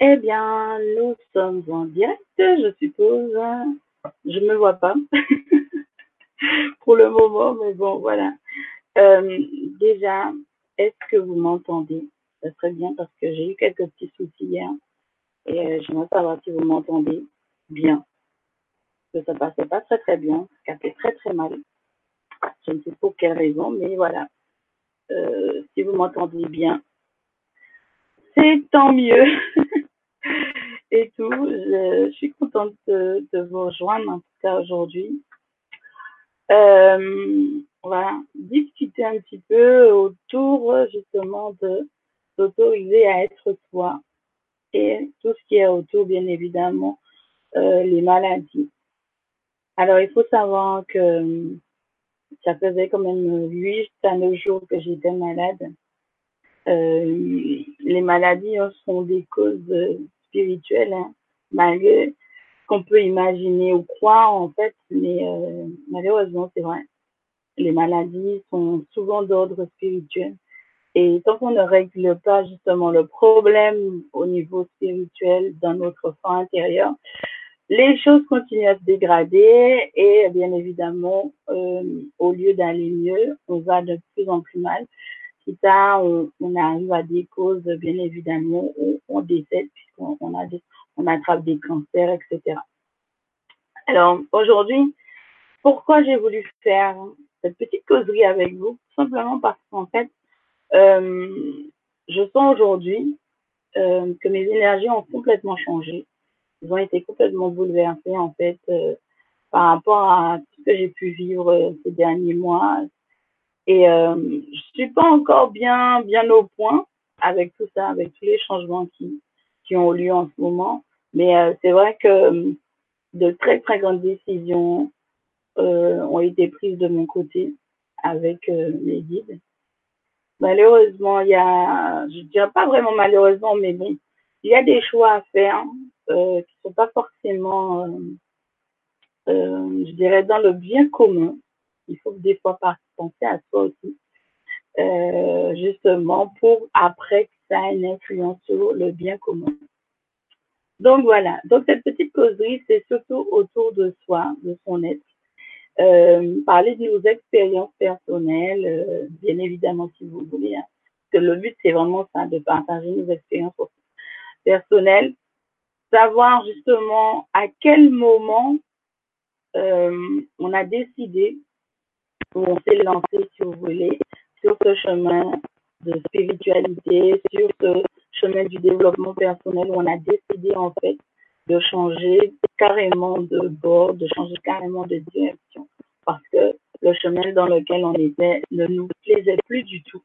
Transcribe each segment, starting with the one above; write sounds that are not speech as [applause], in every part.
Eh bien, nous sommes en direct, je suppose. Je me vois pas [laughs] pour le moment, mais bon, voilà. Euh, déjà, est-ce que vous m'entendez? Ça serait bien parce que j'ai eu quelques petits soucis hier et euh, j'aimerais savoir si vous m'entendez bien. Que ça passait pas très très bien, ça fait très très mal. Je ne sais pour quelle raison, mais voilà. Euh, si vous m'entendez bien, c'est tant mieux. [laughs] et tout. Je, suis contente de, vous rejoindre, en tout cas aujourd'hui. Euh, va discuter un petit peu autour justement de s'autoriser à être soi et tout ce qui est autour, bien évidemment, euh, les maladies. Alors, il faut savoir que ça faisait quand même huit à neuf jours que j'étais malade. Euh, les maladies hein, sont des causes spirituelles, hein, malgré ce qu'on peut imaginer ou croire en fait, mais euh, malheureusement c'est vrai. Les maladies sont souvent d'ordre spirituel. Et tant qu'on ne règle pas justement le problème au niveau spirituel dans notre fond intérieur, les choses continuent à se dégrader et bien évidemment, euh, au lieu d'aller mieux, on va de plus en plus mal. On, arrive à des causes, bien évidemment, où on décède puisqu'on on a on attrape des cancers, etc. Alors aujourd'hui, pourquoi j'ai voulu faire cette petite causerie avec vous? Simplement parce qu'en fait, euh, je sens aujourd'hui euh, que mes énergies ont complètement changé. Ils ont été complètement bouleversées en fait euh, par rapport à tout ce que j'ai pu vivre ces derniers mois. Et euh, je suis pas encore bien bien au point avec tout ça, avec tous les changements qui qui ont lieu en ce moment. Mais euh, c'est vrai que de très très grandes décisions euh, ont été prises de mon côté avec euh, mes guides. Malheureusement, il y a, je dirais pas vraiment malheureusement, mais bon, il y a des choix à faire euh, qui sont pas forcément, euh, euh, je dirais, dans le bien commun. Il faut des fois penser à soi aussi, euh, justement pour après que ça ait une influence sur le bien commun. Donc voilà, donc cette petite causerie, c'est surtout autour de soi, de son être. Euh, parler de nos expériences personnelles, euh, bien évidemment si vous voulez. Hein. que le but, c'est vraiment ça, de partager nos expériences personnelles. Savoir justement à quel moment on a décidé, ou on s'est lancé, si vous voulez, sur ce chemin de spiritualité, sur ce chemin du développement personnel où on a décidé en fait de changer carrément de bord, de changer carrément de direction parce que le chemin dans lequel on était ne nous plaisait plus du tout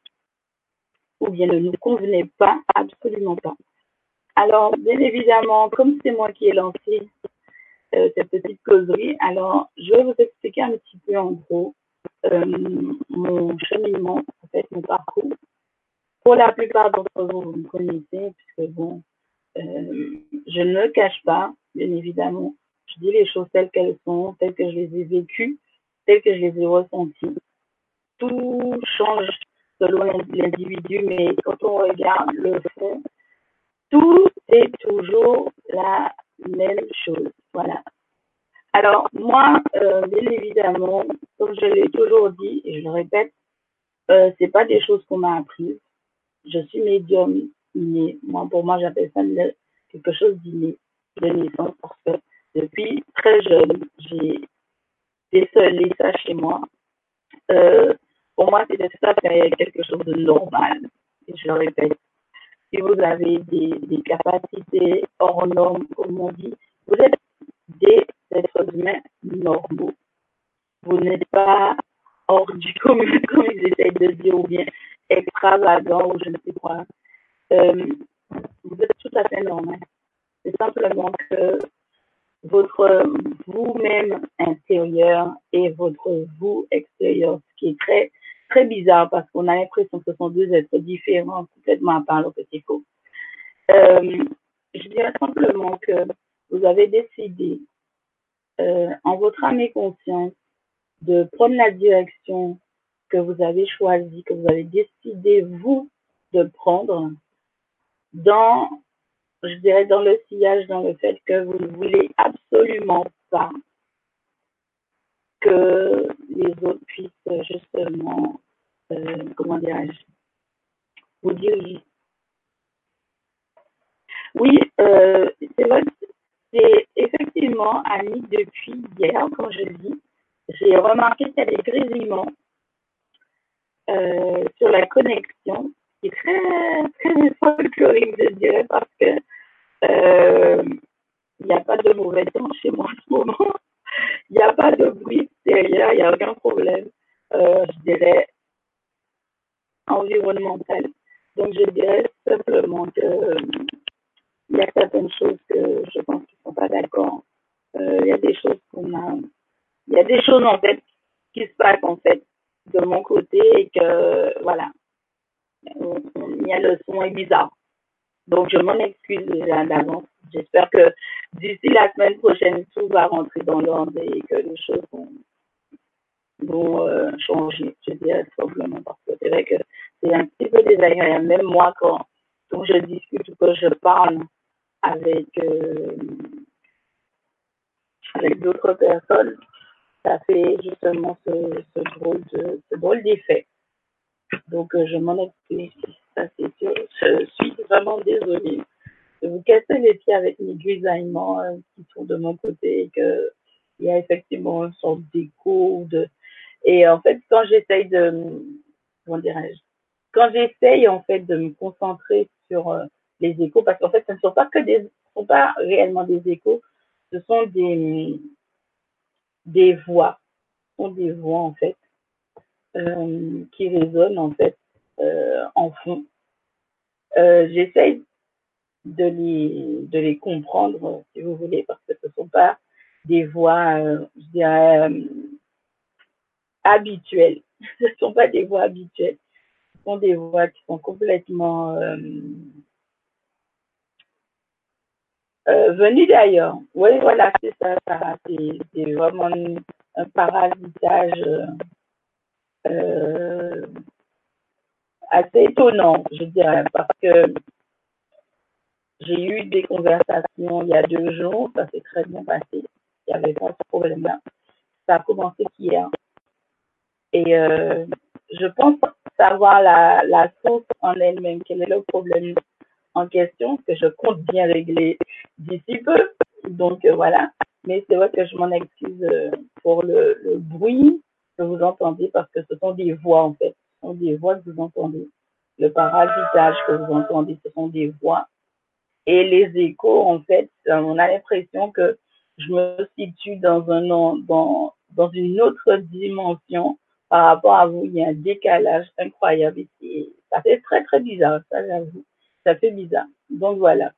ou bien ne nous convenait pas, absolument pas. Alors, bien évidemment, comme c'est moi qui ai lancé euh, cette petite causerie, alors je vais vous expliquer un petit peu en gros mon cheminement, en fait, mon parcours pour la plupart d'entre vous, vous me connaissez, puisque bon, euh, je ne cache pas, bien évidemment. Je dis les choses telles qu'elles sont, telles que je les ai vécues, telles que je les ai ressenties. Tout change selon l'individu, mais quand on regarde le fond, tout est toujours la même chose. Voilà. Alors, moi, euh, bien évidemment, comme je l'ai toujours dit, et je le répète, euh, c'est pas des choses qu'on m'a apprises je suis médium inné. Moi, pour moi, j'appelle ça quelque chose d'inné, de naissance, parce que depuis très jeune, j'ai décelé ça chez moi. Euh, pour moi, c'était fait quelque chose de normal. Et je le répète, si vous avez des, des capacités hors normes, comme on dit, vous êtes êtres humains normaux. Vous n'êtes pas hors du [laughs] commun, comme ils essayent de dire, ou bien extravagant ou je ne sais quoi. Euh, vous êtes tout à fait normal. C'est simplement que votre vous-même intérieur et votre vous extérieur, ce qui est très, très bizarre parce qu'on a l'impression que ce sont deux êtres différents, complètement à part le petit coup. Euh, je dirais simplement que vous avez décidé, en votre âme et conscience, de prendre la direction que vous avez choisi, que vous avez décidé, vous, de prendre dans je dirais dans le sillage, dans le fait que vous ne voulez absolument pas que les autres puissent justement, euh, comment dirais-je, vous diriger. Oui, euh, c'est vrai, c'est effectivement, Annie, depuis hier, quand je dis, j'ai remarqué qu'il y a des grésillements euh, sur la connexion, qui est très, très folklorique, je dirais, parce que euh, il n'y a pas de mauvais temps chez moi en ce moment. Il n'y a pas de bruit derrière, il n'y a aucun problème, euh, je dirais, environnemental. Donc, je dirais simplement que il y a certaines choses que je pense qu'ils ne sont pas d'accord. Euh, il y a des choses qu'on a, il y a des choses en fait qui se passent en fait de mon côté et que voilà, il y a le son est bizarre. Donc je m'en excuse déjà d'avance. J'espère que d'ici la semaine prochaine tout va rentrer dans l'ordre et que les choses vont, euh, changer. Je dirais simplement parce que c'est vrai que c'est un petit peu désagréable. Même moi quand, quand je discute ou que je parle avec, euh, avec d'autres personnes, ça fait justement ce, drôle de drôle d'effet. Donc euh, je m'en excuse, ça c'est sûr. Je suis vraiment désolée de vous casser les pieds avec mes grisaillements euh, qui sont de mon côté et que y a effectivement une sorte d'écho de et en fait quand j'essaye de comment dirais-je? Quand j'essaye en fait de me concentrer sur les échos, parce qu'en fait, ce ne sont pas que des, sont pas réellement des échos, ce sont des, des voix, sont des voix en fait, euh, qui résonnent en fait euh, en fond. Euh, J'essaye de les, de les comprendre, si vous voulez, parce que ce ne sont pas des voix, je dirais, habituelles. [laughs] ce ne sont pas des voix habituelles. Ce sont des voix qui sont complètement euh, euh, venu d'ailleurs. Oui, voilà, c'est ça, ça c'est vraiment un parasitage euh, assez étonnant, je dirais, parce que j'ai eu des conversations il y a deux jours, ça s'est très bien passé, il n'y avait pas ce problème-là. Ça a commencé hier. Et euh, je pense savoir la, la source en elle-même, quel est le problème en question que je compte bien régler d'ici peu. Donc euh, voilà. Mais c'est vrai que je m'en excuse euh, pour le, le, bruit que vous entendez parce que ce sont des voix en fait. Ce sont des voix que vous entendez. Le parasitage que vous entendez, ce sont des voix. Et les échos, en fait, on a l'impression que je me situe dans un dans, dans une autre dimension par rapport à vous. Il y a un décalage incroyable ici. Ça fait très très bizarre, ça j'avoue ça fait bizarre. Donc voilà.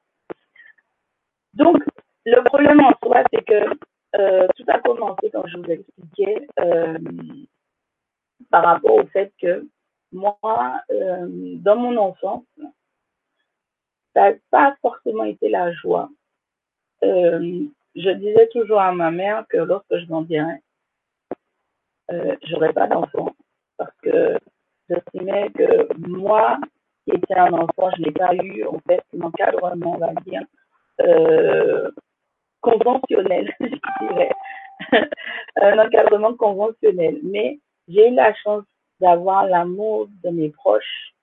Donc, le problème en soi, c'est que euh, tout a commencé, comme je vous expliquais, euh, par rapport au fait que moi, euh, dans mon enfance, ça n'a pas forcément été la joie. Euh, je disais toujours à ma mère que lorsque je grandirais, euh, j'aurais pas d'enfant parce que j'estimais que moi, était un enfant, je n'ai pas eu en fait un encadrement, on va dire, euh, conventionnel, [laughs] je dirais. [laughs] un encadrement conventionnel. Mais j'ai eu la chance d'avoir l'amour de mes proches,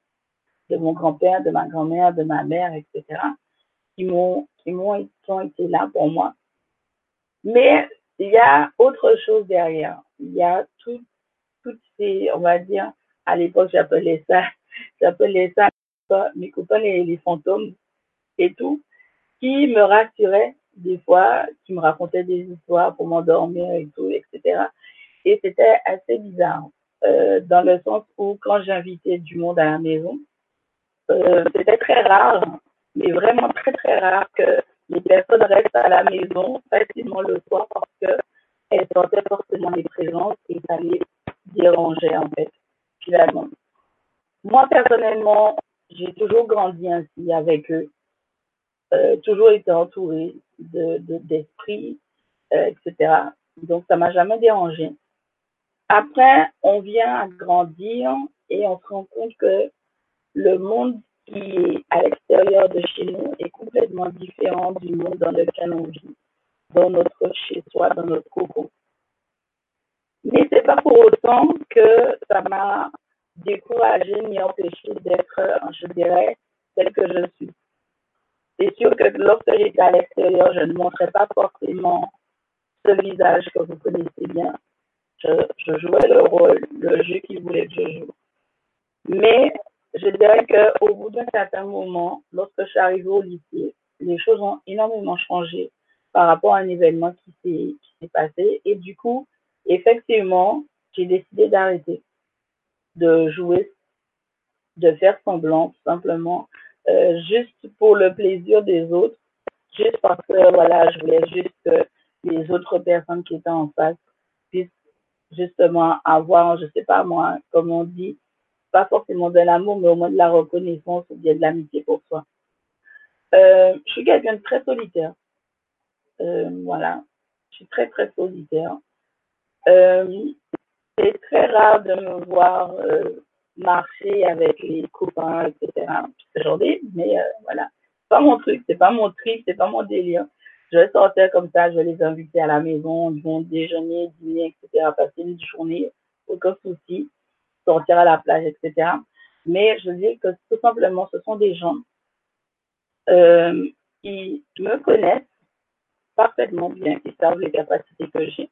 de mon grand-père, de ma grand-mère, de ma mère, etc., qui m'ont, qui m'ont, qui ont été là pour moi. Mais il y a autre chose derrière. Il y a tout, toutes ces, on va dire, à l'époque, j'appelais ça, j'appelais ça mes copains les, les, fantômes et tout, qui me rassuraient des fois, qui me racontaient des histoires pour m'endormir et tout, etc. Et c'était assez bizarre, euh, dans le sens où quand j'invitais du monde à la maison, euh, c'était très rare, mais vraiment très très rare que les personnes restent à la maison facilement le soir parce que elles sentaient forcément les présences et ça les dérangeait en fait, finalement. Moi personnellement, j'ai toujours grandi ainsi avec eux, euh, toujours été entourée de, d'esprit, euh, etc. Donc ça m'a jamais dérangé. Après, on vient à grandir et on se rend compte que le monde qui est à l'extérieur de chez nous est complètement différent du monde dans lequel on vit, dans notre chez-soi, dans notre cocon. Mais c'est pas pour autant que ça m'a découragé ni empêché d'être, je dirais, telle que je suis. C'est sûr que lorsque j'étais à l'extérieur, je ne montrais pas forcément ce visage que vous connaissez bien. Je, jouais le rôle, le jeu qu'il voulait que je joue. Mais je dirais qu'au bout d'un certain moment, lorsque je suis arrivée au lycée, les choses ont énormément changé par rapport à un événement qui s'est passé. Et du coup, effectivement, j'ai décidé d'arrêter de jouer, de faire semblant, tout simplement, euh, juste pour le plaisir des autres, juste parce que, voilà, je voulais juste que les autres personnes qui étaient en face puissent justement avoir, je sais pas moi, comme on dit, pas forcément de l'amour, mais au moins de la reconnaissance ou bien de l'amitié pour soi. Euh, je suis quelqu'un de très solitaire. Euh, voilà. Je suis très, très solitaire. Euh, c'est très rare de me voir euh, marcher avec les copains, etc. J'en ai, mais euh, voilà. C'est pas mon truc, c'est pas mon trip, c'est pas mon délire. Je vais sortir comme ça, je vais les inviter à la maison, ils vont déjeuner, dîner, etc. Passer une journée, aucun souci, sortir à la plage, etc. Mais je dis que tout simplement, ce sont des gens euh, qui me connaissent parfaitement bien, qui savent les capacités que j'ai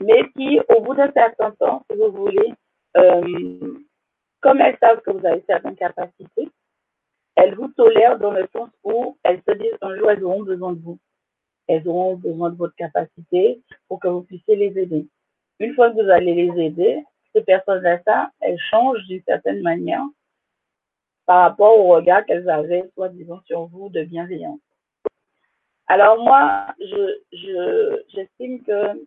mais qui, au bout d'un certain temps, si vous voulez, euh, comme elles savent que vous avez certaines capacités, elles vous tolèrent dans le sens où elles se disent un jour, elles auront besoin de vous. Elles auront besoin de votre capacité pour que vous puissiez les aider. Une fois que vous allez les aider, ces personnes-là, elles changent d'une certaine manière par rapport au regard qu'elles avaient, soit disons, sur vous de bienveillance. Alors moi, je, j'estime que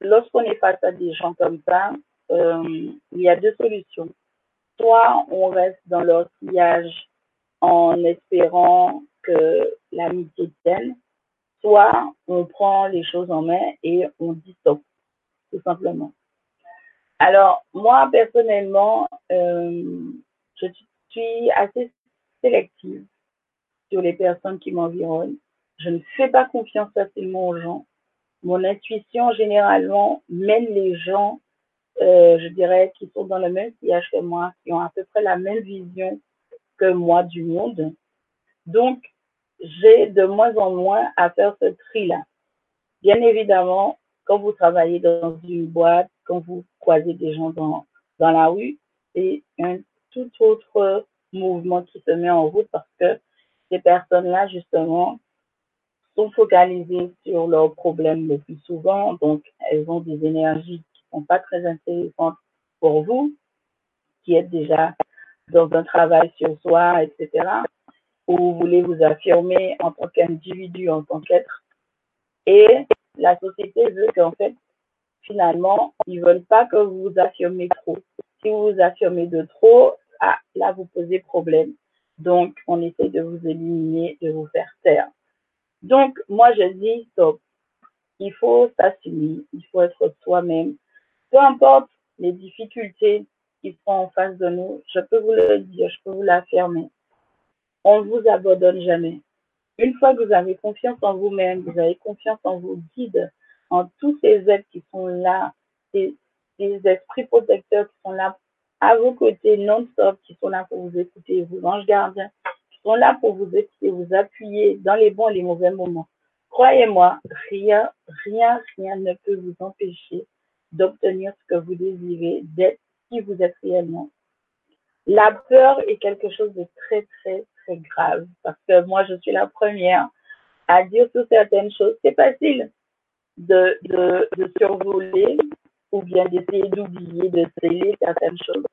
lorsqu'on est face à des gens comme ça, euh, il y a deux solutions. Soit on reste dans leur sillage en espérant que l'amitié tienne, soit on prend les choses en main et on dit stop, tout simplement. Alors, moi, personnellement, euh, je suis assez sélective sur les personnes qui m'environnent. Je ne fais pas confiance facilement aux gens mon intuition généralement mène les gens, euh, je dirais, qui sont dans le même sillage que moi, qui ont à peu près la même vision que moi du monde. Donc, j'ai de moins en moins à faire ce tri-là. Bien évidemment, quand vous travaillez dans une boîte, quand vous croisez des gens dans, dans la rue, c'est un tout autre mouvement qui se met en route parce que ces personnes-là, justement, sont focalisées sur leurs problèmes le plus souvent, donc elles ont des énergies qui ne sont pas très intéressantes pour vous, qui êtes déjà dans un travail sur soi, etc., où vous voulez vous affirmer en tant qu'individu, en tant qu'être. Et la société veut qu'en fait, finalement, ils veulent pas que vous vous affirmez trop. Si vous vous affirmez de trop, ah, là, vous posez problème. Donc, on essaie de vous éliminer, de vous faire taire. Donc, moi, je dis, stop. Il faut s'assumer, il faut être soi-même. Peu importe les difficultés qui sont en face de nous, je peux vous le dire, je peux vous l'affirmer. On ne vous abandonne jamais. Une fois que vous avez confiance en vous-même, vous avez confiance en vos guides, en tous ces êtres qui sont là, ces, esprits protecteurs qui sont là à vos côtés non-stop, qui sont là pour vous écouter, vos anges gardiens, sont là pour vous aider, vous appuyer dans les bons et les mauvais moments. Croyez-moi, rien, rien, rien ne peut vous empêcher d'obtenir ce que vous désirez, d'être qui vous êtes réellement. La peur est quelque chose de très, très, très grave parce que moi, je suis la première à dire sur certaines choses. C'est facile de, de, de survoler ou bien d'essayer d'oublier, de sceller certaines choses.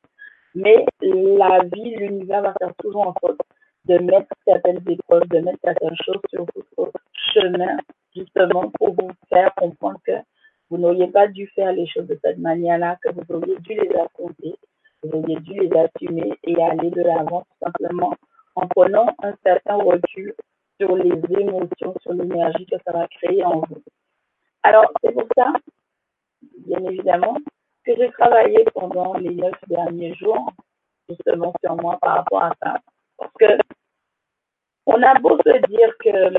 Mais la vie, l'univers va faire toujours en sorte de mettre certaines épreuves, de mettre certaines choses sur votre chemin, justement pour vous faire comprendre que vous n'auriez pas dû faire les choses de cette manière-là, que vous auriez dû les affronter, vous auriez dû les assumer et aller de l'avant tout simplement en prenant un certain recul sur les émotions, sur l'énergie que ça va créer en vous. Alors, c'est pour ça, bien évidemment, que j'ai travaillé pendant les neuf derniers jours, justement sur moi par rapport à ça. Parce que on a beau se dire que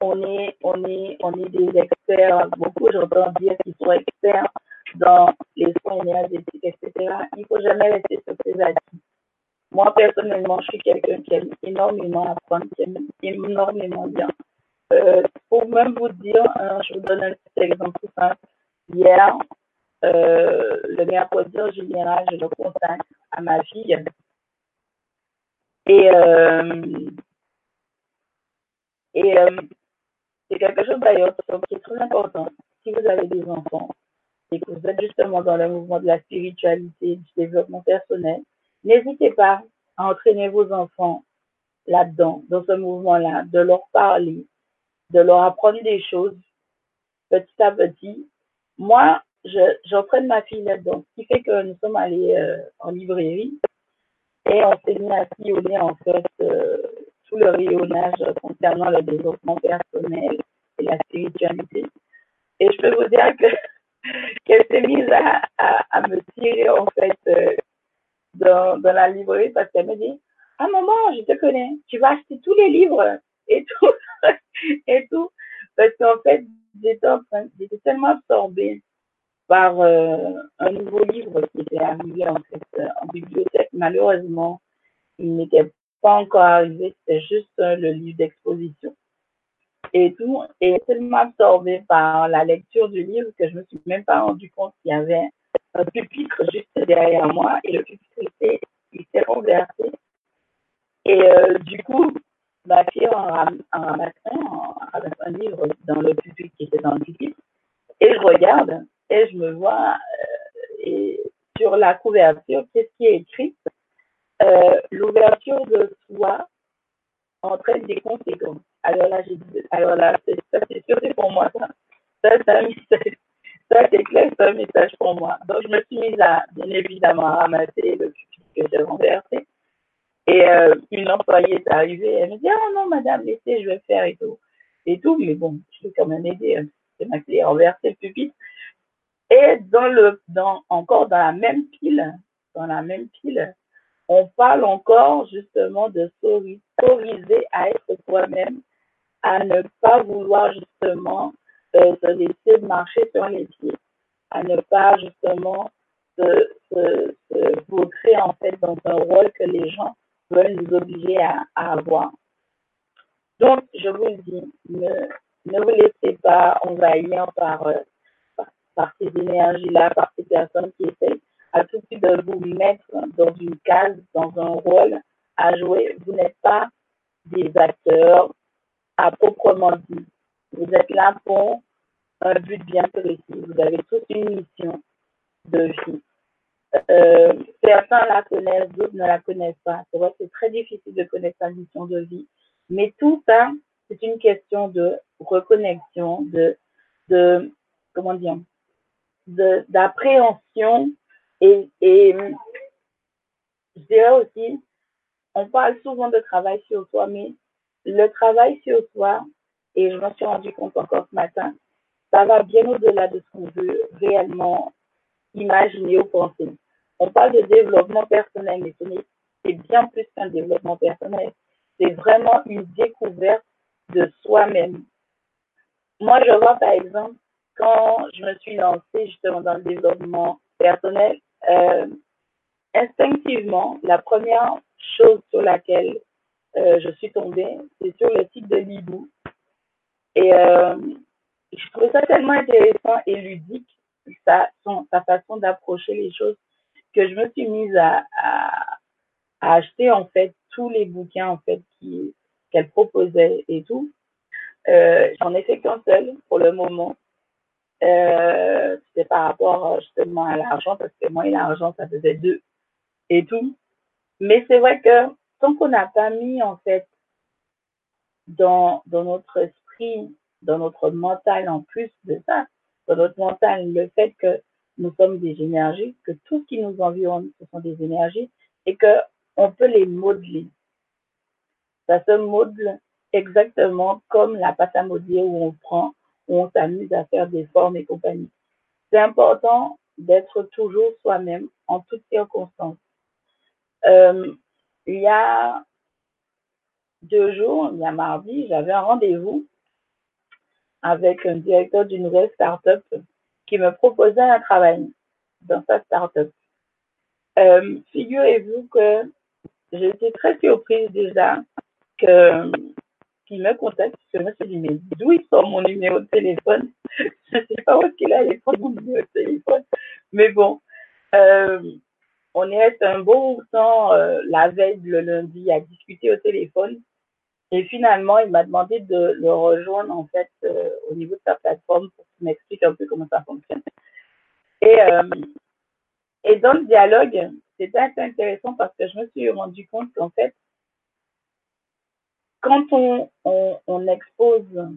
on est, des experts, beaucoup j'entends dire qu'ils sont experts dans les soins énergétiques, etc. Il faut jamais rester sur ses acquis. Moi, personnellement, je suis quelqu'un qui aime énormément apprendre, qui aime énormément bien. Euh, pour même vous dire, hein, je vous donne un petit exemple tout simple. Hier, euh, le mercredi en général, je le contacte à ma fille. Et, euh, et euh, c'est quelque chose d'ailleurs qui est très important. Si vous avez des enfants et que vous êtes justement dans le mouvement de la spiritualité, du développement personnel, n'hésitez pas à entraîner vos enfants là-dedans, dans ce mouvement-là, de leur parler, de leur apprendre des choses petit à petit. Moi, j'entraîne ma fille là-dedans, ce qui fait que nous sommes allés euh, en librairie et on s'est mis à sillonner en fait euh, tout le rayonnage concernant le développement personnel et la spiritualité. Et je peux vous dire que [laughs] qu'elle s'est mise à, à, me tirer en fait euh, dans, dans la librairie parce qu'elle me dit Ah maman, je te connais, tu vas acheter tous les livres et tout [laughs] et tout. Parce qu'en fait, j'étais en j'étais tellement absorbée par euh, un nouveau livre qui était arrivé en euh, en bibliothèque. Malheureusement, il n'était pas encore arrivé, c'était juste euh, le livre d'exposition et tout. Et tellement absorbée par la lecture du livre que je me suis même pas rendu compte qu'il y avait un pupitre juste derrière moi et le pupitre était, s'est renversé. Et du coup, ma fille en, ramassant un livre dans le pupitre qui était dans le pupitre et je regarde et je me vois euh, et sur la couverture, qu'est-ce qui est écrit? Euh, L'ouverture de soi entraîne des conséquences. Alors là, j'ai dit, alors là, ça c'est sûr, c'est pour moi ça. Ça, message. Ça, c'est clair, c'est un message pour moi. Donc, je me suis mise à, bien évidemment, à ramasser le que j'ai renversé. Et euh, une employée est arrivée, elle me dit, ah non, madame, laissez, je vais faire et tout. Et tout, mais bon, je vais quand même aider. Hein. C'est ma clé renversé le pupitre. Et dans le, dans, encore dans la même pile, dans la même pile, on parle encore justement de s'autoriser à être soi-même, à ne pas vouloir justement euh, se laisser marcher sur les pieds, à ne pas justement se, se, se en fait dans un rôle que les gens veulent nous obliger à, avoir. Donc, je vous dis, ne, ne vous laissez pas envahir par euh, par ces énergies-là, par ces personnes qui essayent à tout prix de vous mettre dans une case, dans un rôle à jouer. Vous n'êtes pas des acteurs à proprement dit. Vous êtes là pour un but bien précis. Vous avez toute une mission de vie. Euh, certains la connaissent, d'autres ne la connaissent pas. C'est vrai que c'est très difficile de connaître sa mission de vie. Mais tout ça, c'est une question de reconnexion, de, de comment dire, d'appréhension et, je dirais aussi, on parle souvent de travail sur soi, mais le travail sur soi, et je m'en suis rendu compte encore ce matin, ça va bien au-delà de ce qu'on veut réellement imaginer ou penser. On parle de développement personnel, mais c'est bien plus qu'un développement personnel. C'est vraiment une découverte de soi-même. Moi, je vois par exemple quand je me suis lancée justement dans le développement personnel, euh, instinctivement, la première chose sur laquelle euh, je suis tombée, c'est sur le site de Libou. Et euh, je trouvais ça tellement intéressant et ludique, sa, façon d'approcher les choses, que je me suis mise à, acheter en fait tous les bouquins en fait qu'elle proposait et tout. J'en ai fait qu'un seul pour le moment. Euh, c'était par rapport euh, justement à l'argent, parce que moi et l'argent, ça faisait deux et tout. Mais c'est vrai que tant qu'on n'a pas mis en fait dans, dans notre esprit, dans notre mental en plus de ça, dans notre mental, le fait que nous sommes des énergies, que tout ce qui nous environne, ce sont des énergies, et que on peut les modeler. Ça se modèle exactement comme la pâte à modeler où on prend on s'amuse à faire des formes et compagnie. C'est important d'être toujours soi-même en toutes circonstances. Euh, il y a deux jours, il y a mardi, j'avais un rendez-vous avec un directeur d'une nouvelle start-up qui me proposait un travail dans sa start-up. Euh, figurez-vous que j'étais très surprise déjà que me contacte. Je me dit, mais d'où il sort mon numéro de téléphone [laughs] Je ne sais pas où est-ce qu'il prendre mon numéro de téléphone. Mais bon, euh, on est un bon temps euh, la veille, le lundi, à discuter au téléphone. Et finalement, il m'a demandé de le rejoindre en fait euh, au niveau de sa plateforme pour qu'il m'explique un peu comment ça fonctionne. Et, et dans le dialogue, c'était assez intéressant parce que je me suis rendu compte qu'en fait, quand on, on, expose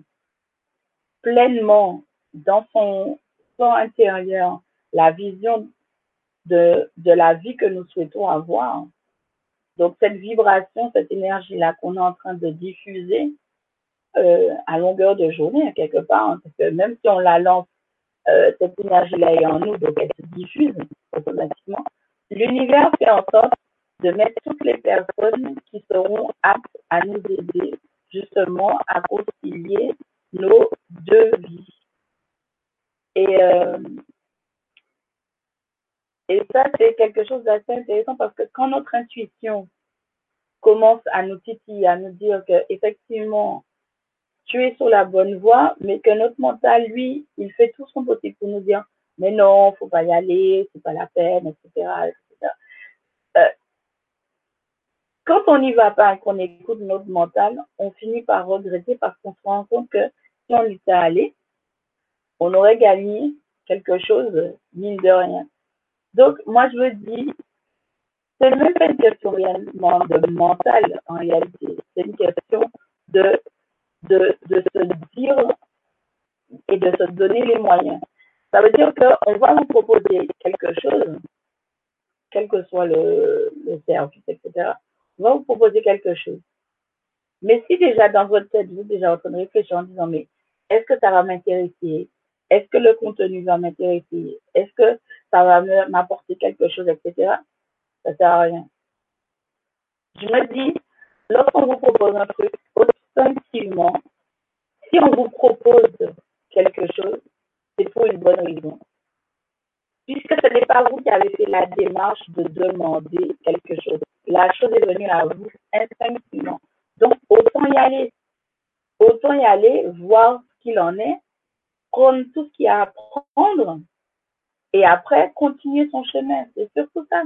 pleinement dans son, son intérieur la vision de, de la vie que nous souhaitons avoir, donc cette vibration, cette énergie-là qu'on est en train de diffuser euh, à longueur de journée, quelque part, hein, parce que même si on la lance, euh, cette énergie-là est en nous, donc elle se diffuse automatiquement. L'univers fait en sorte de mettre toutes les personnes qui seront aptes à nous aider justement à concilier nos deux vies. Et, euh, et ça, c'est quelque chose d'assez intéressant parce que quand notre intuition commence à nous titiller, à nous dire que effectivement, tu es sur la bonne voie, mais que notre mental, lui, il fait tout son possible pour nous dire, mais non, faut pas y aller, c'est pas la peine, etc., etc quand on n'y va pas qu'on écoute notre mental, on finit par regretter parce qu'on se rend compte que si on y était allé, on aurait gagné quelque chose, mine de rien. Donc, moi, je me dis, c'est même pas une question de mental, en réalité. C'est une question de, de, de se dire et de se donner les moyens. Ça veut dire qu'on va vous proposer quelque chose, quel que soit le, le service, etc va vous proposer quelque chose. Mais si déjà dans votre tête, vous déjà en train de réfléchir en disant, mais est-ce que ça va m'intéresser? Est-ce que le contenu va m'intéresser? Est-ce que ça va m'apporter quelque chose, etc. Ça sert à rien. Je me dis, lorsqu'on vous propose un truc, instinctivement, si on vous propose quelque chose, c'est pour une bonne raison puisque ce n'est pas vous qui avez fait la démarche de demander quelque chose. La chose est venue à vous instinctivement. Donc, autant y aller. Autant y aller, voir ce qu'il en est, prendre tout ce qu'il y a à prendre et après continuer son chemin. C'est surtout ça.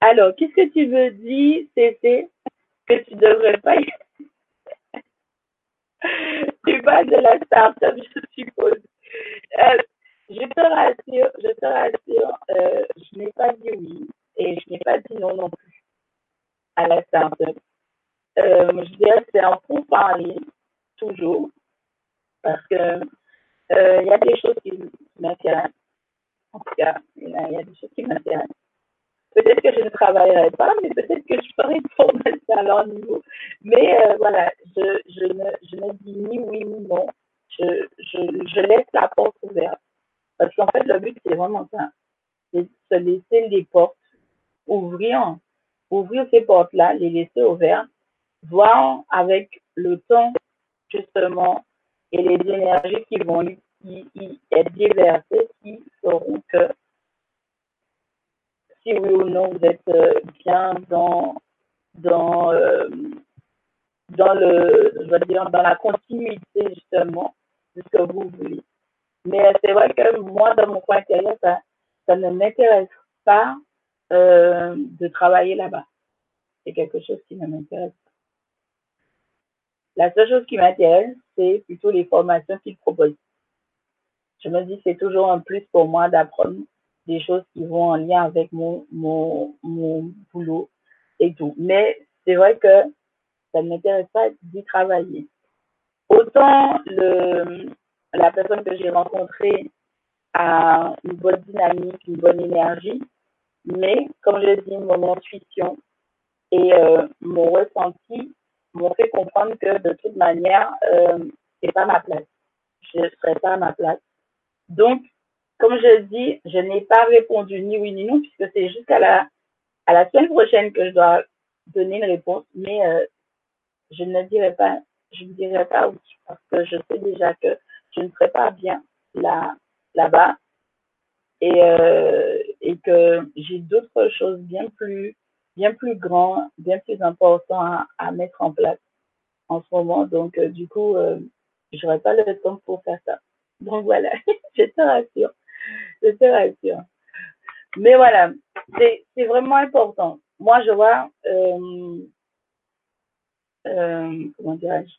Alors, qu'est-ce que tu veux dire, c'est que tu devrais pas y [laughs] Tu parles de la start-up, je suppose. Euh, je te rassure, je te rassure, euh, je n'ai pas dit oui et je n'ai pas dit non non plus à la start-up. Euh, je dirais que c'est un parler toujours, parce que il y a des choses qui m'intéressent. En tout cas, il y, a des choses qui m'intéressent. Peut-être que je ne travaillerai pas, mais peut-être que je ferai une formation à leur niveau. Mais voilà, je, je, ne, je ne dis ni oui ni non je, je, je laisse la porte ouverte. Parce qu'en fait, le but, c'est vraiment ça. C'est se laisser les portes ouvrir, ouvrir ces portes-là, les laisser ouvertes, voir avec le temps, justement, et les énergies qui vont y, être déversées, qui feront que, si oui ou non, vous êtes euh, bien dans, dans, euh, dans le, je veux dire, dans la continuité, justement, de ce que vous voulez. Mais c'est vrai que moi, dans mon coin intérieur, ça, ça ne m'intéresse pas euh, de travailler là-bas. C'est quelque chose qui ne m'intéresse pas. La seule chose qui m'intéresse, c'est plutôt les formations qu'ils proposent. Je me dis c'est toujours un plus pour moi d'apprendre des choses qui vont en lien avec mon, mon, mon boulot et tout. Mais c'est vrai que ça ne m'intéresse pas d'y travailler. Autant le, la personne que j'ai rencontrée a une bonne dynamique, une bonne énergie, mais comme je dis, mon intuition et euh, mon ressenti m'ont fait comprendre que de toute manière, euh, c'est pas ma place. Je ne serai pas à ma place. Donc, comme je dis, je n'ai pas répondu ni oui ni non, puisque c'est jusqu'à la, à la semaine prochaine que je dois donner une réponse, mais euh, je ne dirai pas, je ne dirai pas oui, parce que je sais déjà que je ne serai pas bien là, là-bas et, euh, et que j'ai d'autres choses bien plus, bien plus grands, bien plus importants à, mettre en place en ce moment. Donc, euh, du coup, euh, j'aurai pas le temps pour faire ça. Donc voilà, [laughs] je te rassure, je te rassure. Mais voilà, c'est vraiment important. Moi, je vois, euh, comment dirais-je,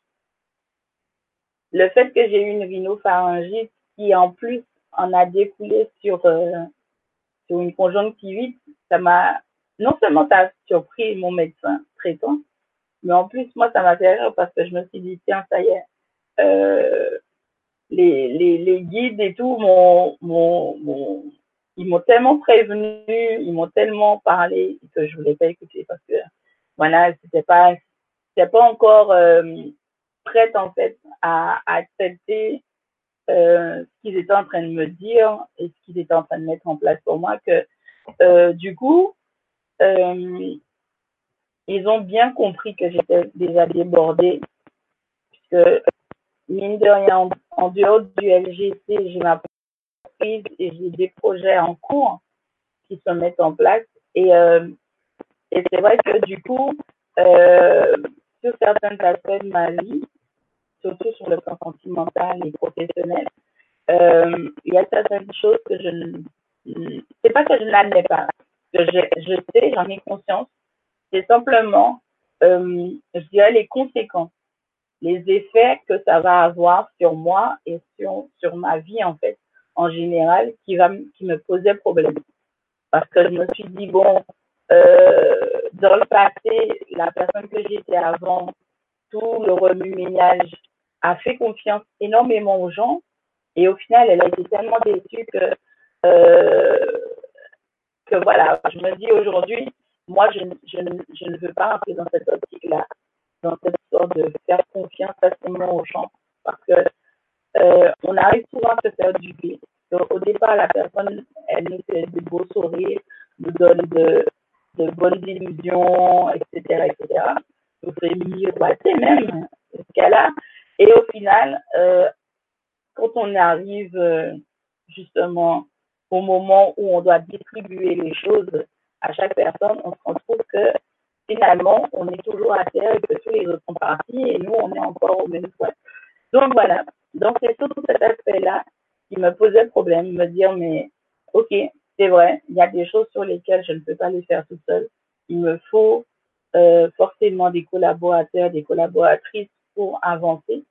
le fait que j'ai eu une rhinopharyngite qui en plus en a découlé sur, euh, sur une conjonctivite, ça m'a, non seulement ça a surpris mon médecin traitant, mais en plus, moi, ça m'a fait rire parce que je me suis dit, tiens, ça y est, euh, les, les, les guides et tout m'ont, ils m'ont tellement prévenu, ils m'ont tellement parlé que je voulais pas écouter parce que voilà, c'était pas, c'était pas encore euh, prête en fait à, accepter euh, ce qu'ils étaient en train de me dire et ce qu'ils étaient en train de mettre en place pour moi que euh, du coup euh, ils ont bien compris que j'étais déjà débordée puisque mine de rien en, en dehors du LGC j'ai ma et j'ai des projets en cours qui se mettent en place. Et, euh, et c'est vrai que du coup, euh, sur certains aspects de ma vie, surtout sur le plan sentimental et professionnel, euh, il y a certaines choses que je ne... C'est pas que je n'admets pas, que je, sais, j'en ai conscience. C'est simplement, euh, je dirais, les conséquences, les effets que ça va avoir sur moi et sur, sur ma vie, en fait, en général qui, va, qui me posait problème. Parce que je me suis dit, bon, dans le passé, la personne que j'étais avant, tout le remue-ménage a fait confiance énormément aux gens. Et au final, elle a été tellement déçue que, euh, que voilà, je me dis aujourd'hui, moi, je, je, je ne veux pas rentrer dans cette optique-là, dans cette sorte de faire confiance facilement aux gens. Parce que euh, on arrive souvent à se faire du bien. au départ, la personne, elle nous fait de beaux sourires, nous donne de bonnes illusions, etc., etc. Nous fait miroiter même ce a. Et au final, euh, quand on arrive euh, justement au moment où on doit distribuer les choses à chaque personne, on se retrouve que finalement, on est toujours à terre et que tous les autres sont partis et nous, on est encore au même point. Donc voilà, donc, c'est surtout cet aspect-là qui me posait problème, me dire, mais ok, c'est vrai, il y a des choses sur lesquelles je ne peux pas les faire tout seul. Il me faut euh, forcément des collaborateurs, des collaboratrices pour avancer.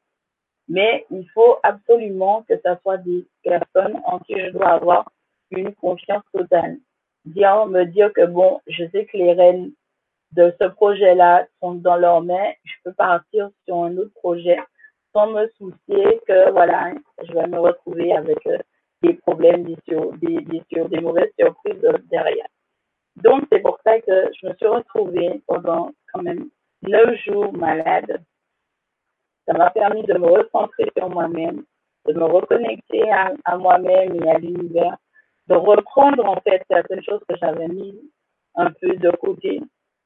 Mais il faut absolument que ce soit des personnes en qui je dois avoir une confiance totale. Dire, me dire que bon, je sais que les rênes de ce projet-là sont dans leurs mains, je peux partir sur un autre projet sans me soucier que voilà, je vais me retrouver avec euh, des problèmes, des, des, des, des mauvaises surprises derrière. Donc, c'est pour ça que je me suis retrouvée pendant quand même neuf jours malade. Ça m'a permis de me recentrer sur moi-même, de me reconnecter à, à moi-même et à l'univers, de reprendre en fait certaines choses que j'avais mises un peu de côté,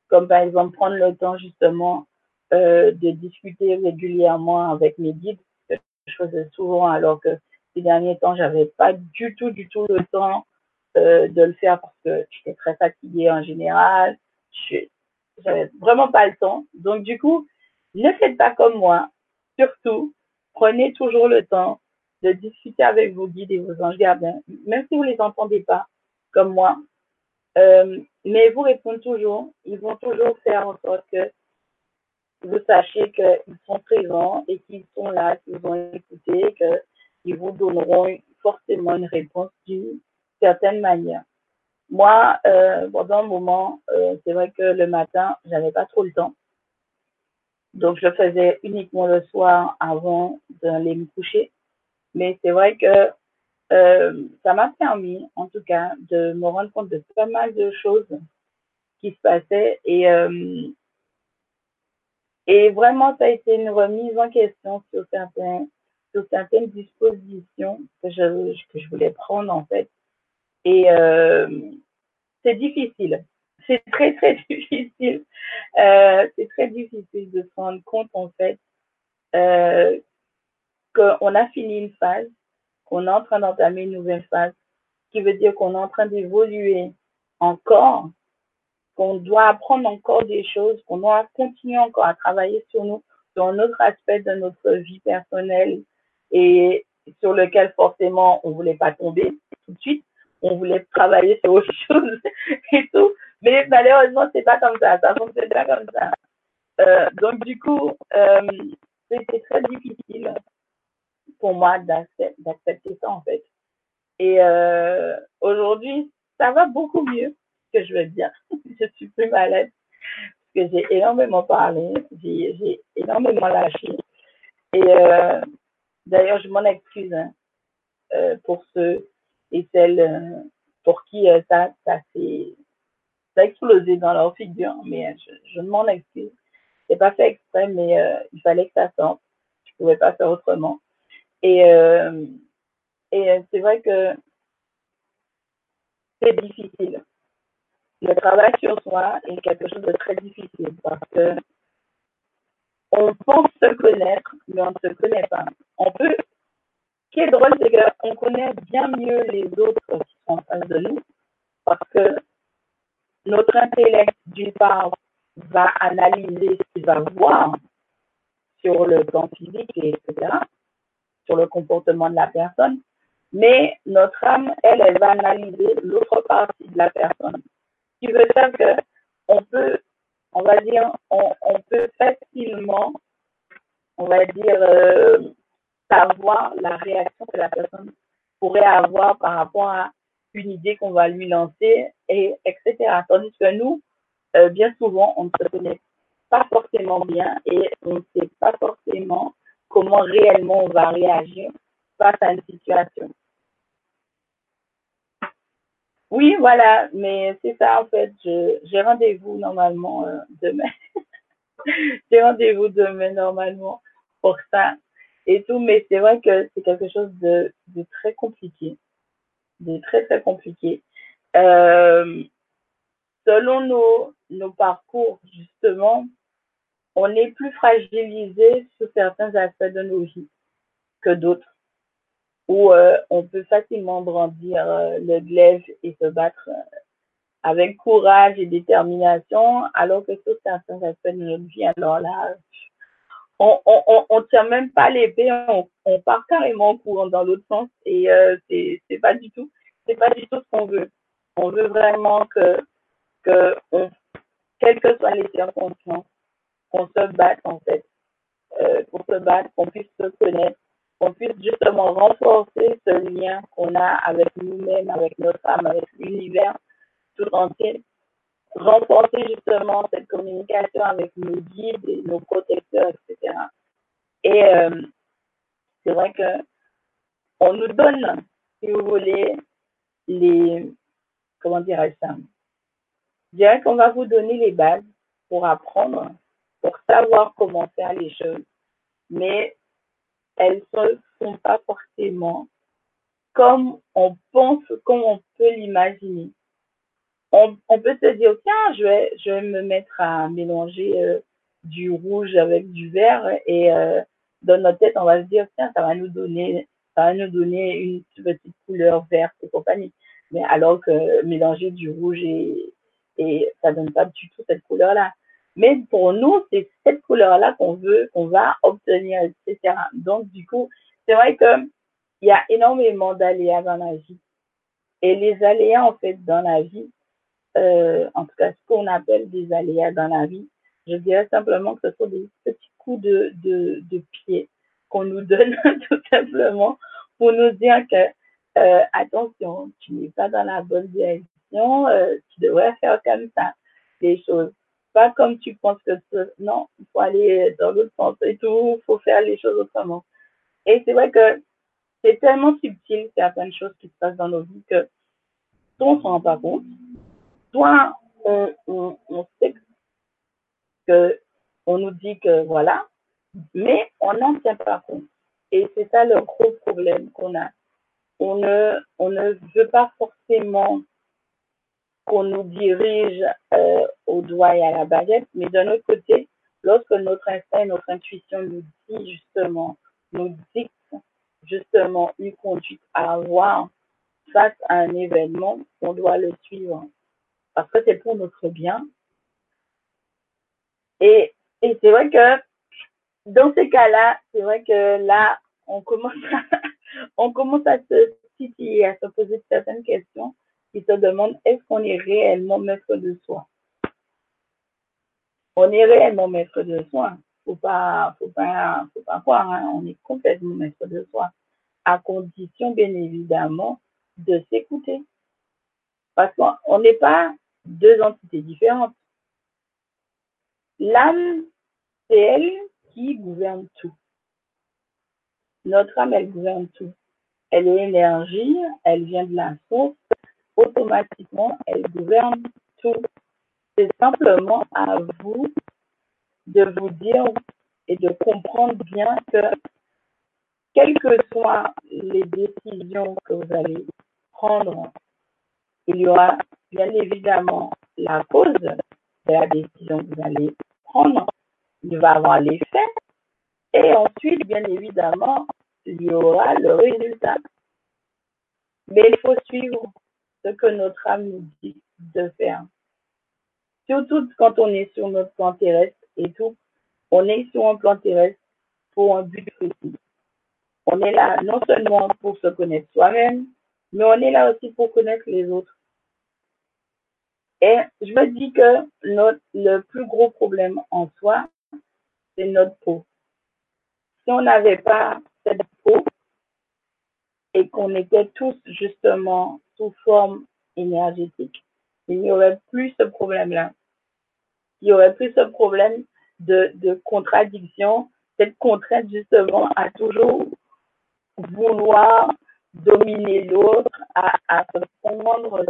comme par exemple prendre le temps justement euh, de discuter régulièrement avec mes guides, que je faisais souvent alors que ces derniers temps, j'avais pas du tout, du tout le temps euh, de le faire parce que j'étais très fatiguée en général. J'avais vraiment pas le temps. Donc du coup, ne faites pas comme moi. Surtout, prenez toujours le temps de discuter avec vos guides et vos anges gardiens, même si vous les entendez pas, comme moi. Euh, mais vous répondent toujours. Ils vont toujours faire en sorte que vous sachiez qu'ils sont présents et qu'ils sont là, qu'ils vont écouter, qu'ils vous donneront forcément une réponse d'une certaine manière. Moi, euh, pendant un moment, euh, c'est vrai que le matin, j'avais pas trop le temps. Donc, je faisais uniquement le soir avant d'aller me coucher. Mais c'est vrai que euh, ça m'a permis, en tout cas, de me rendre compte de pas mal de choses qui se passaient. Et et vraiment, ça a été une remise en question sur, certains, sur certaines dispositions que je, voulais prendre, en fait. Et euh, c'est difficile. c'est très très [laughs] difficile. Euh, c'est très difficile de se rendre compte en fait euh, qu'on a fini une phase, qu'on est en train d'entamer une nouvelle phase, qui veut dire qu'on est en train d'évoluer encore, qu'on doit apprendre encore des choses, qu'on doit continuer encore à travailler sur nous, sur un autre aspect de notre vie personnelle et sur lequel forcément on voulait pas tomber tout de suite, on voulait travailler sur autre chose [laughs] et tout. Mais malheureusement, c'est pas comme ça, ça fonctionne pas comme ça. Euh, donc du coup, euh, c'était très difficile pour moi d'accepter ça en fait. Et euh, aujourd'hui, ça va beaucoup mieux, que je veux dire. [laughs] je suis plus malade parce que j'ai énormément parlé, j'ai énormément lâché. Et d'ailleurs, je m'en excuse hein, euh, pour ceux et celles euh, pour qui euh, ça, ça s'est explosé dans leur figure, mais je, je m'en excuse. C'est pas fait exprès, mais il fallait que ça sorte. Je pouvais pas faire autrement. Et, et c'est vrai que c'est difficile. Le travail sur soi est quelque chose de très difficile parce que on pense se connaître, mais on ne se connaît pas. On peut. Ce qui est drôle, c'est qu'on connaît bien mieux les autres qui sont en face de nous parce que notre intellect, d'une part, va analyser ce qu'il va voir sur le plan physique, etc., sur le comportement de la personne, mais notre âme, elle, elle va analyser l'autre partie de la personne. Ce qui veut dire que on peut, on va dire, on, peut facilement, on va dire, euh, savoir la réaction que la personne pourrait avoir par rapport à une idée qu'on va lui lancer, et etc. Tandis que nous, euh, bien souvent, on ne se connaît pas forcément bien et on ne sait pas forcément comment réellement on va réagir face à une situation. Oui, voilà, mais c'est ça en fait. J'ai rendez-vous normalement euh, demain. [laughs] j'ai rendez-vous demain normalement pour ça et tout, mais c'est vrai que c'est quelque chose de, très compliqué de très très compliqué. Euh, selon nos, nos parcours, justement, on est plus fragilisé sur certains aspects de nos vies que d'autres, où euh, on peut facilement brandir euh, le glaive et se battre euh, avec courage et détermination, alors que sur certains aspects de notre vie, alors là, on, on, on, tient même pas l'épée, on, on part carrément en courant dans l'autre sens et euh, c'est c'est pas du tout c'est pas du tout ce qu'on veut. On veut vraiment que que quelles que soient les circonstances, qu'on se batte en fait, qu'on se batte, qu'on puisse se connaître, qu'on puisse justement renforcer ce lien qu'on a avec nous-mêmes, avec notre âme, avec l'univers tout entier, renforcer justement cette communication avec nos guides nos protecteurs, etc. Et euh, c'est vrai que on nous donne, si vous voulez, les, comment dirais-je ça? Je dirais qu'on va vous donner les bases pour apprendre, pour savoir comment faire les choses, mais elles ne sont pas forcément comme on pense, comme on peut l'imaginer on, peut se dire, tiens, je vais, je vais me mettre à mélanger euh, du rouge avec du vert et euh, dans notre tête, on va se dire, tiens, ça va nous donner, ça va nous donner une petite couleur verte et compagnie. Mais alors que mélanger du rouge et, et ça donne pas du tout cette couleur-là. Mais pour nous, c'est cette couleur-là qu'on veut, qu'on va obtenir, etc. Donc, du coup, c'est vrai que il y a énormément d'aléas dans la vie. Et les aléas, en fait, dans la vie, euh, en tout cas ce qu'on appelle des aléas dans la vie. Je dirais simplement que ce sont des petits coups de, de, de pied qu'on nous donne [laughs] tout simplement pour nous dire que euh, attention, tu n'es pas dans la bonne direction, euh, tu devrais faire comme ça les choses. Pas comme tu penses que non, il faut aller dans l'autre sens et tout, il faut faire les choses autrement. Et c'est vrai que c'est tellement subtil certaines choses qui se passent dans nos vies que on ne s'en rend pas compte soit on, on, on sait que on nous dit que voilà, mais on n'en tient pas compte. Et c'est ça le gros problème qu'on a. On ne, on ne veut pas forcément qu'on nous dirige euh, au doigt et à la baguette, mais d'un autre côté, lorsque notre instinct, notre intuition nous dit justement, nous dicte justement une conduite à avoir face à un événement, on doit le suivre. Parce que c'est pour notre bien. Et, et c'est vrai que dans ces cas-là, c'est vrai que là, on commence à, [laughs] on commence à se titiller, à se poser certaines questions qui se demandent est-ce qu'on est réellement maître de soi? On est réellement maître de soi. Faut pas, faut pas, faut pas croire. Hein. On est complètement maître de soi, à condition bien évidemment de s'écouter, parce qu'on n'est pas deux entités différentes. L'âme, c'est elle qui gouverne tout. Notre âme, elle gouverne tout. Elle est énergie, elle vient de la source, automatiquement, elle gouverne tout. C'est simplement à vous de vous dire et de comprendre bien que, quelles que soient les décisions que vous allez prendre, il y aura bien évidemment la cause de la décision que vous allez prendre. Il va avoir l'effet et ensuite, bien évidemment, il y aura le résultat. Mais il faut suivre ce que notre âme nous dit de faire. Surtout quand on est sur notre plan terrestre et tout, on est sur un plan terrestre pour un but précis. On est là non seulement pour se connaître soi-même, mais on est là aussi pour connaître les autres. Et je me dis que notre, le plus gros problème en soi, c'est notre peau si on n'avait pas cette peau et qu'on était tous justement sous forme énergétique, il n'y aurait plus ce problème-là. Il n'y aurait plus ce problème de, contradiction, cette contrainte justement à toujours vouloir dominer l'autre, à, à se prendre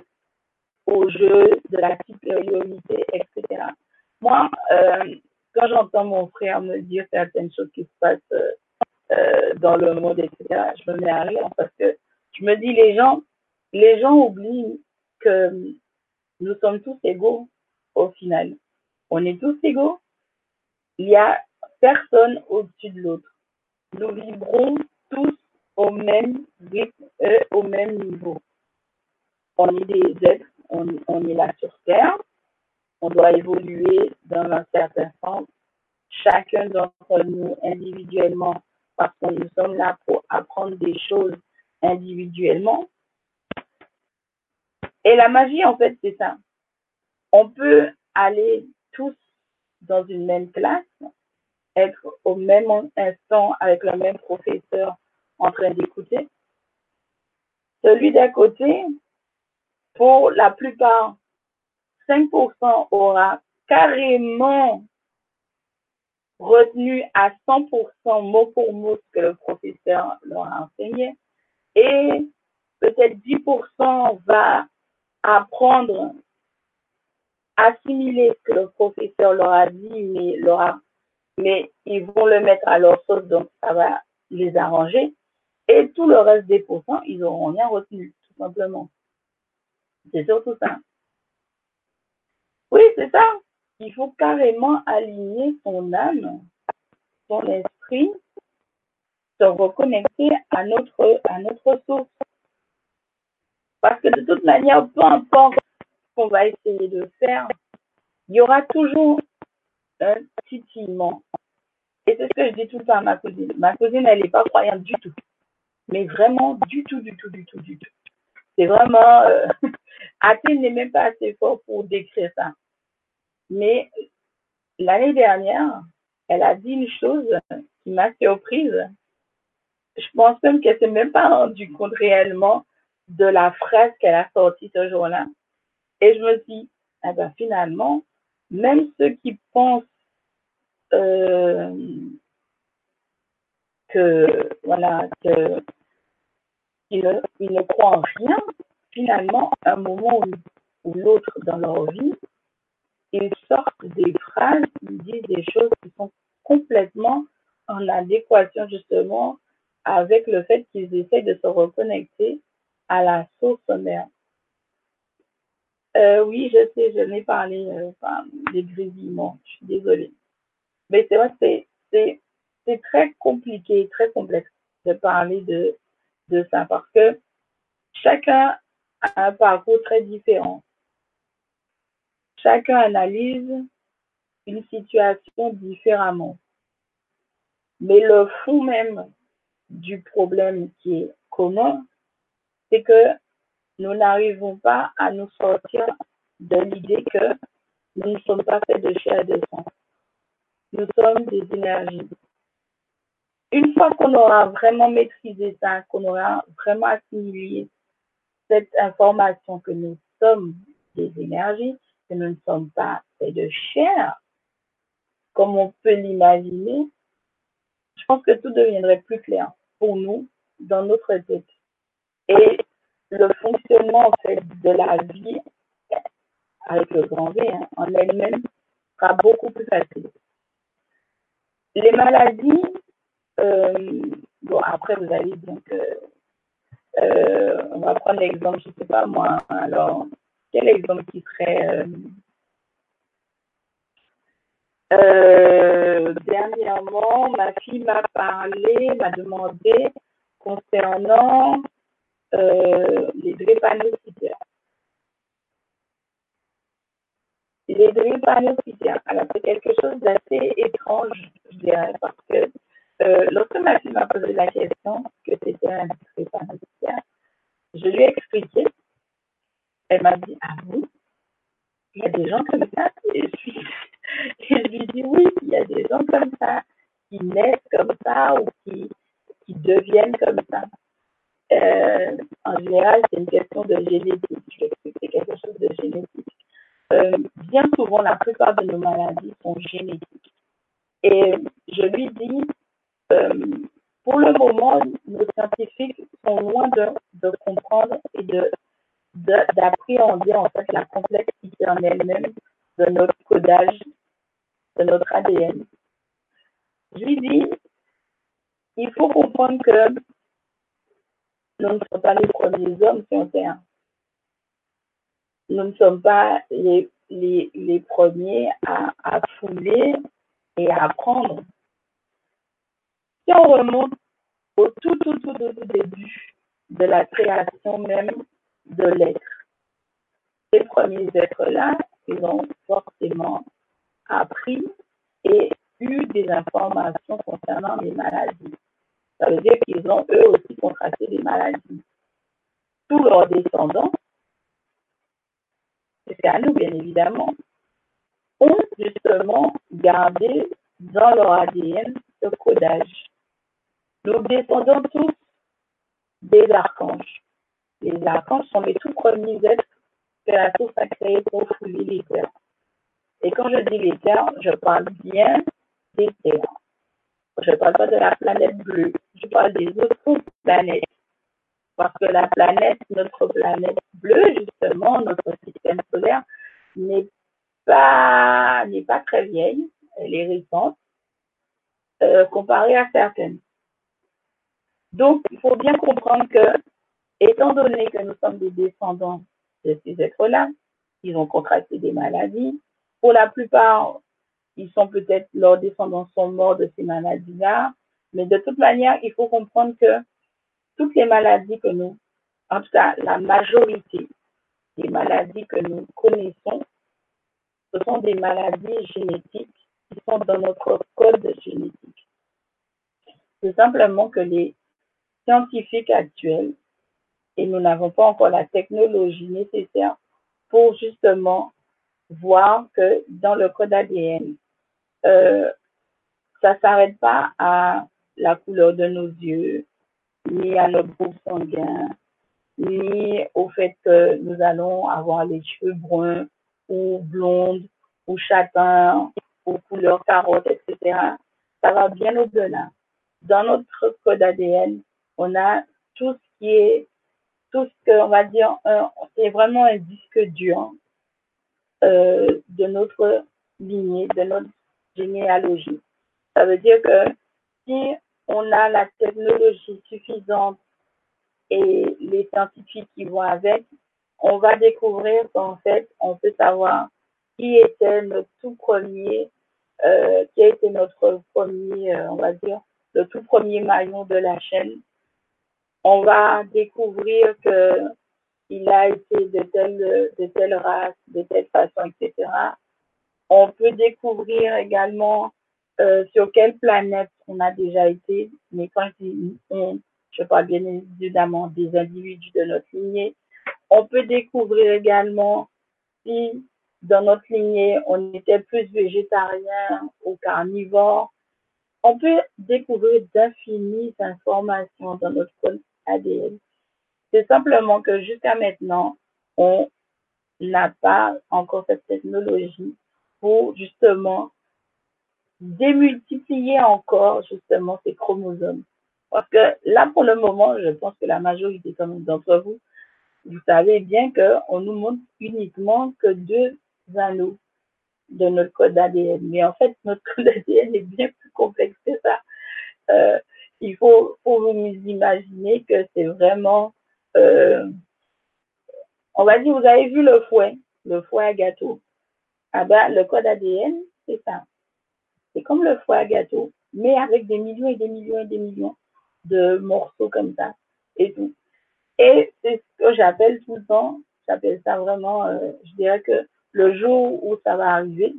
au jeu de la supériorité, etc. Moi, euh, quand j'entends mon frère me dire certaines choses qui se passent euh, euh, dans le monde, etc., je me mets à rire parce que je me dis, les gens, les gens oublient que nous sommes tous égaux au final. On est tous égaux. Il n'y a personne au-dessus de l'autre. Nous vibrons tous au même rythme, euh, au même niveau. On est des êtres, on, on est là sur Terre, on doit évoluer dans un certain sens, chacun d'entre nous individuellement, parce que nous sommes là pour apprendre des choses individuellement. Et la magie, en fait, c'est ça. On peut aller tous dans une même classe, être au même instant avec le même professeur en train d'écouter. Celui d'à côté, pour la plupart 5% aura carrément retenu à 100% mot pour mot ce que le professeur leur a enseigné et peut-être 10% va apprendre, assimiler ce que le professeur leur a dit, mais, ils vont le mettre à leur sauce, donc ça va les arranger. Et tout le reste des pourcents, ils n'auront rien retenu, tout simplement. C'est surtout ça. Oui, c'est ça. Il faut carrément aligner son âme, son esprit, se reconnecter à à notre source. Parce que de toute manière, peu importe ce qu'on va essayer de faire, il y aura toujours un titillement. Et c'est ce que je dis tout le temps à ma cousine. Ma cousine, elle n'est pas croyante du tout. Mais vraiment, du tout, du tout, du tout, du tout. C'est vraiment... Euh, [laughs] n'est même pas assez fort pour décrire ça. Mais l'année dernière, elle a dit une chose qui m'a surprise. Je pense même qu'elle s'est même pas rendue compte réellement de la phrase qu'elle a sortie ce jour-là. Et je me dis, eh ben, finalement, même ceux qui pensent euh, que voilà ils ne, ne croient en rien, finalement, un moment ou l'autre dans leur vie, ils sortent des phrases, ils disent des choses qui sont complètement en adéquation justement avec le fait qu'ils essayent de se reconnecter à la source mère. Euh, oui, je sais, je n'ai parlé euh, des grésillements. Je suis désolée. Mais c'est vrai que c'est, c'est, très compliqué, très complexe de parler de, de ça parce que chacun a un parcours très différent. Chacun analyse une situation différemment. Mais le fond même du problème qui est commun, c'est que nous n'arrivons pas à nous sortir de l'idée que nous ne sommes pas faits de chair et de sang. Nous sommes des énergies. Une fois qu'on aura vraiment maîtrisé ça, qu'on aura vraiment assimilé cette information que nous sommes des énergies, que nous ne sommes pas faits de chair, comme on peut l'imaginer, je pense que tout deviendrait plus clair pour nous dans notre tête. Et le fonctionnement en fait de la vie avec le grand V hein, en elle-même sera beaucoup plus facile. Les maladies, euh, bon après vous allez donc, euh, on va prendre l'exemple, je ne sais pas moi, alors quel exemple qui serait euh, dernièrement, ma fille m'a parlé, m'a demandé concernant les drépanocytaires. Les drépanocytaires, alors c'est quelque chose d'assez étrange, je dirais, parce que euh, lorsque ma fille m'a posé la question que c'était un drépanocytaire, je lui ai expliqué. Elle m'a dit, ah oui, il y a des gens comme ça. Et je, lui dis, oui, il y a des gens comme ça, qui naissent comme ça ou qui, qui deviennent comme ça. Euh, en général, c'est une question de génétique. C'est quelque chose de génétique. Euh, bien souvent, la plupart de nos maladies sont génétiques. Et je lui dis, euh, pour le moment, nos scientifiques sont loin de, de comprendre et de d'appréhender en fait la complexité en elle-même de notre codage, de notre ADN. Je lui dis, il faut comprendre que nous ne sommes pas les premiers hommes sur. Nous ne sommes pas les, les, les premiers à, à fouler et à apprendre. Si on remonte au tout, tout, tout, tout début de la création même de l'être, ces premiers êtres-là, ils ont forcément appris et eu des informations concernant les maladies. Ça veut dire qu'ils ont eux aussi contracté des maladies. Tous leurs descendants, c'est à nous bien évidemment, ont justement gardé dans leur ADN ce codage. Nous descendons tous des archanges. Les archanges sont les tout premiers êtres que la source a créés pour fouler les terres. Et quand je dis les terres, je parle bien des terres. Je ne parle pas de la planète bleue, je parle des autres planètes. Parce que la planète, notre planète bleue, justement, notre système solaire, n'est pas, pas très vieille, elle est récente, euh, comparée à certaines. Donc, il faut bien comprendre que, étant donné que nous sommes des descendants de ces êtres-là, ils ont contracté des maladies. Pour la plupart, ils sont peut-être, leurs descendants sont morts de ces maladies-là. Mais de toute manière, il faut comprendre que toutes les maladies que nous, en tout cas la majorité des maladies que nous connaissons, ce sont des maladies génétiques qui sont dans notre code génétique. C'est simplement que les scientifiques actuels, et nous n'avons pas encore la technologie nécessaire pour justement voir que dans le code ADN, euh, ça s'arrête pas à la couleur de nos yeux, ni à notre groupe sanguin, ni au fait que nous allons avoir les cheveux bruns ou blondes ou châtains ou couleur carotte, etc. Ça va bien au-delà. Dans notre code ADN, on a tout ce qui est, tout ce qu'on va dire, c'est vraiment un disque dur euh, de notre lignée, de notre généalogie. Ça veut dire que si on a la technologie suffisante et les scientifiques qui vont avec, on va découvrir qu'en fait, on peut savoir qui était notre tout premier, euh, qui a été notre premier, euh, on va dire, le tout premier maillon de la chaîne. On va découvrir que il a été de telle, de telle race, de telle façon, etc. On peut découvrir également euh, sur quelle planète on a déjà été, mais quand on, je parle bien évidemment des individus de notre lignée, on peut découvrir également si dans notre lignée on était plus végétarien ou carnivore. On peut découvrir d'infinies informations dans notre code ADN. C'est simplement que jusqu'à maintenant, on n'a pas encore cette technologie justement démultiplier encore justement ces chromosomes. Parce que là, pour le moment, je pense que la majorité d'entre vous, vous savez bien qu'on nous montre uniquement que deux anneaux de notre code ADN. Mais en fait, notre code ADN est bien plus complexe que ça. Euh, il faut, faut vous imaginer que c'est vraiment, euh, on va dire, vous avez vu le fouet, le fouet à gâteau. Ah ben, le code ADN, c'est ça. C'est comme le foie à gâteau, mais avec des millions et des millions et des millions de morceaux comme ça et tout. Et c'est ce que j'appelle tout le temps, j'appelle ça vraiment, euh, je dirais que le jour où ça va arriver,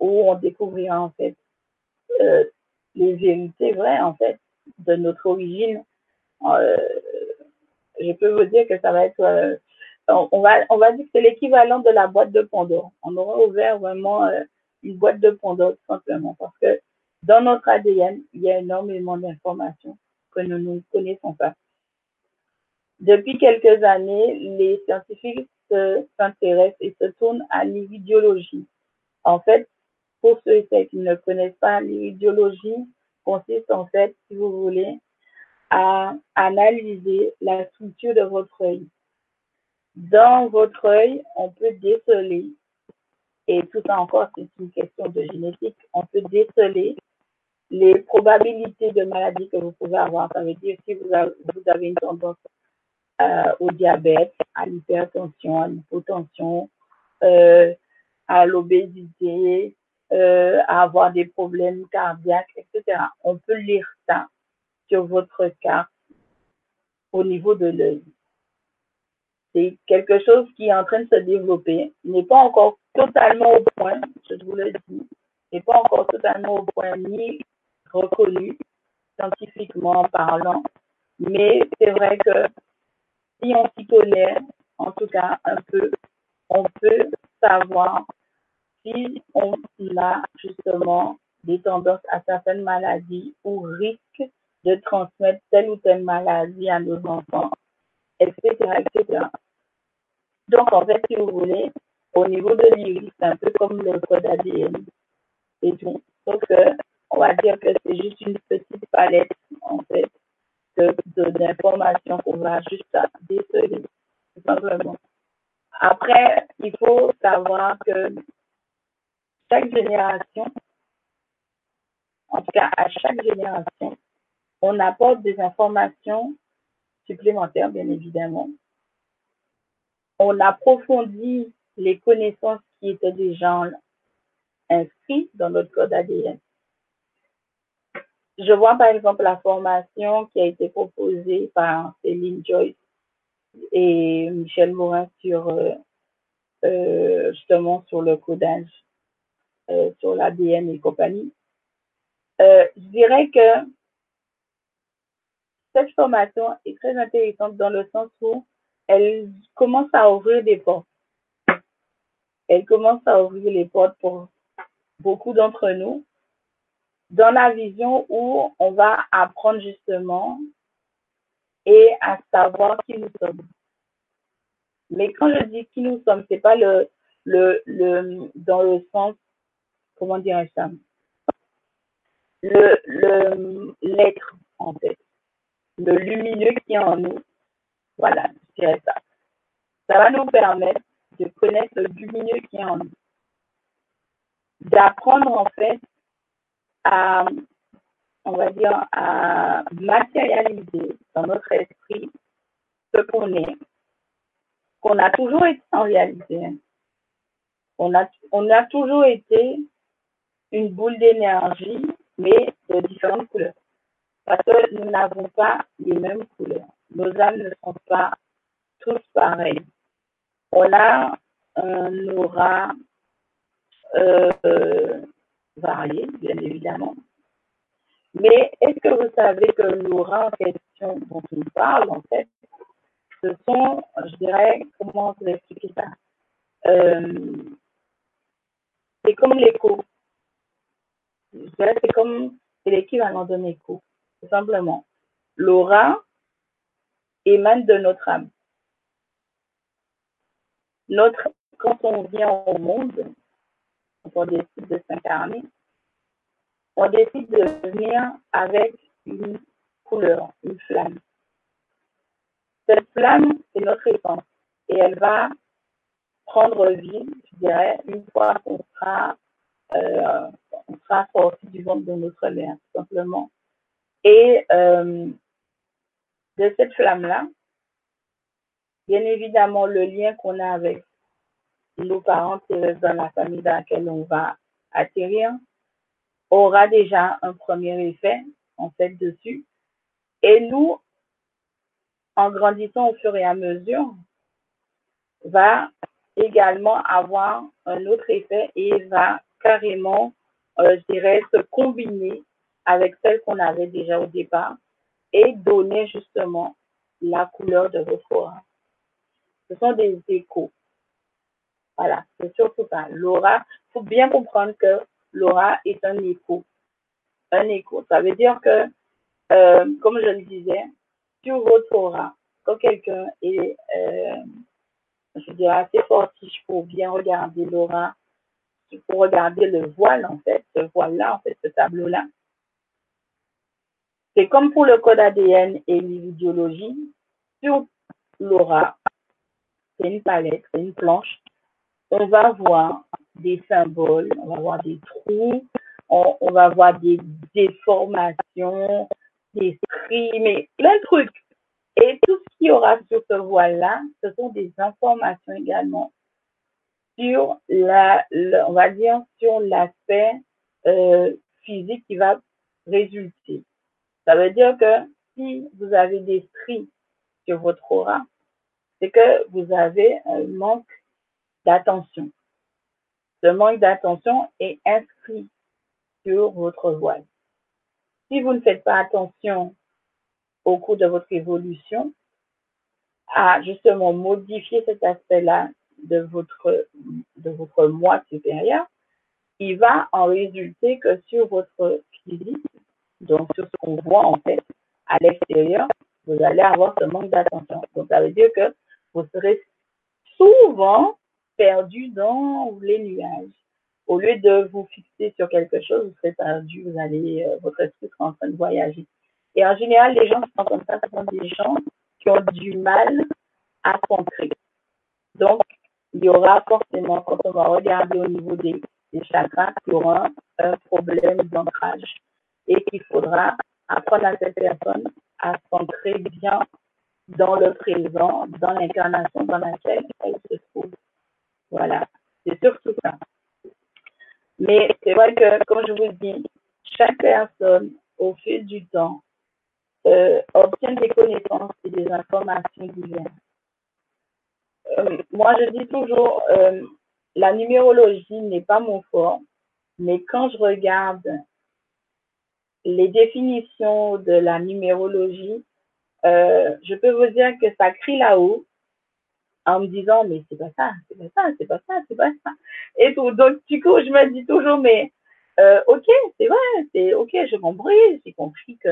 où on découvrira en fait euh, les vérités vraies en fait de notre origine, euh, je peux vous dire que ça va être, on, va, on va dire que c'est l'équivalent de la boîte de Pandore. On aura ouvert vraiment une boîte de Pandore tout simplement parce que dans notre ADN, il y a énormément d'informations que nous ne connaissons pas. Depuis quelques années, les scientifiques s'intéressent et se tournent à l'iridiologie. En fait, pour ceux et celles qui ne connaissent pas, l'iridiologie consiste en fait, si vous voulez, à analyser la structure de votre œil. Dans votre œil, on peut déceler, et tout ça encore, c'est une question de génétique, on peut déceler les probabilités de maladies que vous pouvez avoir. Ça veut dire si vous avez, une tendance euh, au diabète, à l'hypertension, à l'hypotension, euh, à l'obésité, euh, à avoir des problèmes cardiaques, etc. On peut lire ça sur votre carte au niveau de l'œil. C'est quelque chose qui est en train de se développer. N'est pas encore totalement au point, je vous le dis, n'est pas encore totalement au point ni reconnu scientifiquement parlant. Mais c'est vrai que si on s'y connaît, en tout cas un peu, on peut savoir si on a justement des tendances à certaines maladies ou risque de transmettre telle ou telle maladie à nos enfants, etc., etc. Donc, en fait, si vous voulez, au niveau de l'iris, c'est un peu comme le code ADN et tout. Donc, on va dire que c'est juste une petite palette, en fait, d'informations qu'on va juste déceler, tout simplement. Après, il faut savoir que chaque génération, en tout cas à chaque génération, on apporte des informations supplémentaires, bien évidemment. On approfondit les connaissances qui étaient déjà inscrites dans notre code ADN je vois par exemple la formation qui a été proposée par Céline Joyce et Michel Morin sur euh, euh, justement sur le codage, euh, sur l'ADN et compagnie. je dirais que cette formation est très intéressante dans le sens où elle commence à ouvrir des portes. Elle commence à ouvrir les portes pour beaucoup d'entre nous dans la vision où on va apprendre justement et à savoir qui nous sommes. Mais quand je dis qui nous sommes, c'est pas le, le, le, dans le sens, comment dirais-je ça? Le, l'être, en fait. Le lumineux qui est en nous. Voilà, Ça va nous permettre de connaître le lumineux qui est en nous. D'apprendre, en fait, à, on va dire, à matérialiser dans notre esprit ce qu'on est qu'on a toujours été en réalité. On a, on a toujours été une boule d'énergie, mais de différentes couleurs. Parce que nous n'avons pas les mêmes couleurs. Nos âmes ne sont pas tous pareils. On a un aura euh, varié, bien évidemment. Mais est-ce que vous savez que l'aura en question dont on parle, en fait, ce sont, je dirais, comment vous expliquer ça euh, C'est comme l'écho. Je dirais c'est comme, l'équivalent d'un écho, tout simplement. L'aura émane de notre âme. Notre, quand on vient au monde, quand on décide de s'incarner, on décide de venir avec une couleur, une flamme. Cette flamme, c'est notre essence et elle va prendre vie, je dirais, une fois qu'on sera, euh, sorti du ventre de notre mère, tout simplement. Et euh, de cette flamme-là, bien évidemment, le lien qu'on a avec nos parents restent dans la famille dans laquelle on va atterrir, aura déjà un premier effet, en fait, dessus. Et nous, en grandissant au fur et à mesure, va également avoir un autre effet et va carrément, euh, je dirais, se combiner avec celle qu'on avait déjà au départ et donner justement la couleur de votre aura. Ce sont des échos. Voilà, c'est surtout ça. L'aura, il faut bien comprendre que l'aura est un écho. Un écho. Ça veut dire que, euh, comme je le disais, sur votre aura, quand quelqu'un est, euh, je dirais, assez fortiche pour bien regarder l'aura, pour regarder le voile, en fait, ce voile-là, en fait, ce tableau-là, c'est comme pour le code ADN et l'idéologie, sur l'aura, une palette, une planche, on va voir des symboles, on va voir des trous, on, va voir des déformations, des stries, mais plein de trucs. Et tout ce qu'il y aura sur ce voile-là, ce sont des informations également sur la, on va dire, sur l'aspect euh, physique qui va résulter. Ça veut dire que si vous avez des stries sur votre aura, c'est que vous avez un manque d'attention. Ce manque d'attention est inscrit sur votre voile. Si vous ne faites pas attention au cours de votre évolution à justement modifier cet aspect-là de votre, de votre moi supérieur, il va en résulter que sur votre physique, donc sur ce qu'on voit en fait à l'extérieur, vous allez avoir ce manque d'attention. Donc ça veut dire que vous serez souvent perdu dans les nuages. Au lieu de vous fixer sur quelque chose, vous serez perdu, vous allez, euh, votre esprit sera en train de voyager. Et en général, les gens qui sont comme ça, ce sont des gens qui ont du mal à s'ancrer. Donc, il y aura forcément, quand on va regarder au niveau des, chakras, il y aura un problème d'ancrage et qu'il faudra apprendre à cette personne à s'ancrer bien dans le présent, dans l'incarnation dans laquelle elle se trouve. Voilà, c'est surtout ça. Mais c'est vrai que, comme je vous dis, chaque personne, au fil du temps, euh, obtient des connaissances et des informations diverses. Euh, moi, je dis toujours, euh, la numérologie n'est pas mon fort, mais quand je regarde les définitions de la numérologie, je peux vous dire que ça crie là-haut en me disant mais c'est pas ça, c'est pas ça, c'est pas ça, c'est pas ça. Et tout. Donc du coup, je me dis toujours mais euh, ok, c'est vrai, c'est ok, je compris, j'ai compris que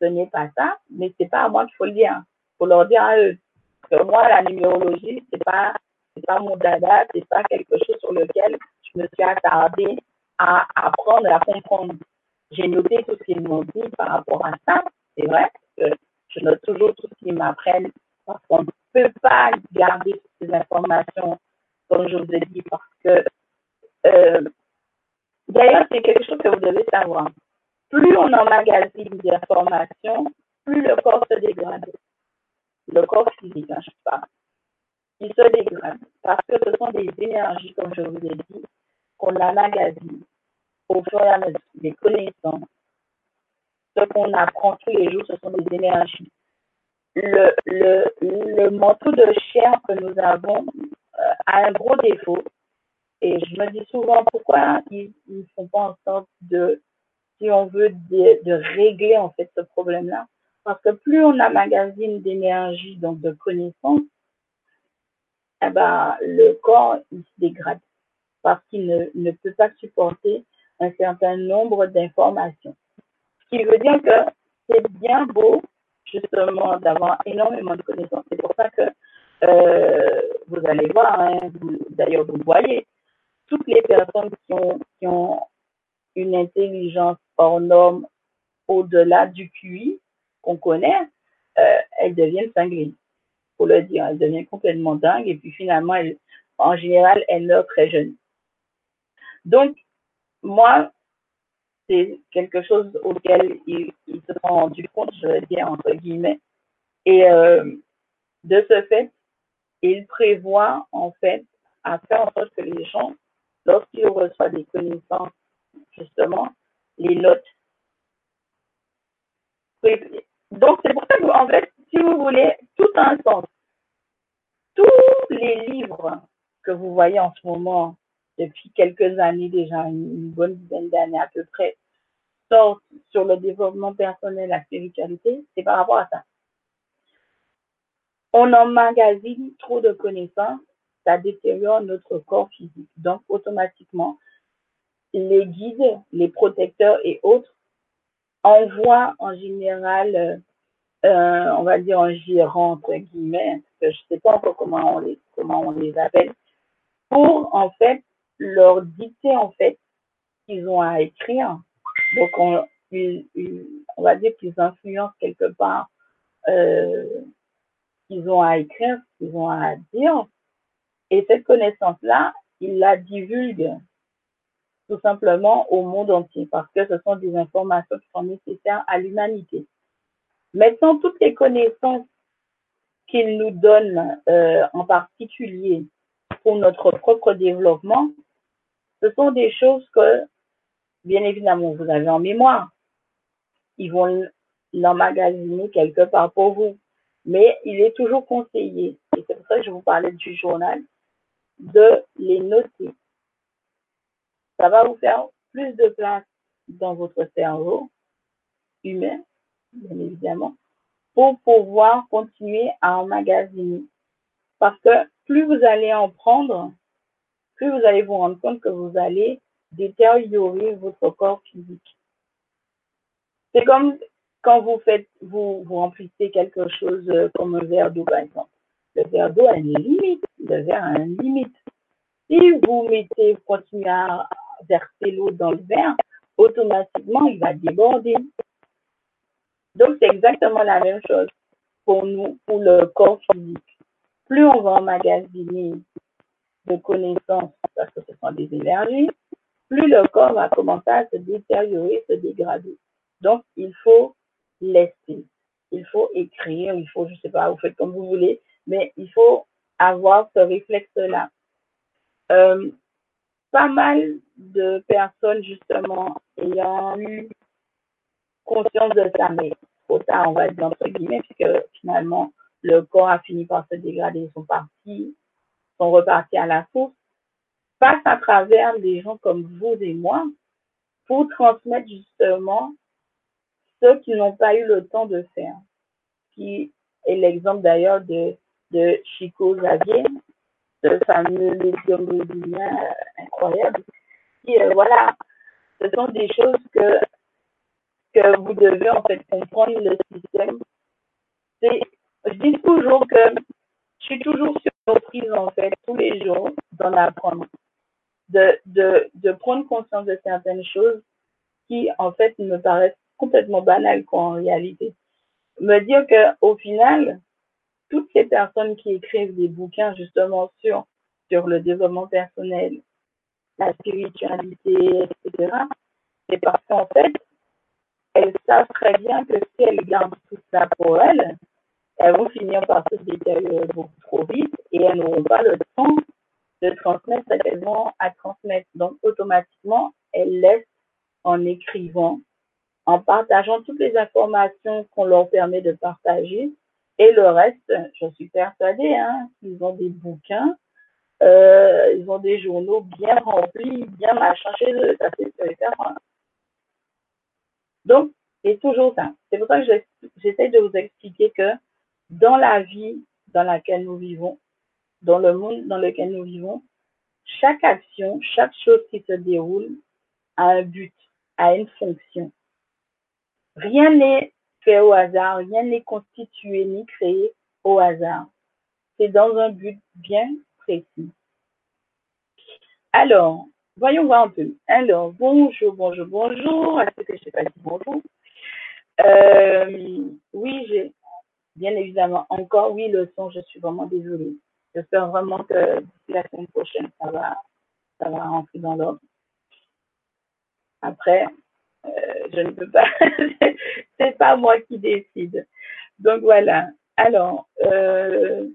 ce n'est pas ça, mais c'est pas à moi qu'il faut le dire. Faut leur dire à eux. Que moi, la numérologie, c'est pas c'est pas mon dada, c'est pas quelque chose sur lequel je me suis attardée à apprendre, à comprendre. J'ai noté tout ce qu'ils m'ont dit par rapport à ça, c'est vrai, je note toujours tout ce qu'ils m'apprennent parce qu'on ne peut pas garder ces informations, comme je vous ai dit, parce que, euh, d'ailleurs, c'est quelque chose que vous devez savoir. Plus on emmagasine d'informations, plus le corps se dégrade. Le corps physique, hein, je sais pas. ils se dégradent parce que ce sont des énergies, comme je vous ai dit, qu'on emmagasine au fur et à mesure des connaissances. Ce qu'on apprend tous les jours, ce sont des énergies. Le, le, le manteau de chair que nous avons euh, a un gros défaut. Et je me dis souvent pourquoi ils ne font pas en sorte de, si on veut, de, régler en fait ce problème-là. Parce que plus on a magazine d'énergie, donc de connaissances, eh ben, le corps il se dégrade parce qu'il ne, ne peut pas supporter un certain nombre d'informations. Qui veut dire que c'est bien beau justement d'avoir énormément de connaissances. C'est pour ça que euh, vous allez voir, hein, d'ailleurs vous voyez, toutes les personnes qui ont, une intelligence hors norme au-delà du QI qu'on connaît, euh, elles deviennent cinglées, pour le dire. Elles deviennent complètement dingues et puis finalement, en général, elles meurent très jeunes. Donc, moi, c'est quelque chose auquel ils, se sont rendus compte, je veux dire, entre guillemets. Et euh, de ce fait, il prévoit en fait à faire en sorte que les gens, lorsqu'ils reçoivent des connaissances, justement, les notes. Donc c'est pour ça que en fait, si vous voulez, tout un sens. Tous les livres que vous voyez en ce moment, depuis quelques années déjà, une bonne dizaine d'années à peu près, sortent sur le développement personnel, la spiritualité, c'est par rapport à ça on emmagasine trop de connaissances, ça détériore notre corps physique. Donc, automatiquement, les guides, les protecteurs et autres envoient en général, euh, on va dire un gérant, entre guillemets, je ne sais pas encore comment on les, comment on les appelle, pour, en fait, leur dicter, en fait, qu'ils ont à écrire. Donc, on, on va dire qu'ils influencent quelque part euh, qu'ils ont à écrire, ce qu'ils ont à dire. Et cette connaissance-là, ils la divulguent tout simplement au monde entier parce que ce sont des informations qui sont nécessaires à l'humanité. Maintenant, toutes les connaissances qu'ils nous donnent euh, en particulier pour notre propre développement, ce sont des choses que, bien évidemment, vous avez en mémoire. Ils vont l'emmagasiner quelque part pour vous. Mais il est toujours conseillé, et c'est pour ça que je vous parlais du journal, de les noter. Ça va vous faire plus de place dans votre cerveau humain, bien évidemment, pour pouvoir continuer à emmagasiner. Parce que plus vous allez en prendre, plus vous allez vous rendre compte que vous allez détériorer votre corps physique. C'est comme quand vous faites, vous, vous remplissez quelque chose euh, comme un verre d'eau, par exemple. Le verre d'eau a une limite. Le verre a une limite. Si vous mettez, vous continuez à verser l'eau dans le verre, automatiquement, il va déborder. Donc, c'est exactement la même chose pour nous, pour le corps physique. Plus on va emmagasiner de connaissances, parce que ce sont des énergies, plus le corps va commencer à se détériorer, se dégrader. Donc, il faut laisser. Il faut écrire, il faut, je sais pas, vous faites comme vous voulez, mais il faut avoir ce réflexe-là. Euh, pas mal de personnes, justement, ayant eu conscience de ça, mais trop tard, on va dire entre guillemets, puisque finalement, le corps a fini par se dégrader, ils sont partis, sont à la source, passe à travers des gens comme vous et moi pour transmettre justement ceux qui n'ont pas eu le temps de faire, qui est l'exemple d'ailleurs de, de Chico Xavier, ce fameux médium euh, incroyable, qui, euh, voilà, ce sont des choses que, que vous devez en fait comprendre le système. Je dis toujours que je suis toujours en fait tous les jours d'en apprendre, de, de, de prendre conscience de certaines choses qui en fait me paraissent complètement banal quoi, en réalité. Me dire que au final, toutes ces personnes qui écrivent des bouquins justement sur, sur le développement personnel, la spiritualité, etc., c'est parce qu'en fait, elles savent très bien que si elles gardent tout ça pour elles, elles vont finir par se détériorer beaucoup trop vite et elles n'auront pas le temps de transmettre ce qu'elles vont à transmettre. Donc, automatiquement, elles laissent en écrivant, en partageant toutes les informations qu'on leur permet de partager. Et le reste, je suis persuadée, hein, qu'ils ont des bouquins, euh, ils ont des journaux bien remplis, bien machin chez eux. Ça, c'est Donc, c'est toujours ça. C'est pour ça que j'essaie de vous expliquer que dans la vie dans laquelle nous vivons, dans le monde dans lequel nous vivons, chaque action, chaque chose qui se déroule a un but, a une fonction. Rien n'est fait au hasard, rien n'est constitué ni créé au hasard. C'est dans un but bien précis. Alors, voyons voir un peu. Alors, bonjour, bonjour, bonjour. Est-ce que je sais pas dit bonjour? Euh, oui, j'ai bien évidemment encore, oui, le son, je suis vraiment désolée. J'espère vraiment que la semaine prochaine, ça va, ça va rentrer dans l'ordre. Après, euh, je ne peux pas, [laughs] c'est pas moi qui décide. Donc voilà. Alors, euh,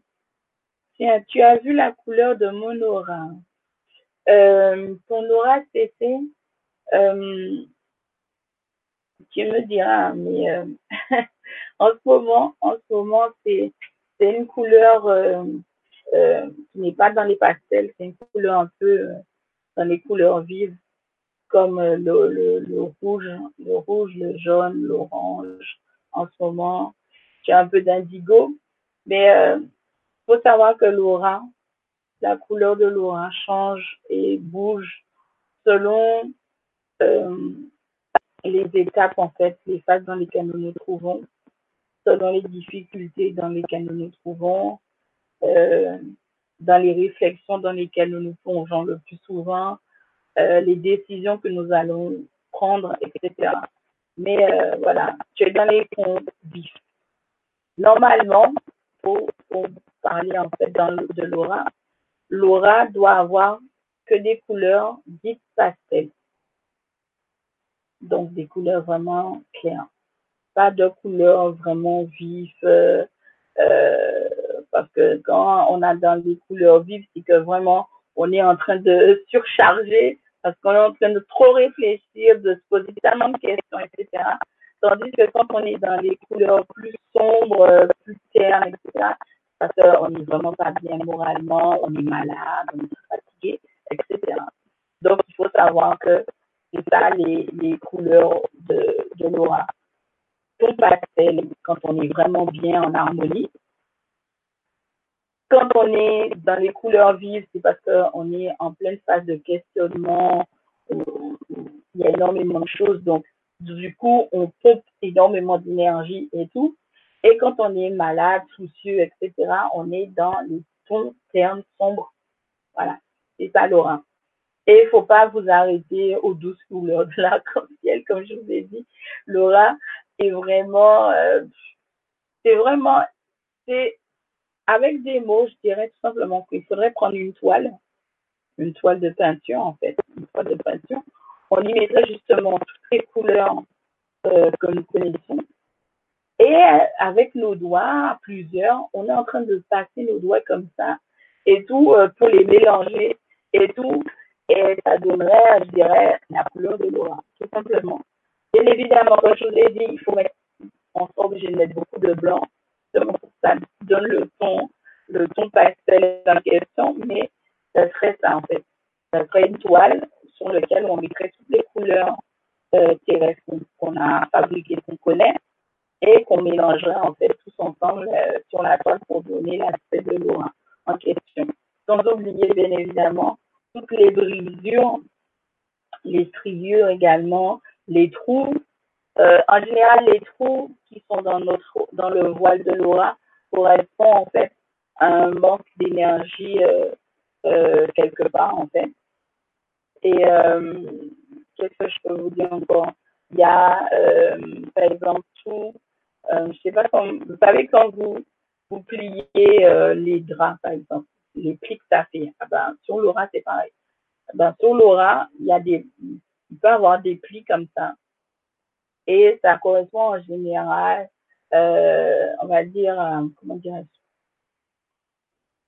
tiens, tu as vu la couleur de mon aura. Euh, ton aura, c'était, euh, tu me diras, mais euh, [laughs] en ce moment, en ce moment, c'est une couleur euh, euh, qui n'est pas dans les pastels, c'est une couleur un peu dans les couleurs vives, comme le, rouge, le rouge, le jaune, l'orange. En ce moment, j'ai un peu d'indigo, mais euh, faut savoir que l'aura, la couleur de l'aura change et bouge selon euh, les étapes, en fait, les phases dans lesquelles nous nous trouvons, selon les difficultés dans lesquelles nous nous trouvons, euh, dans les réflexions dans lesquelles nous nous plongeons le plus souvent, euh, les décisions que nous allons prendre, etc. Mais euh, voilà, tu es dans les ponts vifs. Normalement, pour, parler en fait dans de l'aura, l'aura doit avoir que des couleurs dites pastel. Donc des couleurs vraiment claires. Pas de couleurs vraiment vives. Euh, euh, parce que quand on a dans des couleurs vives, c'est que vraiment on est en train de surcharger parce qu'on est en train de trop réfléchir, de se poser tellement de questions, etc. Tandis que quand on est dans les couleurs plus sombres, plus ternes, etc., parce qu'on n'est vraiment pas bien moralement, on est malade, on est fatigué, etc. Donc, il faut savoir que c'est ça les, les couleurs de, de l'aura. Ton pastel, quand on est vraiment bien en harmonie, quand on est dans les couleurs vives, c'est parce qu'on est en pleine phase de questionnement. Il y a énormément de choses. Donc, du coup, on pompe énormément d'énergie et tout. Et quand on est malade, soucieux, etc., on est dans les tons ternes sombres. Voilà. C'est ça, Laura. Et il faut pas vous arrêter aux douces couleurs de l'arc-en-ciel, [laughs] comme je vous ai dit. Laura est vraiment, euh, c'est vraiment, c'est avec des mots, je dirais tout simplement qu'il faudrait prendre une toile, une toile de peinture en fait, une toile de peinture. On y mettrait justement toutes les couleurs euh, que nous connaissons. Et euh, avec nos doigts, plusieurs, on est en train de passer nos doigts comme ça et tout pour les mélanger et tout. Et ça donnerait, je dirais, la couleur de l'aura, tout simplement. Bien évidemment, comme je vous l'ai dit, il faut mettre, on sera obligé de mettre beaucoup de blanc ça donne le ton, le ton pastel en question, mais ça serait ça en fait. Ça serait une toile sur laquelle on mettrait toutes les couleurs euh, terrestres qu'on a fabriquées, qu'on connaît, et qu'on mélangerait en fait tous ensemble euh, sur la toile pour donner l'aspect de l'eau en question. Sans oublier bien évidemment toutes les brisures, les striures également, les trous euh, en général, les trous qui sont dans, notre, dans le voile de l'aura correspondent en fait à un manque d'énergie euh, euh, quelque part en fait. Et euh, qu'est-ce que je peux vous dire encore? Il y a euh, par exemple tout, je sais pas quand, vous savez quand vous vous pliez les draps par exemple, les plis que ça fait. Ah ben, sur l'aura c'est pareil. Ah ben, sur l'aura il y a des, il peut avoir des plis comme ça et ça correspond en général euh, on va dire, comment dire,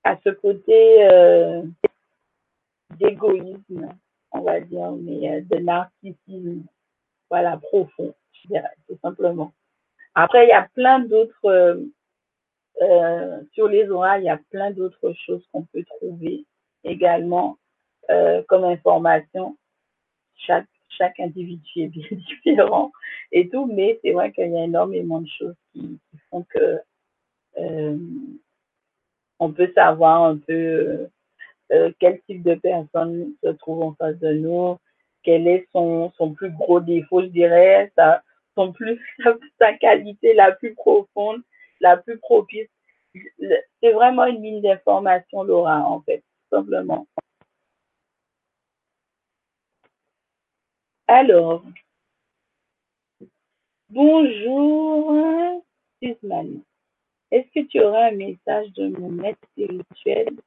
à ce côté euh, d'égoïsme, on va dire, mais euh, de narcissisme, voilà, profond, je dirais, tout simplement. Après, il y a plein d'autres, euh, sur les auras, il y a plein d'autres choses qu'on peut trouver également comme information. Chaque, individu est bien [laughs] différent et tout, mais c'est vrai qu'il y a énormément de choses qui, qui font que on peut savoir un peu euh, euh, quel type de personne se trouve en face de nous, quel est son, son plus gros défaut, je dirais, sa, son plus, [laughs] sa qualité la plus profonde, la plus propice. C'est vraiment une mine d'information, Laura, en fait, simplement. Alors, bonjour, Suzanne. Est-ce que tu auras un message de mon maître spirituel?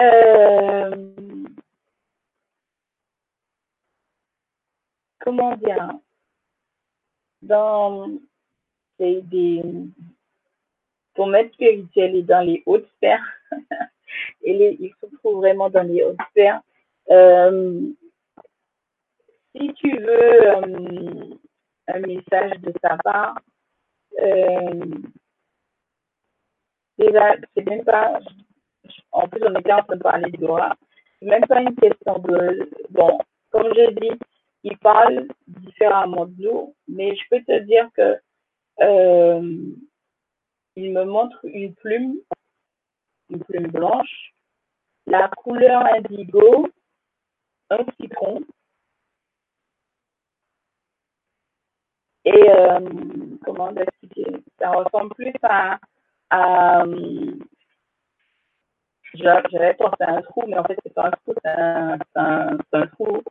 Euh, Comment dire? Dans des, ton maître spirituel est dans les hautes sphères. [laughs] Et il se trouve vraiment dans les sphères. Euh, si tu veux euh, un message de sa part. Euh, déjà, c'est même pas, en plus on était en train de parler de Dora, c'est même pas une question de, bon, comme je dis, il parle différemment de nous, mais je peux te dire que il me montre une plume, une plume blanche, la couleur indigo, un citron, Et euh, comment expliquer Ça ressemble plus à, à j'avais pensé un trou, mais en fait c'est pas un trou, c'est un, un, un, trou,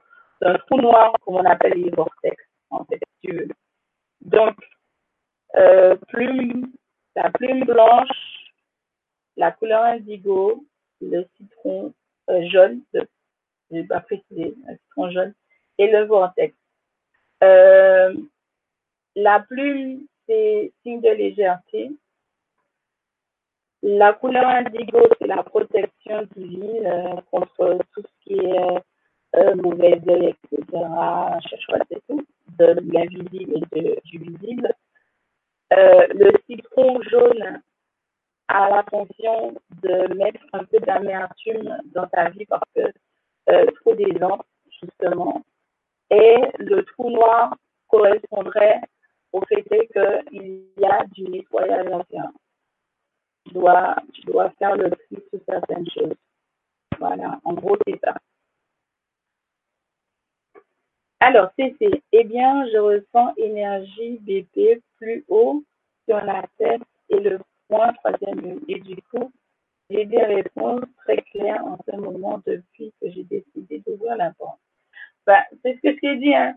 un trou noir comme on appelle les vortex, en fait, tu veux. Donc, euh, plume, la plume blanche, la couleur indigo, le citron euh, jaune, je n'ai pas précisé, le citron jaune, et le vortex. Euh, la plume, c'est signe de légèreté. La couleur indigo, c'est la protection divine euh, contre tout ce qui est euh, euh mauvais œil, etc. c'est tout, de l'invisible et de, du visible. Le citron jaune la fonction de mettre un peu d'amertume dans ta vie parce que euh, trop gens, justement. Et le trou noir correspondrait au fait qu'il y a du nettoyage à faire. Tu dois, tu dois faire le tri sur certaines choses. Voilà, en gros, c'est ça. Alors, c'est Eh bien, je ressens énergie BP plus haut sur la tête et le point troisième. Et du coup, j'ai des réponses très claires en ce moment depuis que j'ai décidé d'ouvrir la porte. Ben, c'est ce que je t'ai dit. Hein.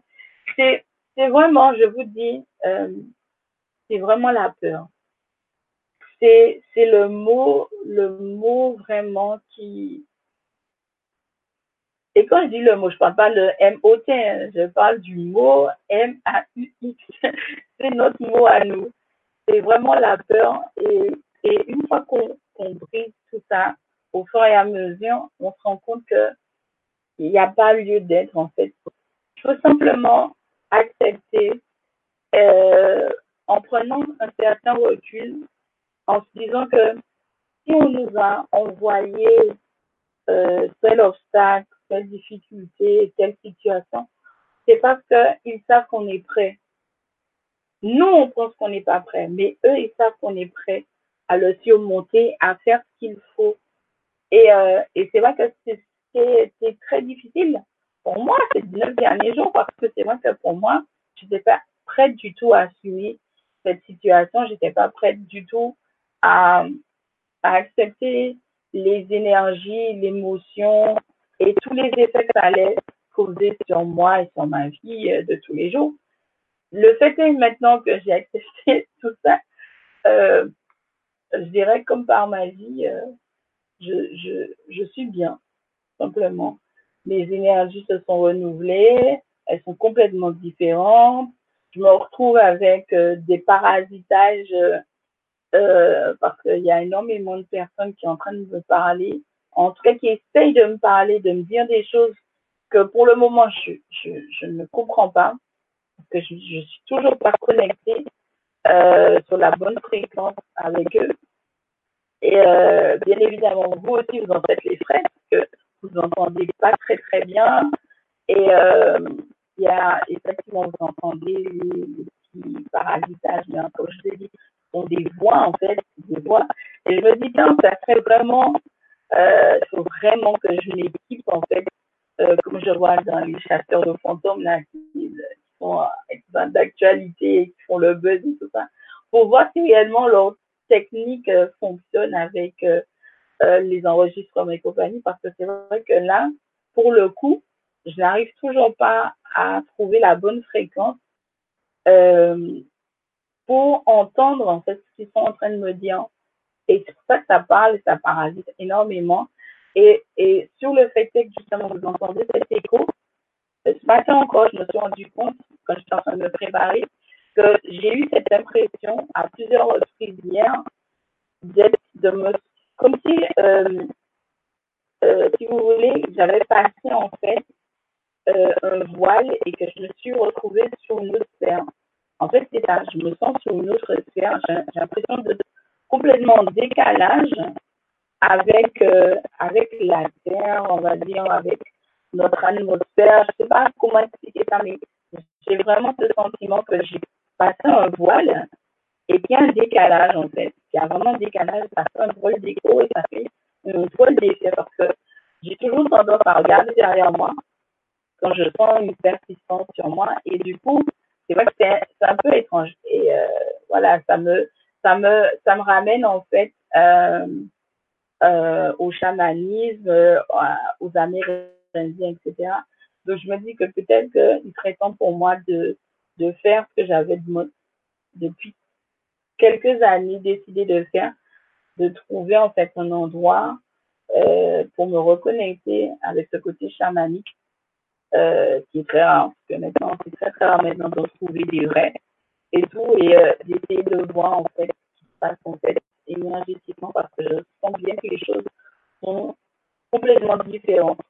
C'est c'est vraiment, je vous dis, euh, c'est vraiment la peur. C'est, c'est le mot, le mot vraiment qui. Et quand je dis le mot, je parle pas le M-O-T, hein, je parle du mot M-A-U-X. [laughs] c'est notre mot à nous. C'est vraiment la peur. Et, une fois qu'on, brise tout ça, au fur et à mesure, on se rend compte que il n'y a pas lieu d'être en fait. Il faut simplement accepter euh, en prenant un certain recul, en se disant que si on nous a envoyé euh, tel obstacle, telle difficulté, telle situation, c'est parce qu'ils savent qu'on est prêt. Nous, on pense qu'on n'est pas prêt, mais eux, ils savent qu'on est prêt à le surmonter, à faire ce qu'il faut. Et, euh, c'est vrai que c'est très difficile pour moi, ces 19 derniers jours, parce que c'est vrai que pour moi, je n'étais pas prête du tout à assumer cette situation, j'étais pas prête du tout à, à accepter les énergies, l'émotion et tous les effets que ça allait causer sur moi et sur ma vie euh, de tous les jours. Le fait est maintenant que j'ai accepté [laughs] tout ça, euh, je dirais comme par magie, euh, je, suis bien, simplement mes énergies se sont renouvelées, elles sont complètement différentes. Je me retrouve avec des parasitages parce qu'il y a énormément de personnes qui sont en train de me parler, en tout cas qui essayent de me parler, de me dire des choses que pour le moment je ne comprends pas, que je, je suis toujours pas connectée euh, sur la bonne fréquence avec eux. Et euh, bien évidemment, vous aussi, vous en faites les frais, parce que vous entendez pas très très bien. Et euh, il y a effectivement, vous entendez les, petits parasitages, bien comme je vous ai dit, sont des voix en fait, des voix. Et je me dis, bien, ça serait vraiment, euh, il faut vraiment que je m'équipe en fait, euh, comme je vois dans les chasseurs de fantômes là, sont d'actualité et qui font le buzz et tout ça, pour voir si réellement leur technique euh, fonctionne avec euh, euh, les enregistrements et compagnie, parce que c'est vrai que là, pour le coup, je n'arrive toujours pas à trouver la bonne fréquence pour entendre en fait ce qu'ils sont en train de me dire. Et c'est pour ça que ça parle et ça parasite énormément. Et, et sur le fait que justement vous entendez cet écho, ce matin encore, je me suis rendu compte, quand j'étais en train de me préparer, que j'ai eu cette impression à plusieurs reprises hier d'être, de me, comme si, euh, euh, si vous voulez, j'avais passé en fait euh, un voile et que je me suis retrouvée sur une autre sphère. En fait, c'est ça, je me sens sur une autre sphère. J'ai, l'impression de complètement décalage avec, avec la Terre, on va dire, avec notre atmosphère. Je sais pas comment expliquer ça, mais j'ai vraiment ce sentiment que j'ai passé un voile et a un décalage, en fait. Il y a vraiment un décalage, ça fait un voile d'écho et ça fait un voile d'effet parce que j'ai toujours tendance à regarder derrière moi quand je sens une persistance sur moi et du coup, c'est vrai que c'est un peu étrange. Et euh, voilà, ça me, ça me, ça me ramène en fait euh, euh, au chamanisme, aux Amérindiens etc. Donc, je me dis que peut-être qu'il serait temps pour moi de, de faire ce que j'avais depuis quelques années décidé de faire, de trouver en fait un endroit euh, pour me reconnecter avec ce côté chamanique euh, qui est très rare, parce que maintenant c'est très très rare maintenant de trouver des vrais et tout, et euh, d'essayer de voir en fait ce qui se passe en fait énergétiquement parce que je sens bien que les choses sont complètement différentes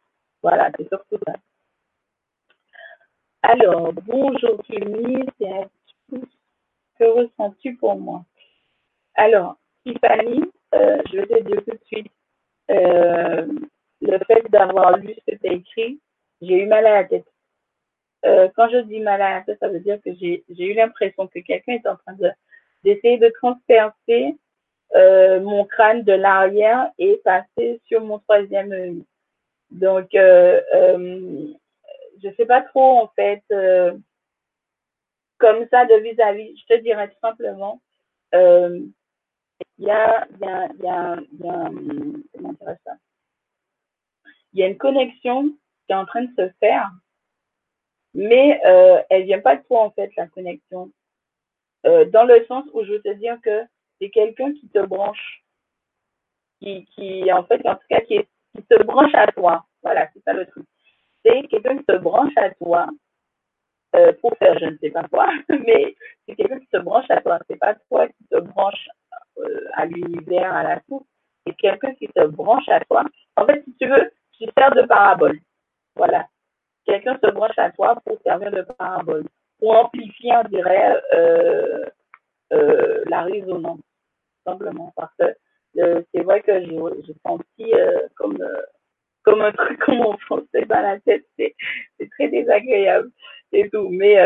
voilà, c'est surtout ça. Alors, bonjour Camille, que ressens-tu pour moi Alors, Tiffany, euh, je vais te dire tout de suite, euh, le fait d'avoir lu ce que tu as écrit, j'ai eu mal à la tête. Euh, quand je dis mal à la tête, ça veut dire que j'ai eu l'impression que quelqu'un est en train de d'essayer de transpercer mon crâne de l'arrière et passer sur mon troisième œil. Donc, euh, euh, je sais pas trop en fait, euh, comme ça de vis-à-vis. Je te dirais tout simplement, euh, il y a, il y a, y a, y a, comment ça? Il y a une connexion qui est en train de se faire, mais euh, elle vient pas de toi en fait la connexion. Euh, dans le sens où je veux te dire que c'est quelqu'un qui te branche, qui, qui en fait en tout cas qui est qui se branche à toi. Voilà, c'est ça le truc. C'est quelqu'un qui se branche à toi euh, pour faire je ne sais pas quoi, [laughs] mais c'est quelqu'un qui se branche à toi. C'est pas toi qui te branche euh, à l'univers, à la source. C'est quelqu'un qui se branche à toi. En fait, si tu veux, tu sers de parabole. Voilà. Quelqu'un se branche à toi pour servir de parabole. Pour amplifier, on dirait, euh, la résonance. Simplement. Parce que c'est vrai que j'ai senti euh, comme, euh, comme un truc comme on pensait dans la tête. C'est très désagréable et tout. Mais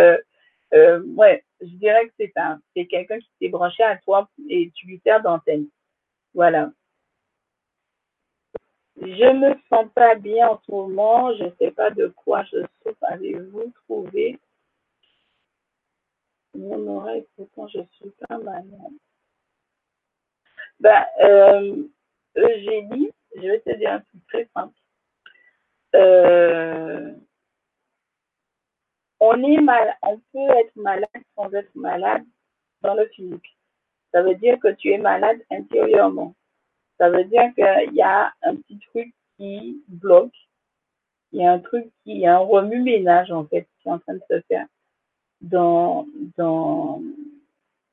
ouais, je dirais que c'est ça. C'est quelqu'un qui s'est branché à toi et tu lui sers d'antenne. Voilà. Je me sens pas bien en ce moment. Je ne sais pas de quoi je souffre. Avez-vous trouvé mon oreille? Pourtant, je suis pas malade. Ben, euh, Eugénie, je vais te dire un truc très simple. Euh, on est mal, on peut être malade sans être malade dans le physique. Ça veut dire que tu es malade intérieurement. Ça veut dire qu'il y a un petit truc qui bloque il y a un truc qui, il a un remue-ménage, en fait, qui est en train de se faire dans, dans,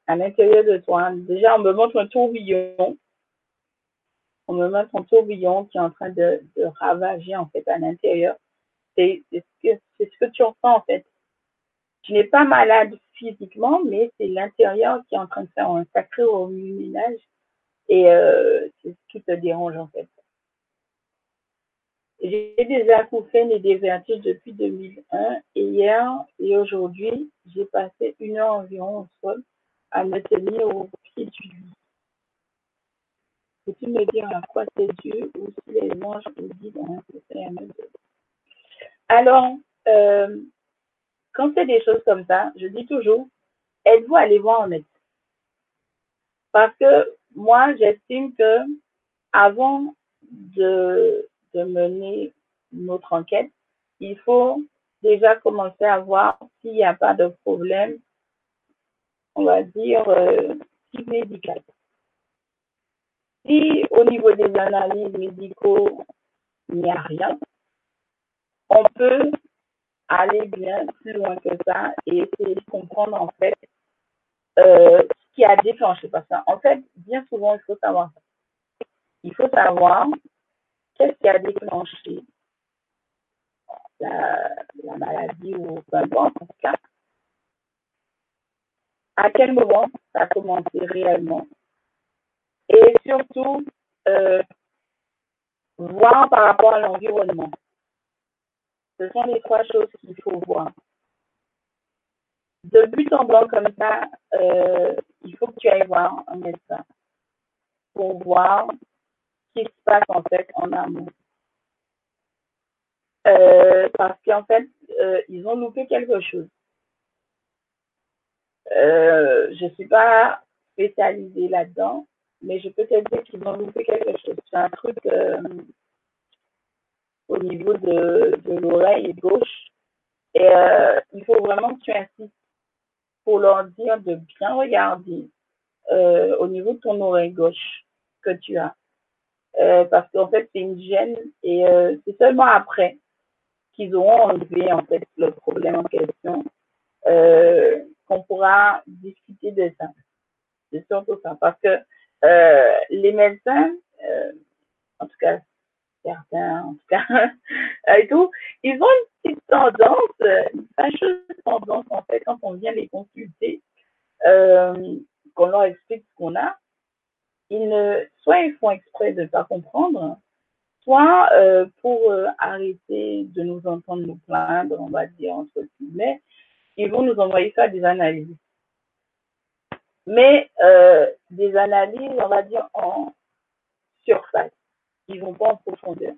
à l'intérieur de toi. Déjà, on me montre un tourbillon. On me montre un tourbillon qui est en train de, ravager, en fait, à l'intérieur. C'est ce, que, tu ressens, en fait. Tu n'es pas malade physiquement, mais c'est l'intérieur qui est en train de faire un sacré remue-ménage. Et euh, c'est ce qui te dérange, en fait. J'ai des acouphènes et des vertiges depuis 2001 et hier et aujourd'hui, j'ai passé une heure environ au sol à me tenir au pied du lit. Peux-tu me dire à quoi c'est dû ou si les anges vous disent un Alors, euh, quand c'est des choses comme ça, je dis toujours, êtes-vous allez voir en médecin? Parce que moi, j'estime que avant de mener notre enquête, il faut déjà commencer à voir s'il n'y a pas de problème, on va dire, euh, médical. Si au niveau des analyses médicaux, il n'y a rien, on peut aller bien plus loin que ça et essayer de comprendre en fait euh, ce qui a déclenché. Parce qu'en fait, bien souvent, il faut savoir ça. Il faut savoir qu'est-ce qui a déclenché la, maladie ou peu importe en tout cas, à quel moment ça a commencé réellement? Et surtout euh, voir par rapport à l'environnement. Ce sont les trois choses qu'il faut voir. De but en blanc comme ça, euh, il faut que tu ailles voir un médecin pour voir se passe en fait en amour. Euh, parce qu'en fait, euh, ils ont loupé quelque chose. Euh, je ne suis pas spécialisée là-dedans, mais je peux te dire qu'ils ont loupé quelque chose. C'est un truc au niveau de, de l'oreille gauche. Et il faut vraiment que tu insistes pour leur dire de bien regarder au niveau de ton oreille gauche que tu as. Euh, parce qu'en fait, c'est une gêne et euh, c'est seulement après qu'ils auront enlevé en fait le problème en question euh, qu'on pourra discuter de ça. C'est surtout ça. Parce que les médecins, en tout cas certains, en tout cas, [laughs] et tout, ils ont une petite tendance, une fâcheuse tendance en fait quand on vient les consulter, qu'on leur explique ce qu'on a, ils ne, soit ils font exprès de ne pas comprendre, soit euh, pour euh, arrêter de nous entendre nous plaindre, on va dire entre guillemets, ils vont nous envoyer faire des analyses. Mais euh, des analyses, on va dire en surface. Ils vont pas en profondeur.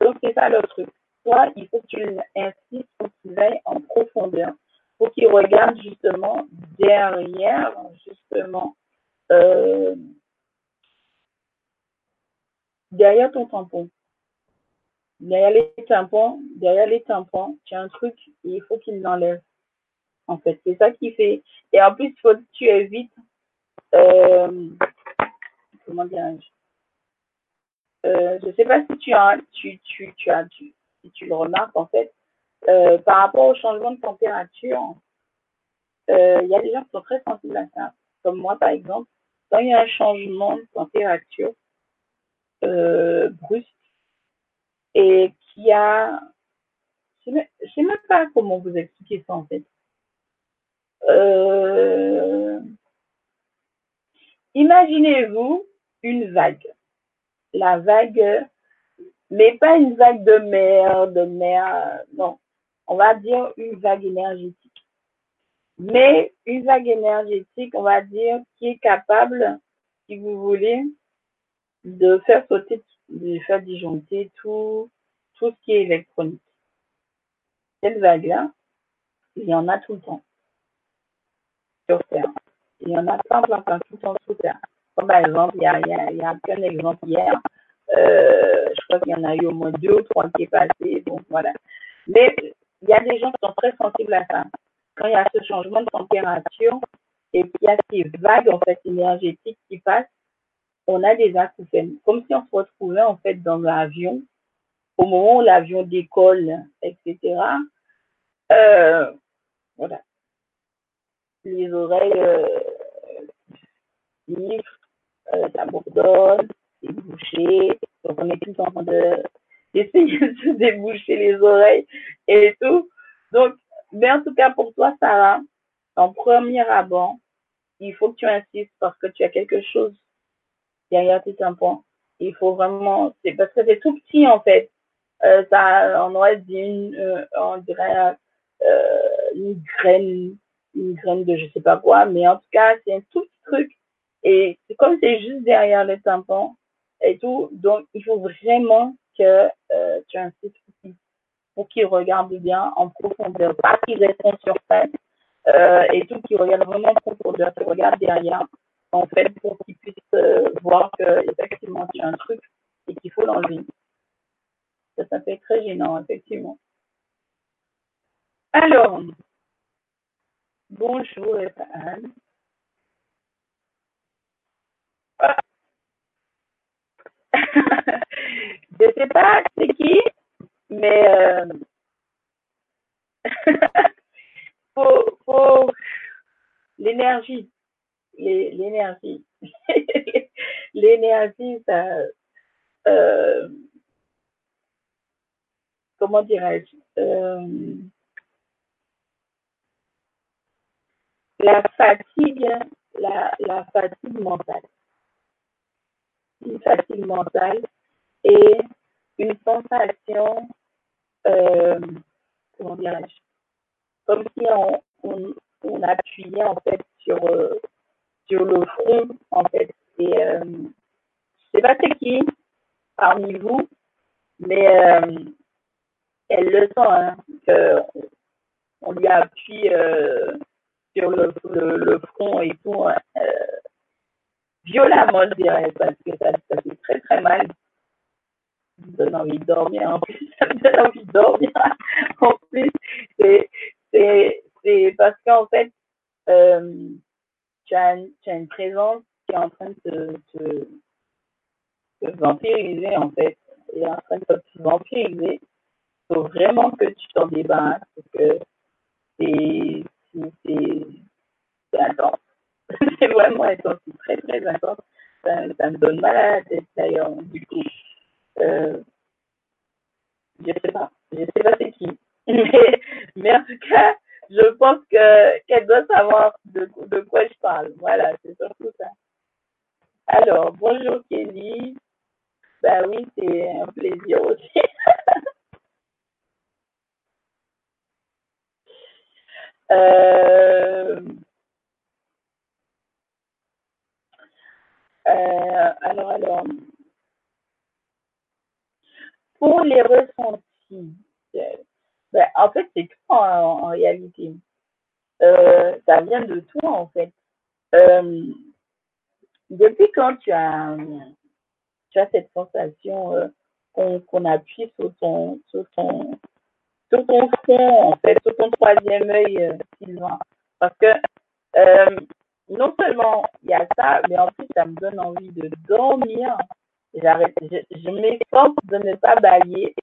Donc c'est ça le truc. Soit il faut que tu insistes pour qu'ils aillent en profondeur, pour qu'ils regardent justement derrière, justement, euh, derrière ton tampon, derrière les tampons, derrière les tampons, tu as un truc et il faut qu'il l'enlève. En fait, c'est ça qui fait. Et en plus, il faut que tu évites, euh, comment dirais-je, euh, je sais pas si tu as, si tu le remarques en fait, euh, par rapport au changement de température, il y a des gens qui sont très sensibles à ça. Comme moi, par exemple, quand il y a un changement de température, brusque et qui a, je ne sais même pas comment vous expliquer ça en fait. Euh, imaginez-vous une vague. La vague, mais pas une vague de mer, de mer, non. On va dire une vague énergétique. Mais une vague énergétique, on va dire, qui est capable, si vous voulez, de faire sauter, de faire disjoncter tout, tout ce qui est électronique. Cette vague-là, il y en a tout le temps sur. Il y en a plein, plein, plein, le temps sur Terre. Comme par exemple, il y a, il qu'un exemple hier. Euh, je crois qu'il y en a eu au moins deux ou trois qui est passé. Donc voilà. Mais il y a des gens qui sont très sensibles à ça. Quand il y a ce changement de température et qu'il y a ces vagues en fait énergétiques qui passent, on a des acouphènes. Comme si on se retrouvait en fait dans l'avion au moment où l'avion décolle, etc. Euh, voilà. Les oreilles euh, euh, ça bourdonne, c'est bouché. Donc on est tout en train de [laughs] d'essayer de se déboucher les oreilles et tout. Donc, mais en tout cas pour toi, Sarah, en premier abord, il faut que tu insistes parce que tu as quelque chose derrière tes tympans. Il faut vraiment, c'est parce que c'est tout petit en fait. Euh, ça, on aurait dit une, euh, on dirait euh, une graine, une graine de je sais pas quoi, mais en tout cas c'est un tout petit truc et comme c'est juste derrière le tympan et tout, donc il faut vraiment que euh, tu insistes pour qu'il regarde bien en profondeur, pas qu'il reste en surface euh, et tout, qu'il regarde vraiment en profondeur, qu'il regarde derrière, en fait, pour qu'il puisse euh, voir que effectivement tu as un truc et qu'il faut l'enlever. Ça, ça fait très gênant, effectivement. Alors, bonjour Anne. [laughs] je sais pas c'est qui, mais euh... [laughs] l'énergie, l'énergie, [laughs] l'énergie, ça, euh... comment dirais-je, euh... la fatigue, la, la fatigue mentale une fatigue mentale et une sensation, euh, comment dirais-je, comme si on, on, on, appuyait en fait sur, euh, sur le front en fait. Et euh, je sais pas c'est qui parmi vous, mais euh, elle le sent, hein, que on lui appuie euh, sur le, front et tout. Euh, violemment, je dirais, parce que ça, fait très très mal. Ça me donne envie de dormir. En plus, [laughs] ça me donne envie de dormir. [laughs] en plus, c'est parce qu'en fait, euh, tu, as, as une présence qui est en train de te, te, vampiriser, en fait. Et en train de te vampiriser. Il faut vraiment que tu t'en débarrasses parce que c'est intense. [laughs] c'est vraiment intense, très très intense. Ça, ça, me donne mal à la tête d'ailleurs, du coup. Euh, je sais pas, je sais pas c'est qui. [laughs] Mais, mais, en tout cas, je pense que qu'elle doit savoir de, de quoi je parle. Voilà, c'est surtout ça. Alors, bonjour Kelly. Ben oui, c'est un plaisir aussi. [laughs] euh, Euh, alors, alors, pour les ressentis, euh, ben, en fait, c'est tout en, réalité. Euh, ça vient de toi, en fait. Depuis quand tu as, tu as cette sensation qu'on qu appuie sur ton, sur ton, sur ton front, en fait, sur ton troisième œil, Sylvain. Parce que non seulement il y a ça, mais en plus, ça me donne envie de dormir. J'arrête, je, je m'efforce de ne pas bailler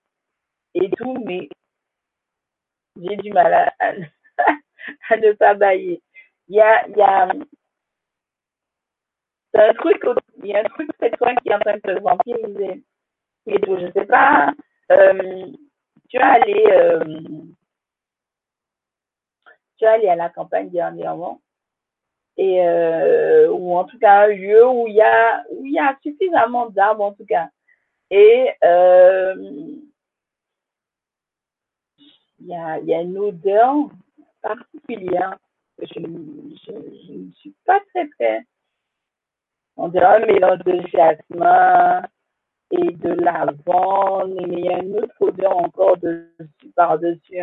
et tout, mais j'ai du mal à, à, [laughs] ne pas bailler. Il y a, il y a, un truc, il y a un truc, c'est toi qui est en train de te vampiriser. Et tout, je sais pas, euh, tu es allé, euh, tu es allé à la campagne dernièrement et euh, ou en tout cas un lieu où il y a où il y a suffisamment d'arbres en tout cas. Et euh, il y a il y a une odeur particulière je, je ne suis pas très très on dirait un mélange de jasmin et de lavande mais il y a une autre odeur encore dessus par dessus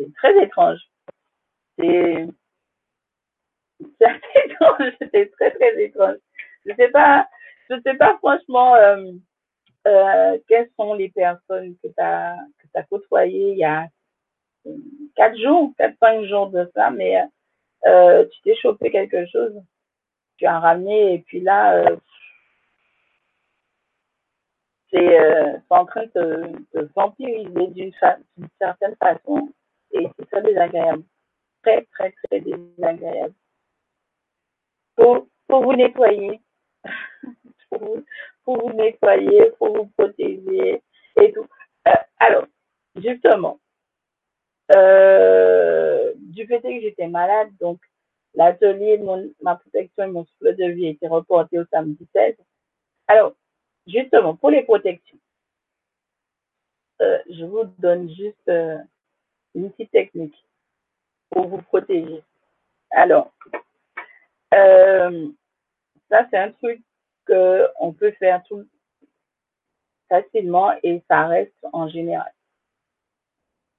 c'est très étrange. C'est c'est [laughs] étrange, c'était très très étrange. Je sais pas, je sais pas franchement euh, euh, quelles sont les personnes que tu as que as côtoyées il y a quatre jours, quatre cinq jours de ça, mais euh, tu t'es chopé quelque chose, tu as ramené et puis là, euh, c'est euh, en train de, vampiriser d'une certaine façon et c'est très désagréable. Très, très, très désagréable. Pour, pour vous nettoyer, [laughs] pour, vous, pour vous nettoyer, pour vous protéger et tout. Euh, alors, justement, euh, du fait que j'étais malade, donc l'atelier ma protection et mon souffle de vie était reporté au samedi 16. Alors, justement, pour les protections, euh, je vous donne juste euh, une petite technique pour vous protéger. Alors, euh, ça c'est un truc qu'on peut faire tout facilement et ça reste en général.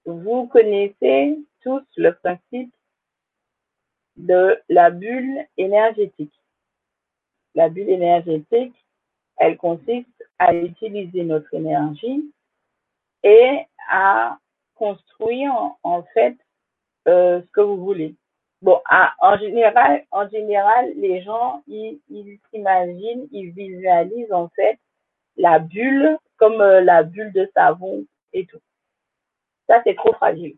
Vous connaissez tous le principe de la bulle énergétique. La bulle énergétique, elle consiste à utiliser notre énergie et à construire en fait euh, ce que vous voulez. Bon, en général, en général, les gens ils s'imaginent, ils, visualisent en fait la bulle comme euh, la bulle de savon et tout. Ça c'est trop fragile.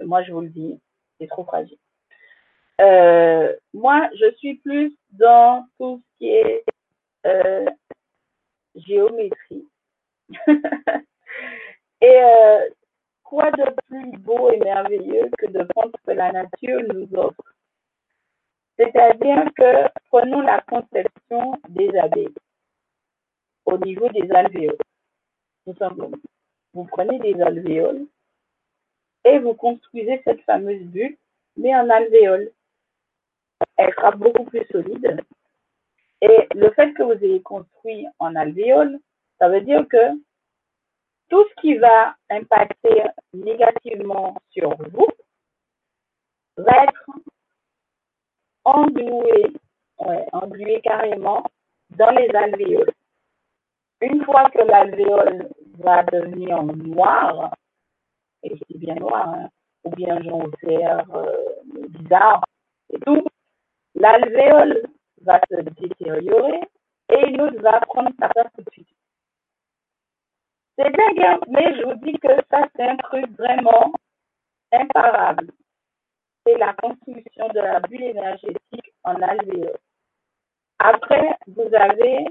Moi je vous le dis, c'est trop fragile. Euh, moi, je suis plus dans tout ce qui est euh, géométrie. [laughs] et euh, quoi de plus beau et merveilleux que de prendre ce que la nature nous offre? C'est-à-dire que prenons la conception des abeilles au niveau des alvéoles, tout simplement. Vous prenez des alvéoles et vous construisez cette fameuse bulle, mais en alvéole. Elle sera beaucoup plus solide. Et le fait que vous ayez construit en alvéole, ça veut dire que tout ce qui va impacter négativement sur vous va être englué, englué carrément dans les alvéoles. Une fois que l'alvéole va devenir noir, et c'est bien noir, hein, ou bien jaune vert, euh, bizarre, et tout, l'alvéole va se détériorer et l'autre va prendre sa place tout de suite. C'est bien, mais je vous dis que ça, c'est un truc vraiment imparable. C'est la construction de la bulle énergétique en alvéole. Après, vous avez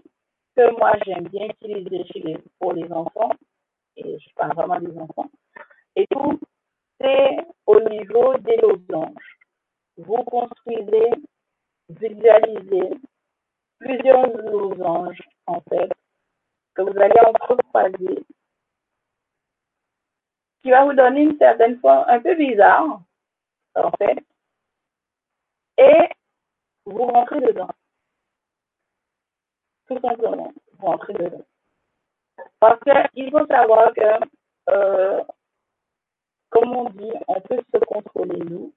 que moi, j'aime bien utiliser pour les enfants, et je parle vraiment des enfants, et tout, c'est au niveau des losanges. Vous construisez, visualisez plusieurs losanges, en fait, que vous allez entrecroiser qui va vous donner une certaine forme un peu bizarre, en fait, et vous rentrez dedans. Tout simplement, vous rentrez dedans. Parce qu'il faut savoir que, euh, comme on dit, on peut se contrôler nous,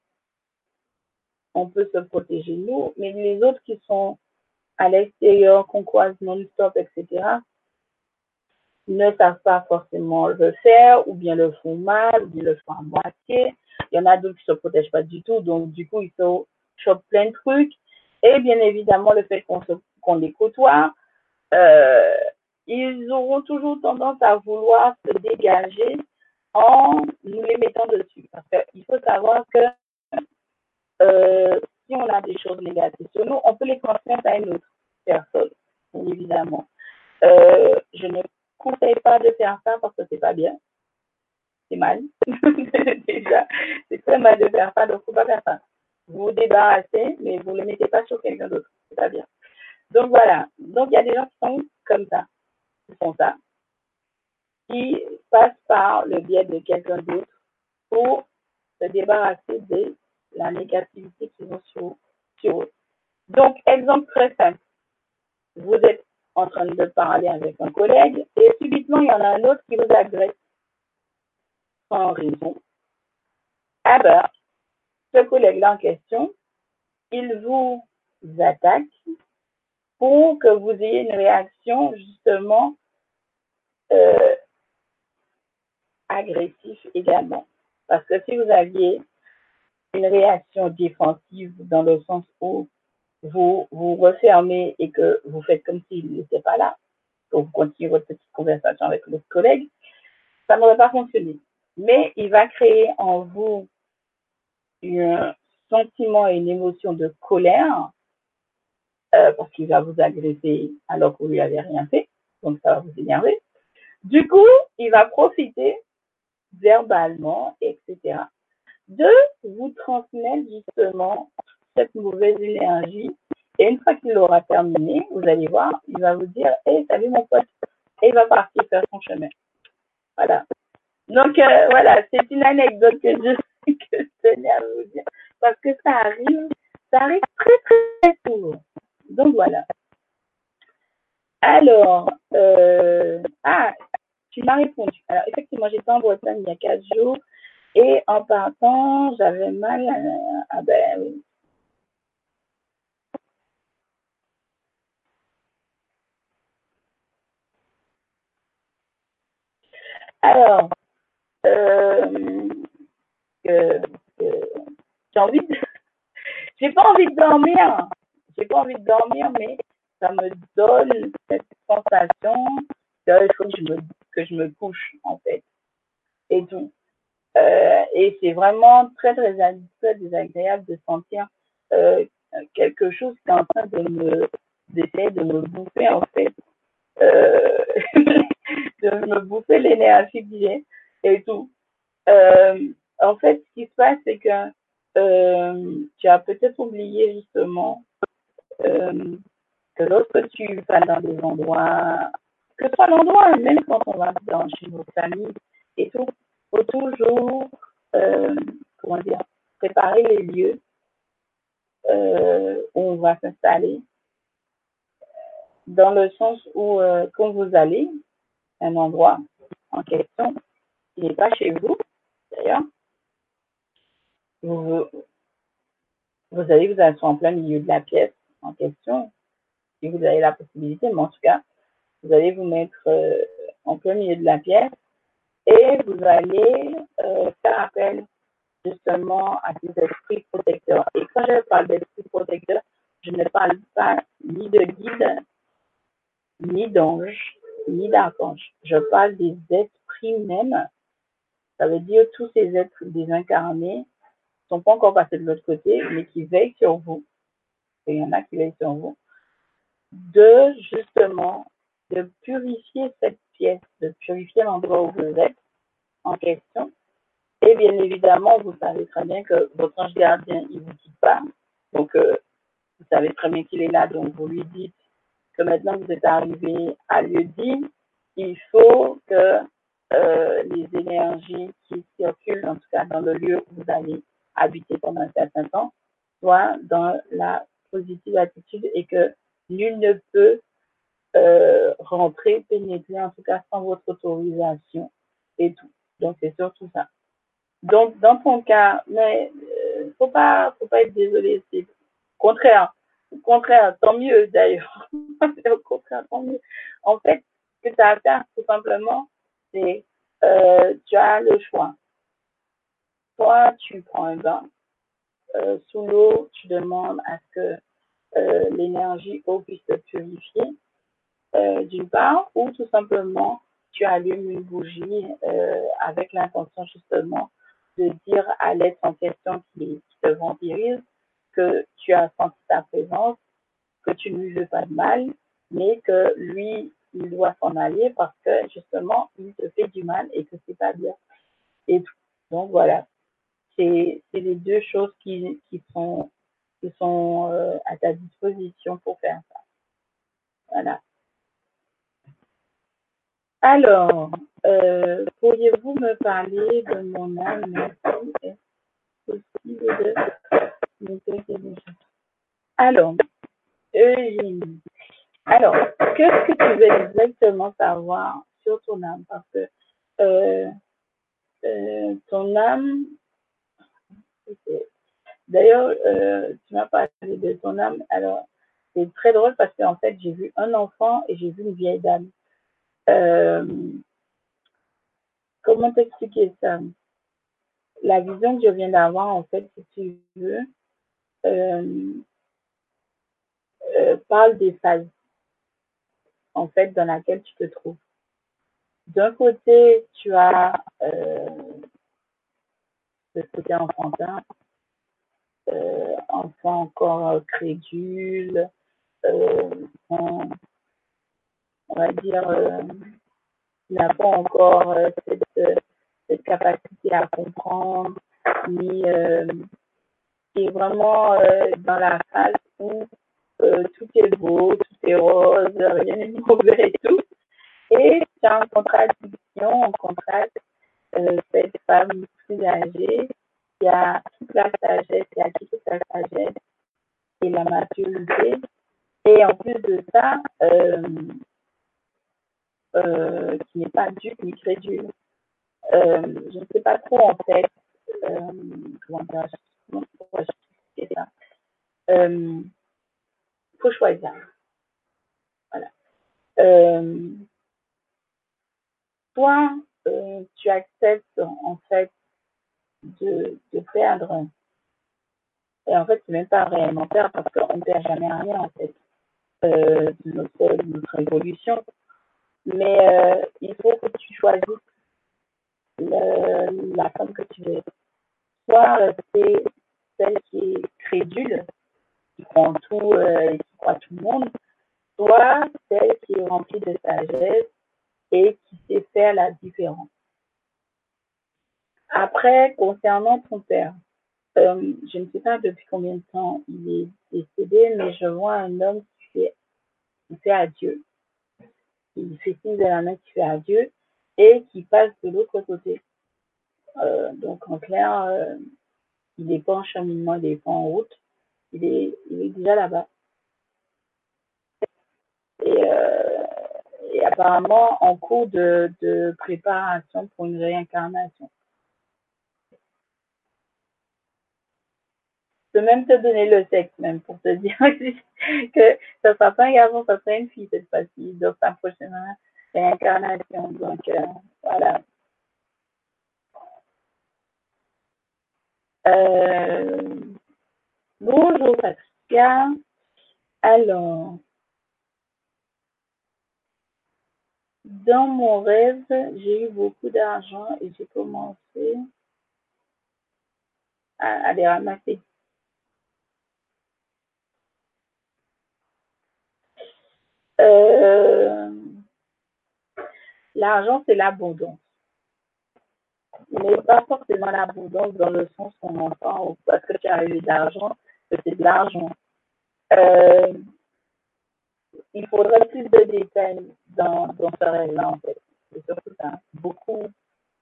on peut se protéger nous, mais les autres qui sont à l'extérieur, qu'on croise non-stop, etc., ne savent pas forcément le faire, ou bien le font mal, ou bien le font à moitié. Il y en a d'autres qui se protègent pas du tout, donc du coup, ils se chopent plein de trucs. Et bien évidemment, le fait qu'on les côtoie, euh, ils auront toujours tendance à vouloir se dégager en nous les mettant dessus. Parce qu'il faut savoir que euh, si on a des choses négatives sur nous, on peut les transmettre à une autre personne, évidemment. Euh, je ne conseille pas de faire ça parce que c'est pas bien. C'est mal. [laughs] Déjà, c'est très mal de faire ça, donc faut pas faire ça. Vous vous débarrassez, mais vous ne le mettez pas sur quelqu'un d'autre. C'est pas bien. Donc voilà. Donc il y a des gens qui sont comme ça, qui font ça, qui passent par le biais de quelqu'un d'autre pour se débarrasser de la négativité qu'ils ont sur, sur eux. Donc, exemple très simple. Vous êtes en train de parler avec un collègue et subitement il y en a un autre qui vous agresse sans raison. Ah ben, ce collègue-là en question, il vous attaque pour que vous ayez une réaction justement euh, agressive également. Parce que si vous aviez une réaction défensive dans le sens où vous vous refermez et que vous faites comme s'il n'était pas là, pour continuer votre petite conversation avec votre collègue, ça n'aurait pas fonctionné. Mais il va créer en vous un sentiment et une émotion de colère euh, parce qu'il va vous agresser alors que vous lui avez rien fait. Donc ça va vous énerver. Du coup, il va profiter verbalement, etc., de vous transmettre justement cette mauvaise énergie. Et une fois qu'il l'aura terminé, vous allez voir, il va vous dire Hey, salut mon pote. Et il va partir faire son chemin. Voilà. Donc, euh, voilà, c'est une anecdote que je, [laughs] que je tenais à vous dire. Parce que ça arrive, ça arrive très, très souvent. Donc, voilà. Alors, euh, ah, tu m'as répondu. Alors, effectivement, j'étais en Bretagne il y a quatre jours et en partant, j'avais mal à, à ben. Alors, euh, que, que, j'ai envie de, [laughs] j'ai pas envie de dormir, j'ai pas envie de dormir, mais ça me donne cette sensation qu'il faut que je me, que je me couche, en fait. Et tout. Euh, et c'est vraiment très, très, très désagréable de sentir euh, quelque chose qui est en train de me, d'essayer de me bouffer, en fait. Euh, [laughs] de me bouffer l'énergie que j'ai et tout. Euh, en fait, ce qui se passe, c'est que euh, tu as peut-être oublié justement euh, que lorsque tu vas dans des endroits, que ce soit l'endroit, même quand on va dans, chez nos familles et tout, faut toujours, euh, comment dire, préparer les lieux euh, où on va s'installer, dans le sens où euh, quand vous allez à un endroit en question, qui n'est pas chez vous, d'ailleurs, vous, allez vous asseoir en plein milieu de la pièce en question, si vous avez la possibilité, mais en tout cas, vous allez vous mettre en plein milieu de la pièce et vous allez euh, faire appel justement à ces esprits protecteurs. Et quand je parle d'esprits protecteurs, je ne parle pas ni de guide, ni d'ange, ni d'archange. Je parle des esprits même. Ça veut dire tous ces êtres désincarnés sont pas encore passés de l'autre côté, mais qui veillent sur vous. Et il y en a qui veillent sur vous. De justement de purifier cette pièce, de purifier l'endroit où vous êtes en question. Et bien évidemment, vous savez très bien que votre ange gardien, il vous quitte pas. Donc, euh, vous savez très bien qu'il est là, donc vous lui dites que maintenant vous êtes arrivé à lieu dit, il faut que euh, les énergies qui circulent, en tout cas dans le lieu où vous allez habiter pendant un certain temps, soient dans la positive attitude et que nul ne peut euh, rentrer, pénétrer, en tout cas sans votre autorisation et tout. Donc c'est surtout ça. Donc dans ton cas, mais euh, faut pas, faut pas être désolé, c'est contraire, contraire, tant mieux d'ailleurs. [laughs] au contraire, tant mieux. En fait, ce que tu as à faire, tout simplement, c'est euh, tu as le choix. Soit tu prends un bain euh, sous l'eau, tu demandes à ce que euh, l'énergie eau puisse te purifier d'une part, ou tout simplement tu allumes une bougie euh, avec l'intention justement de dire à l'être en question qui, te vampirise que tu as senti ta présence, que tu ne lui veux pas de mal, mais que lui, il doit s'en aller parce que justement, il te fait du mal et que c'est pas bien. Et tout. Donc voilà, c'est les deux choses qui, qui sont, qui sont euh, à ta disposition pour faire ça. Voilà. Alors, euh, pourriez-vous me parler de mon âme? Possible de déjà Alors, Eugénie. Alors, qu'est-ce que tu veux exactement savoir sur ton âme? Parce que euh, euh, ton âme, d'ailleurs, tu m'as parlé de ton âme. Alors, c'est très drôle parce qu'en fait, j'ai vu un enfant et j'ai vu une vieille dame. Euh, comment t'expliquer ça? La vision que je viens d'avoir, en fait, si tu veux, euh, euh, parle des phases. en fait, dans laquelle tu te trouves. D'un côté, tu as ce côté enfantin, enfant encore crédule, on, va dire, euh, n'a pas encore euh, cette, cette, capacité à comprendre, ni euh, qui est vraiment dans la phase où tout est beau, tout est rose, rien n'est [laughs] mauvais et tout. Et c'est en contradiction, en contraste, cette femme plus âgée qui a toute la sagesse, qui a toute la sagesse et la maturité. Et en plus de ça, euh, euh, qui n'est pas dupe ni crédule. Euh, je ne sais pas trop en fait euh, comment dire, ça. Euh, faut choisir. Voilà. Euh, tu acceptes en fait de, de perdre. Et en fait, c'est même pas réellement perdre parce qu'on ne perd jamais rien en fait euh, de notre, notre évolution. Mais euh, il faut que tu choisisses le, la femme que tu veux. Soit rester celle qui est crédule, qui en tout euh, et qui croit tout le monde, soit celle qui est remplie de sagesse et qui sait faire la différence. Après, concernant ton père, euh, je ne sais pas depuis combien de temps il est décédé, mais je vois un homme qui fait, qui fait adieu. Il fait signe de la main qui fait adieu et qui passe de l'autre côté. Euh, donc en clair, euh, il n'est pas en cheminement, il n'est pas en route, il est, il est déjà là-bas. Et, euh, et apparemment en cours de, de préparation pour une réincarnation. Je peux même te donner le sexe, même, pour te [laughs] dire que ça sera pas un garçon, ça sera une fille cette fois-ci, dans sa prochaine réincarnation. Donc, euh, voilà. Euh, bonjour Patricia. Alors, dans mon rêve, j'ai eu beaucoup d'argent et j'ai commencé à, à les ramasser. Euh, l'argent, c'est l'abondance. Mais pas forcément l'abondance dans le sens qu'on entend parce que tu as eu de l'argent, c'est de l'argent. Euh, il faudrait plus de détails dans, dans ce rêve-là, en fait. C'est surtout ça. Beaucoup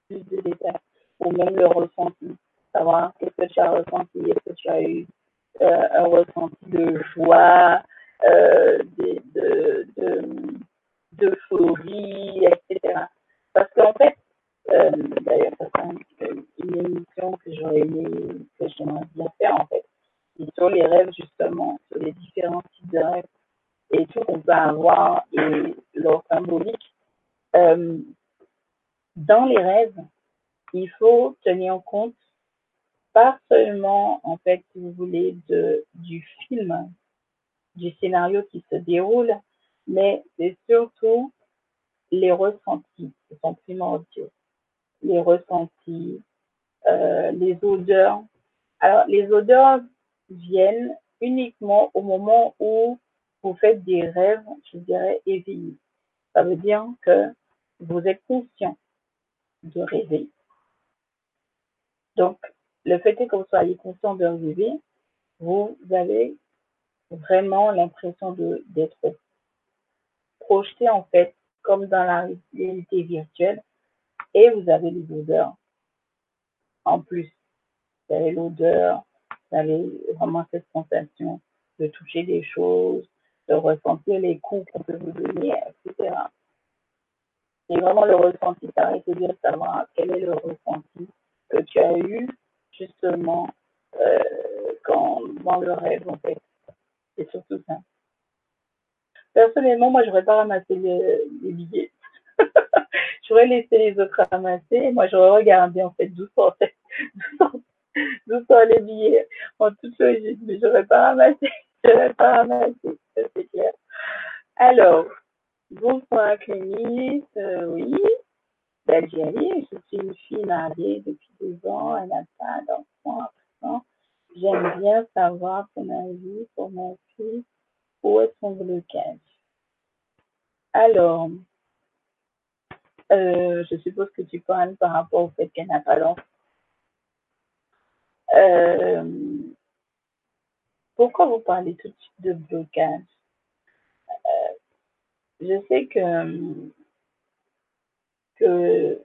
plus de détails. Ou même le ressenti. Savoir qu'est-ce que tu as ressenti, est-ce que tu as eu euh, un ressenti de joie, euh, de, de, de, d'euphorie, etc. Parce qu'en fait, euh, d'ailleurs, c'est une émission que j'aurais aimé, que j'aimerais bien faire, en fait, sur les rêves, justement, sur les différents types de rêves et tout qu'on peut avoir et leur symbolique. Euh, dans les rêves, il faut tenir compte pas seulement, en fait, si vous voulez, de, du film du scénario qui se déroule, mais c'est surtout les ressentis qui sont primordiaux. Les ressentis, euh, les odeurs. Alors, les odeurs viennent uniquement au moment où vous faites des rêves, je dirais, éveillés. Ça veut dire que vous êtes conscient de rêver. Donc, le fait est que vous soyez conscient de rêver, vous avez vraiment l'impression de d'être projeté en fait comme dans la réalité virtuelle et vous avez les odeurs en plus. Vous avez l'odeur, vous avez vraiment cette sensation de toucher des choses, de ressentir les coups qu'on peut vous donner, etc. C'est vraiment le ressenti. Ça va bien savoir quel est le ressenti que tu as eu justement euh, quand, dans le rêve en fait. C'est surtout ça. Personnellement, moi, j'aurais pas ramassé les, les billets. [laughs] j'aurais laissé les autres ramasser. Moi, j'aurais regardé, en fait, d'où sortaient, [laughs] d'où les billets en toute logique. Mais j'aurais pas ramassé. [laughs] J'aurais pas ramassé. c'est clair. Alors, Bonsoir Clémis, euh, oui, allais, je suis une fille mariée depuis deux ans, elle n'a pas d'enfant à présent. J'aime bien savoir ton avis pour ma fille, où est son blocage. Alors, euh, je suppose que tu parles par rapport au fait qu'elle n'a pas d'enfant. Euh, pourquoi vous parlez tout de suite de blocage? Euh, Je sais que, que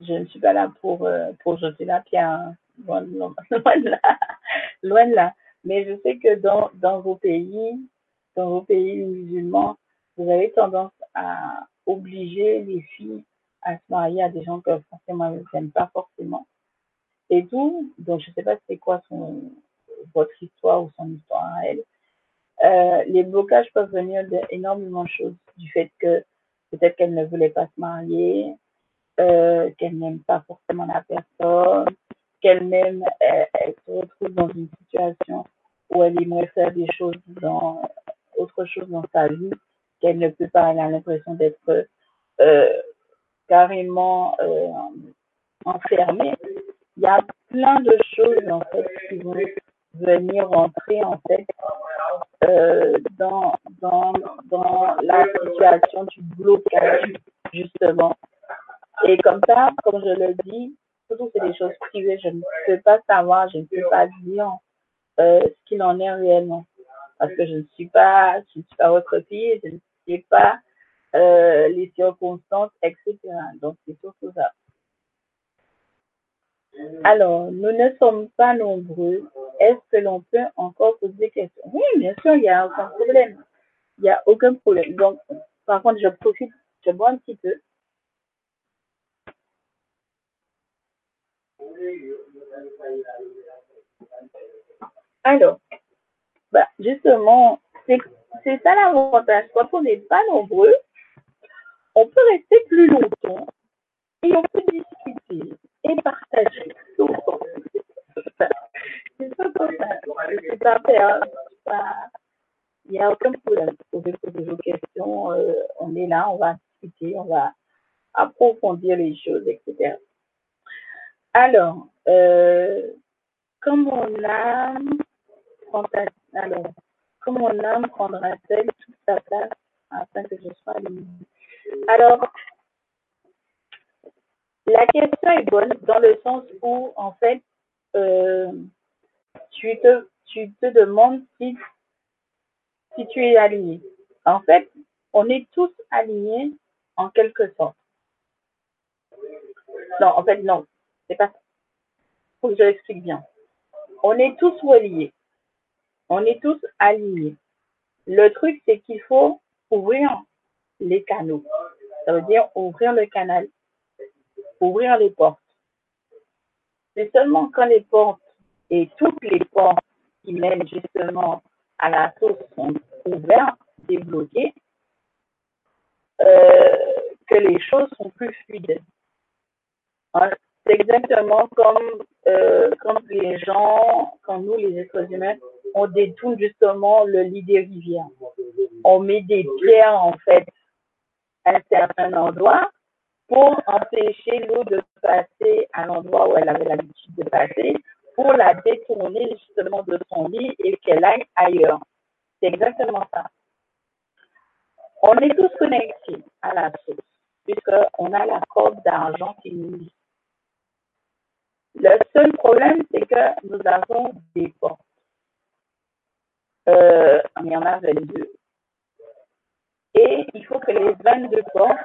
je ne suis pas là pour, euh, pour jeter la pierre, hein. [laughs] loin, de là, loin de là. Mais je sais que dans, dans vos pays, dans vos pays musulmans, vous avez tendance à obliger les filles à se marier à des gens que forcément elles n'aiment pas forcément. Et tout, donc je sais pas c'est quoi son, votre histoire ou son histoire à elle. Euh, les blocages peuvent venir d'énormément de choses, du fait que peut-être qu'elle ne voulait pas se marier, euh, qu'elle n'aime pas forcément la personne, qu'elle-même elle, elle se retrouve dans une situation où elle aimerait faire des choses dans autre chose dans sa vie qu'elle ne peut pas, elle a l'impression d'être euh, carrément euh, enfermée. Il y a plein de choses en fait qui vont venir rentrer en fait euh, dans, dans, dans la situation du blocage justement. Et comme ça, comme je le dis, surtout c'est des choses privées, je ne peux pas savoir, je ne peux pas dire euh, ce qu'il en est réellement. Parce que je ne suis pas, je ne suis pas votre fille, je ne sais pas euh, les circonstances, etc. Donc c'est surtout ça. Alors, nous ne sommes pas nombreux. Est-ce que l'on peut encore poser des questions? Oui, bien sûr, il n'y a aucun problème. Il n'y a aucun problème. Donc, par contre, je profite, je bois un petit peu. Alors, bah, justement, c'est ça l'avantage. Quand on n'est pas nombreux, on peut rester plus longtemps et on peut discuter et partager. C'est ça comme ça. C'est pas faire. Il n'y a aucun problème. Vous pouvez poser vos questions. euh, on est là, on va discuter, on va approfondir les choses, etc. Alors, euh, mon âme, prendra-t-elle toute sa place afin que je sois lumineuse Alors, la question est bonne dans le sens où, en fait, euh, tu, te, tu te demandes si tu es aligné. En fait, on est tous alignés en quelque sorte. Non, en fait, non. Pas. Faut que je l'explique bien. On est tous reliés. On est tous alignés. Le truc, c'est qu'il faut ouvrir les canaux. Ça veut dire ouvrir le canal, ouvrir les portes. C'est seulement quand les portes et toutes les portes qui mènent justement à la source sont ouvertes, débloquées, euh, que les choses sont plus fluides. C'est exactement comme euh, quand les gens, quand nous, les êtres humains, on détourne justement le lit des rivières. On met des pierres, en fait, à un certain endroit pour empêcher l'eau de passer à l'endroit où elle avait l'habitude de passer, pour la détourner justement de son lit et qu'elle aille ailleurs. C'est exactement ça. On est tous connectés à la source, puisqu'on a la corde d'argent qui nous. Le seul problème, c'est que nous avons des portes. Euh, il y en a 22. Et il faut que les 22 portes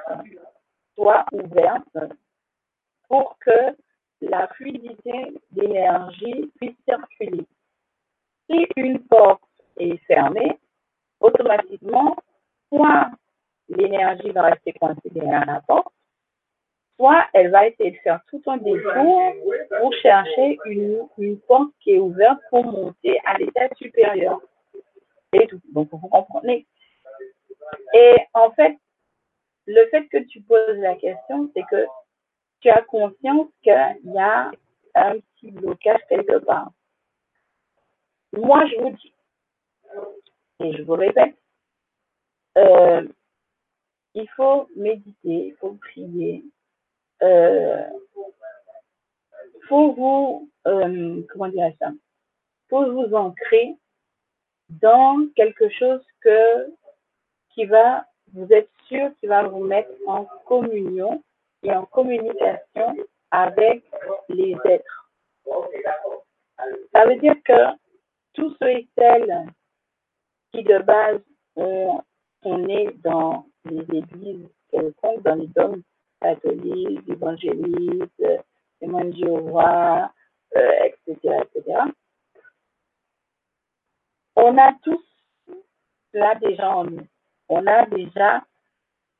soient ouvertes pour que la fluidité d'énergie puisse circuler. Si une porte est fermée, automatiquement, soit l'énergie va rester coincée derrière la porte, soit elle va essayer de faire tout un détour pour chercher une, une porte qui est ouverte pour monter à l'étage supérieur. Et tout. Donc, vous comprenez. Et en fait, le fait que tu poses la question, c'est que tu as conscience qu'il y a un petit blocage quelque part. Moi, je vous dis, et je vous répète, euh, il faut méditer, il faut prier, faut vous, euh, comment dire ça, faut vous ancrer dans quelque chose que, qui va, vous êtes sûr, qui va vous mettre en communion et en communication avec les êtres. Ça veut dire que tous ceux et celles qui de base euh, sont nés dans les églises dans les dômes catholiques, évangélistes, témoins de Jéhovah, euh, etc., etc. On a tous là déjà en nous. On a déjà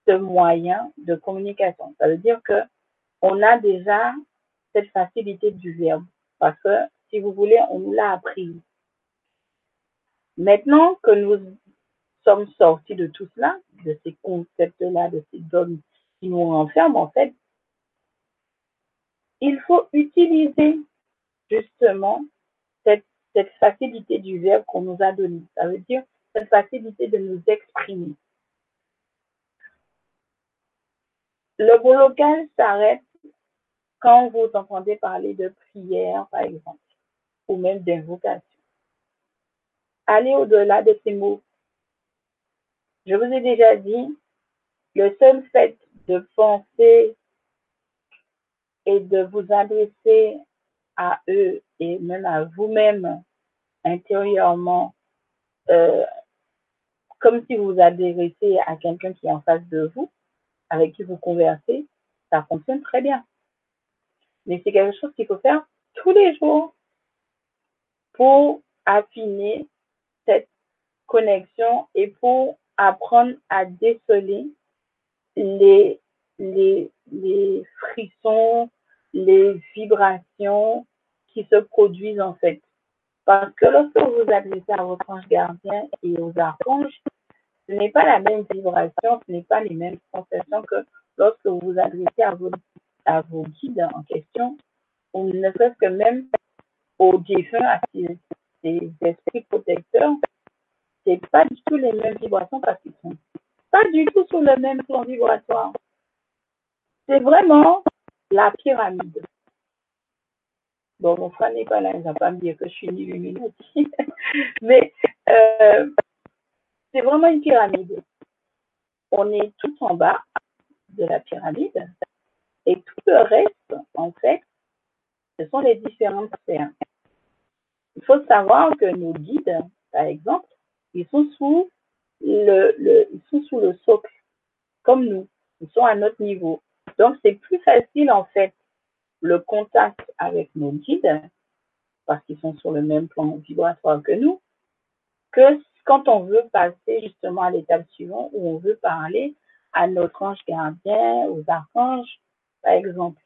ce moyen de communication. Ça veut dire que on a déjà cette facilité du verbe. Parce que, si vous voulez, on nous l'a appris. Maintenant que nous sommes sortis de tout cela, de ces concepts-là, de ces dogmes qui nous renferment, en fait, il faut utiliser justement cette, facilité du verbe qu'on nous a donné. Ça veut dire cette facilité de nous exprimer. Le blocage s'arrête quand vous entendez parler de prière, par exemple, ou même d'invocation. Allez au-delà de ces mots. Je vous ai déjà dit, le seul fait de penser et de vous adresser à eux et même à vous-même intérieurement, euh, comme si vous vous adressez à quelqu'un qui est en face de vous, avec qui vous conversez, ça fonctionne très bien. Mais c'est quelque chose qu'il faut faire tous les jours pour affiner cette connexion et pour apprendre à déceler les, frissons, les vibrations qui se produisent en fait. Parce que lorsque vous adressez à votre ange gardien et aux archanges, ce n'est pas la même vibration, ce n'est pas les mêmes sensations que lorsque vous vous adressez à vos, guides en question, ou ne serait-ce que même aux défunts, à ces, ces esprits protecteurs, c'est pas du tout les mêmes vibrations parce qu'ils sont pas du tout sur le même plan vibratoire. C'est vraiment la pyramide. Bon, mon frère n'est pas là, il ne va pas me dire que je suis ni Illuminati. [laughs] Mais euh, c'est vraiment une pyramide. On est tout en bas de la pyramide et tout le reste, en fait, ce sont les différentes sphères. Il faut savoir que nos guides, par exemple, ils sont sous le, le, ils sont sous le socle, comme nous. Ils sont à notre niveau. Donc, c'est plus facile, en fait, le contact avec nos guides, parce qu'ils sont sur le même plan vibratoire que nous, que quand on veut passer justement à l'étape suivante où on veut parler à notre ange gardien, aux archanges, par exemple.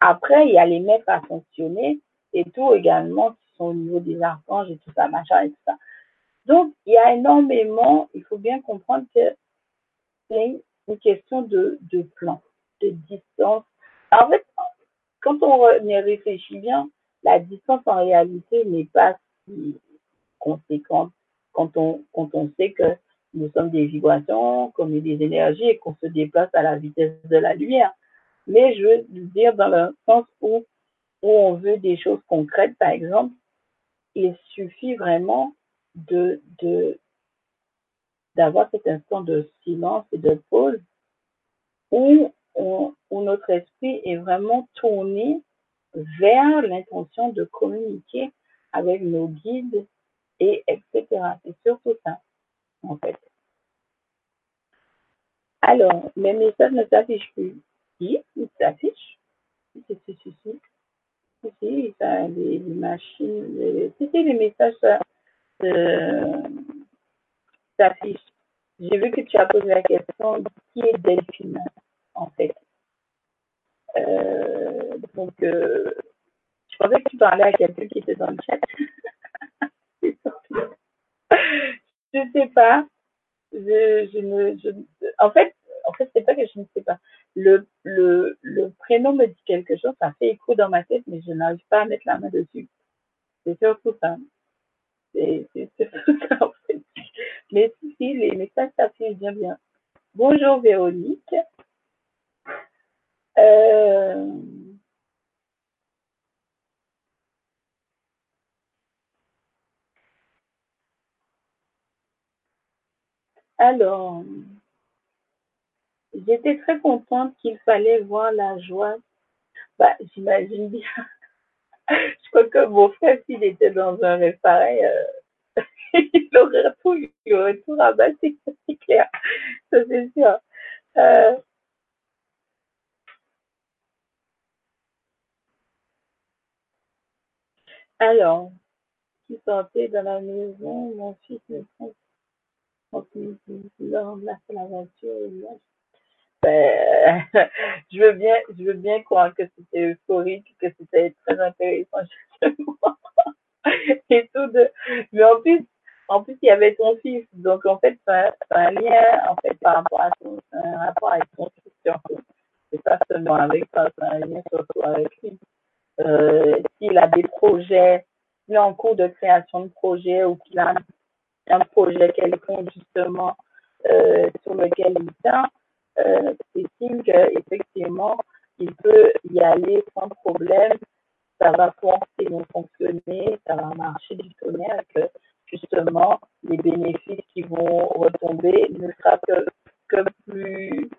Après, il y a les mettre à fonctionner et tout également qui sont au niveau des archanges et tout ça, machin et tout ça. Donc, il y a énormément, il faut bien comprendre que c'est une question de, de plan, de distance. En fait, quand on y réfléchit bien, la distance en réalité n'est pas si conséquente quand on, quand on sait que nous sommes des vibrations, est des énergies et qu'on se déplace à la vitesse de la lumière. Mais je veux dire dans le sens où, où on veut des choses concrètes, par exemple, il suffit vraiment de, d'avoir cet instant de silence et de pause où, où notre esprit est vraiment tourné vers l'intention de communiquer avec nos guides et etc. C'est surtout ça, en fait. Alors, mes messages ne s'affichent plus. Si, ils s'affichent. Si, si, si, si. Si, si, ça, les, machines, les, si, si, les messages euh, s'affichent. J'ai vu que tu as posé la question qui est Delphine, en fait. Euh, donc, euh, je pensais que tu parlais à quelqu'un qui était dans le chat. [laughs] [laughs] je sais pas. En fait, en fait, c'est pas que je ne sais pas. Le, le prénom me dit quelque chose, ça fait écho dans ma tête, mais je n'arrive pas à mettre la main dessus. C'est surtout ça. C'est surtout ça, en fait. Mais si, si les messages s'affichent bien, bien. Bonjour Véronique. Euh, Alors, j'étais très contente qu'il fallait voir la joie. Bah, j'imagine bien. Je crois que mon frère, s'il était dans un rêve euh, [laughs] il aurait tout, il aurait tout c'est clair. Ça, c'est sûr. Euh, alors, qui sortait dans la maison, mon fils me prend la voiture et ben, [laughs] je veux bien, je veux bien croire que c'était euphorique, que c'était très intéressant justement. [laughs] et tout de, mais en plus, en plus, il y avait ton fils, donc en fait, c'est un, lien, en fait, par rapport à ton, un rapport avec ton fils surtout. C'est pas seulement avec toi, c'est un lien surtout avec lui. Euh, s'il a des projets, s'il est en cours de création de projet ou qu'il a un projet quelconque justement euh, sur lequel il tient, euh, c'est signe qu'effectivement, il peut y aller sans problème, ça va fonctionner, ça va marcher du tonnerre, que justement, les bénéfices qui vont retomber ne sera que, plus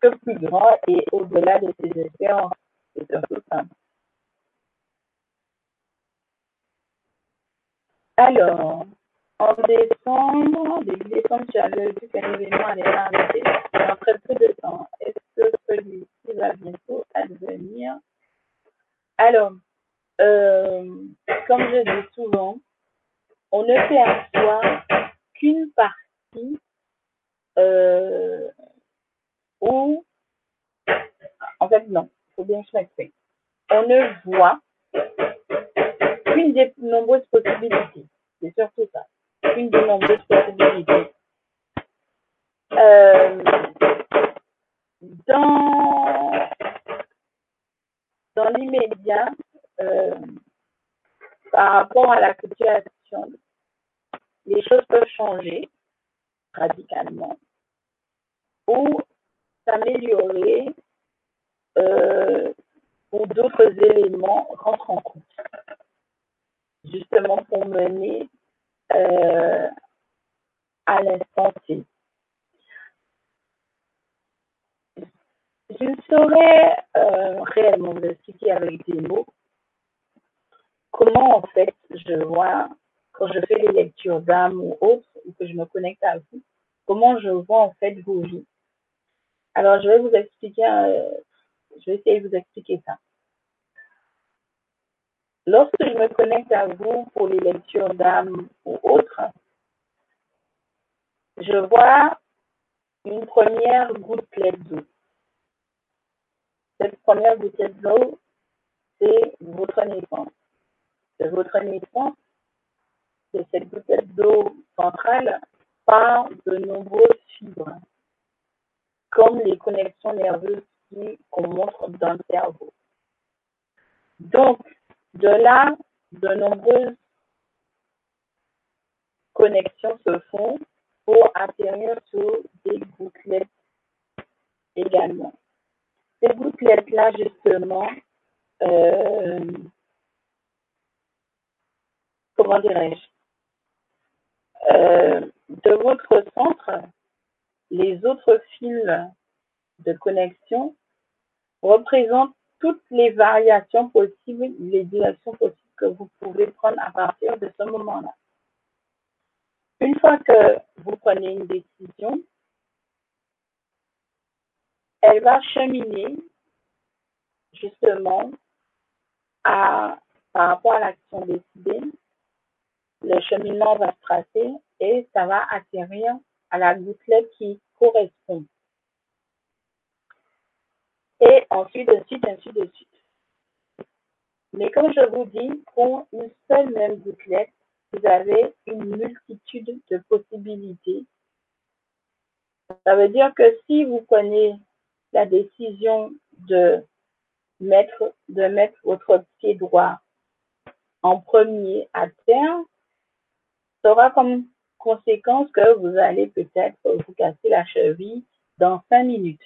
que plus grand et au-delà de ses espérances. C'est un peu simple. Alors, en décembre, début décembre, tu avais vu qu'un événement allait arriver dans très peu de temps. Est-ce que celui-ci va bientôt advenir? Alors, euh, comme je dis souvent, on ne perçoit qu'une partie euh, où, en fait, non, il faut bien m'explique. On ne voit qu'une des nombreuses possibilités. C'est surtout ça une de nombreuses possibilités. Euh, dans dans l'immédiat, euh, par rapport à la situation, les choses peuvent changer radicalement ou s'améliorer euh, ou d'autres éléments rentrent en compte, justement pour mener euh, à l'instant T. Je ne saurais euh, réellement vous expliquer avec des mots comment en fait je vois quand je fais des lectures d'âme ou autres ou que je me connecte à vous, comment je vois en fait vos vies. Alors je vais vous expliquer, euh, je vais essayer de vous expliquer ça. Lorsque je me connecte à vous pour les lectures d'âme ou autres, je vois une première gouttelette d'eau. Cette première gouttelette d'eau, c'est votre naissance. De votre naissance, c'est cette gouttelette d'eau centrale par de nombreuses fibres, comme les connexions nerveuses qu'on montre dans le cerveau. Donc, de là, de nombreuses connexions se font pour atterrir sur des gouttelettes également. Ces gouttelettes-là, justement, euh, comment dirais-je, euh, de votre centre, les autres fils de connexion représentent toutes les variations possibles, les directions possibles que vous pouvez prendre à partir de ce moment-là. Une fois que vous prenez une décision, elle va cheminer justement par rapport à l'action décidée. Le cheminement va se tracer et ça va atterrir à la gouttelette qui correspond et ensuite, de suite, ainsi de suite. Mais comme je vous dis, pour une seule même gouttelette, vous avez une multitude de possibilités. Ça veut dire que si vous prenez la décision de mettre, de mettre votre pied droit en premier à terre, ça aura comme conséquence que vous allez peut-être vous casser la cheville dans cinq minutes.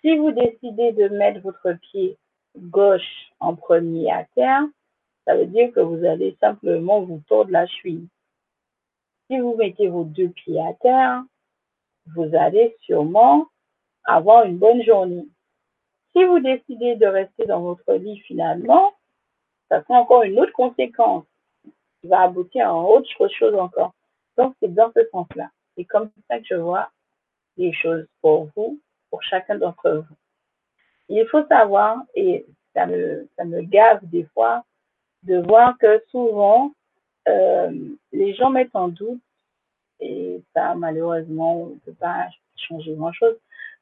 Si vous décidez de mettre votre pied gauche en premier à terre, ça veut dire que vous allez simplement vous tordre la cheville. Si vous mettez vos deux pieds à terre, vous allez sûrement avoir une bonne journée. Si vous décidez de rester dans votre lit finalement, ça sera encore une autre conséquence qui va aboutir à autre chose encore. Donc, c'est dans ce sens-là. C'est comme ça que je vois les choses pour vous, pour chacun d'entre vous. Il faut savoir, et ça me, ça me gave des fois, de voir que souvent, euh, les gens mettent en doute, et ça, malheureusement, on ne peut pas changer grand-chose,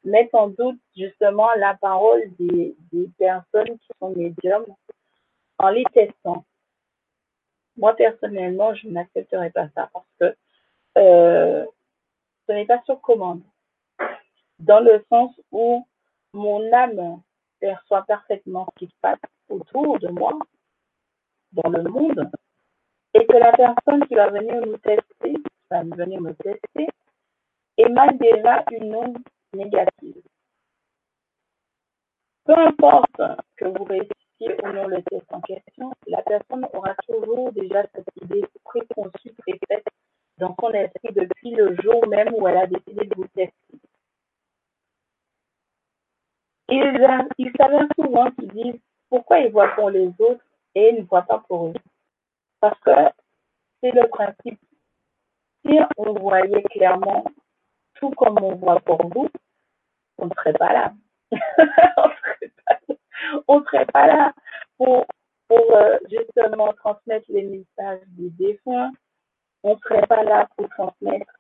mettent en doute justement la parole des, des personnes qui sont médiums en les testant. Moi, personnellement, je n'accepterai pas ça parce que euh, ce n'est pas sur commande. Dans le sens où mon âme perçoit parfaitement ce qui se passe autour de moi, dans le monde, et que la personne qui va venir nous tester, va venir me tester, émane déjà une onde négative. Peu importe que vous réussissiez ou non le test en question, la personne aura toujours déjà cette idée préconçue, préfaite dans son esprit depuis le jour même où elle a décidé de vous tester. Il, il s'avère souvent qu'ils disent pourquoi ils voient pour les autres et ils ne voient pas pour eux? Parce que c'est le principe. Si on voyait clairement tout comme on voit pour vous, on ne serait pas là. [laughs] on ne serait, pas là pour, pour euh, justement transmettre les messages des défunts. On ne serait pas là pour transmettre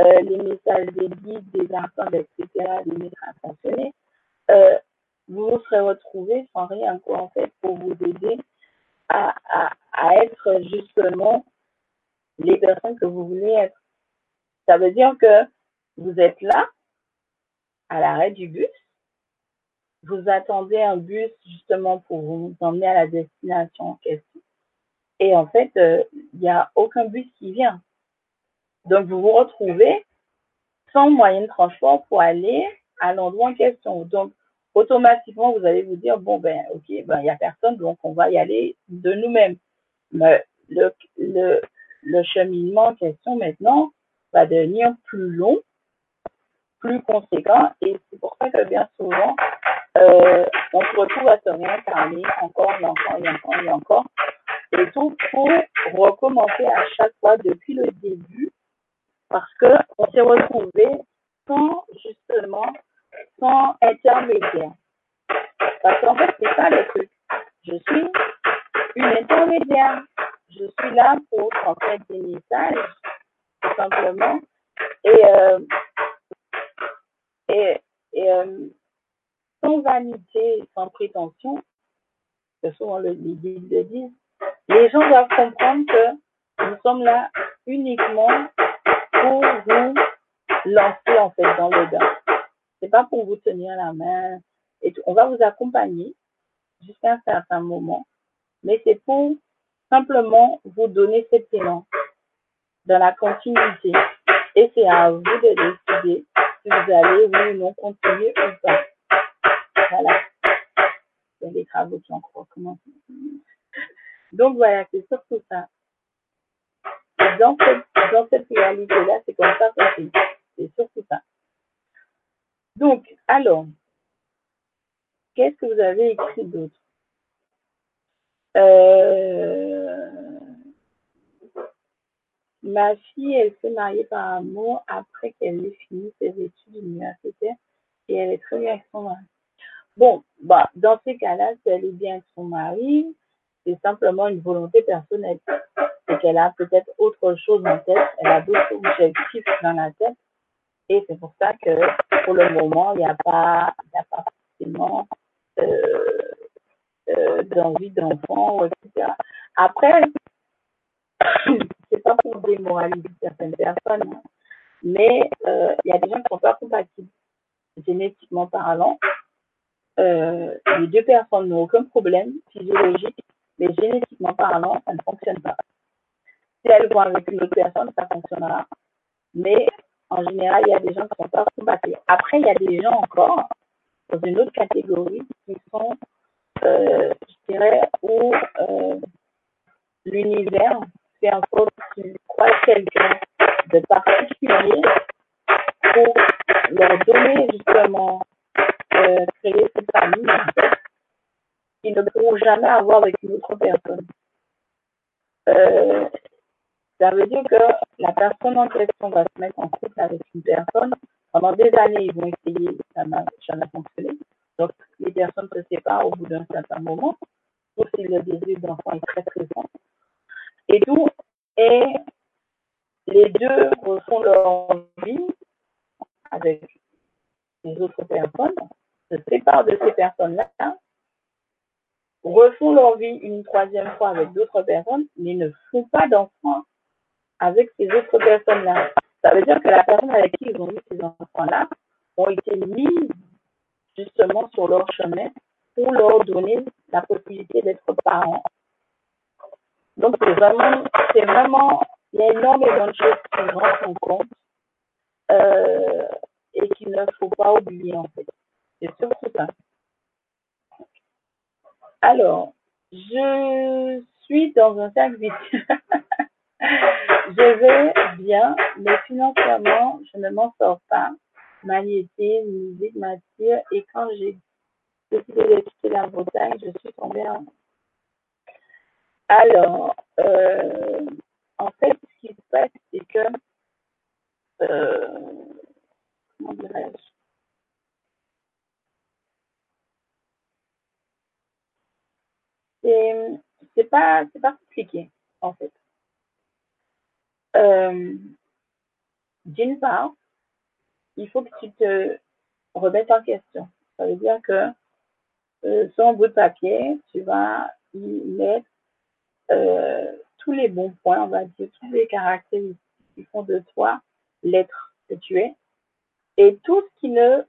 euh, les messages des guides, des enfants, etc., des maîtres intentionnés. Euh, vous vous serez retrouvés sans rien, quoi, en fait, pour vous aider à, à, être justement les personnes que vous voulez être. Ça veut dire que vous êtes là, à l'arrêt du bus, vous attendez un bus justement pour vous emmener à la destination en question. Et en fait, euh, il n'y a aucun bus qui vient. Donc, vous vous retrouvez sans moyen de transport pour aller à l'endroit en question. Donc, automatiquement, vous allez vous dire, bon, ben, ok, ben, il n'y a personne, donc on va y aller de nous-mêmes. Mais le, le, le cheminement en question maintenant va devenir plus long plus conséquent. Et c'est pour ça que bien souvent, euh, on se retrouve à se réincarner encore et encore et encore et encore. Et tout pour recommencer à chaque fois depuis le début parce que on s'est retrouvé sans justement sans intermédiaire. Parce qu'en fait, c'est ça le truc. Je suis une intermédiaire. Je suis là pour transmettre des messages, tout simplement. Et euh, et, euh, sans vanité, sans prétention, c'est souvent le, les guides les gens doivent comprendre que nous sommes là uniquement pour vous lancer en fait dans le bain. C'est pas pour vous tenir la main. Et on va vous accompagner jusqu'à un certain moment, mais c'est pour simplement vous donner cet élan dans la continuité. Et c'est à vous de décider si vous allez, ou non, continuer ou pas. Voilà. Il y a des travaux qui ont commencé. Donc voilà, c'est surtout ça. Dans cette, dans cette réalité-là, c'est comme ça que c'est. C'est surtout ça. Donc, alors, qu'est-ce que vous avez écrit d'autre? Euh, Ma fille, elle s'est mariée par amour après qu'elle ait fini ses études universitaires et elle est très bien avec son mari. Bon, bah, dans ces cas-là, si elle est bien avec son mari, c'est simplement une volonté personnelle. C'est qu'elle a peut-être autre chose en tête, elle a d'autres objectifs dans la tête. Et c'est pour ça que pour le moment, il n'y a pas, a pas forcément euh, euh, d'envie d'enfant, etc. Après, c'est pas pour démoraliser certaines personnes, hein. mais euh, il y a des gens qui sont pas compatibles génétiquement parlant. Euh, les deux personnes n'ont aucun problème physiologique, mais génétiquement parlant, ça ne fonctionne pas. Si elles vont avec une autre personne, ça fonctionnera. Mais en général, il y a des gens qui sont pas compatibles. Après, il y a des gens encore dans une autre catégorie qui sont, euh, je dirais, où euh, l'univers fait en sorte qu'ils croient quelqu'un de particulier pour leur donner justement euh, créer cette famille qu'ils ne pourront jamais avoir avec une autre personne. Euh, ça veut dire que la personne en question va se mettre en couple avec une personne. Pendant des années, ils vont essayer, ça n'a jamais fonctionné. Donc, les personnes se séparent au bout d'un certain moment, sauf si le désir d'enfant est très présent. Et tout, les deux refont leur vie avec les autres personnes, se séparent de ces personnes-là, refont leur vie une troisième fois avec d'autres personnes, mais ne font pas d'enfants avec ces autres personnes-là. Ça veut dire que la personne avec qui ils ont eu ces enfants-là ont été mis justement sur leur chemin pour leur donner la possibilité d'être parents. Donc c'est vraiment, c'est vraiment, il y a énormément qui compte euh, et qu'il ne faut pas oublier en fait. C'est surtout ça. Alors, je suis dans un cercle vicieux. [laughs] [laughs] je vais bien, mais financièrement, je ne m'en sors pas. Magnétisme, musique m'attire et quand j'ai décidé de quitter la Bretagne, je suis tombée en... Alors, euh, en fait, ce qui se passe, c'est que, euh, comment dirais-je, c'est pas c'est pas compliqué en fait. Euh, d'une part, il faut que tu te remettes en question. Ça veut dire que euh, sur un bout de papier, tu vas y mettre euh, tous les bons points, on va dire, tous les caractéristiques qui font de toi l'être que tu es, et tout ce qui ne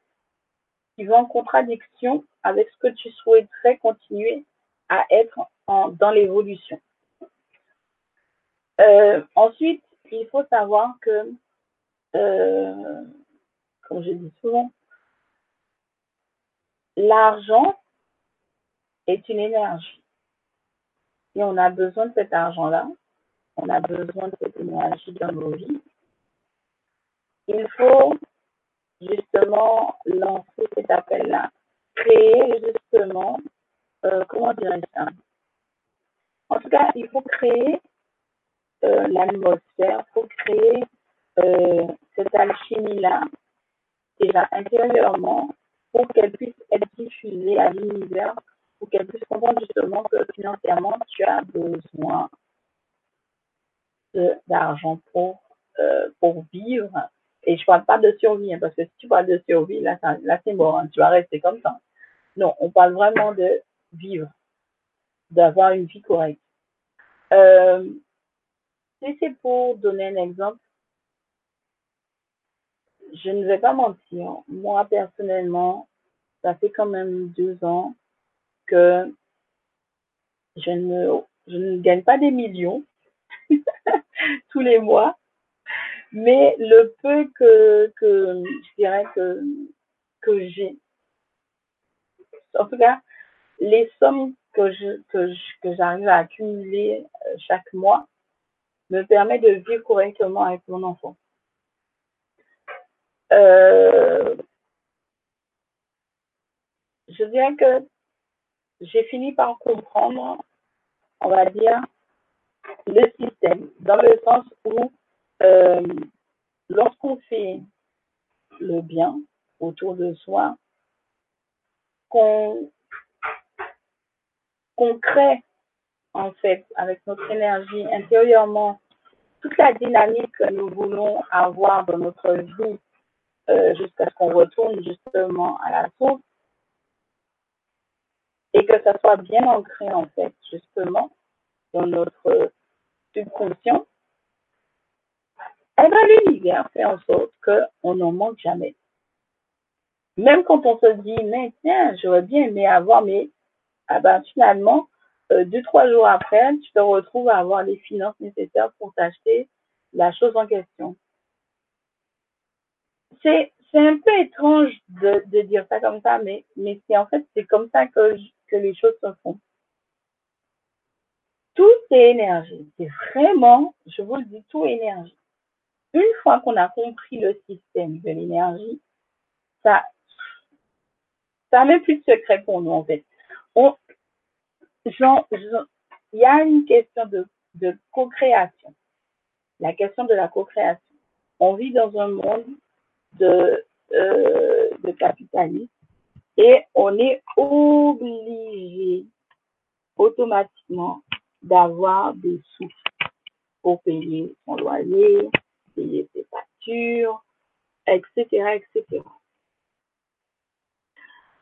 qui va en contradiction avec ce que tu souhaiterais continuer à être en, dans l'évolution. Ensuite, il faut savoir que, euh, comme je dis souvent, l'argent est une énergie. Et on a besoin de cet argent-là, on a besoin de cette énergie dans nos vies. Il faut justement lancer cet appel-là, créer justement euh, comment dirais-je ça? En tout cas, il faut créer l'atmosphère, il faut créer euh, cette alchimie-là, déjà intérieurement, pour qu'elle puisse être diffusée à l'univers, pour qu'elle puisse comprendre justement que financièrement, tu as besoin d'argent pour, pour vivre. Et je ne parle pas de survie, hein, parce que si tu parles de survie, là, c'est mort, hein, tu vas rester comme ça. Non, on parle vraiment de vivre, d'avoir une vie correcte. Euh, si c'est pour donner un exemple, je ne vais pas mentir. Moi, personnellement, ça fait quand même deux ans que je ne, je ne gagne pas des millions [laughs] tous les mois, mais le peu que, que je dirais que, que j'ai, en tout cas, les sommes que je que j'arrive à accumuler euh, chaque mois me permet de vivre correctement avec mon enfant. Euh, je dirais que j'ai fini par comprendre, on va dire, le système, dans le sens où euh, lorsqu'on fait le bien autour de soi, qu'on concret, en fait, avec notre énergie intérieurement, toute la dynamique que nous voulons avoir dans notre vie euh, jusqu'à ce qu'on retourne justement à la source et que ça soit bien ancré, en fait, justement, dans notre subconscient, eh bien, l'univers fait en sorte qu'on n'en manque jamais. Même quand on se dit, mais tiens, j'aurais bien aimé avoir mes ah ben finalement, deux, trois jours après, tu te retrouves à avoir les finances nécessaires pour t'acheter la chose en question. C'est, c'est un peu étrange de, de dire ça comme ça, mais, mais c'est en fait, c'est comme ça que, que les choses se font. Tout est énergie. C'est vraiment, je vous le dis, tout énergie. Une fois qu'on a compris le système de l'énergie, ça, ça n'a même plus de secret pour nous, en fait. Il y a une question de, de co-création. La question de la co-création. On vit dans un monde de, euh, de capitalisme et on est obligé automatiquement d'avoir des sous pour payer son loyer, payer ses factures, etc., etc.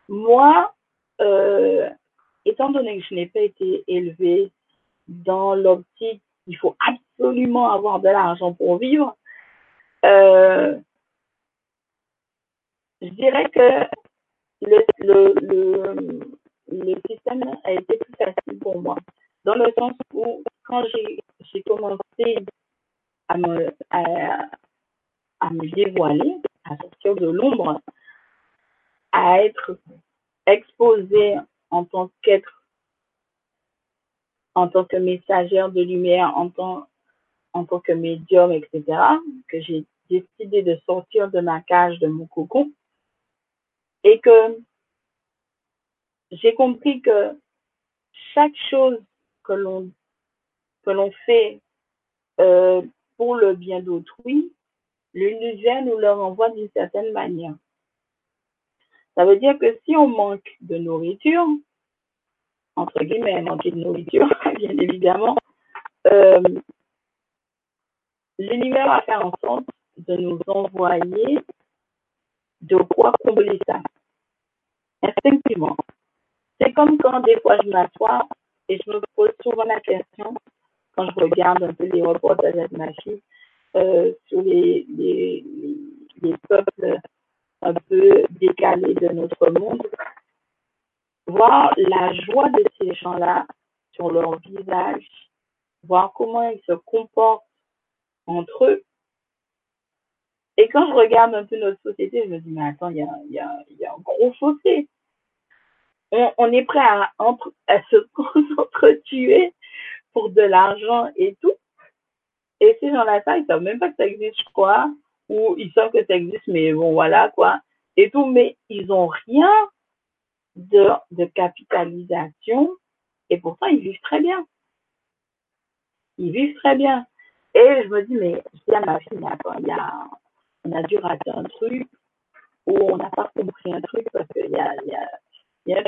Moi, euh, étant donné que je n'ai pas été élevée dans l'optique il faut absolument avoir de l'argent pour vivre, euh, je dirais que le, le, le, système a été plus facile pour moi. Dans le sens où, quand j'ai commencé à me, à me dévoiler, à sortir de l'ombre, à être exposée en tant qu'être, en tant que messagère de lumière, en tant, que médium, etc., que j'ai décidé de sortir de ma cage, de mon cocon, et que j'ai compris que chaque chose que l'on que l'on fait euh, pour le bien d'autrui, l'univers nous le renvoie d'une certaine manière. Ça veut dire que si on manque de nourriture, entre guillemets, manquer de nourriture, [laughs] bien évidemment, euh, l'univers va faire en sorte de nous envoyer de quoi combler ça. Instinctivement. C'est comme quand des fois je m'assois et je me pose souvent la question, quand je regarde un peu les reportages avec ma fille, euh, sur les, les peuples un peu décalés de notre monde, voir la joie de ces gens-là sur leur visage, voir comment ils se comportent entre eux. Et quand je regarde un peu notre société, je me dis, mais attends, il y a, un gros fossé. On, est prêt à, se [laughs] s'entretuer pour de l'argent et tout. Et ces gens-là, ça, ils savent même pas que ça existe, crois, ou ils savent que ça existe, mais bon, voilà, quoi, et tout, mais ils ont rien de, de capitalisation, et pourtant, ils vivent très bien. Ils vivent très bien. Et je me dis, mais je dis à ma fille, il y a, on a dû rater un truc, ou on n'a pas compris un truc, parce qu'il y a, y, a, y a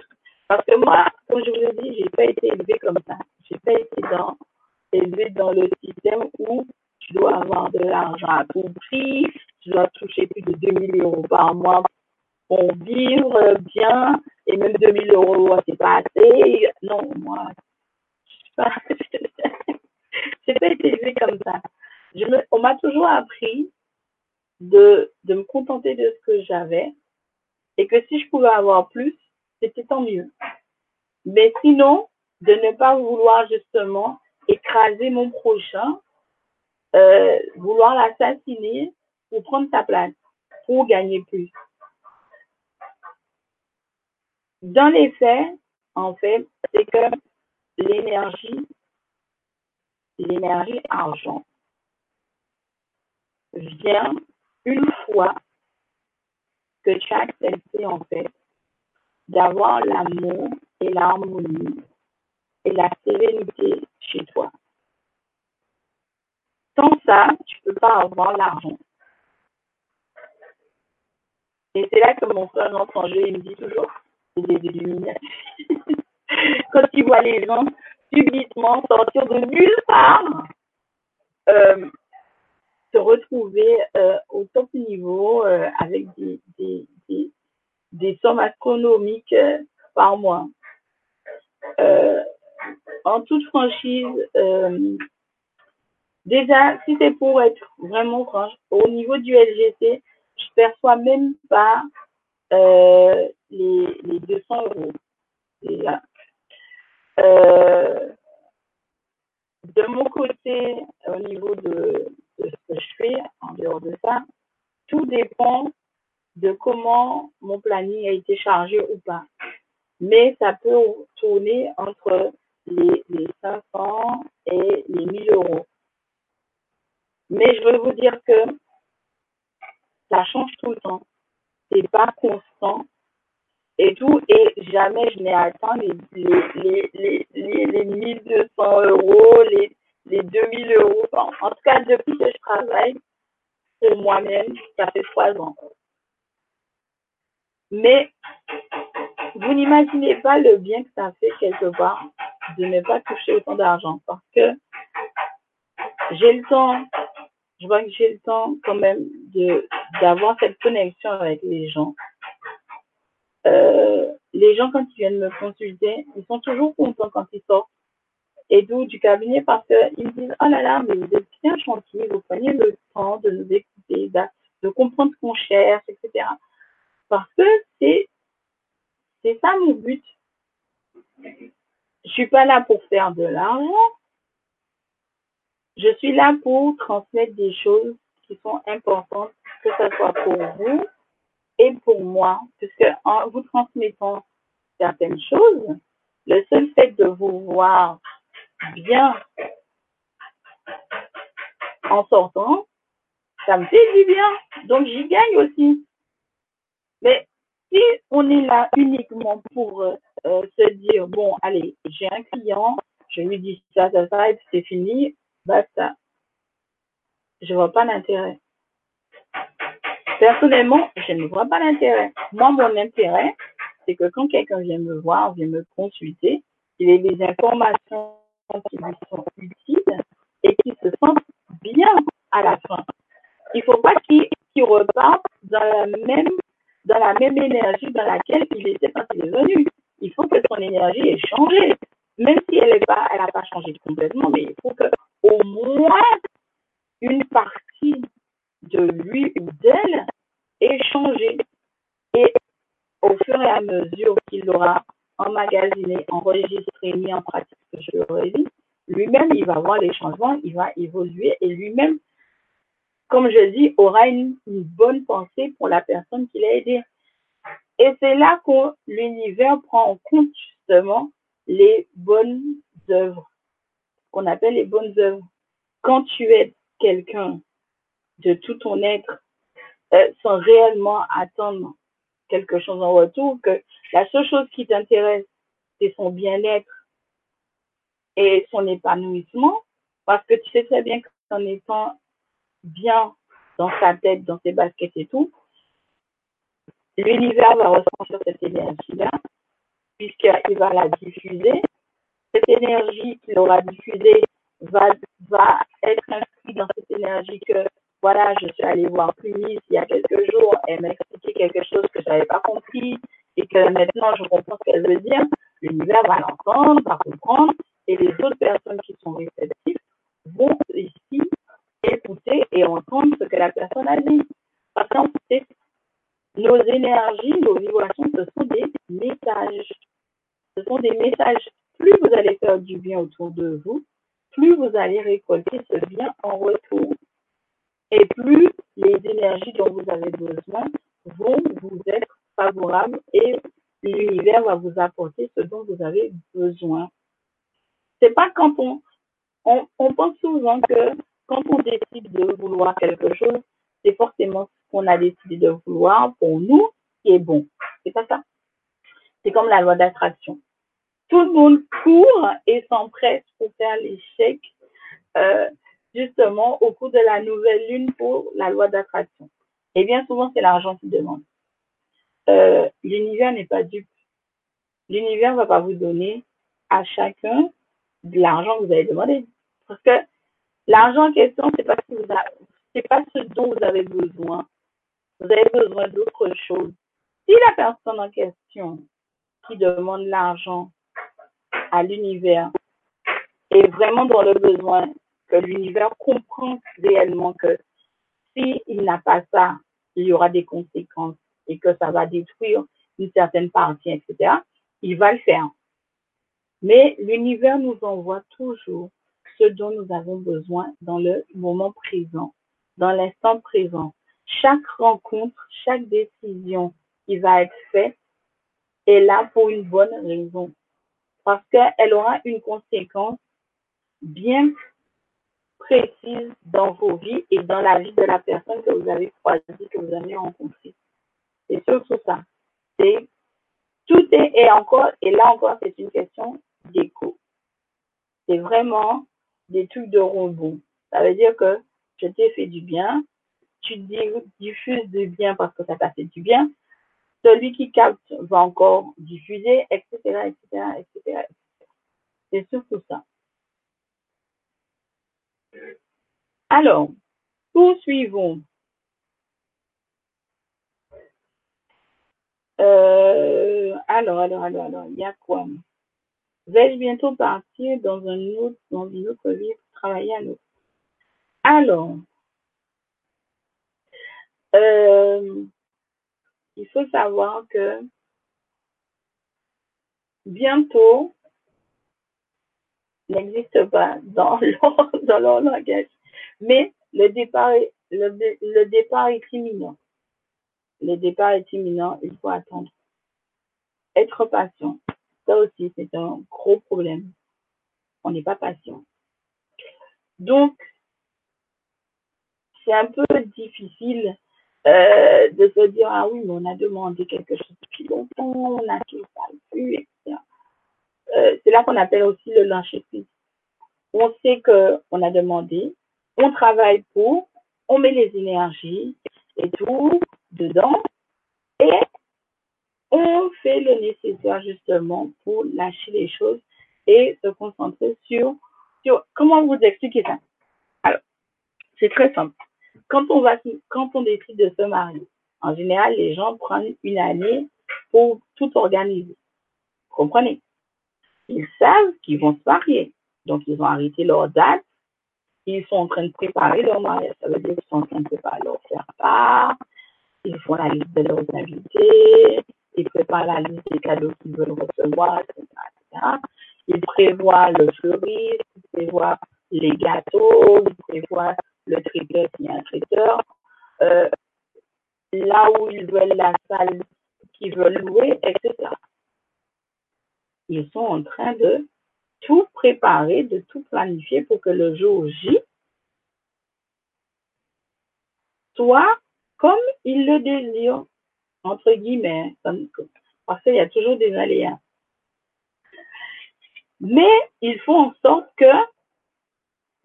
parce que moi, comme je vous l'ai dit, j'ai pas été élevée comme ça. J'ai pas été dans, élevée dans le système où tu dois avoir de l'argent à tout prix, tu dois toucher plus de 2000 euros par mois pour vivre bien, et même 2000 euros, c'est pas assez. Non, moi, [laughs] j'ai pas été élevée comme ça. Je me, on m'a toujours appris de, de me contenter de ce que j'avais, et que si je pouvais avoir plus, c'était tant mieux. Mais sinon, de ne pas vouloir justement écraser mon prochain, euh, vouloir l'assassiner pour prendre sa place, pour gagner plus. Dans les faits, en fait, c'est que l'énergie, l'énergie argent vient une fois que tu as accepté, en fait, d'avoir l'amour et l'harmonie et la sérénité chez toi. Sans ça, tu peux pas avoir l'argent. Et c'est là que mon frère entre en jeu, il me dit toujours, c'est des illuminations. [laughs] Quand il voit les gens subitement sortir de nulle part, euh, se retrouver euh, au top niveau euh, avec des, des, sommes astronomiques par mois. En toute franchise, déjà, si c'est pour être vraiment franche, au niveau du LGC, je perçois même pas euh, les, les 200 euros déjà. Euh, de mon côté, au niveau de, de, ce que je fais, en dehors de ça, tout dépend de comment mon planning a été chargé ou pas. Mais ça peut tourner entre les, les 500 et les 1000 euros. Mais je veux vous dire que ça change tout le temps. C'est pas constant et tout, et jamais je n'ai atteint les, les, les, les, les 1200 euros, les, les 2000 euros. En, tout cas, depuis que je travaille pour moi-même, ça fait trois ans. Mais vous n'imaginez pas le bien que ça fait quelque part de ne pas toucher autant d'argent parce que j'ai le temps, je vois que j'ai le temps quand même de d'avoir cette connexion avec les gens. Euh, les gens, quand ils viennent me consulter, ils sont toujours contents quand ils sortent et d'où du cabinet parce qu'ils me disent, oh là là, mais vous êtes bien gentil, vous prenez le temps de nous écouter, de, de comprendre ce qu'on cherche, etc. Parce que c'est, c'est ça mon but. Je suis pas là pour faire de l'argent. Je suis là pour transmettre des choses qui sont importantes, que ce soit pour vous et pour moi, puisque en vous transmettant certaines choses, le seul fait de vous voir bien en sortant, ça me fait du bien. Donc j'y gagne aussi. Mais si on est là uniquement pour euh, se dire, bon, allez, j'ai un client, je lui dis ça, ça, ça, et puis c'est fini, basta. Je vois pas l'intérêt. Personnellement, je ne vois pas l'intérêt. Moi, mon intérêt, c'est que quand quelqu'un vient me voir, vient me consulter, il ait des informations qui lui sont utiles et qui se sentent bien à la fin. Il ne faut pas qu'il qu reparte dans la même dans la même énergie dans laquelle il était quand il est venu. Il faut que son énergie ait changé. Même si elle n'a pas, pas changé complètement, mais il faut que au moins une partie de lui ou d'elle ait changé. Et au fur et à mesure qu'il aura emmagasiné, enregistré, mis en pratique ce que je dit, lui-même, il va voir les changements, il va évoluer et lui-même, comme je dis, aura une, une, bonne pensée pour la personne qu'il a aidée. Et c'est là que l'univers prend en compte justement les bonnes œuvres, qu'on appelle les bonnes œuvres. Quand tu aides quelqu'un de tout ton être euh, sans réellement attendre quelque chose en retour, que la seule chose qui t'intéresse, c'est son bien-être et son épanouissement, parce que tu sais très bien qu'en étant bien dans sa tête, dans ses baskets et tout, l'univers va ressentir cette énergie-là, puisqu'il va la diffuser. Cette énergie qu'il aura diffusée va, être inscrite dans cette énergie que voilà, je suis allée voir Punis il y a quelques jours, elle m'a expliqué quelque chose que je n'avais pas compris et que maintenant je comprends ce qu'elle veut dire, l'univers va l'entendre, va comprendre et les autres personnes qui sont réceptives vont ici écouter et entendre ce que la personne a dit. Parce qu'en fait, nos énergies, nos vibrations, ce sont des messages. Ce sont des messages. Plus vous allez faire du bien autour de vous, plus vous allez récolter ce bien en retour et plus les énergies dont vous avez besoin vont vous être favorables et l'univers va vous apporter ce dont vous avez besoin. C'est pas quand on, on, on pense souvent que quand on décide de vouloir quelque chose, c'est forcément ce qu'on a décidé de vouloir pour nous qui est bon. C'est pas ça. C'est comme la loi d'attraction. Tout le monde court et s'empresse pour faire l'échec euh, justement au cours de la nouvelle lune pour la loi d'attraction. Et bien souvent, c'est l'argent qui demande. Euh, L'univers n'est pas dupe. L'univers va pas vous donner à chacun de l'argent que vous avez demandé. Parce que l'argent en question, c'est pas ce pas ce dont vous avez besoin. Vous avez besoin d'autre chose. Si la personne en question qui demande l'argent à l'univers est vraiment dans le besoin que l'univers comprend réellement que s'il n'a pas ça, il y aura des conséquences et que ça va détruire une certaine partie, etc., il va le faire. Mais l'univers nous envoie toujours ce dont nous avons besoin dans le moment présent, dans l'instant présent. Chaque rencontre, chaque décision qui va être faite est là pour une bonne raison. Parce qu'elle aura une conséquence bien précise dans vos vies et dans la vie de la personne que vous avez croisée, que vous avez rencontrée. C'est surtout ça. C'est tout est et encore et là encore c'est une question d'écho. C'est vraiment des trucs de rebond. Ça veut dire que je t'ai fait du bien, tu diffuses du bien parce que ça t'a fait du bien. Celui qui capte va encore diffuser, etc., etc., etc. C'est surtout ça. Alors, poursuivons. Euh, alors, alors, alors, alors, il y a quoi? Vais-je bientôt partir dans, un autre, dans une autre vie pour travailler à nouveau Alors, euh, il faut savoir que bientôt n'existe pas dans [laughs] leur, dans leur langage, mais le départ, le, le départ est imminent le départ est imminent, il faut attendre. Être patient, ça aussi, c'est un gros problème. On n'est pas patient. Donc, c'est un peu difficile euh, de se dire, ah oui, mais on a demandé quelque chose depuis longtemps, on a tout ça vu, etc. Euh, c'est là qu'on appelle aussi le lâcher On sait qu'on a demandé, on travaille pour, on met les énergies et tout, dedans et on fait le nécessaire justement pour lâcher les choses et se concentrer sur, sur comment vous expliquer ça? Alors, c'est très simple. Quand on va, quand on décide de se marier, en général, les gens prennent une année pour tout organiser. comprenez? Ils savent qu'ils vont se marier. Donc, ils ont arrêté leur date. Ils sont en train de préparer leur mariage. Ça veut dire qu'ils sont en train de préparer leur faire part, ils font la liste de leurs invités, ils préparent la liste des cadeaux qu'ils veulent recevoir, etc., Ils prévoient le fleuriste, ils prévoient les gâteaux, ils prévoient le traiteur s'il y a un traiteur, là où ils veulent la salle qu'ils veulent louer, etc. Ils sont en train de tout préparer, de tout planifier pour que le jour J soit comme il le désire, entre guillemets, parce qu'il y a toujours des aléas. Mais il faut en sorte que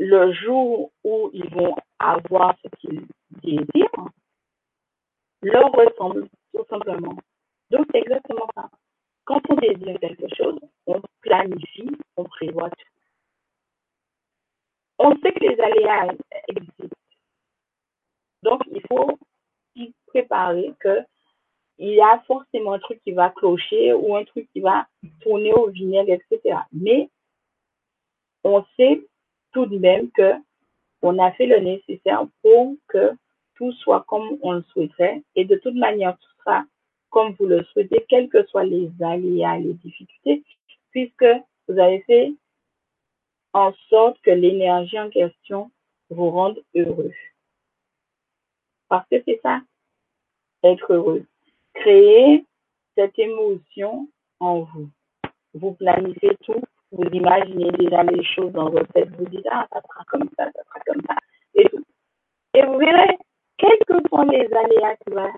le jour où ils vont avoir ce qu'ils désirent, leur ressemble tout simplement. Donc, c'est exactement ça. Quand on désire quelque chose, on planifie, on prévoit tout. On sait que les aléas existent. Donc, il faut préparer que il y a forcément un truc qui va clocher ou un truc qui va tourner au vinaigre, etc. Mais on sait tout de même que on a fait le nécessaire pour que tout soit comme on le souhaiterait et de toute manière tout sera comme vous le souhaitez, quels que soient les aléas, les difficultés, puisque vous avez fait en sorte que l'énergie en question vous rende heureux. Parce que c'est ça, être heureux. Créez cette émotion en vous. Vous planifiez tout, vous imaginez déjà les choses dans votre tête, vous dites, ah, ça sera comme ça, ça sera comme ça, et vous verrez, quels que sont les aléas qui vont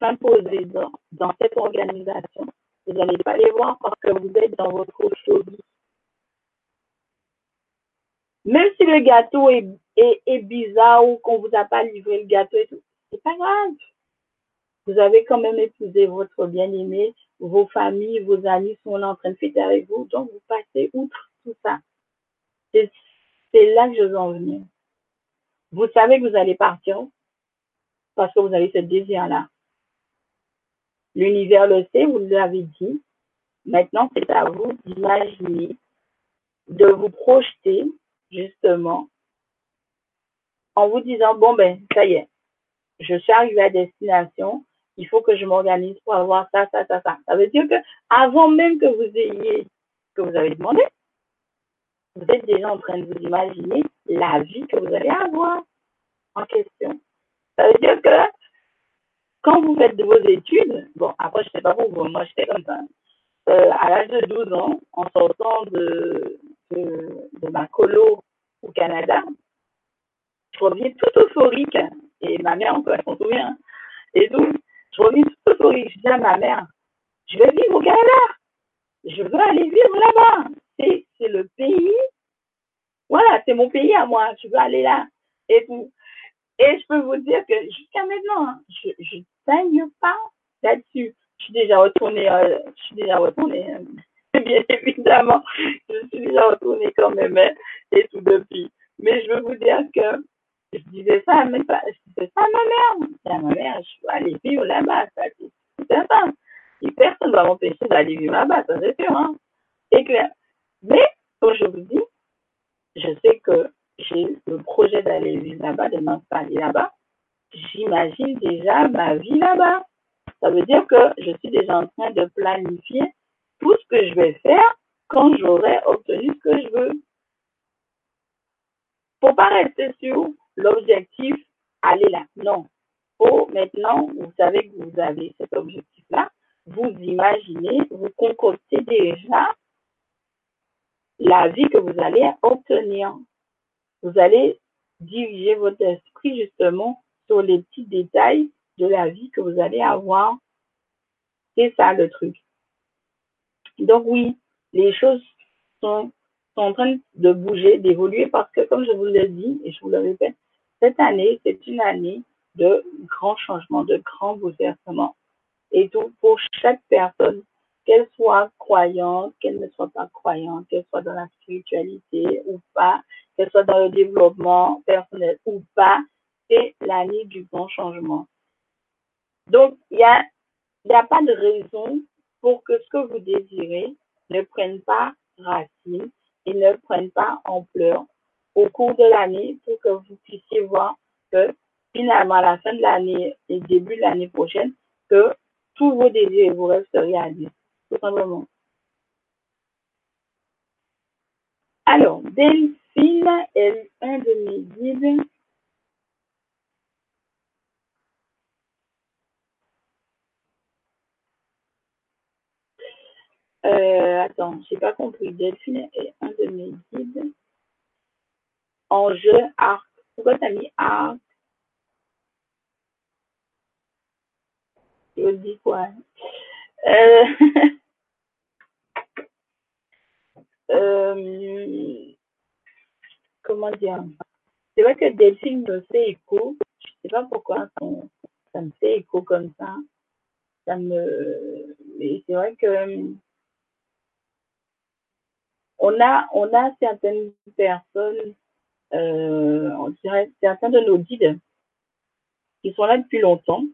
s'imposer dans, cette organisation, vous n'allez pas les voir parce que vous êtes dans votre chose. Même si le gâteau est, est, bizarre ou qu'on vous a pas livré le gâteau et tout, c'est pas grave. Vous avez quand même épousé votre bien-aimé, vos familles, vos amis sont là en train de fêter avec vous, donc vous passez outre tout ça. C'est là que je veux en venir. Vous savez que vous allez partir parce que vous avez ce désir-là. L'univers le sait, vous l'avez dit. Maintenant, c'est à vous d'imaginer, de vous projeter, justement, en vous disant, bon ben, ça y est, je suis arrivé à destination, il faut que je m'organise pour avoir ça, ça, ça, ça. Ça veut dire que avant même que vous ayez que vous avez demandé. Vous êtes déjà en train de vous imaginer la vie que vous allez avoir en question. Ça veut dire que quand vous faites vos études, bon, après, je sais pas vous, moi, j'étais comme ça. Euh, à l'âge de 12 ans, en sortant de, de, de ma colo au Canada, je reviens tout euphorique. Et ma mère, on s'en souvient. Et donc, je. Je dis à ma mère, je vais vivre au Canada. Je veux aller vivre là-bas. C'est, le pays. Voilà, c'est mon pays à moi. Je veux aller là. Et tout. Et je peux vous dire que jusqu'à maintenant, hein, je ne saigne pas là-dessus. Je suis déjà retournée, euh, je suis déjà retournée, euh, [laughs] bien évidemment, je suis déjà retournée quand même, hein, et tout depuis. Mais je veux vous dire que je disais ça à, mes, je disais ça à ma mère. à ma mère, je suis allée vivre là-bas, c'est certain. Et personne ne va m'empêcher d'aller vivre là-bas, ça c'est sûr, hein. C'est clair. Mais, comme je vous dis, je sais que j'ai le projet d'aller vivre là-bas, de m'installer là-bas. J'imagine déjà ma vie là-bas. Ça veut dire que je suis déjà en train de planifier tout ce que je vais faire quand j'aurai obtenu ce que je veux. Faut pas rester sur l'objectif, aller là. Non. Faut maintenant, vous savez que vous avez cet objectif-là, vous imaginez, vous concoctez déjà la vie que vous allez obtenir. Vous allez diriger votre esprit justement sur les petits détails de la vie que vous allez avoir. C'est ça le truc. Donc oui, les choses sont, sont en train de bouger, d'évoluer parce que comme je vous l'ai dit et je vous le répète, cette année, c'est une année de grands changements, de grands bouleversements. Et tout pour chaque personne, qu'elle soit croyante, qu'elle ne soit pas croyante, qu'elle soit dans la spiritualité ou pas, qu'elle soit dans le développement personnel ou pas, c'est l'année du grand changement. Donc, il n'y a, a pas de raison pour que ce que vous désirez ne prenne pas racine et ne prenne pas ampleur au cours de l'année pour que vous puissiez voir que finalement, à la fin de l'année et début de l'année prochaine, que tous vos désirs et vos rêves se réalisent, tout simplement. Alors, Delphine est un de mes guides. Euh, attends, j'ai pas compris. Delphine est un de mes guides. En jeu, arc. Pourquoi t'as mis arc? Je dis quoi? Euh... [laughs] euh... Comment dire? C'est vrai que Delphine me fait écho. Je sais pas pourquoi ça me fait écho comme ça. Ça me, c'est vrai que on a, on a certaines personnes, euh, on dirait certains de nos guides qui sont là depuis longtemps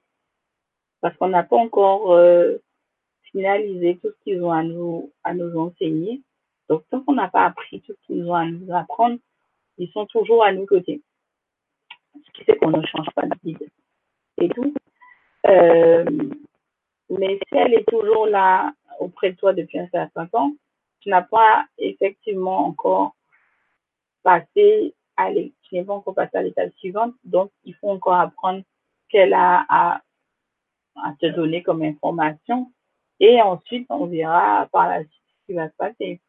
parce qu'on n'a pas encore euh, finalisé tout ce qu'ils ont à nous, enseigner. Donc, tant qu'on n'a pas appris tout ce qu'ils ont à nous apprendre, ils sont toujours à nos côtés. Ce qui fait qu'on ne change pas de guide et tout. Euh, mais si elle est toujours là auprès de toi depuis un certain temps, tu n'as pas effectivement encore passé à tu n'es pas encore passé à l'étape suivante, donc il faut encore apprendre qu'elle a à, te donner comme information et ensuite on verra par la suite ce qui va se passer.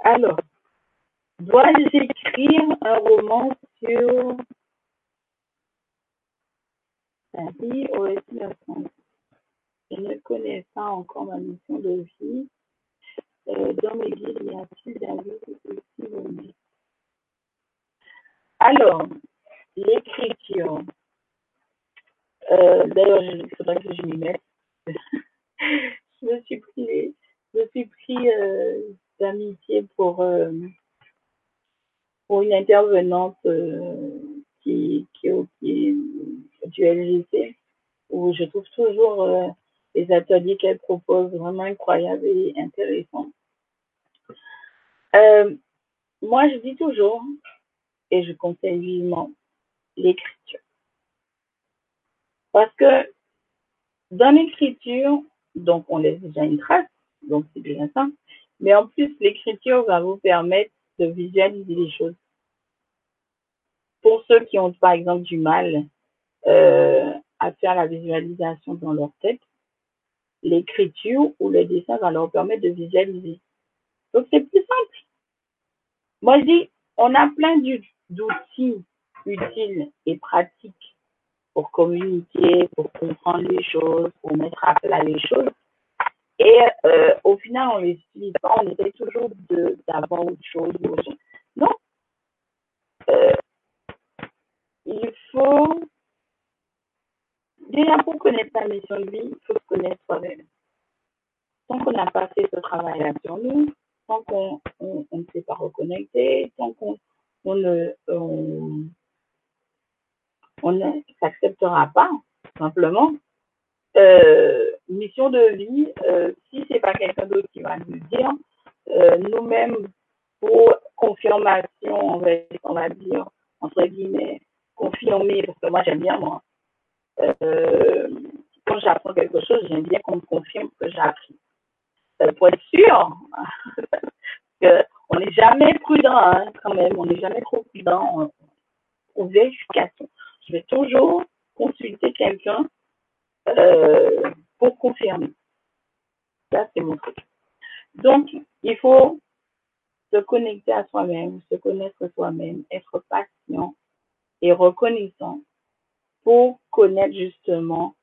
Alors, dois-je écrire un roman sur la vie au Je ne connais pas encore ma mission de vie. Euh, dans mes guides, y a-t-il aussi Alors, l'écriture. Euh, D'ailleurs, il faudrait que je m'y mette. [laughs] je me suis pris, je me suis pris euh, d'amitié pour, euh, pour une intervenante qui, qui, qui du LGC, où je trouve toujours les ateliers qu'elle propose vraiment incroyables et intéressants. Moi, je dis toujours, et je conseille vivement, l'écriture. Parce que dans l'écriture, donc on laisse déjà une trace donc c'est bien ça. Mais en plus, l'écriture va vous permettre de visualiser les choses. Pour ceux qui ont par exemple du mal euh, à faire la visualisation dans leur tête, l'écriture ou le dessin va leur permettre de visualiser. Donc c'est plus simple. Moi je dis, on a plein d'outils utiles et pratiques pour communiquer, pour comprendre les choses, pour mettre à plat les choses. Et euh, au final, on les utilise pas, on essaie toujours d'avoir autre chose. Non. Euh, il faut, déjà pour connaître sa mission de vie, il faut se connaître soi-même. Tant qu'on n'a pas fait ce travail-là sur nous, tant qu'on on, ne s'est pas reconnecté, tant qu'on on ne on, s'acceptera pas, simplement. Euh, mission de vie, euh, si c'est pas quelqu'un d'autre qui va nous dire, euh, nous-mêmes, pour confirmation, on va, on va dire, entre guillemets, confirmer, parce que moi j'aime bien moi. Euh, quand j'apprends quelque chose, j'aime bien qu'on me confirme que j'ai appris. Pour être sûr, [laughs] que on n'est jamais prudent hein, quand même, on n'est jamais trop prudent en, vérification. Je vais toujours consulter quelqu'un euh, pour confirmer. Ça, c'est mon truc. Donc, il faut se connecter à soi-même, se connaître soi-même, être patient et reconnaissant pour connaître justement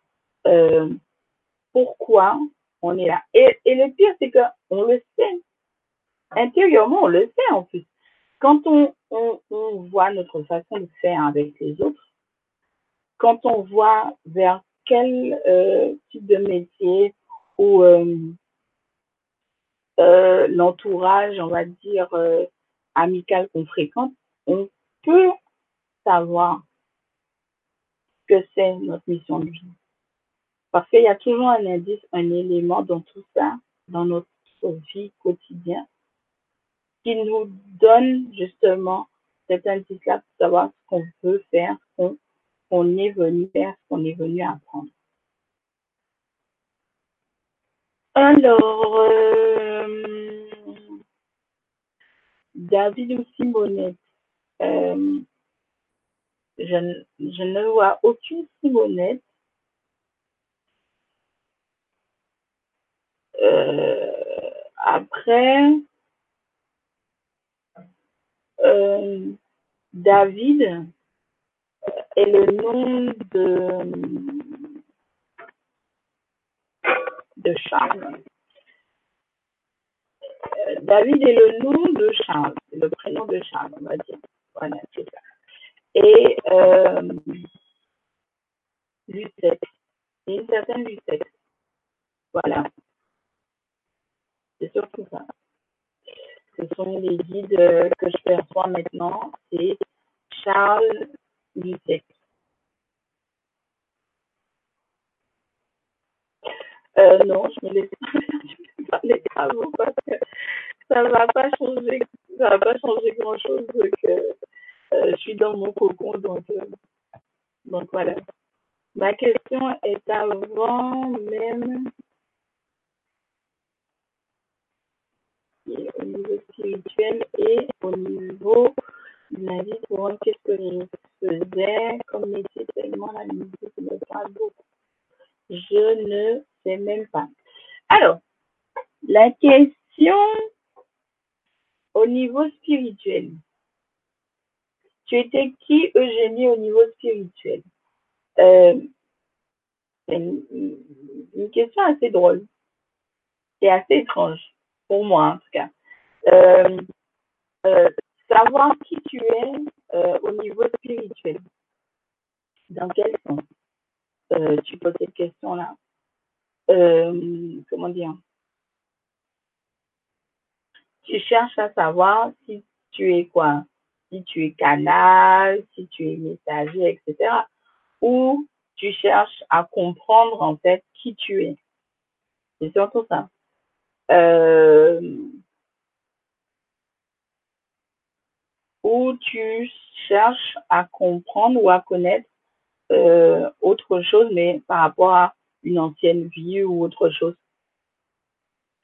euh, pourquoi on est là. Et, et le pire, c'est qu'on le sait. Intérieurement, on le sait en plus. Quand on, voit notre façon de faire avec les autres, quand on voit vers quel euh, type de métier ou euh, euh, l'entourage, on va dire, amical qu'on fréquente, on peut savoir que c'est notre mission de vie. Parce qu'il y a toujours un indice, un élément dans tout ça, dans notre vie quotidienne, qui nous donne justement cet indice-là pour savoir ce qu'on veut faire, ce qu'on est venu faire, ce qu'on est venu apprendre. Alors, euh, David ou Simonette, euh, je, ne vois aucune Simonette. Euh, après, euh, David est le nom de, de Charles. Euh, David est le nom de Charles, le prénom de Charles, on va dire. Voilà, c'est ça et euh, une certaine Lucette. Voilà. C'est surtout ça. Ce sont les guides que je perçois maintenant. C'est Charles Lucette. Euh, non, je me laisse pas les parce que ça ne va pas changer, ça va pas changer grand chose que euh, je suis dans mon cocon, donc, euh, donc voilà. Ma question est avant même au niveau spirituel et au niveau de la vie courante, qu'est-ce que je faisais comme métier tellement la musique me parle beaucoup. Je ne sais même pas. Alors, la question au niveau spirituel. Tu étais qui, Eugénie, au niveau spirituel? Euh, C'est une, question assez drôle et assez étrange, pour moi en tout cas. Euh, euh, savoir qui tu es au niveau spirituel. Dans quel sens tu poses cette question-là? Comment dire? Tu cherches à savoir si tu es quoi? Si tu es canal, si tu es messager, etc. Ou tu cherches à comprendre en fait qui tu es. C'est surtout ça. Euh, ou tu cherches à comprendre ou à connaître euh, autre chose, mais par rapport à une ancienne vie ou autre chose?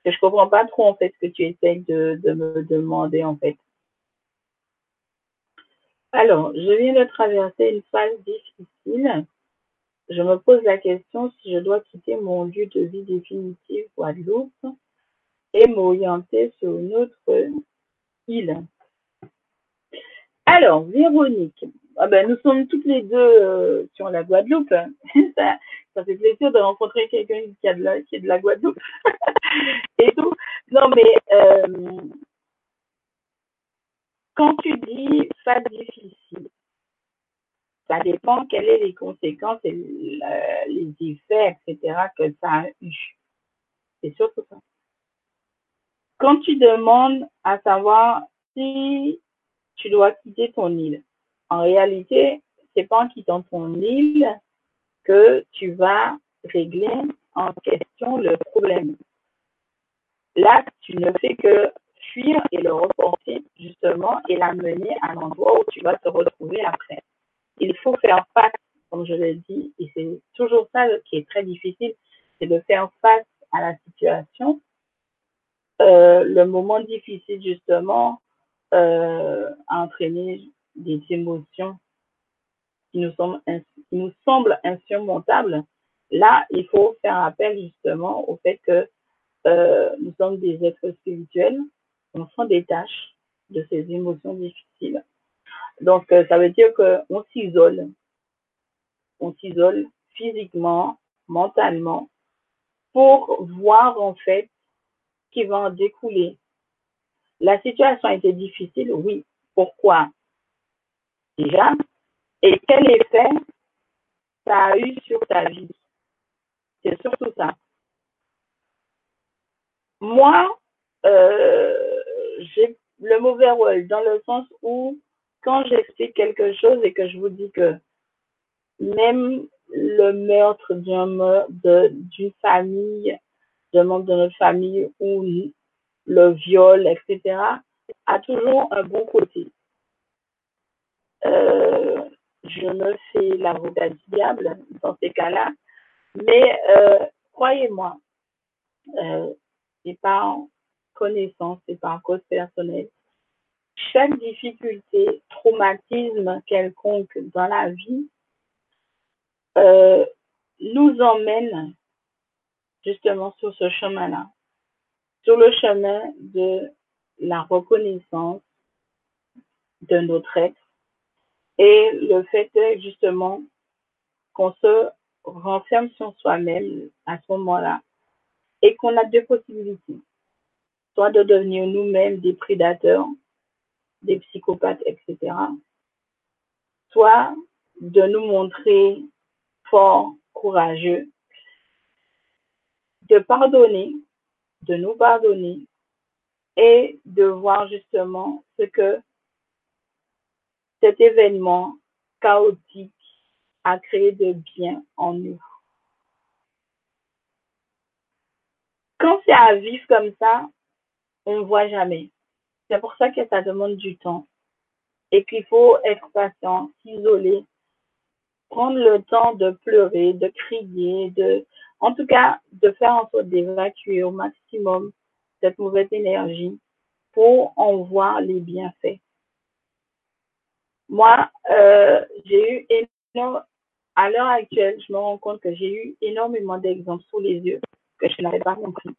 Je comprends pas trop en fait ce que tu essayes de, me demander en fait. Alors, je viens de traverser une phase difficile. Je me pose la question si je dois quitter mon lieu de vie définitif Guadeloupe et m'orienter sur une autre île. Alors, Véronique, ah ben, nous sommes toutes les deux euh, sur la Guadeloupe. [laughs] ça, ça fait plaisir de rencontrer quelqu'un qui, qui est de la Guadeloupe. [laughs] et tout. Non, mais euh, quand tu dis phase difficile, ça dépend quelles sont les conséquences et les effets, etc., que ça a eu. C'est surtout ça? Quand tu demandes à savoir si tu dois quitter ton île, en réalité, c'est pas en quittant ton île que tu vas régler en question le problème. Là, tu ne fais que fuir et le reporter justement et l'amener à l'endroit où tu vas te retrouver après. Il faut faire face, comme je l'ai dit, et c'est toujours ça qui est très difficile, c'est de faire face à la situation. Euh, le moment difficile justement euh, a entraîné des émotions qui nous, semblent, insurmontables. Là, il faut faire appel justement au fait que euh, nous sommes des êtres spirituels, on s'en détache de ces émotions difficiles. Donc, euh, ça veut dire qu'on s'isole. On s'isole physiquement, mentalement, pour voir en fait qui va en découler. La situation été difficile, oui. Pourquoi? Déjà. Et quel effet ça a eu sur ta vie? C'est surtout ça. Moi, euh, j'ai le mauvais rôle dans le sens où quand j'explique quelque chose et que je vous dis que même le meurtre d'une famille, d'un membre de notre famille ou le viol, etc., a toujours un bon côté. Euh, je me fais l'avocat du diable dans ces cas-là, mais euh, croyez-moi, euh, c'est pas connaissance et par cause personnelle. Chaque difficulté, traumatisme quelconque dans la vie euh, nous emmène justement sur ce chemin-là, sur le chemin de la reconnaissance de notre être et le fait justement qu'on se renferme sur soi-même à ce moment-là et qu'on a deux possibilités soit de devenir nous-mêmes des prédateurs, des psychopathes, etc. Soit de nous montrer forts, courageux, de pardonner, de nous pardonner et de voir justement ce que cet événement chaotique a créé de bien en nous. Quand c'est à vivre comme ça, on ne voit jamais. C'est pour ça que ça demande du temps et qu'il faut être patient, s'isoler, prendre le temps de pleurer, de crier, de, en tout cas, de faire en sorte d'évacuer au maximum cette mauvaise énergie pour en voir les bienfaits. Moi, euh, j'ai eu énormément, à l'heure actuelle, je me rends compte que j'ai eu énormément d'exemples sous les yeux que je n'avais pas compris.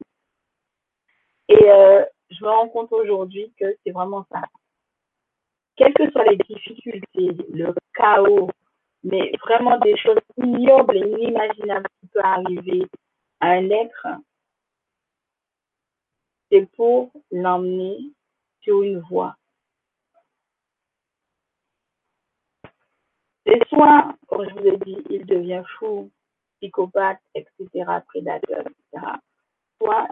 Et euh, je me rends compte aujourd'hui que c'est vraiment ça. Quelles que soient les difficultés, le chaos, mais vraiment des choses ignobles et inimaginables qui peuvent arriver à un être, c'est pour l'emmener sur une voie. C'est soit, comme je vous ai dit, il devient fou, psychopathe, etc., prédateur, etc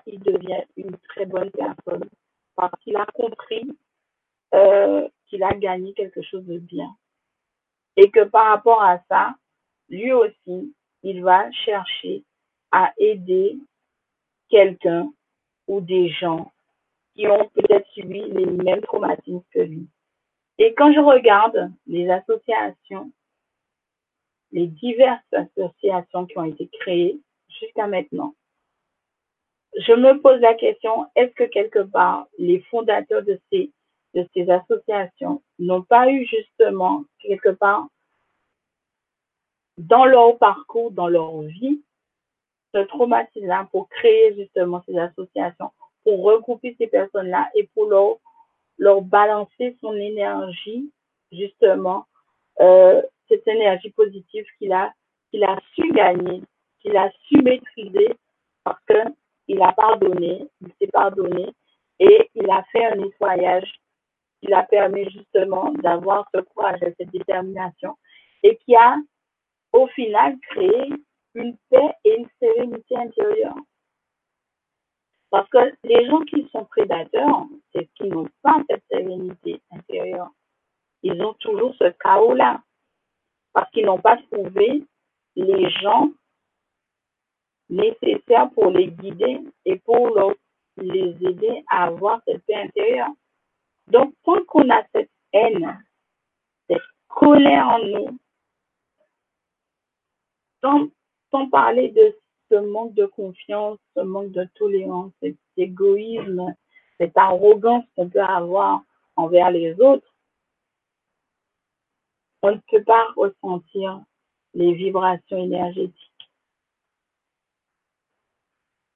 il devient une très bonne personne parce qu'il a compris euh, qu'il a gagné quelque chose de bien. Et que par rapport à ça, lui aussi, il va chercher à aider quelqu'un ou des gens qui ont peut-être subi les mêmes traumatismes que lui. Et quand je regarde les associations, les diverses associations qui ont été créées jusqu'à maintenant, je me pose la question, est-ce que quelque part, les fondateurs de ces, de ces associations n'ont pas eu justement, quelque part, dans leur parcours, dans leur vie, ce traumatisme pour créer justement ces associations, pour regrouper ces personnes-là et pour leur, leur balancer son énergie, justement, euh, cette énergie positive qu'il a, qu'il a su gagner, qu'il a su maîtriser parce que il a pardonné, il s'est pardonné et il a fait un nettoyage qui l'a permis justement d'avoir ce courage et cette détermination et qui a au final créé une paix et une sérénité intérieure. Parce que les gens qui sont prédateurs, c'est qu'ils n'ont pas cette sérénité intérieure. Ils ont toujours ce chaos-là. Parce qu'ils n'ont pas trouvé les gens nécessaires pour les guider et pour les aider à avoir cette paix intérieure. Donc, tant qu'on a cette haine, cette colère en nous, sans, sans parler de ce manque de confiance, ce manque de tolérance, cet égoïsme, cette arrogance qu'on peut avoir envers les autres, on ne peut pas ressentir les vibrations énergétiques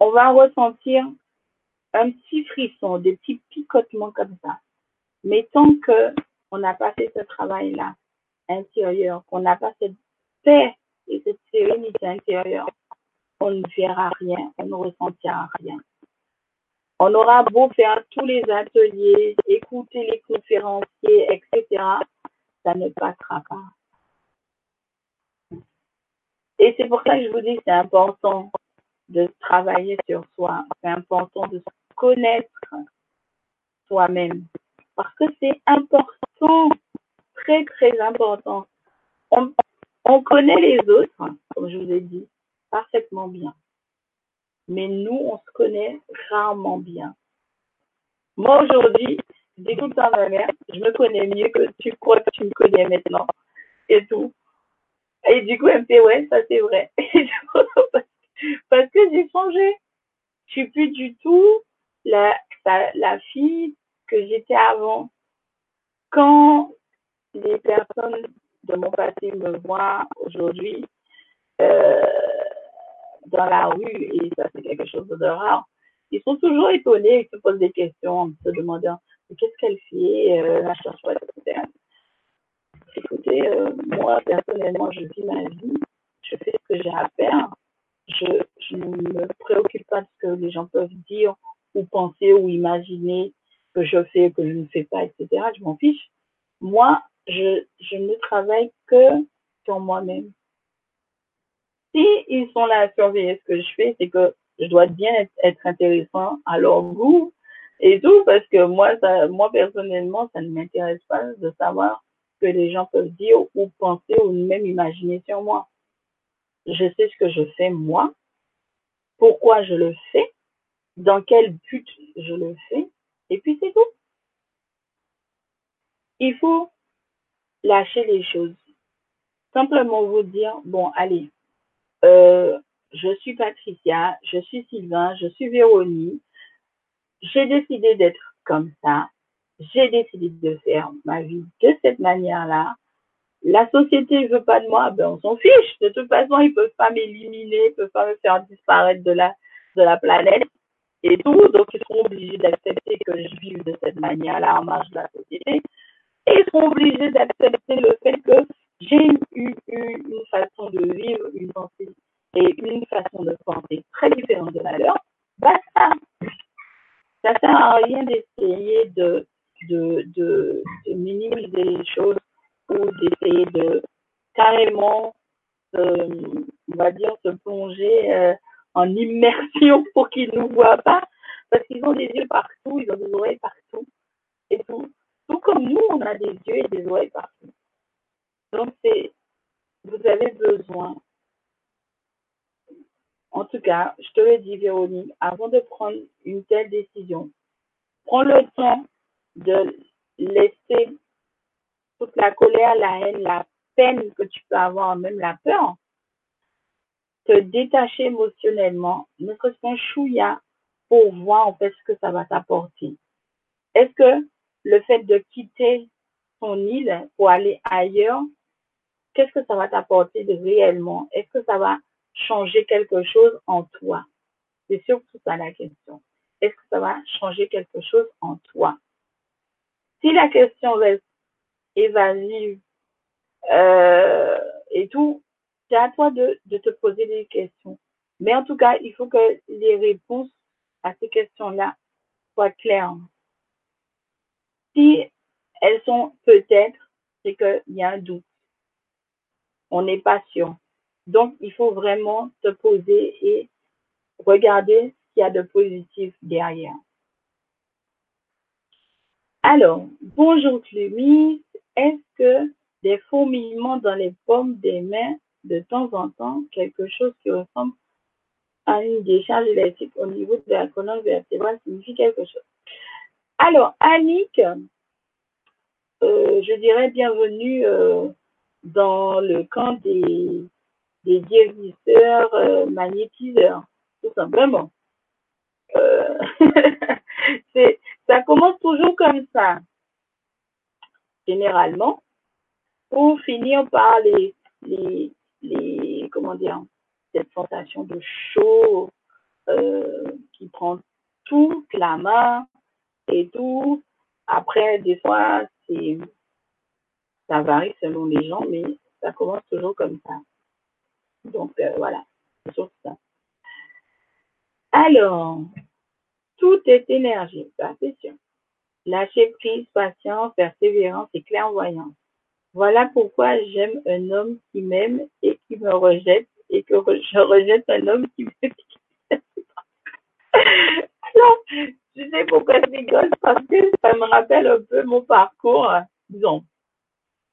on va ressentir un petit frisson, des petits picotements comme ça. Mais tant que on n'a pas fait ce travail-là intérieur, qu'on n'a pas cette paix et cette sérénité intérieure, on ne verra rien, on ne ressentira rien. On aura beau faire tous les ateliers, écouter les conférenciers, etc., ça ne passera pas. Et c'est pour ça que je vous dis que c'est important de travailler sur soi. C'est important de se connaître soi-même. Parce que c'est important, très très important. On, on connaît les autres, comme je vous ai dit, parfaitement bien. Mais nous, on se connaît rarement bien. Moi, aujourd'hui, temps à ma mère, je me connais mieux que tu crois que tu me connais maintenant. Et tout. Et du coup, elle me fait, ouais, ça c'est vrai. [laughs] parce que j'ai changé. Je suis plus du tout la, la, fille que j'étais avant. Quand les personnes de mon passé me voient aujourd'hui euh, dans la rue, et ça c'est quelque chose de rare, ils sont toujours étonnés, ils se posent des questions en se demandant qu'est-ce qu'elle fait, euh, la chercheuse, etc. Écoutez, euh, moi personnellement, je vis ma vie, je fais ce que j'ai à faire je, je ne me préoccupe pas de ce que les gens peuvent dire ou penser ou imaginer que je fais, que je ne fais pas, etc. Je m'en fiche. Moi, je, je ne travaille que sur moi-même. Si ils sont là à surveiller ce que je fais, c'est que je dois bien être, intéressant à leur goût et tout, parce que moi, ça, moi personnellement, ça ne m'intéresse pas de savoir que les gens peuvent dire ou penser ou même imaginer sur moi je sais ce que je fais moi, pourquoi je le fais, dans quel but je le fais, et puis c'est tout. Il faut lâcher les choses. Simplement vous dire, bon, allez, euh, je suis Patricia, je suis Sylvain, je suis Véronique, j'ai décidé d'être comme ça, j'ai décidé de faire ma vie de cette manière-là, la société ne veut pas de moi, ben on s'en fiche. De toute façon, ils peuvent pas m'éliminer, ils peuvent pas me faire disparaître de la planète et tout. Donc, ils seront obligés d'accepter que je vive de cette manière-là en marge de la société. Et ils seront obligés d'accepter le fait que j'ai eu, une façon de vivre, une pensée et une façon de penser très différente de la leur. Basta. Ça sert à rien d'essayer de, de, de, minimiser les choses ou d'essayer de carrément, euh, on va dire, se plonger euh, en immersion [laughs] pour qu'ils ne nous voient pas, parce qu'ils ont des yeux partout, ils ont des oreilles partout, et tout. Tout comme nous, on a des yeux et des oreilles partout. Donc, c'est, vous avez besoin. En tout cas, je te le dis, Véronique, avant de prendre une telle décision, prends le temps de laisser toute la colère, la haine, la peine que tu peux avoir, même la peur, te détacher émotionnellement, ne serait-ce qu'un chouïa pour voir en fait ce que ça va t'apporter. Est-ce que le fait de quitter ton île pour aller ailleurs, qu'est-ce que ça va t'apporter de réellement? Est-ce que ça va changer quelque chose en toi? C'est surtout ça la question. Est-ce que ça va changer quelque chose en toi? Si la question reste évasive euh, et tout, c'est à toi de, te poser des questions. Mais en tout cas, il faut que les réponses à ces questions-là soient claires. Si elles sont peut-être, c'est qu'il y a un doute. On n'est pas sûr. Donc, il faut vraiment te poser et regarder ce qu'il y a de positif derrière. Alors, bonjour Clémy, est-ce que des fourmillements dans les pommes des mains de temps en temps, quelque chose qui ressemble à une décharge électrique au niveau de la colonne vertébrale signifie quelque chose. Alors, Annick, euh, je dirais bienvenue euh, dans le camp des, des euh, magnétiseurs, tout simplement. [laughs] ça commence toujours comme ça, généralement, pour finir par les comment dire, cette sensation de chaud euh, qui prend toute la main et tout. Après, des fois, c'est ça varie selon les gens, mais ça commence toujours comme ça. Donc euh, voilà, sur ça. Alors, tout est énergie, ça c'est sûr. Lâcher prise, patience, persévérance et clairvoyance. Voilà pourquoi j'aime un homme qui m'aime et qui me rejette et que je rejette un homme qui me [laughs] Alors, je sais pourquoi je rigole parce que ça me rappelle un peu mon parcours, disons,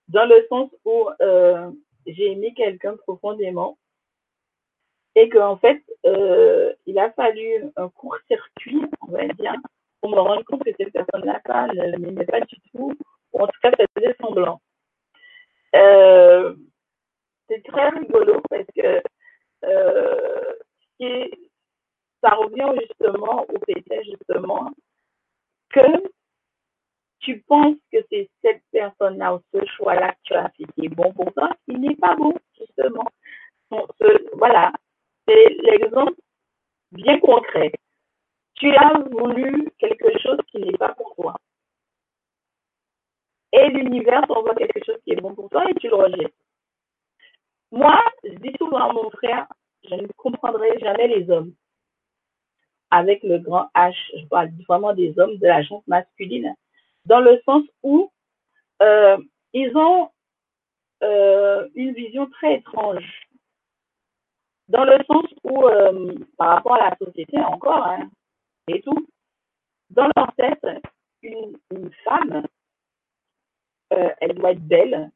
dans le sens où euh, j'ai aimé quelqu'un profondément et qu'en fait, euh, il a fallu un court-circuit, on va dire, pour me rendre compte que cette personne-là ne m'aimait pas du tout, ou en tout cas, ça faisait semblant. Euh, c'est très rigolo parce que euh, ça revient justement au fait justement que tu penses que c'est cette personne-là ou ce choix-là que tu as fait qui est bon pour toi, qui n'est pas bon, justement. voilà, c'est l'exemple bien concret. Tu as voulu quelque chose qui n'est pas pour toi. Et l'univers t'envoie quelque chose qui est bon pour toi et tu le rejettes. Moi, je dis souvent à mon frère, je ne comprendrai jamais les hommes. Avec le grand H, je parle vraiment des hommes de la gente masculine, dans le sens où euh, ils ont euh, une vision très étrange. Dans le sens où, euh, par rapport à la société encore, hein, et tout, dans leur tête, une, une femme, elle doit être belle,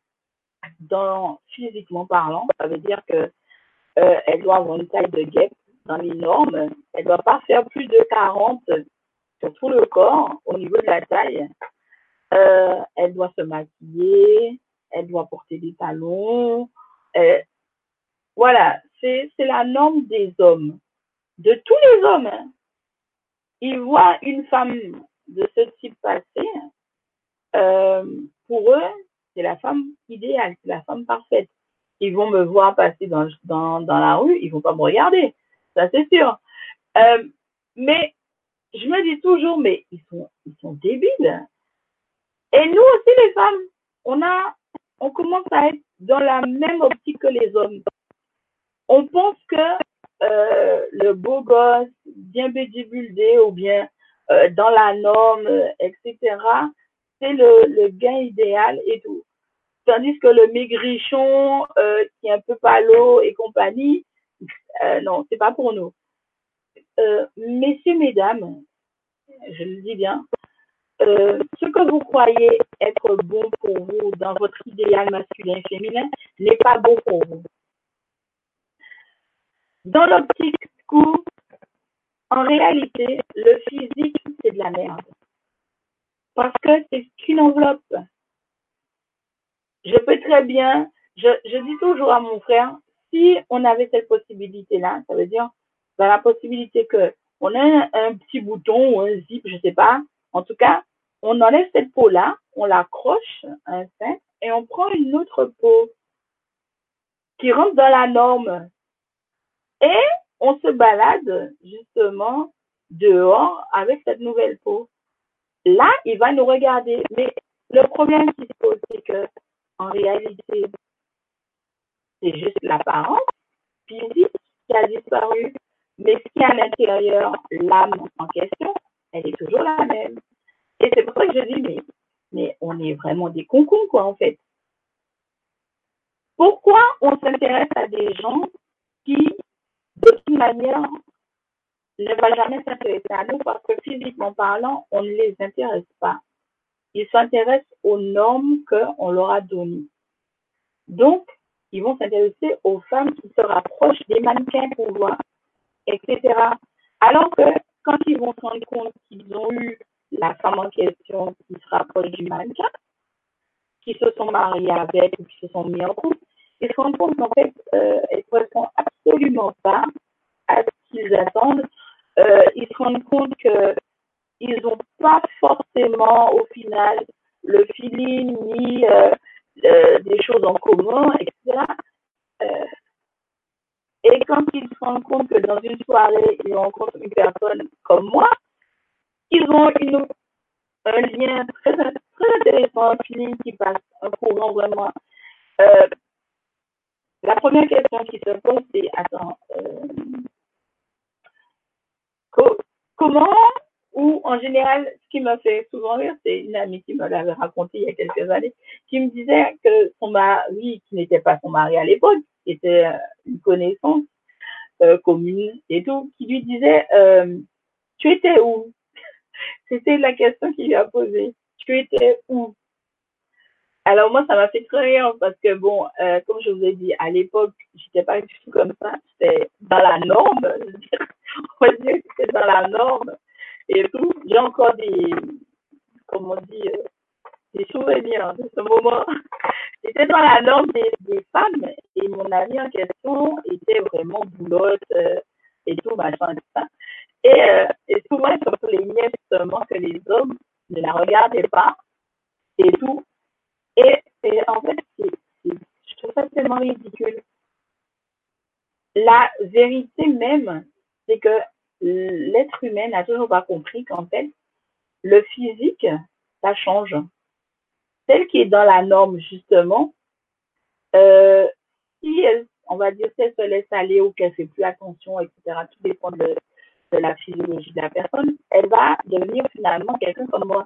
dans, physiquement parlant, ça veut dire que euh, elle doit avoir une taille de guêpe dans les normes. Elle doit pas faire plus de 40 sur tout le corps au niveau de la taille. Euh, elle doit se maquiller, elle doit porter des talons. Euh, voilà, c'est la norme des hommes, de tous les hommes. Hein. Ils voient une femme de ce type passer. Pour eux, c'est la femme idéale, c'est la femme parfaite. Ils vont me voir passer dans, dans, dans la rue, ils vont pas me regarder, ça c'est sûr. Euh, mais je me dis toujours, mais ils sont, ils sont débiles. Et nous aussi les femmes, on a, on commence à être dans la même optique que les hommes. On pense que euh, le beau gosse, bien bédibuldé ou bien euh, dans la norme, etc., c'est le, gain idéal et tout. Tandis que le maigrichon, euh, qui est un peu palo et compagnie, euh, non, c'est pas pour nous. Euh, messieurs, mesdames, je le dis bien, euh, ce que vous croyez être bon pour vous dans votre idéal masculin et féminin n'est pas bon pour vous. Dans l'optique coup, en réalité, le physique, c'est de la merde. Parce que c'est qu'une enveloppe. Je peux très bien, je, je dis toujours à mon frère, si on avait cette possibilité-là, ça veut dire dans la possibilité que on a un petit bouton ou un zip, je sais pas. En tout cas, on enlève cette peau-là, on l'accroche un sein et on prend une autre peau qui rentre dans la norme. Et on se balade justement dehors avec cette nouvelle peau. Là, il va nous regarder. Mais le problème qui se pose, c'est que en réalité, c'est juste l'apparence physique qui a disparu. Mais ce qui est à l'intérieur, l'âme en question, elle est toujours la même. Et c'est pour ça que je dis, mais, on est vraiment des concons, quoi, en fait. Pourquoi on s'intéresse à des gens qui, de toute manière, ne vont jamais s'intéresser à nous parce que physiquement parlant, on ne les intéresse pas. Ils s'intéressent aux normes qu'on leur a données. Donc, ils vont s'intéresser aux femmes qui se rapprochent des mannequins pour voir, etc. Alors que quand ils vont se rendre compte qu'ils ont eu la femme en question qui se rapproche du mannequin, qui se sont mariés avec ou qui se sont mis en couple, ils se rendent compte qu'en fait, euh, elles ne correspondent absolument pas à ce qu'ils attendent. Euh, ils se rendent compte qu'ils n'ont pas forcément, au final, le feeling ni euh, des choses en commun, etc. Euh, et quand ils se rendent compte que dans une soirée, ils rencontrent une personne comme moi, ils ont une, un lien très, intéressant, un feeling qui passe, un courant vraiment. Euh, la première question qui se pose, c'est attends, comment? Ou en général, ce qui m'a fait souvent rire, c'est une amie qui me l'avait raconté il y a quelques années, qui me disait que son mari, qui n'était pas son mari à l'époque, était euh, une connaissance euh, commune et tout, qui lui disait euh, Tu étais où [laughs] C'était la question qu'il lui a posée. Tu étais où alors moi, ça m'a fait très rire parce que bon, comme je vous ai dit, à l'époque, j'étais pas du tout comme ça. C'était dans la norme. Que c'était dans la norme et tout. J'ai encore des, comment on euh, des souvenirs de ce moment. [laughs] J'étais dans la norme des, des, femmes et mon ami en question était vraiment boulotte euh, et tout, machin, tout ça. Et, euh, et souvent, il se plaignait justement que les hommes ne la regardaient pas et tout. Et, et en fait, je trouve ça tellement ridicule. La vérité même, c'est que l'être humain n'a toujours pas compris qu'en fait, le physique, ça change. Celle qui est dans la norme, justement, euh, si elle, on va dire, si elle se laisse aller ou qu'elle fait plus attention, etc., tout dépend de, la physiologie de la personne, elle va devenir finalement quelqu'un comme moi.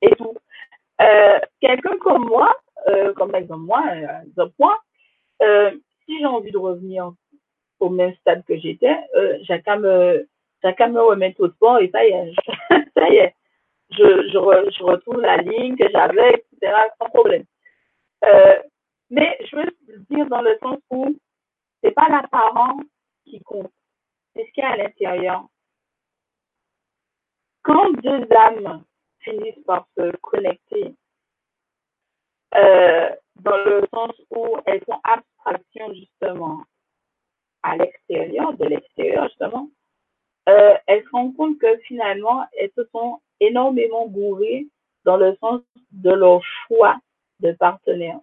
Et tout. Euh, quelqu'un comme moi, euh, comme exemple moi, euh, point, euh, si j'ai envie de revenir au même stade que j'étais, euh, qu'à me, me remettre au sport et ça y est, [laughs] ça y est, je, je, la ligne que j'avais, etc., sans problème. Euh, mais je veux dire dans le sens où c'est pas l'apparence qui compte, c'est ce qu'il y a à l'intérieur. Quand deux âmes finissent par se connecter, euh, dans le sens où elles font abstraction justement à l'extérieur, de l'extérieur justement, euh, elles se rendent compte que finalement, elles se sont énormément gourées dans le sens de leur choix de partenaire.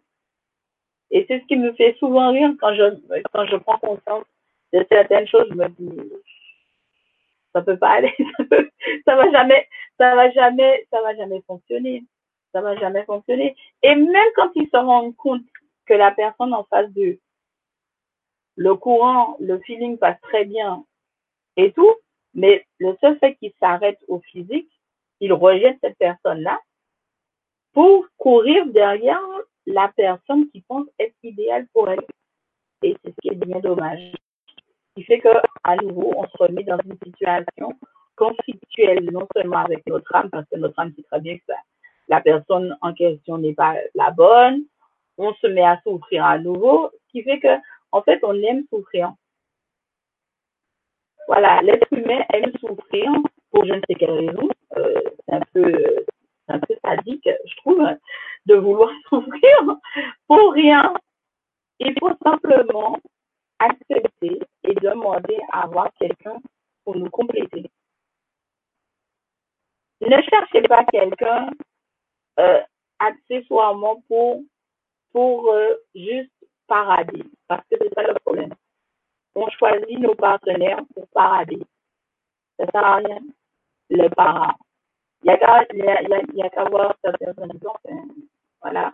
Et c'est ce qui me fait souvent rire quand je, quand je prends conscience de certaines choses, je me dis, ça peut pas aller, [laughs] ça, peut, ça va jamais, ça va jamais, ça va jamais fonctionner. Ça va jamais fonctionner. Et même quand ils se rendent compte que la personne en face d'eux, le courant, le feeling passe très bien et tout, mais le seul fait qu'ils s'arrêtent au physique, ils rejettent cette personne-là pour courir derrière la personne qui pense être idéale pour elle. Et c'est ce qui est bien dommage qui fait que à nouveau on se remet dans une situation conflictuelle non seulement avec notre âme parce que notre âme sait très bien que la personne en question n'est pas la bonne on se met à souffrir à nouveau ce qui fait que en fait on aime souffrir. Voilà l'être humain aime souffrir pour je ne sais quelle raison. Euh, c'est un peu sadique je trouve de vouloir [laughs] souffrir pour rien. Il faut simplement accepter et demander à avoir quelqu'un pour nous compléter. Ne cherchez pas quelqu'un euh, accessoirement pour, pour euh, juste parader, parce que c'est ça le problème. On choisit nos partenaires pour parader. Ça sert à rien, le para. Il n'y a qu'à voir certains exemples. Voilà.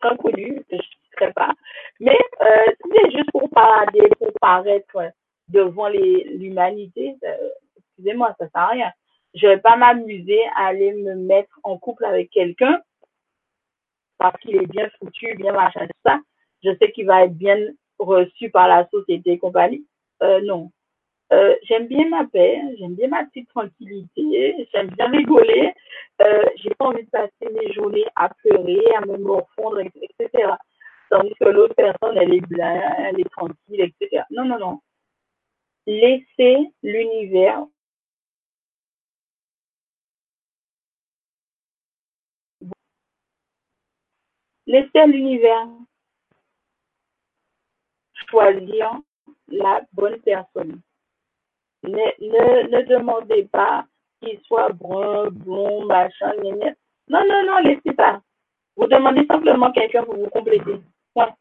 Très je ne serais pas. Mais euh, c'est juste pour parader, pour paraître devant l'humanité, euh, excusez-moi, ça sert à rien. Je vais pas m'amuser à aller me mettre en couple avec quelqu'un parce qu'il est bien foutu, bien machin, tout ça. Je sais qu'il va être bien reçu par la société et compagnie. Euh, non. Euh, j'aime bien ma paix, j'aime bien ma petite tranquillité, j'aime bien rigoler. Euh, j'ai pas envie de passer mes journées à pleurer, à me morfondre, etc. Tandis que l'autre personne, elle est blanche, elle est tranquille, etc. Non, non, non. Laissez l'univers Laissez l'univers choisir la bonne personne. Ne, ne, ne demandez pas qu'il soit brun, blond, machin, Non, non, non, laissez pas. Vous demandez simplement quelqu'un pour vous compléter. Point.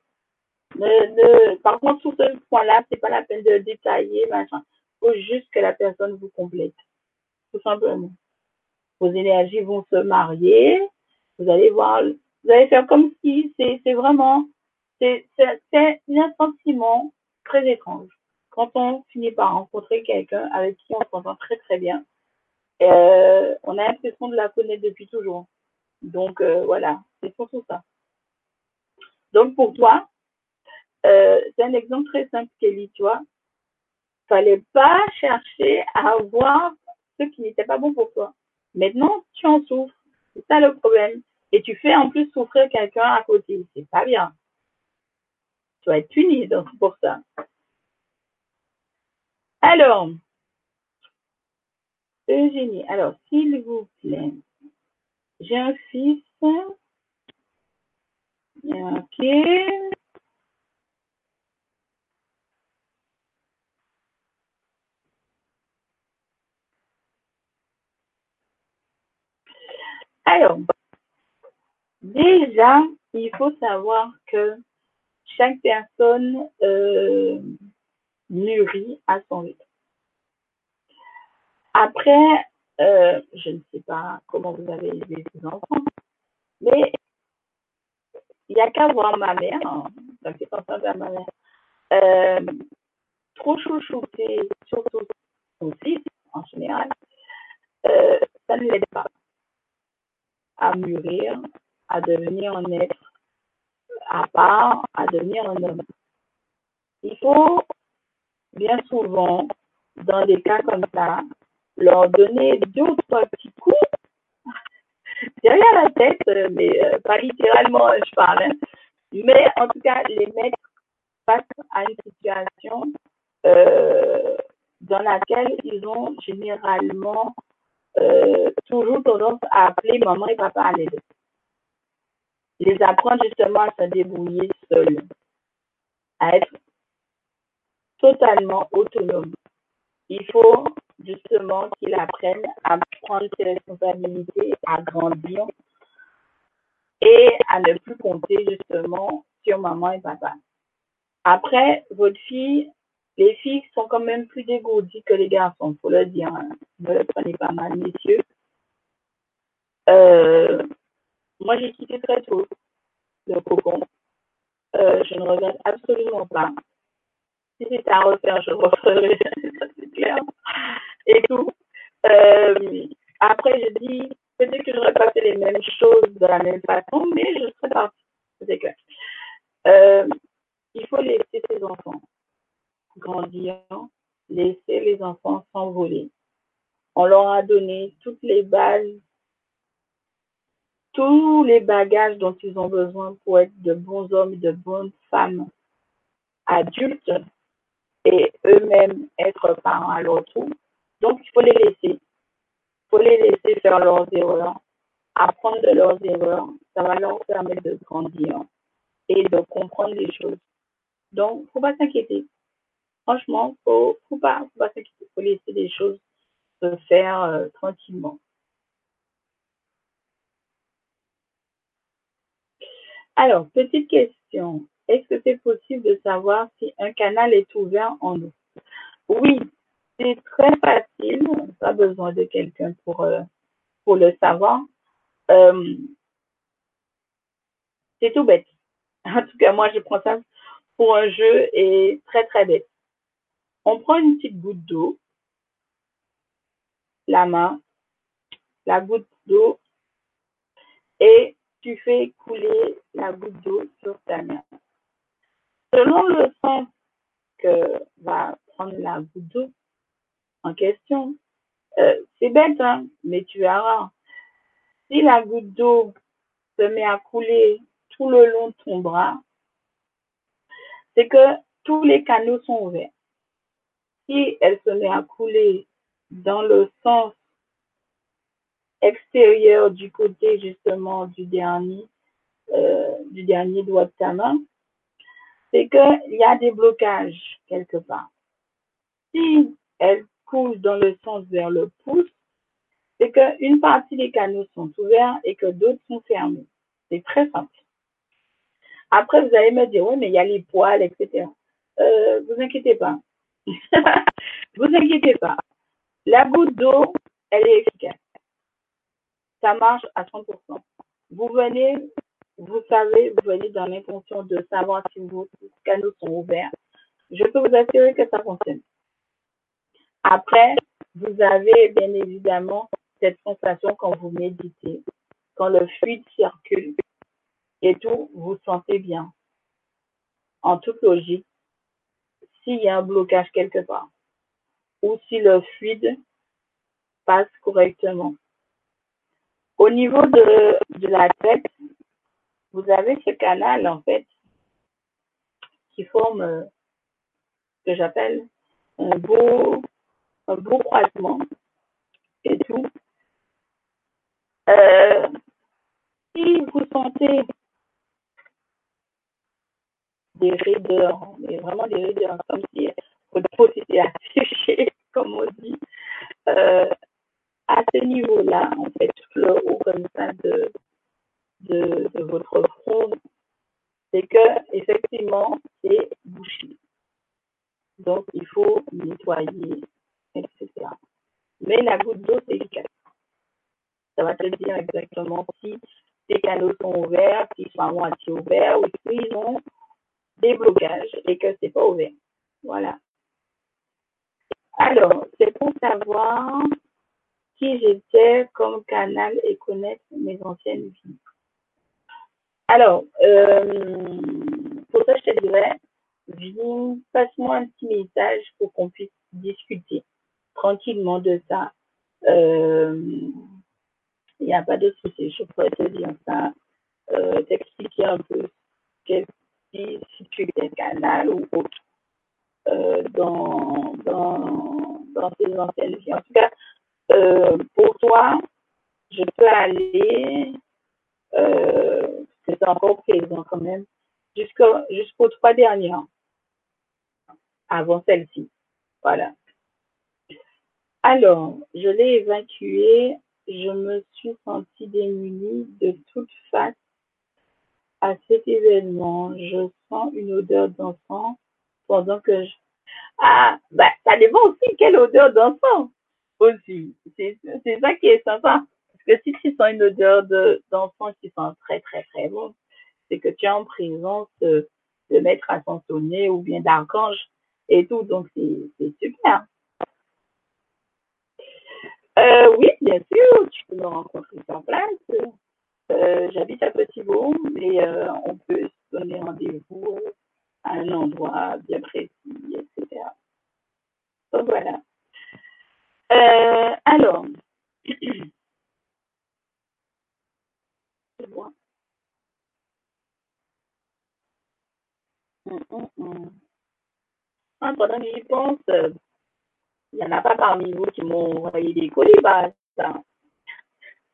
Ne, par contre, sur ce point-là, c'est pas la peine de détailler, machin. Il faut juste que la personne vous complète. Tout simplement. Vos énergies vont se marier. Vous allez voir, vous allez faire comme si c'est vraiment, c'est un sentiment très étrange. Quand on finit par rencontrer quelqu'un avec qui on s'entend très très bien, euh, on a l'impression de la connaître depuis toujours. Donc euh, voilà, c'est surtout ça. Donc pour toi, euh, c'est un exemple très simple, Kelly, tu vois. Fallait pas chercher à avoir ce qui n'était pas bon pour toi. Maintenant, tu en souffres. C'est ça le problème. Et tu fais en plus souffrir quelqu'un à côté. C'est pas bien. Tu vas être puni donc, pour ça. Alors, Eugénie, alors, s'il vous plaît, j'ai un fils. Ok. Alors, déjà, il faut savoir que chaque personne euh, mûrit à son rythme. Après, euh, je ne sais pas comment vous avez élevé vos enfants, mais il n'y a qu'à voir ma mère, hein, ça à ma mère, euh, trop chouchouter, surtout son fils en général, ça ne l'aide pas à mûrir, à devenir un être à part, à devenir un homme. Il faut bien souvent, dans des cas comme ça, leur donner deux ou trois petits coups [laughs] derrière la tête, mais euh, pas littéralement, je parle, hein. mais en tout cas, les mettre face à une situation euh, dans laquelle ils ont généralement euh, toujours tendance à appeler maman et papa à l'aide. Les apprendre justement à se débrouiller seuls, à être totalement autonomes. Il faut justement qu'ils apprennent à prendre ses responsabilités, à grandir et à ne plus compter justement sur maman et papa. Après, votre fille, les filles sont quand même plus dégourdies que les garçons, faut le dire. Hein. Ne le prenez pas mal, messieurs. Euh, moi, j'ai quitté très tôt le cocon. Euh, je ne regrette absolument pas. Si c'était à refaire, je referais, [laughs] c'est clair. Et tout. Euh, après, je dis, peut-être que j'aurais pas fait les mêmes choses de la même façon, mais je serais partie. C'est clair. Euh, il faut laisser ses enfants grandir, laisser les enfants s'envoler. On leur a donné toutes les bases, tous les bagages dont ils ont besoin pour être de bons hommes et de bonnes femmes adultes et eux-mêmes être parents à leur tour. Donc, il faut les laisser. Il faut les laisser faire leurs erreurs, apprendre de leurs erreurs. Ça va leur permettre de grandir et de comprendre les choses. Donc, il faut pas s'inquiéter. franchement, faut, faut pas, faut pas s'inquiéter, faut laisser les choses se faire euh, tranquillement. Alors, petite question. Est-ce que c'est possible de savoir si un canal est ouvert en nous Oui, c'est très facile. Pas besoin de quelqu'un pour, euh, le savoir. Euh, c'est tout bête. En tout cas, moi, je prends ça pour un jeu et très, très bête. On prend une petite goutte d'eau, la main, la goutte d'eau, et tu fais couler la goutte d'eau sur ta main. Selon le sens que va prendre la goutte d'eau en question, euh, c'est bête, hein, mais tu verras. Si la goutte d'eau se met à couler tout le long de ton bras, c'est que tous les canaux sont ouverts. Si elle se met à couler dans le sens extérieur du côté justement du dernier, euh, du dernier doigt de ta main, c'est qu'il y a des blocages quelque part. Si elle coule dans le sens vers le pouce, c'est qu'une partie des canaux sont ouverts et que d'autres sont fermés. C'est très simple. Après, vous allez me dire, oui, mais il y a les poils, etc. Euh, vous inquiétez pas. [laughs] vous inquiétez pas. La goutte d'eau, elle est efficace. Ça marche à 100%. Vous venez, vous savez, vous venez dans l'intention de savoir si vos canaux sont ouverts. Je peux vous assurer que ça fonctionne. Après, vous avez bien évidemment cette sensation quand vous méditez, quand le fluide circule et tout, vous sentez bien. En toute logique, s'il y a un blocage quelque part ou si le fluide passe correctement. Au niveau de, la tête, vous avez ce canal en fait qui forme ce que j'appelle un beau, un beau croisement et tout. Euh, si vous sentez des raideurs, vraiment des raideurs, comme si votre peau s'était [laughs] affichée, comme on dit, euh, à ce niveau-là, en fait, le haut comme ça de, de, votre front, c'est que effectivement, c'est bouché. Donc, il faut nettoyer, etc. Mais la goutte d'eau, c'est efficace. Ça va te dire exactement si tes canaux sont ouverts, s'ils sont à moitié ouverts ou s'ils ont des blocages et que c'est pas ouvert. Voilà. Alors, c'est pour savoir qui j'étais comme canal et connaître mes anciennes vies. Alors, euh, pour ça, je te dirais, viens, passe-moi un petit message pour qu'on puisse discuter tranquillement de ça. Euh, il n'y a pas de souci, je pourrais te dire ça, euh, t'expliquer un peu quel si tu es canal ou autre euh, dans, dans, dans tes anciennes vies. En tout cas, euh, pour toi, je peux aller, euh, c'est encore présent quand même, jusqu'au jusqu'aux trois dernières, avant celle-ci. Voilà. Alors, je l'ai évacué, je me suis sentie démunie de toute face à cet événement, je sens une odeur d'enfant pendant que je... Ah, bah, ça dépend aussi quelle odeur d'enfant aussi. C'est ça qui est sympa. Parce que si tu sens une odeur d'enfant qui sent très, très, très bon, c'est que tu es en présence de, de maître ascensionné ou bien d'archange et tout. Donc, c'est super. Euh, oui, bien sûr, tu peux me rencontrer sur place. Euh, j'habite à Petit-Beau, mais euh, on peut se donner rendez-vous à un endroit bien précis, etc. Donc voilà. Alors, [clears throat] c'est bon. Hum, hum, hum. Ah, pendant que j'y pense, il n'y en a pas parmi vous qui m'ont envoyé des colis, ça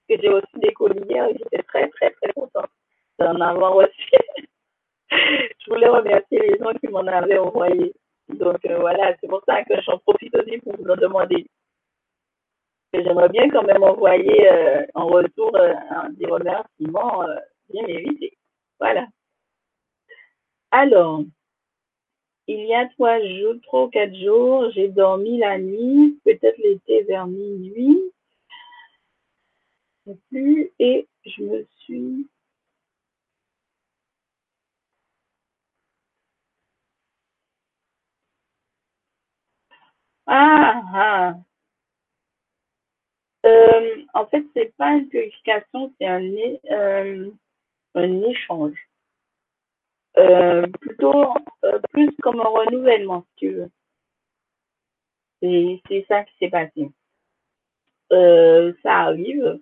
que j'ai aussi des colis et j'étais très, très, très contente d'en avoir reçu. [laughs] je voulais remercier les gens qui m'en avaient envoyé. Donc voilà, c'est pour ça que j'en profite aussi pour vous demander. J'aimerais bien quand même envoyer en retour des remerciements bien mérités. Voilà. Alors, il y a trois jours, trois ou quatre jours, j'ai dormi la nuit, peut-être l'été vers minuit. Plus, et je me suis Ah, ah. Euh, en fait, c'est pas une purification, c'est un, euh, échange. Euh, plutôt plus comme un renouvellement, si tu veux. C'est ça qui s'est passé. Ça arrive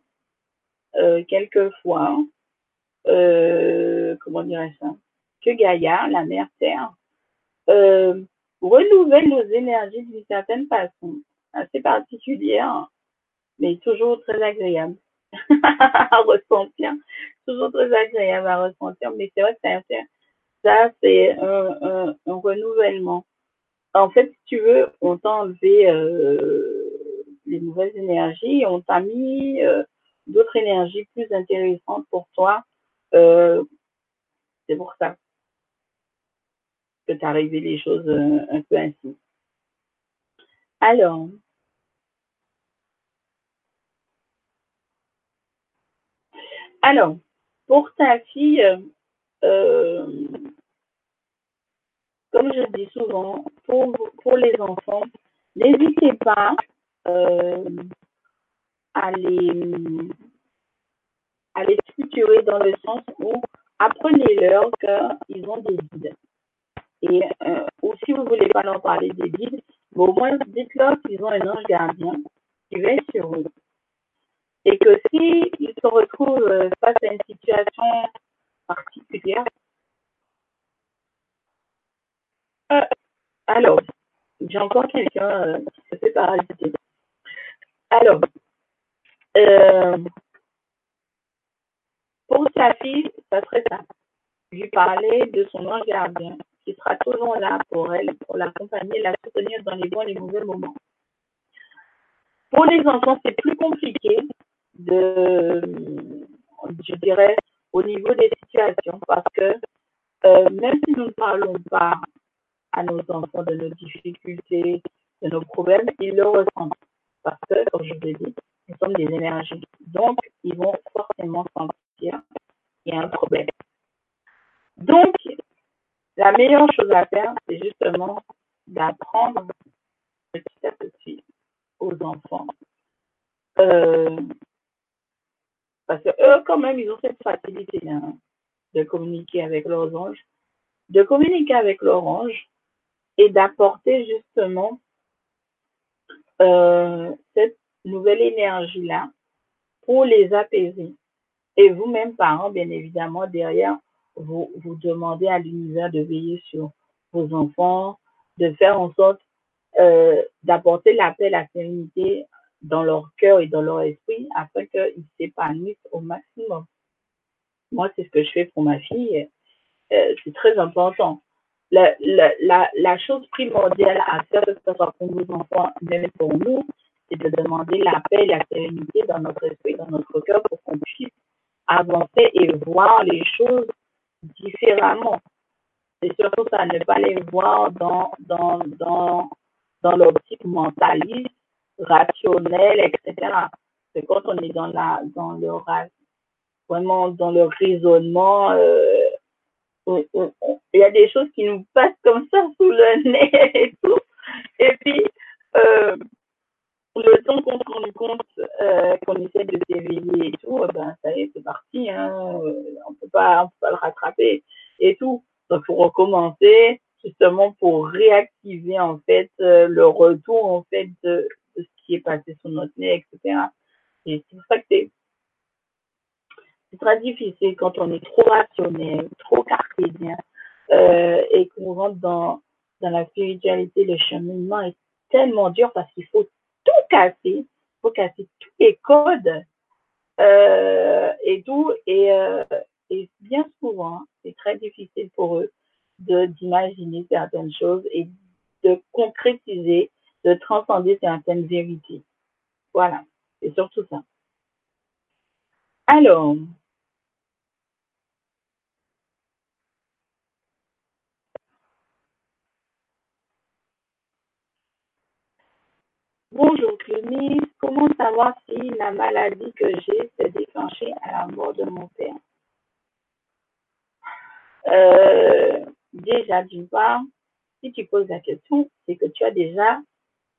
quelquefois, comment dirais ça, que Gaïa, la mère Terre, renouvelle nos énergies d'une certaine façon, assez particulière, mais toujours très agréable [laughs] à ressentir, toujours très agréable à ressentir, mais c'est vrai que ça, c'est un, renouvellement. En fait, si tu veux, on t'a enlevé euh, les nouvelles énergies, on t'a mis euh, d'autres énergies plus intéressantes pour toi. Euh, c'est pour ça que t'as arrivé les choses un peu ainsi. Alors, alors, pour ta fille, euh, comme je dis souvent, pour, les enfants, n'hésitez pas euh, à, les, structurer dans le sens où apprenez-leur qu'ils ont des guides. Et euh, ou si vous ne voulez pas leur parler des guides, au moins dites-leur qu'ils ont un ange gardien qui veille sur eux. Et que s'ils se retrouvent face à une situation particulière. Euh, alors, j'ai encore quelqu'un euh, qui se fait parasiter. Alors, euh, pour sa fille, ça serait ça. Lui parler de son ange gardien, qui sera toujours là pour elle, pour l'accompagner, la soutenir dans les bons et les mauvais moments. Pour les enfants, c'est plus compliqué de, je dirais, au niveau des situations parce que euh, même si nous ne parlons pas à nos enfants de nos difficultés, de nos problèmes, ils le ressentent. Parce que, comme je vous ai dit, nous sommes des énergies. Donc, ils vont forcément sentir qu'il y a un problème. Donc, la meilleure chose à faire, c'est justement d'apprendre petit à petit aux enfants euh, parce que eux, quand même, ils ont cette facilité hein, de communiquer avec leurs anges, de communiquer avec leurs anges et d'apporter justement euh, cette nouvelle énergie-là pour les apaiser. Et vous-même, parents, bien évidemment, derrière, vous, vous demandez à l'univers de veiller sur vos enfants, de faire en sorte euh, d'apporter la paix, la sérénité dans leur cœur et dans leur esprit afin qu'ils s'épanouissent au maximum. Moi, c'est ce que je fais pour ma fille. Euh, c'est très important. La, la, la, chose primordiale à faire, que ce soit pour nos enfants, même pour nous, c'est de demander la paix, la sérénité dans notre esprit, dans notre cœur pour qu'on puisse avancer et voir les choses différemment. C'est surtout ça, ne pas les voir dans, dans, dans, dans l'optique mentaliste rationnel, etc. C'est quand on est dans la dans le vraiment dans le raisonnement, euh, il y a des choses qui nous passent comme ça sous le nez [laughs] et tout. Et puis euh, le temps qu'on se rend compte euh, qu'on essaie de s'éveiller et tout, eh ben ça y est, c'est parti. Hein, on peut pas on peut pas le rattraper et tout. Donc faut recommencer justement pour réactiver en fait le retour en fait de, qui est passé sur notre nez, etc. Et c'est ça que c'est très difficile quand on est trop rationnel, trop cartésien, euh, et qu'on rentre dans, dans la spiritualité, le cheminement est tellement dur parce qu'il faut tout casser, il faut casser tous les codes euh, et tout, et, euh, et bien souvent, c'est très difficile pour eux de d'imaginer certaines choses et de concrétiser, de transcender certaines vérités. Voilà, c'est surtout ça. Alors, Bonjour Clémy, comment savoir si la maladie que j'ai s'est déclenchée à la mort de mon père? Euh, Déjà, d'une part, si tu poses la question, c'est que tu as déjà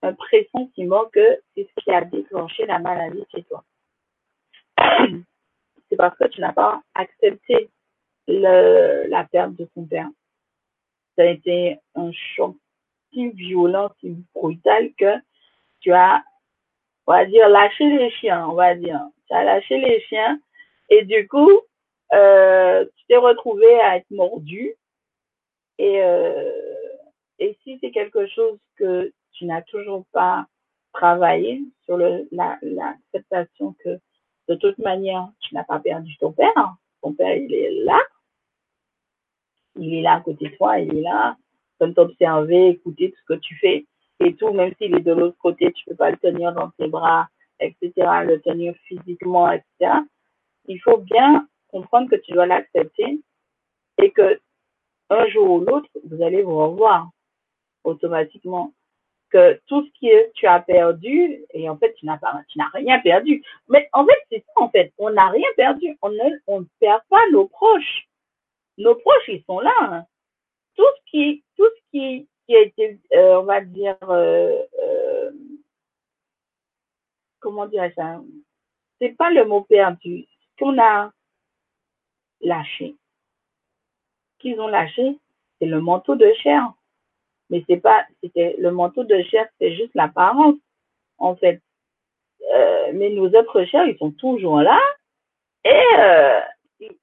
un pressentiment que c'est ce qui a déclenché la maladie chez toi. [clears throat] C'est parce que tu n'as pas accepté le, la perte de ton père. Ça a été un choc si violent, si brutal que tu as, on va dire, lâché les chiens, on va dire. Tu as lâché les chiens et du coup, euh, tu t'es retrouvé à être mordu. Et, euh, et si c'est quelque chose que tu n'as toujours pas travaillé sur l'acceptation que de toute manière, tu n'as pas perdu ton père. Ton père, il est là. Il est là à côté de toi, il est là, comme t'observer, écouter tout ce que tu fais et tout, même s'il est de l'autre côté, tu peux pas le tenir dans tes bras, etc., le tenir physiquement, etc. Il faut bien comprendre que tu dois l'accepter et que un jour ou l'autre, vous allez vous revoir automatiquement. Que tout ce que tu as perdu, et en fait, tu n'as pas, tu n'as rien perdu. Mais en fait, c'est ça, en fait. On n'a rien perdu. On ne, on ne perd pas nos proches. Nos proches, ils sont là. Hein. Tout ce qui, tout ce qui qui a été, euh, on va dire, euh, euh, comment dire ça C'est pas le mot perdu. Ce qu'on a lâché, qu'ils ont lâché, c'est le manteau de chair. Mais c'est pas, c'était le manteau de chair, c'est juste l'apparence, en fait. mais nos autres chairs, ils sont toujours là et ils,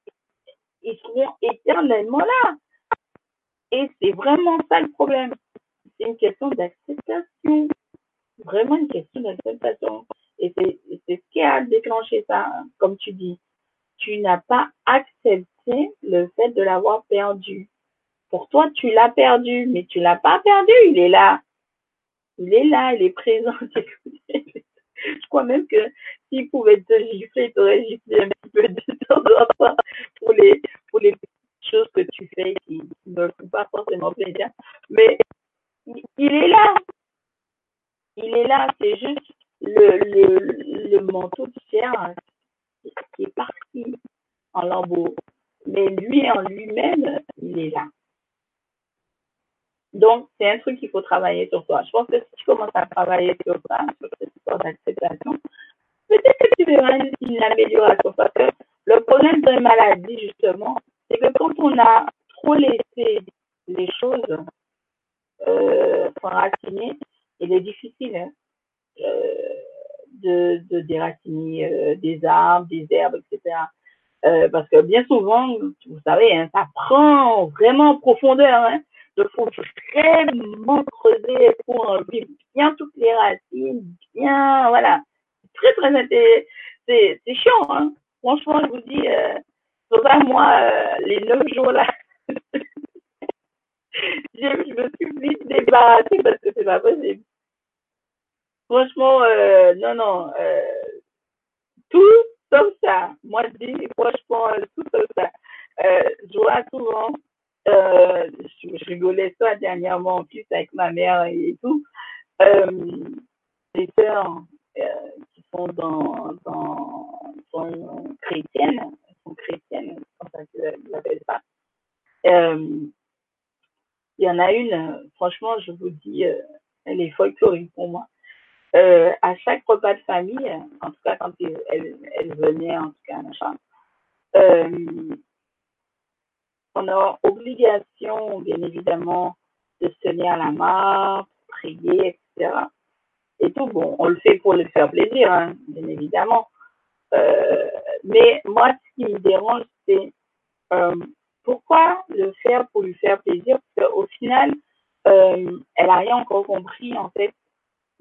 ils seront éternellement là. Et c'est vraiment ça le problème. C'est une question d'acceptation. Vraiment une question d'acceptation. Et c'est ce qui a déclenché ça, comme tu dis. Tu n'as pas accepté le fait de l'avoir perdu. Pour toi, tu l'as perdu, mais tu l'as pas perdu, il est là. Il est là, il est présent. [laughs] Je crois même que s'il pouvait te gifler, il t'aurait giflé un petit peu de temps en temps pour les, pour les choses que tu fais qui ne font pas forcément plaisir. Mais il est là. Il est là. C'est juste le, le, le manteau de chair qui est parti en lambeaux. Mais lui en lui-même, il est là. Donc, c'est un truc qu'il faut travailler sur toi. Je pense que si tu commences à travailler sur ça, sur cette histoire d'acceptation, peut-être que tu verras une amélioration. Parce que le problème de la maladie, justement, c'est que quand on a trop laissé les choses euh, il est difficile hein, euh, de, de déraciner euh, des arbres, des herbes, etc. Euh, parce que bien souvent, vous savez, hein, ça prend vraiment en profondeur. Hein. Il faut vraiment creuser pour enlever bien toutes les racines, bien, voilà. Très, très, c'est, chiant, hein. Franchement, je vous dis, euh, pour moi, euh, les neuf jours là, [laughs] je, me suis vite débarrassée parce que c'est pas possible. Franchement, euh, non, non, euh, tout sauf ça. Moi, je dis franchement, euh, tout sauf ça. Euh, je vois souvent, euh, je, rigolais ça dernièrement en plus avec ma mère et tout, euh, des sœurs euh, qui sont dans, dans, sont chrétiennes, sont chrétiennes, comme ça que l'appelle ça. Euh, il y en a une, franchement, je vous dis, euh, elle est folklorique pour moi. Euh, à chaque repas de famille, en tout cas quand elle, elle venait, en tout cas, machin, on a obligation, bien évidemment, de se tenir à la main, prier, etc. Et tout, bon, on le fait pour le faire plaisir, hein, bien évidemment. Euh, mais moi, ce qui me dérange, c'est euh, pourquoi le faire pour lui faire plaisir? Parce qu'au final, euh, elle n'a rien encore compris en fait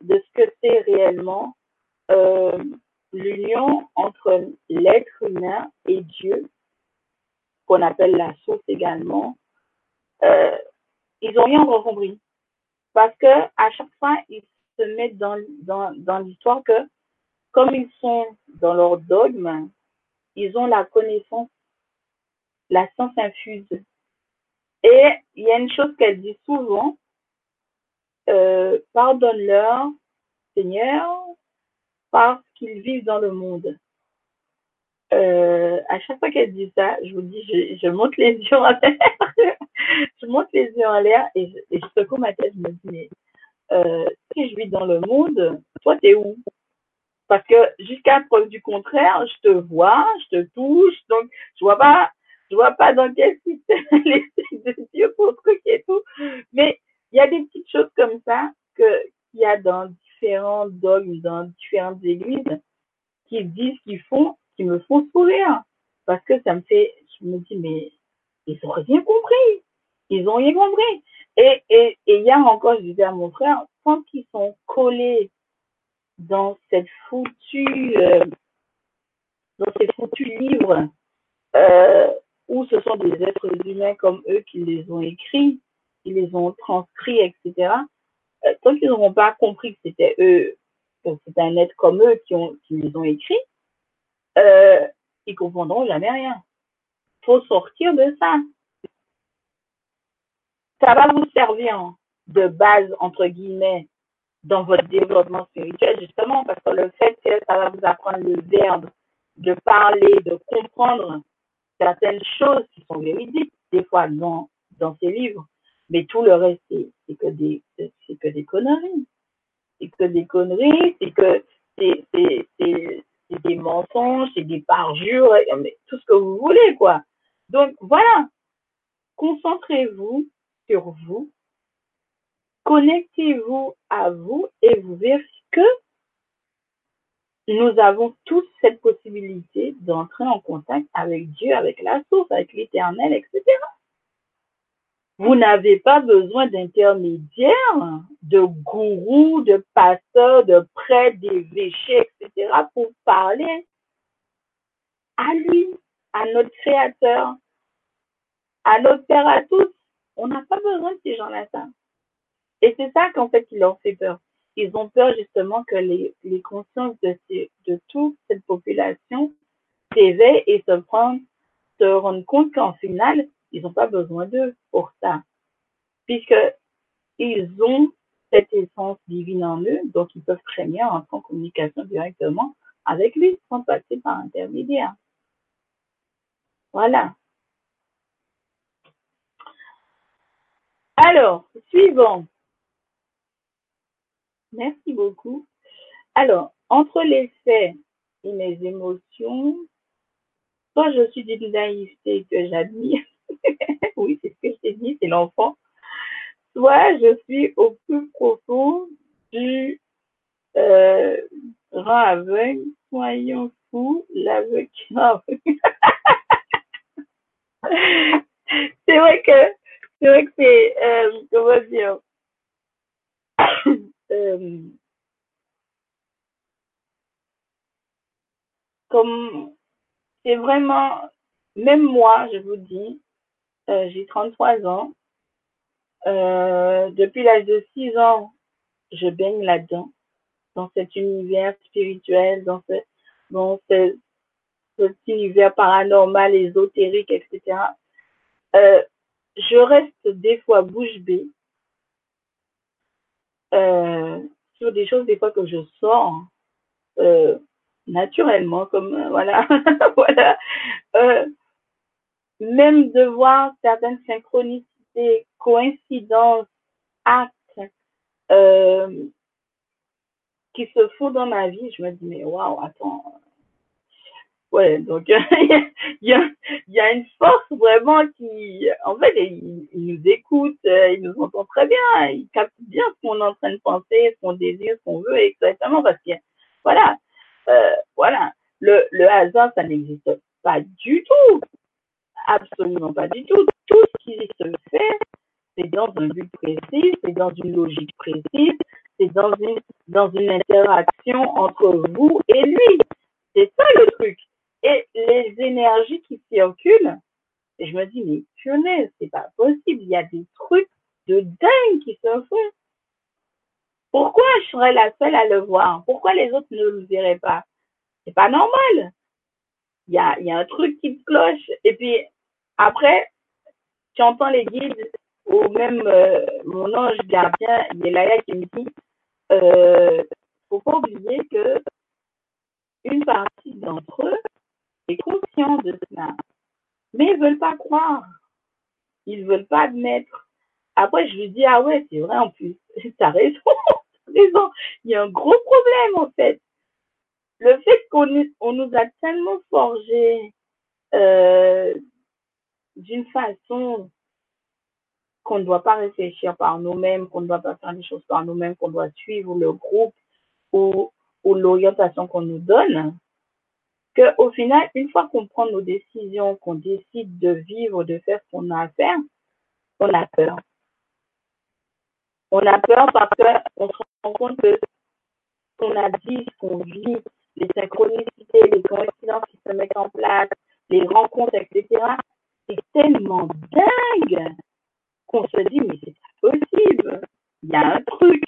de ce que c'est réellement euh, l'union entre l'être humain et Dieu, qu'on appelle la source également. Euh, ils n'ont rien compris. parce que à chaque fois, ils se mettent dans l'histoire que, comme ils sont dans leur dogme, ils ont la connaissance, la science infuse. Et il y a une chose qu'elle dit souvent, euh, pardonne-leur, Seigneur, parce qu'ils vivent dans le monde. Euh, à chaque fois qu'elle dit ça, je vous dis, je, je monte les yeux en l'air, [laughs] je monte les yeux en l'air et je, et je secoue ma tête, je me dis, mais euh, si je vis dans le monde, toi t'es où? Parce que jusqu'à preuve du contraire, je te vois, je te touche, donc je vois pas, je vois pas dans quel système [laughs] les de Dieu pour truc et tout. Mais il y a des petites choses comme ça que qu'il y a dans différents dogmes, dans différentes églises, qui disent, qu'ils font, qui me font sourire. Parce que ça me fait, je me dis, mais ils ont rien compris. Ils ont rien compris. Et, et, et hier encore, je disais à mon frère, tant qu'ils sont collés dans cette foutue, euh, dans ces foutus livres, euh, où ce sont des êtres humains comme eux qui les ont écrits, qui les ont transcrits, etc. Euh, tant qu'ils n'auront pas compris que c'était eux, que c'était un être comme eux qui, ont, qui les ont écrits, euh, ils comprendront jamais rien. Faut sortir de ça. Ça va vous servir de base, entre guillemets, dans votre développement spirituel, justement, parce que le fait que ça va vous apprendre le verbe de parler, de comprendre certaines choses qui sont véridiques, des fois dans, dans ces livres, mais tout le reste, c'est que des, c'est que des conneries. C'est que des conneries, c'est que c'est, c'est, c'est, des mensonges, c'est des parjures, tout ce que vous voulez, quoi. Donc, voilà. Concentrez-vous sur vous. Connectez-vous à vous et vous verrez que nous avons tous cette possibilité d'entrer en contact avec Dieu, avec la source, avec l'éternel, etc. Vous n'avez pas besoin d'intermédiaires, de gourous, de pasteurs, de prêtres, d'évêchés, etc. pour parler à lui, à notre Créateur, à notre Père à tous. On n'a pas besoin de ces gens-là. Et c'est ça qu'en fait, qui leur fait peur. Ils ont peur justement que les, les consciences de, de toute cette population s'éveillent et se, se rendent compte qu'en final, ils n'ont pas besoin d'eux pour ça. Puisque ils ont cette essence divine en eux, donc ils peuvent très bien entrer en communication directement avec lui sans passer par intermédiaire. Voilà. Alors, suivant. Merci beaucoup. Alors, entre les faits et mes émotions, soit je suis d'une naïveté que j'admire, [laughs] oui, c'est ce que je t'ai dit, c'est l'enfant. Soit je suis au plus profond du euh, grand aveugle, soyons fous, l'aveugle [laughs] c'est vrai que c'est vrai que c'est euh, comment dire [coughs] euh, comme c'est vraiment même moi je vous dis euh, j'ai 33 ans. Euh, depuis l'âge de 6 ans, je baigne là-dedans, dans cet univers spirituel, dans, ce, dans ce, cet univers paranormal, ésotérique, etc. Euh, je reste des fois bouche bée euh, sur des choses des fois que je sors euh, naturellement, comme voilà, [laughs] voilà. Même de voir certaines synchronicités, coïncidences, actes euh, qui se font dans ma vie, je me dis, mais waouh, attends. Ouais, donc [laughs] il y, a, une force vraiment qui, en fait, il, nous écoute, il nous entend très bien, il capte bien ce qu'on est en train de penser, ce qu'on désire, ce qu'on veut, exactement, parce que, voilà, euh, voilà, le, le hasard, ça n'existe pas du tout. Absolument pas du tout. Tout ce qui se fait, c'est dans un but précis, c'est dans une logique précise, c'est dans une, dans une interaction entre vous et lui. C'est ça le truc. Et les énergies qui circulent, et je me dis, mais punaise, c'est pas possible. Il y a des trucs de dingue qui se font. Pourquoi je serais la seule à le voir? Pourquoi les autres ne le verraient pas? C'est pas normal. Il y a, y a un truc qui cloche. Et puis, après, tu entends les guides ou même euh, mon ange gardien, Yelaya, qui me dit euh, faut pas oublier que une partie d'entre eux est conscient de cela, mais ils veulent pas croire, ils veulent pas admettre. Après, je lui dis ah ouais, c'est vrai en plus, [laughs] t'as raison, t'as raison. Il y a un gros problème en fait. Le fait qu'on on nous a tellement forgé euh, d'une façon qu'on ne doit pas réfléchir par nous-mêmes, qu'on ne doit pas faire les choses par nous-mêmes, qu'on doit suivre le groupe ou, ou l'orientation qu'on nous donne, qu'au final, une fois qu'on prend nos décisions, qu'on décide de vivre, de faire ce qu'on a à faire, on a peur. On a peur parce qu'on se rend compte que ce qu'on a dit, ce qu'on vit, les synchronicités, les coïncidences qui se mettent en place, les rencontres, etc., c'est tellement dingue qu'on se dit, mais c'est pas possible. Il y a un truc.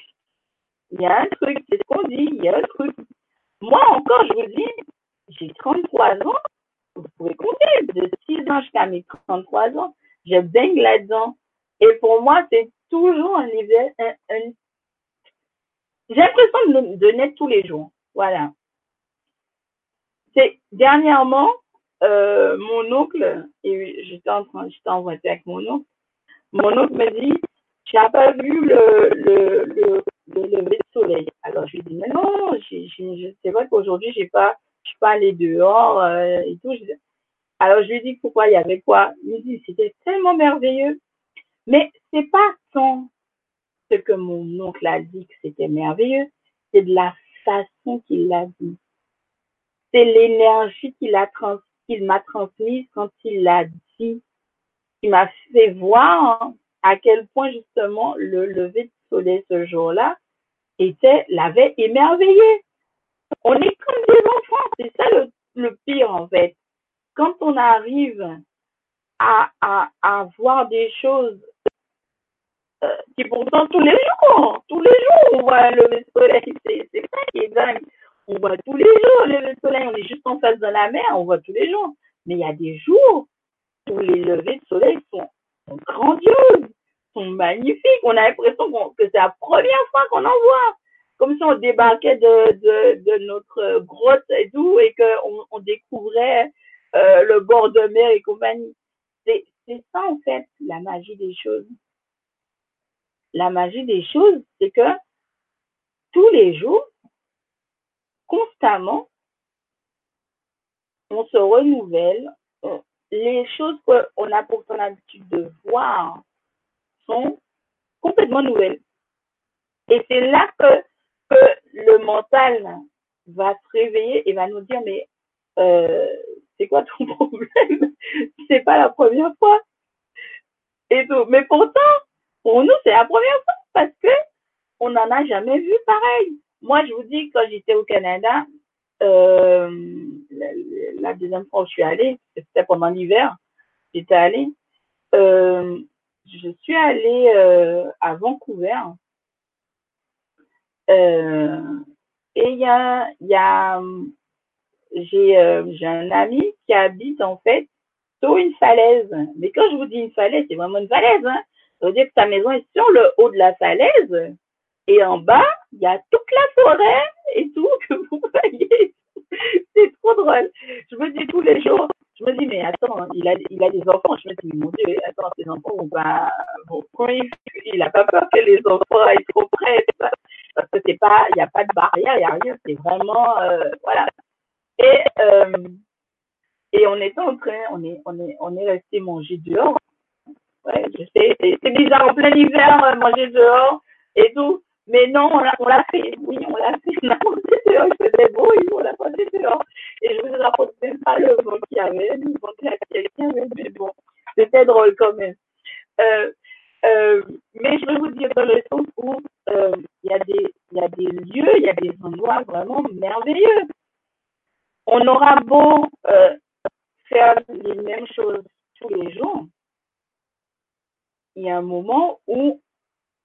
Il y a un truc. C'est ce qu'on dit. Il y a un truc. Moi encore, je vous dis, j'ai 33 ans. Vous pouvez compter. De 6 ans jusqu'à mes 33 ans, je baigne là-dedans. Et pour moi, c'est toujours un niveau. J'ai l'impression de, de naître tous les jours. Voilà. C'est dernièrement, euh, mon oncle, et j'étais en train, j'étais en avec mon oncle, mon oncle me dit, tu n'as pas vu le, le, le, le, lever de soleil? Alors je lui dis, mais non, c'est vrai qu'aujourd'hui, j'ai pas, je suis pas allée dehors euh, et tout. Alors je lui dis pourquoi? Il y avait quoi? Il me dit, c'était tellement merveilleux. Mais c'est pas tant ce que mon oncle a dit que c'était merveilleux, c'est de la façon qu'il l'a dit. C'est l'énergie qu'il a trans qu'il m'a transmise quand il l'a dit qui m'a fait voir à quel point justement le lever de soleil ce jour-là était l'avait émerveillé. On est comme des enfants, c'est ça le, pire en fait. Quand on arrive à, voir des choses euh, qui pourtant tous les jours, tous les jours on voit le lever de soleil, c'est ça qui est dingue. On voit tous les jours le soleil, on est juste en face de la mer, on voit tous les jours. Mais il y a des jours où les levées de soleil sont, grandioses, sont magnifiques. On a l'impression que c'est la première fois qu'on en voit. Comme si on débarquait de, de, de notre grotte et tout et qu'on on découvrait euh, le bord de mer et compagnie. C'est ça en fait la magie des choses. La magie des choses, c'est que tous les jours, constamment, on se renouvelle, les choses qu'on a pourtant l'habitude de voir sont complètement nouvelles. Et c'est là que, le mental va se réveiller et va nous dire, mais euh, c'est quoi ton [laughs] problème? C'est pas la première fois. Et tout. Mais pourtant, pour nous, c'est la première fois parce que on n'en a jamais vu pareil. Moi, je vous dis, quand j'étais au Canada, euh, la, deuxième fois où je suis allée, c'était pendant l'hiver, j'étais allée. Euh, je suis allée euh, à Vancouver. Euh, et il y a, y a j'ai euh, j'ai un ami qui habite en fait sur une falaise. Mais quand je vous dis une falaise, c'est vraiment une falaise. Hein. Ça veut dire que sa maison est sur le haut de la falaise. Et en bas, il y a toute la forêt et tout [laughs] que vous voyez. c'est trop drôle. Je me dis tous les jours, je me dis, mais attends, il a, il a des enfants. Je me dis, mon Dieu, attends, ses enfants vont pas, vont, il a pas peur que les enfants aillent trop près, parce que c'est pas, il n'y a pas de barrière, il n'y a rien, c'est vraiment, euh, voilà. Et, euh, et on était en train, on est, on est, on est resté manger dehors. Ouais, je sais, c'est bizarre en plein hiver, euh, manger dehors et tout. Mais non, on l'a fait. Oui, on l'a fait. On a mangé dehors. Il faisait beau et on l'a mangé dehors. Et je ne vous rapporte même pas le vent qu'il y avait, le vent qu'il avait. Mais bon, c'était drôle quand même. Euh, euh, mais je vais vous dire dans le sens où euh, il y, a des, y a des lieux, il y a des endroits vraiment merveilleux. On aura beau faire les mêmes choses tous les jours, il y a un moment où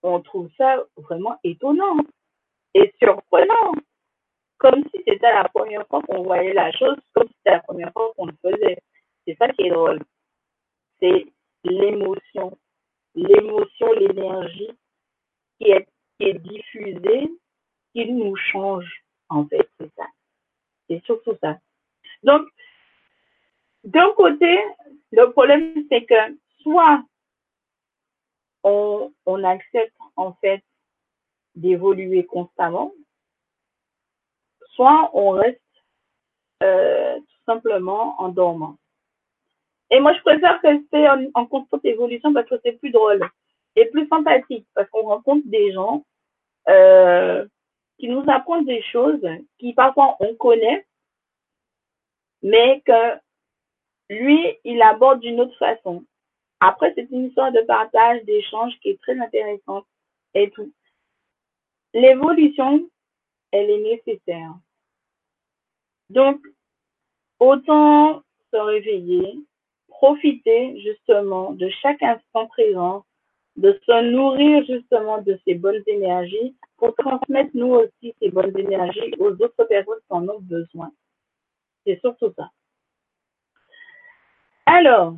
on trouve ça vraiment étonnant. et surprenant. Comme si c'était la première fois qu'on voyait la chose, comme si c'était la première fois qu'on le faisait. C'est ça qui est drôle. C'est l'émotion. L'émotion, l'énergie qui est, qui diffusée, qui nous change, en fait. C'est ça. C'est surtout ça. Donc, d'un côté, le problème, c'est que soit on, on accepte en fait d'évoluer constamment, soit on reste euh, tout simplement en dormant. Et moi, je préfère rester en, en constante évolution parce que c'est plus drôle et plus sympathique parce qu'on rencontre des gens euh, qui nous apprennent des choses qui parfois on connaît, mais que lui, il aborde d'une autre façon. Après, c'est une histoire de partage, d'échange qui est très intéressante et tout. L'évolution, elle est nécessaire. Donc, autant se réveiller, profiter justement de chaque instant présent, de se nourrir justement de ces bonnes énergies pour transmettre nous aussi ces bonnes énergies aux autres personnes qui en ont besoin. C'est surtout ça. Alors,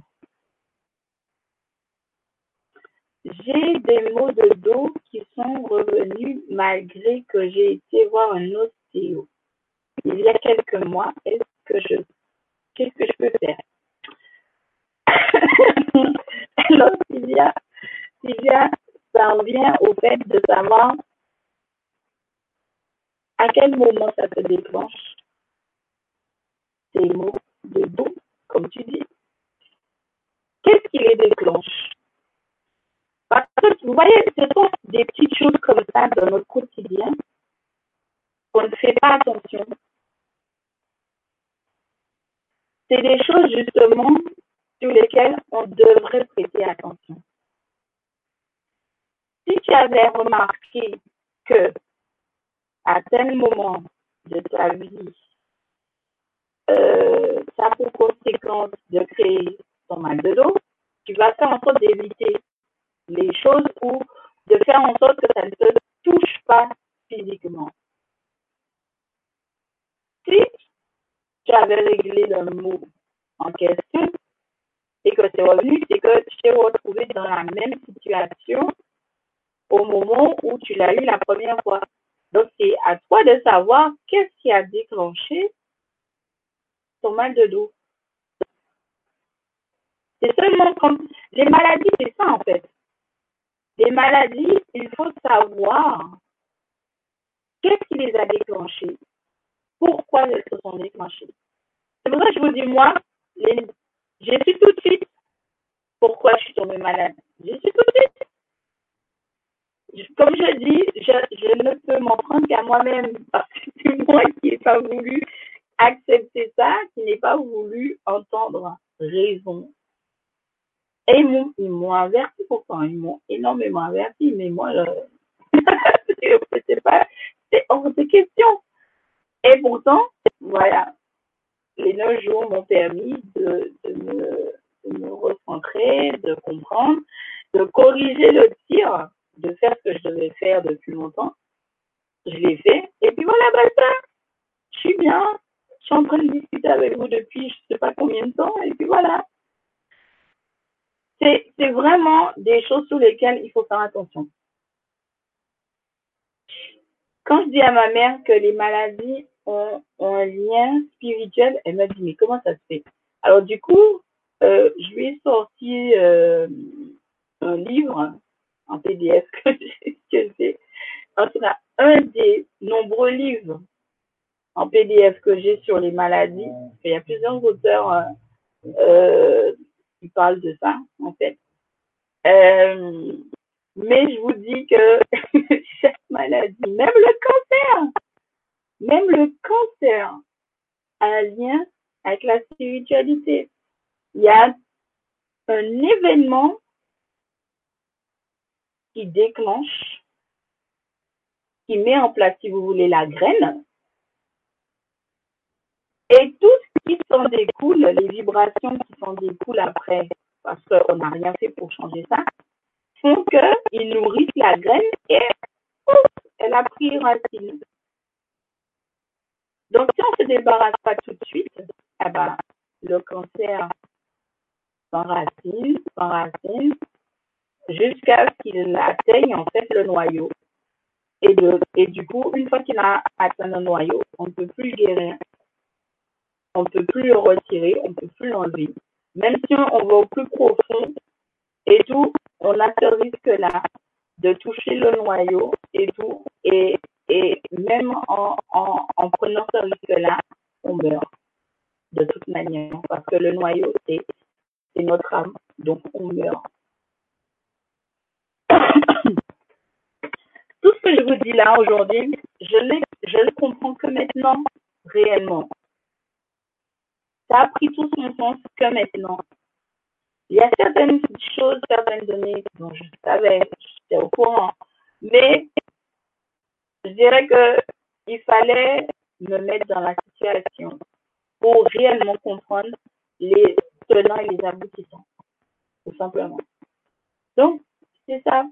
j'ai des maux de dos qui sont revenus malgré que j'ai été voir un ostéo il y a quelques mois. Est-ce que je, qu'est-ce que je peux faire? [laughs] Alors, Sylvia, Sylvia, ça revient au fait de savoir à quel moment ça se déclenche ces maux de dos, comme tu dis. Qu'est-ce qui les déclenche? Parce que vous voyez, ce sont des petites choses comme ça dans notre quotidien qu'on ne fait pas attention. C'est des choses justement sur lesquelles on devrait prêter attention. Si tu avais remarqué que à tel moment de ta vie, euh, ça a pour conséquence de créer ton mal de dos, tu vas faire en sorte d'éviter les choses ou de faire en sorte que ça ne te touche pas physiquement. Si tu avais réglé le mot en question et que c'est revenu, c'est que tu t'es retrouvé dans la même situation au moment où tu l'as eu la première fois. Donc, c'est à toi de savoir qu'est-ce qui a déclenché ton mal de dos. C'est seulement comme les maladies, c'est ça en fait. Les maladies, il faut savoir qu'est-ce qui les a déclenchées, pourquoi elles se sont déclenchées. C'est pour ça que je vous dis, moi, je suis tout de suite pourquoi je suis tombée malade. Je suis tout de suite. Comme je dis, je, je ne peux m'en prendre qu'à moi-même parce que c'est [laughs] moi qui n'ai pas voulu accepter ça, qui n'ai pas voulu entendre raison. Et ils m'ont averti pourtant, ils m'ont énormément averti, mais moi, [laughs] c'est pas, c'est hors de question. Et pourtant, voilà, les neuf jours m'ont permis de, de, me, de me recentrer, de comprendre, de corriger le tir, de faire ce que je devais faire depuis longtemps. Je l'ai fait. Et puis voilà, basta. Je suis bien. Je suis en train de discuter avec vous depuis je sais pas combien de temps. Et puis voilà. C'est, c'est vraiment des choses sur lesquelles il faut faire attention. Quand je dis à ma mère que les maladies ont, ont un lien spirituel, elle m'a dit, mais comment ça se fait? Alors du coup, euh, je lui ai sorti euh, un livre en PDF [laughs] que j'ai. En tout cas, un des nombreux livres en PDF que j'ai sur les maladies. Il y a plusieurs auteurs euh, qui parlent de ça, en fait. Euh, mais je vous dis que [laughs] chaque maladie, même le cancer, même le cancer a un lien avec la spiritualité. Il y a un événement qui déclenche, qui met en place, si vous voulez, la graine. Et tout qui s'en découle, les vibrations qui s'en découlent après, parce qu'on n'a rien fait pour changer ça, font qu'ils nourrissent la graine et elle a pris racine. Donc, si on ne se débarrasse pas tout de suite, eh ben, le cancer s'enracine, s'enracine, jusqu'à ce qu'il atteigne en fait le noyau. Et du coup, une fois qu'il a atteint le noyau, on ne peut plus guérir. On ne peut plus le retirer, on ne peut plus l'enlever. Même si on va au plus profond et tout, on a ce risque-là de toucher le noyau et tout. Et, même en, en, en prenant ce risque-là, on meurt de toute manière. Parce que le noyau, c'est notre âme. Donc, on meurt. [coughs] Tout ce que je vous dis là aujourd'hui, je, je le comprends que maintenant, réellement. Ça a pris tout son sens que maintenant. Il y a certaines choses, certaines données dont je savais, j'étais au courant, mais je dirais que il fallait me mettre dans la situation pour réellement comprendre les tenants et les aboutissants, tout simplement. Donc, c'est ça.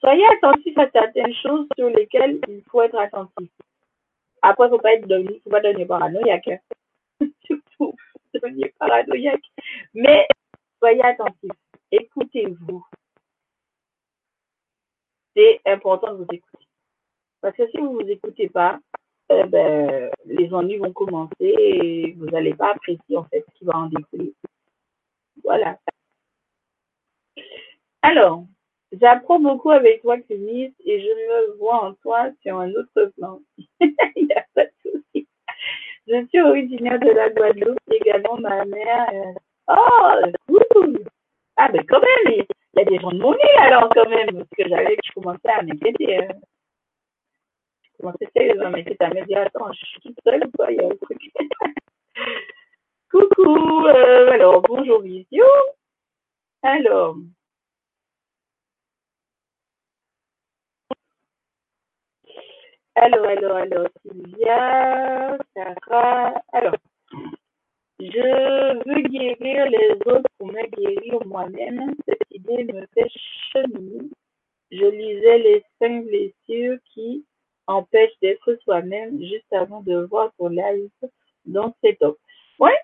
Soyez attentifs à certaines choses sur lesquelles il faut être attentif. Après, il ne faut pas être devenu, faut pas devenir paranoïaque. [laughs] Hein. Surtout, devenir paranoïaque. Mais soyez attentifs. Écoutez-vous. C'est important de vous écouter. Parce que si vous ne vous écoutez pas, eh ben, les ennuis vont commencer et vous n'allez pas apprécier en fait ce qui va en découler. Voilà. Alors, j'apprends beaucoup avec toi, Clémis, et je me vois en toi sur un autre plan. [laughs] Il a. Je suis originaire de la Guadeloupe, également ma mère. Euh, oh, cool! Ah, ben quand même, il y a des gens de mon île alors quand même, parce que j'avais, je commençais à m'inquiéter. Hein. Je commençais sérieusement à m'inquiéter, à me dire, attends, je suis toute seule ou quoi, il y a un truc? [laughs] Coucou, euh, alors, bonjour Visio. Alors, Alors, alors, alors, Sylvia, Sarah. Alors, je veux guérir les autres pour me guérir moi-même. Cette idée me fait cheminer. Je lisais les cinq blessures qui empêchent d'être soi-même juste avant de voir ton live dans cet top. Ouais,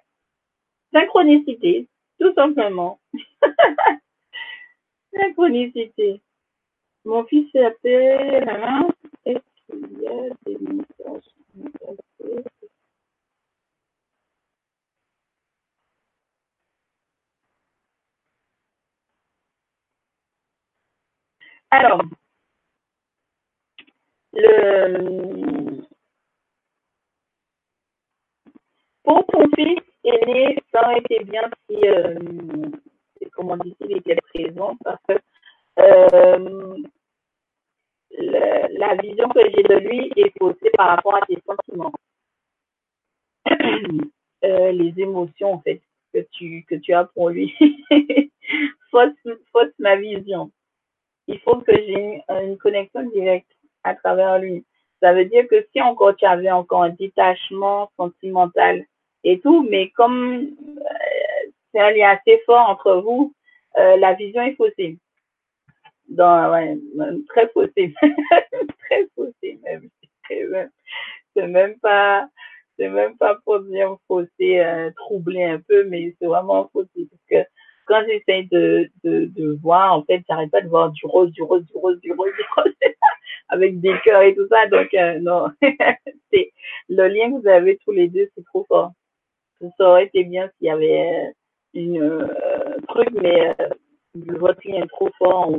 synchronicité, tout simplement. [laughs] synchronicité. Mon fils s'appelle il Alors, le, pour ton aîné, ça aurait été bien si, euh, comment dire, il était présent parce que euh, la vision que j'ai de lui est faussée par rapport à tes sentiments. [clears throat] Euh, les émotions, en fait, que tu, que tu as pour lui. [laughs] fausse, fausse ma vision. Il faut que j'ai une, connexion directe à travers lui. Ça veut dire que si encore tu avais encore un détachement sentimental et tout, mais comme euh, c'est un lien assez fort entre vous, euh, la vision est faussée dans, ouais, très faussé, [laughs] très faussé même. C'est même pas, c'est même pas pour dire faussé, euh, troubler un peu, mais c'est vraiment faussé parce que quand j'essaye de, de, de voir, en fait, j'arrête pas de voir du rose, du rose, du rose, du rose, du rose, [laughs] avec des cœurs et tout ça. Donc, euh, non, [laughs] c'est le lien que vous avez tous les deux, c'est trop fort. Ça aurait été bien s'il y avait euh, une euh, truc, mais votre lien est trop fort,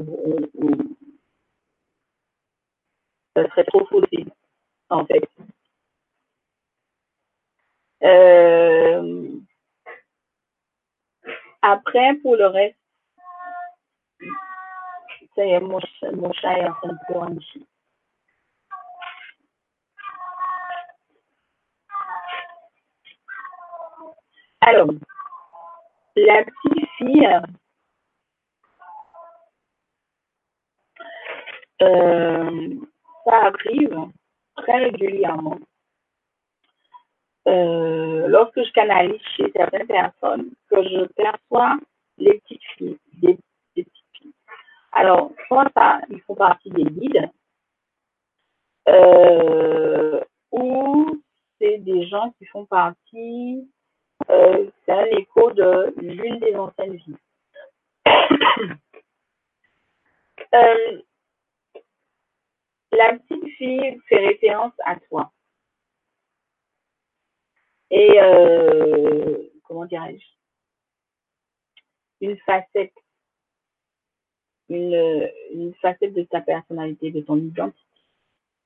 ça serait trop faussé, en fait. Euh, après, pour le reste, ça y est, mon, mon chat est en train de courir ici. Alors, la petite fille, Euh, ça arrive très régulièrement. Euh, lorsque je canalise chez certaines personnes, que je perçois les petites filles, des, petites filles. Alors, soit ça, ils font partie des guides, euh, où c'est des gens qui font partie, euh, c'est un écho de l'une des anciennes vies. [coughs] La petite fille fait référence à toi. Et euh, comment dirais-je? Une facette, une, une facette de ta personnalité, de ton identité,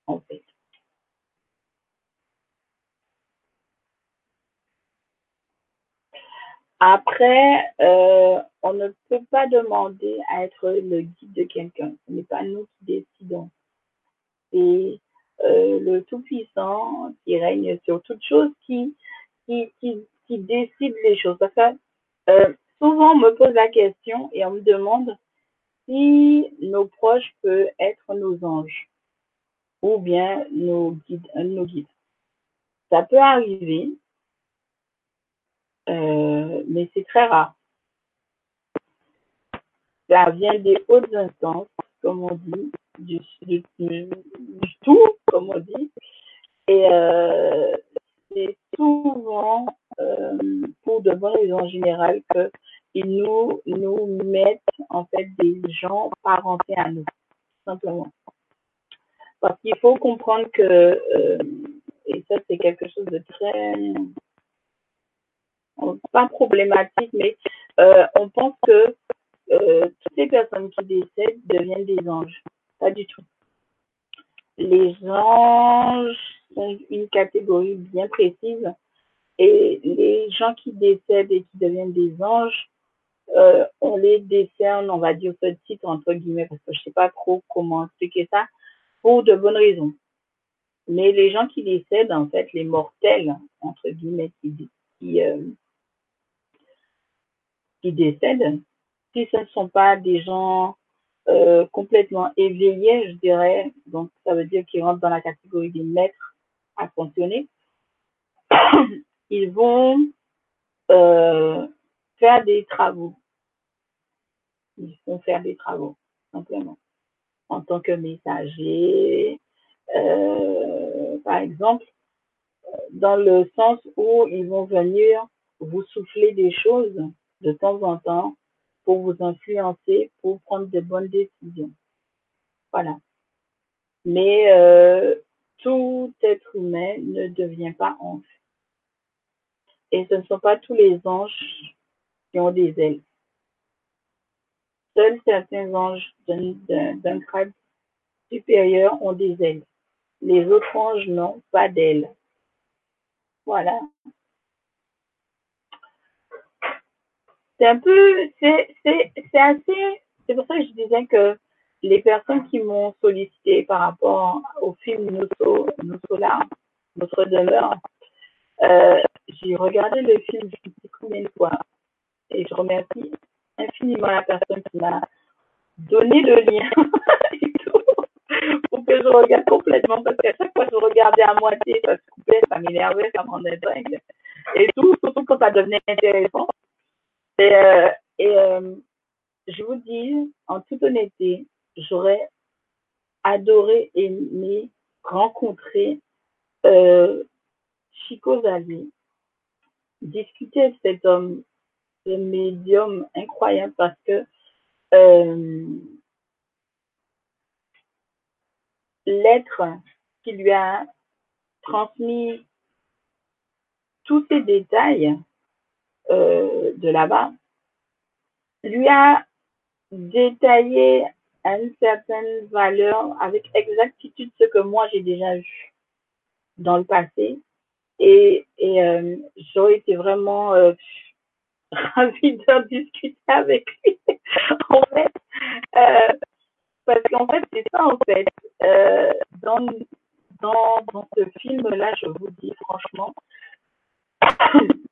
en fait. Après, euh, on ne peut pas demander à être le guide de quelqu'un. Ce n'est pas nous qui décidons. C'est euh, le Tout-Puissant qui règne sur toute chose qui, décide les choses. Parce que euh, souvent, on me pose la question et on me demande si nos proches peuvent être nos anges ou bien nos guides, nos guides. Ça peut arriver, euh, mais c'est très rare. Ça vient des hautes instances, comme on dit, du, du, tout, comme on dit, et euh, c'est souvent euh, pour de bonnes raisons en général que ils nous nous mettent en fait des gens parentés à nous, simplement. Parce qu'il faut comprendre que euh, et ça c'est quelque chose de très pas problématique, mais euh, on pense que euh, toutes les personnes qui décèdent deviennent des anges. Pas du tout. Les anges sont une catégorie bien précise et les gens qui décèdent et qui deviennent des anges, euh, on les décerne, on va dire ce titre entre guillemets, parce que je sais pas trop comment expliquer ça, pour de bonnes raisons. Mais les gens qui décèdent, en fait, les mortels, entre guillemets, qui, qui, euh, qui décèdent, si ce ne sont pas des gens euh, complètement éveillés, je dirais, donc ça veut dire qu'ils rentrent dans la catégorie des maîtres à fonctionner, [clears throat] ils vont euh, faire des travaux. Ils vont faire des travaux, simplement. En tant que messager, euh, par exemple, dans le sens où ils vont venir vous souffler des choses de temps en temps pour vous influencer, pour prendre de bonnes décisions. Voilà. Mais euh, tout être humain ne devient pas ange. Et ce ne sont pas tous les anges qui ont des ailes. Seuls certains anges d'un grade supérieur ont des ailes. Les autres anges n'ont pas d'ailes. Voilà. C'est un peu, c'est, c'est, c'est assez, c'est pour ça que je disais que les personnes qui m'ont sollicité par rapport au film Notre, Notre demeure, euh, j'ai regardé le film je sais combien de fois et je remercie infiniment la personne qui m'a donné le lien [laughs] et tout pour que je regarde complètement parce qu'à chaque fois je regardais à moitié, ça se coupait, ça m'énervait, ça m'en dingue et tout, surtout quand ça devenait intéressant. Et, euh, et euh, je vous dis, en toute honnêteté, j'aurais adoré aimer rencontrer euh, Chico Zali, discuter avec cet homme, ce médium incroyable parce que euh, l'être qui lui a transmis tous ces détails de là-bas lui a détaillé une certaine valeur avec exactitude ce que moi j'ai déjà vu dans le passé. Et, euh, j'aurais été vraiment euh, [laughs] ravie de discuter avec lui. [laughs] En fait euh, parce qu'en fait c'est ça en fait. Euh, dans, dans ce film là je vous dis franchement [coughs]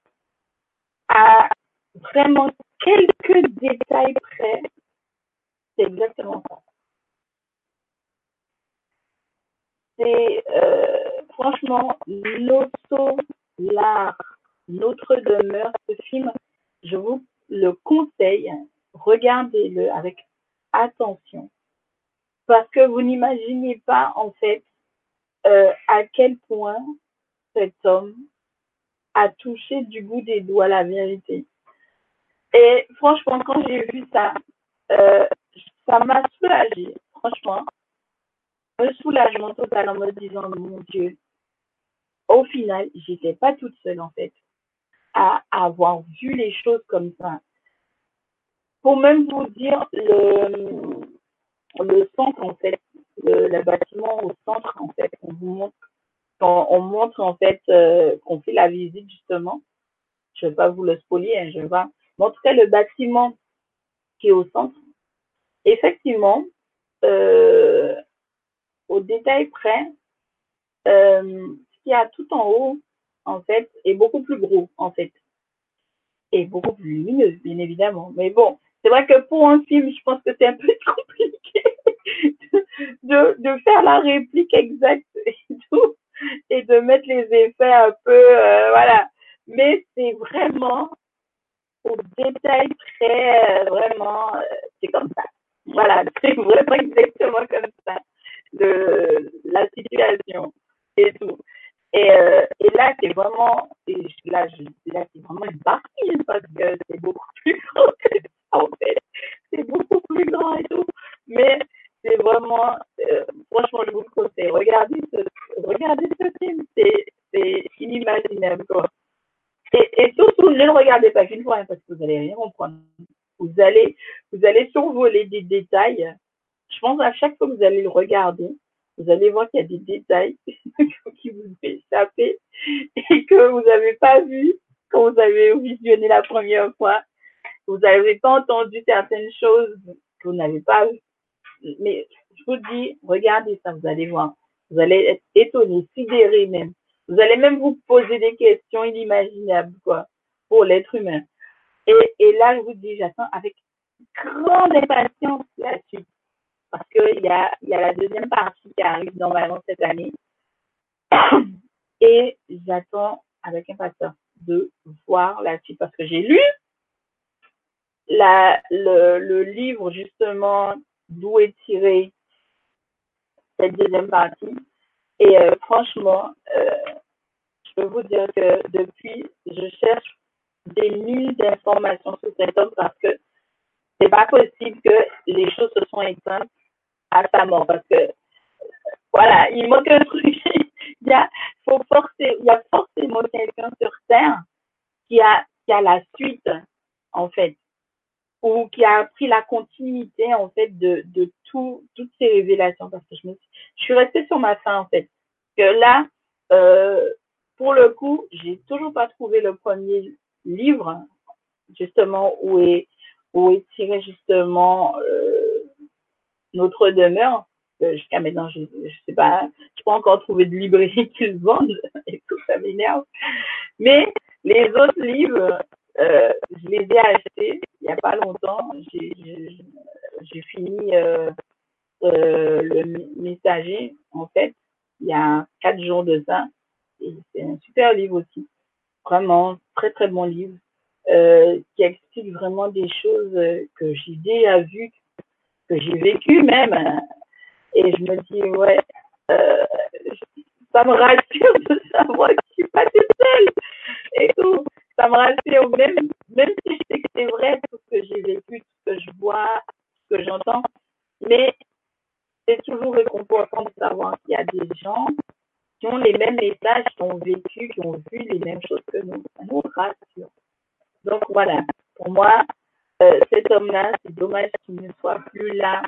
à vraiment quelques détails près, c'est exactement ça. C'est euh, franchement notre l'art, notre demeure, ce film, je vous le conseille, regardez-le avec attention. Parce que vous n'imaginez pas en fait euh, à quel point cet homme a touché du bout des doigts la vérité. Et franchement, quand j'ai vu ça, euh, ça m'a soulagé, franchement. Un soulagement total en me disant, mon Dieu, au final, j'étais pas toute seule en fait à avoir vu les choses comme ça. Pour même vous dire, le, le centre en fait, le, bâtiment au centre en fait, on vous montre, on montre en fait euh, qu'on fait la visite justement, je vais pas vous le spolier, hein, je vais montrer le bâtiment qui est au centre. Effectivement, euh, au détail près, euh, ce qu'il y a tout en haut, en fait, est beaucoup plus gros, en fait. Et beaucoup plus lumineux, bien évidemment. Mais bon, c'est vrai que pour un film, je pense que c'est un peu [laughs] compliqué de, de faire la réplique exacte et tout, [laughs] et de mettre les effets un peu, euh, voilà. Mais c'est vraiment au détail très, euh, vraiment, euh, c'est comme ça. Voilà, [laughs] c'est vraiment exactement comme ça, de la situation et tout. Et, euh, et là, c'est vraiment, et là, là c'est vraiment une partie parce que c'est beaucoup plus grand que ça, en fait. C'est beaucoup plus grand et tout. Mais c'est vraiment, euh, franchement, je vous conseille, regardez ce, regardez ce film, c'est, inimaginable, quoi. Et, surtout, ne le regardez pas qu'une fois, hein, parce que vous allez rien comprendre. Vous allez, vous allez survoler des détails. Je pense à chaque fois que vous allez le regarder, vous allez voir qu'il y a des détails [laughs] qui vous échappent et que vous n'avez pas vu quand vous avez visionné la première fois. Vous n'avez pas entendu certaines choses que vous n'avez pas. Mais je vous dis, regardez ça, vous allez voir. Vous allez être étonné, sidéré même. Vous allez même vous poser des questions inimaginables, quoi, pour l'être humain. Et, et là, je vous dis, j'attends avec grande impatience la suite parce qu'il y a, y a la deuxième partie qui arrive normalement cette année. Et j'attends avec impatience de voir la suite parce que j'ai lu la, le, le livre justement d'où est tiré cette deuxième partie. Et euh, franchement, euh, je peux vous dire que depuis, je cherche des mille d'informations sur cet homme parce que c'est pas possible que les choses se sont éteintes à sa mort parce que voilà, il manque un truc. [laughs] il y a, faut forcer, il y a forcément quelqu'un sur terre qui a, qui a la suite, en fait, ou qui a pris la continuité, en fait, de, de tout, toutes ces révélations parce que je me je suis restée sur ma fin, en fait. Que là, euh, pour le coup, j'ai toujours pas trouvé le premier livre, justement, où est, où est tiré, justement, euh, notre demeure. Euh, jusqu'à maintenant, je, je sais pas, je pas encore trouvé de librairie [laughs] qui le vendent et tout ça m'énerve. Mais les autres livres, euh, je les ai achetés il y a pas longtemps. J'ai fini euh, euh, le messager en fait il y a quatre jours de ça. C'est un super livre aussi, vraiment très très bon livre euh, qui explique vraiment des choses que j'ai déjà vues que j'ai vécu même. Et je me dis, ouais, euh, ça me rassure de savoir que je suis pas toute seule. Et tout, ça me rassure, même, même si je sais que c'est vrai tout ce que j'ai vécu, tout ce que je vois, tout ce que j'entends. Mais c'est toujours réconfortant de savoir qu'il y a des gens qui ont les mêmes messages, qui ont vécu, qui ont vu les mêmes choses que nous. Ça nous rassure. Donc voilà, pour moi, euh, cet homme-là, c'est dommage qu'il ne soit plus là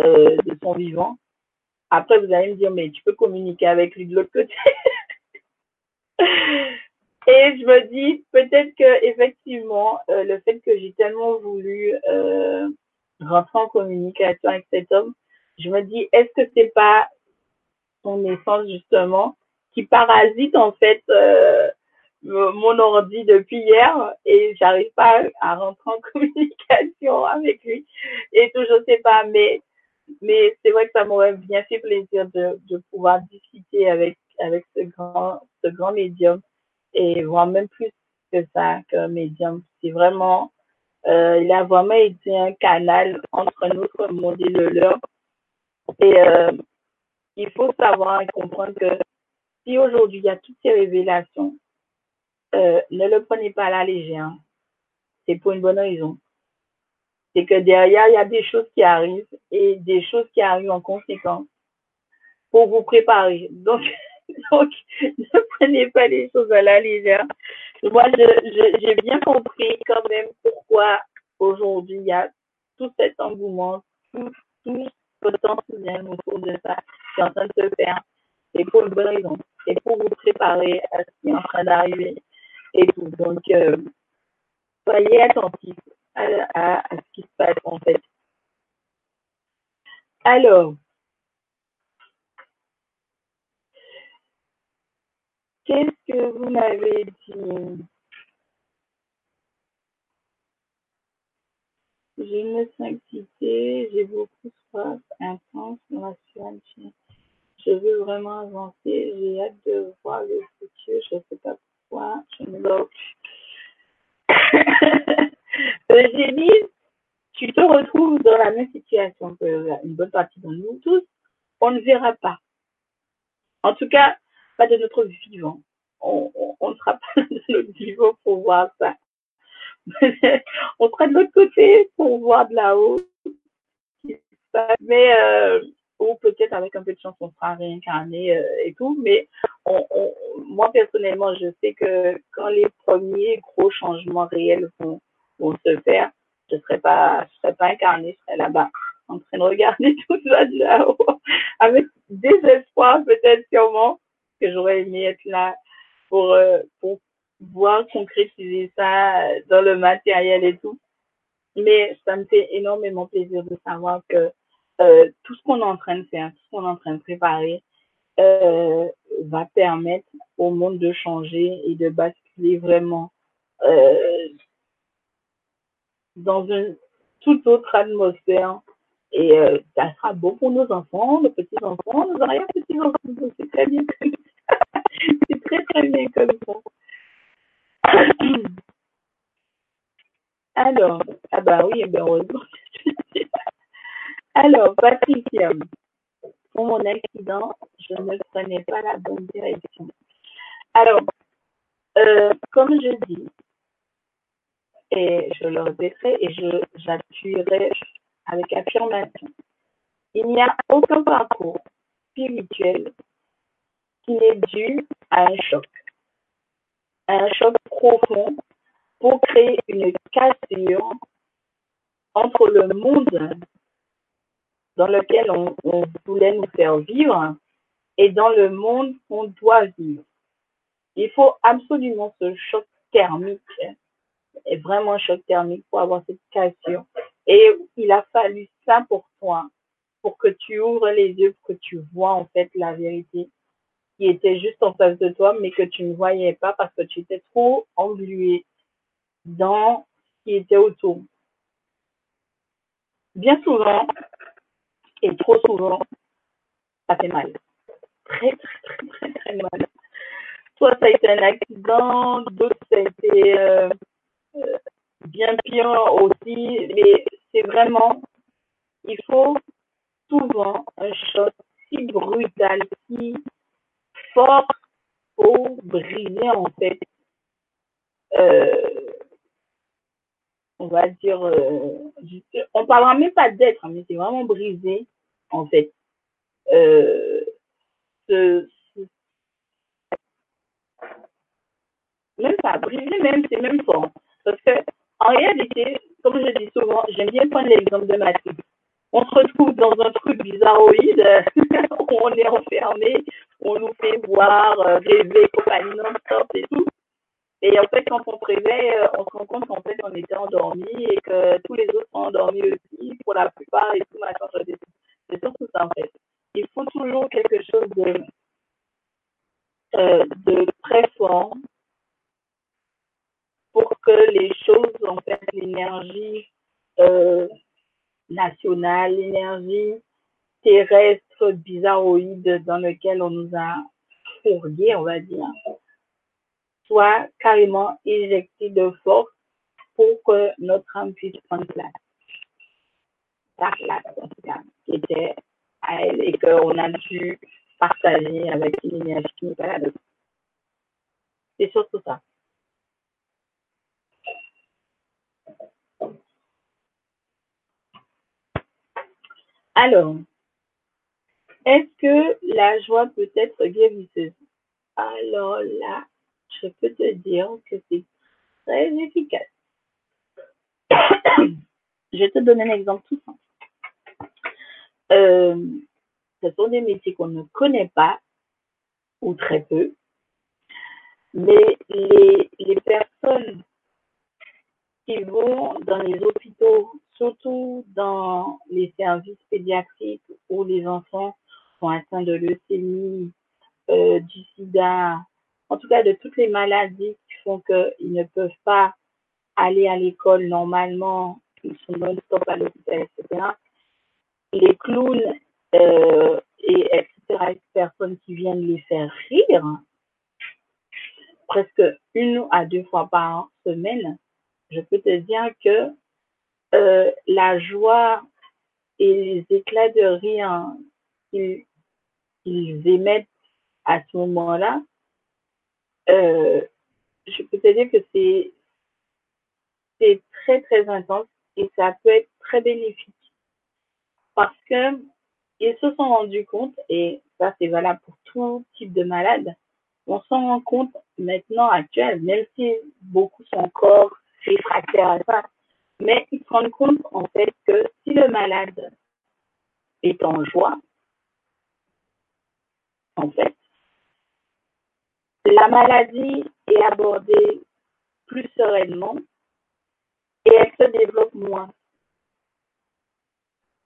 euh, de son vivant. Après, vous allez me dire, mais tu peux communiquer avec lui de l'autre côté. Et je me dis peut-être que effectivement, euh, le fait que j'ai tellement voulu euh, rentrer en communication avec cet homme, je me dis, est-ce que c'est pas son essence justement qui parasite en fait euh, mon ordi depuis hier et j'arrive pas à rentrer en [laughs] communication avec lui et tout je sais pas mais mais c'est vrai que ça m'aurait bien fait plaisir de, de pouvoir discuter avec avec ce grand ce grand médium et voir même plus que ça qu'un médium c'est vraiment euh, il a vraiment été un canal entre notre monde et le leur et euh, il faut savoir et comprendre que si aujourd'hui il y a toutes ces révélations, euh, ne le prenez pas à la légère. C'est pour une bonne raison. C'est que derrière, il y a des choses qui arrivent et des choses qui arrivent en conséquence pour vous préparer. Donc, [laughs] [laughs] donc ne prenez pas les choses à la légère. Moi, j'ai bien compris quand même pourquoi aujourd'hui il y a tout cet engouement, tout, tout potentiel autour de ça qui est en train de se faire. C'est pour une bonne raison. C'est pour vous préparer à ce qui est en train d'arriver et tout. Donc, euh, soyez attentifs à, à, ce qui se passe en fait. Alors, qu'est-ce que vous m'avez dit? Je me sens excitée, j'ai beaucoup soif intense situation. Je veux vraiment avancer, j'ai hâte de voir le futur, je ne sais pas pourquoi, je me bloque. [laughs] Eugénie, tu te retrouves dans la même situation que une bonne partie de nous tous. On ne verra pas. En tout cas, de notre vivant. On ne sera pas [laughs] de notre vivant pour voir ça. [laughs] on sera de l'autre côté pour voir de là-haut. Mais, euh, ou peut-être avec un peu de chance, on sera réincarné euh, et tout. Mais moi, personnellement, je sais que quand les premiers gros changements réels vont, se faire, je ne serai pas, serai pas incarné, je serai là-bas en train de regarder [laughs] tout ça de là-haut avec désespoir peut-être sûrement que j'aurais aimé être là pour, euh, pour voir concrétiser ça dans le matériel et tout. Mais ça me fait énormément plaisir de savoir que euh, tout ce qu'on est en train de faire, tout ce qu'on est en train de préparer, euh, va permettre au monde de changer et de basculer vraiment euh, dans une toute autre atmosphère. Et euh, ça sera beau pour nos enfants, nos petits-enfants, nos arrière-petits-enfants. C'est très bien. Très, très bien comme. [coughs] Alors, ah bah oui, heureusement. [laughs] Alors, Patricia, pour mon accident, je ne prenais pas la bonne direction. Alors, euh, comme je dis, et je le répéterai et je j'appuierai avec affirmation, il n'y a aucun parcours spirituel qui n'est dû à un choc. Un choc profond pour créer une cassure entre le monde dans lequel on, voulait nous faire vivre et dans le monde qu'on doit vivre. Il faut absolument ce choc thermique, vraiment un choc thermique pour avoir cette cassure. Et il a fallu ça pour toi, pour que tu ouvres les yeux, pour que tu vois en fait la vérité qui était juste en face de toi, mais que tu ne voyais pas parce que tu étais trop englué dans ce qui était autour. Bien souvent, et trop souvent, ça fait mal. Très, très, très, très, mal. Soit ça a été un accident, d'autres ça a été euh, euh, bien pire aussi, mais c'est vraiment, il faut souvent un choc si brutal, si fort pour briser en fait euh, on va dire, euh, on parlera même pas d'être, mais c'est vraiment brisé, en fait. Euh, même pas brisé, même, c'est même fort. Parce que, en réalité, comme je dis souvent, j'aime bien prendre l'exemple de Matrix. On se retrouve dans un truc bizarroïde où [laughs] on est enfermé, on nous fait voir, euh, rêver, compagnie non-stop et tout. Et en fait, quand on se euh, on se rend compte qu'en fait, on était endormi et que tous les autres sont endormis aussi, pour la plupart, et tout, machin, c'est surtout ça, en fait. Il faut toujours quelque chose de, euh, de très fort pour que les choses, en fait, l'énergie nationale, l'énergie terrestre bizarroïde dans lequel on nous a fourgué, on va dire, soit carrément éjecté de force pour que notre âme puisse prendre place. La tout cas, qui était à elle et qu'on a dû partager avec une énergie la. C'est surtout ça. Alors, est-ce que la joie peut être guérisseuse? Alors là, je peux te dire que c'est très efficace. [coughs] je vais te donner un exemple tout simple. Euh, ce sont des métiers qu'on ne connaît pas ou très peu, mais les, les personnes qui vont dans les hôpitaux, surtout dans les services pédiatriques où les enfants sont atteints de leucémie, euh, du sida, en tout cas de toutes les maladies qui font qu'ils ne peuvent pas aller à l'école normalement, ils sont non-stop à l'hôpital, etc. Les clowns euh, et etc. personnes qui viennent les faire rire presque une à deux fois par semaine, je peux te dire que la joie et les éclats de rire qu'ils émettent à ce moment-là, euh, je peux te dire que c'est c'est très très intense et ça peut être très bénéfique parce que ils se sont rendus compte et ça c'est valable pour tout type de malade. On s'en rend compte maintenant actuel, même si beaucoup sont encore réfractaires à ça, mais ils se rendent compte en fait que si le malade est en joie, en fait, la maladie est abordée plus sereinement et elle se développe moins.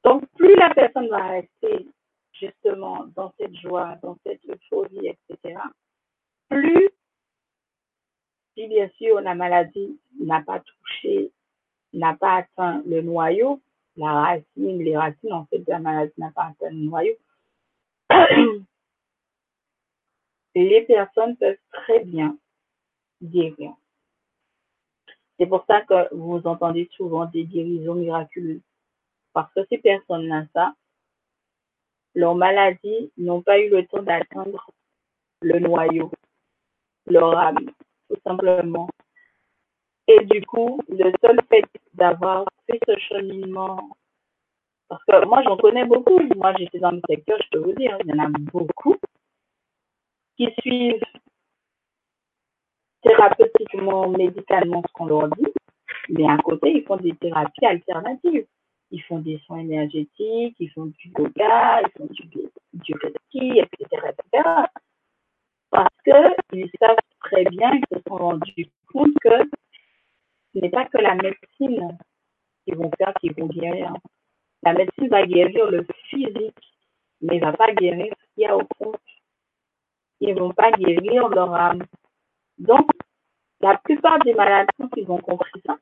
Donc, plus la personne va rester justement dans cette joie, dans cette euphorie, etc., plus, si bien sûr la maladie n'a pas touché, n'a pas atteint le noyau, la racine, les racines en fait de la maladie n'a pas atteint le noyau, [clears throat] les personnes peuvent très bien guérir. C'est pour ça que vous entendez souvent des guérisons miraculeuses. Parce que ces personnes-là, ça, leurs maladies n'ont pas eu le temps d'atteindre le noyau, leur âme, tout simplement. Et du coup, le seul fait d'avoir fait ce cheminement, parce que moi j'en connais beaucoup, moi j'étais dans le secteur, je peux vous dire, il y en a beaucoup qui suivent thérapeutiquement, médicalement ce qu'on leur dit, mais à côté, ils font des thérapies alternatives. Ils font des soins énergétiques, ils font du yoga, ils font du, du reiki, etc., etc. Parce qu'ils savent très bien, ils se sont rendus compte que ce n'est pas que la médecine qui vont faire, qui guérir. La médecine va guérir le physique, mais ne va pas guérir ce qu'il y a au fond. Ils ne vont pas guérir leur âme. Donc, la plupart des malades, ils ont compris ça,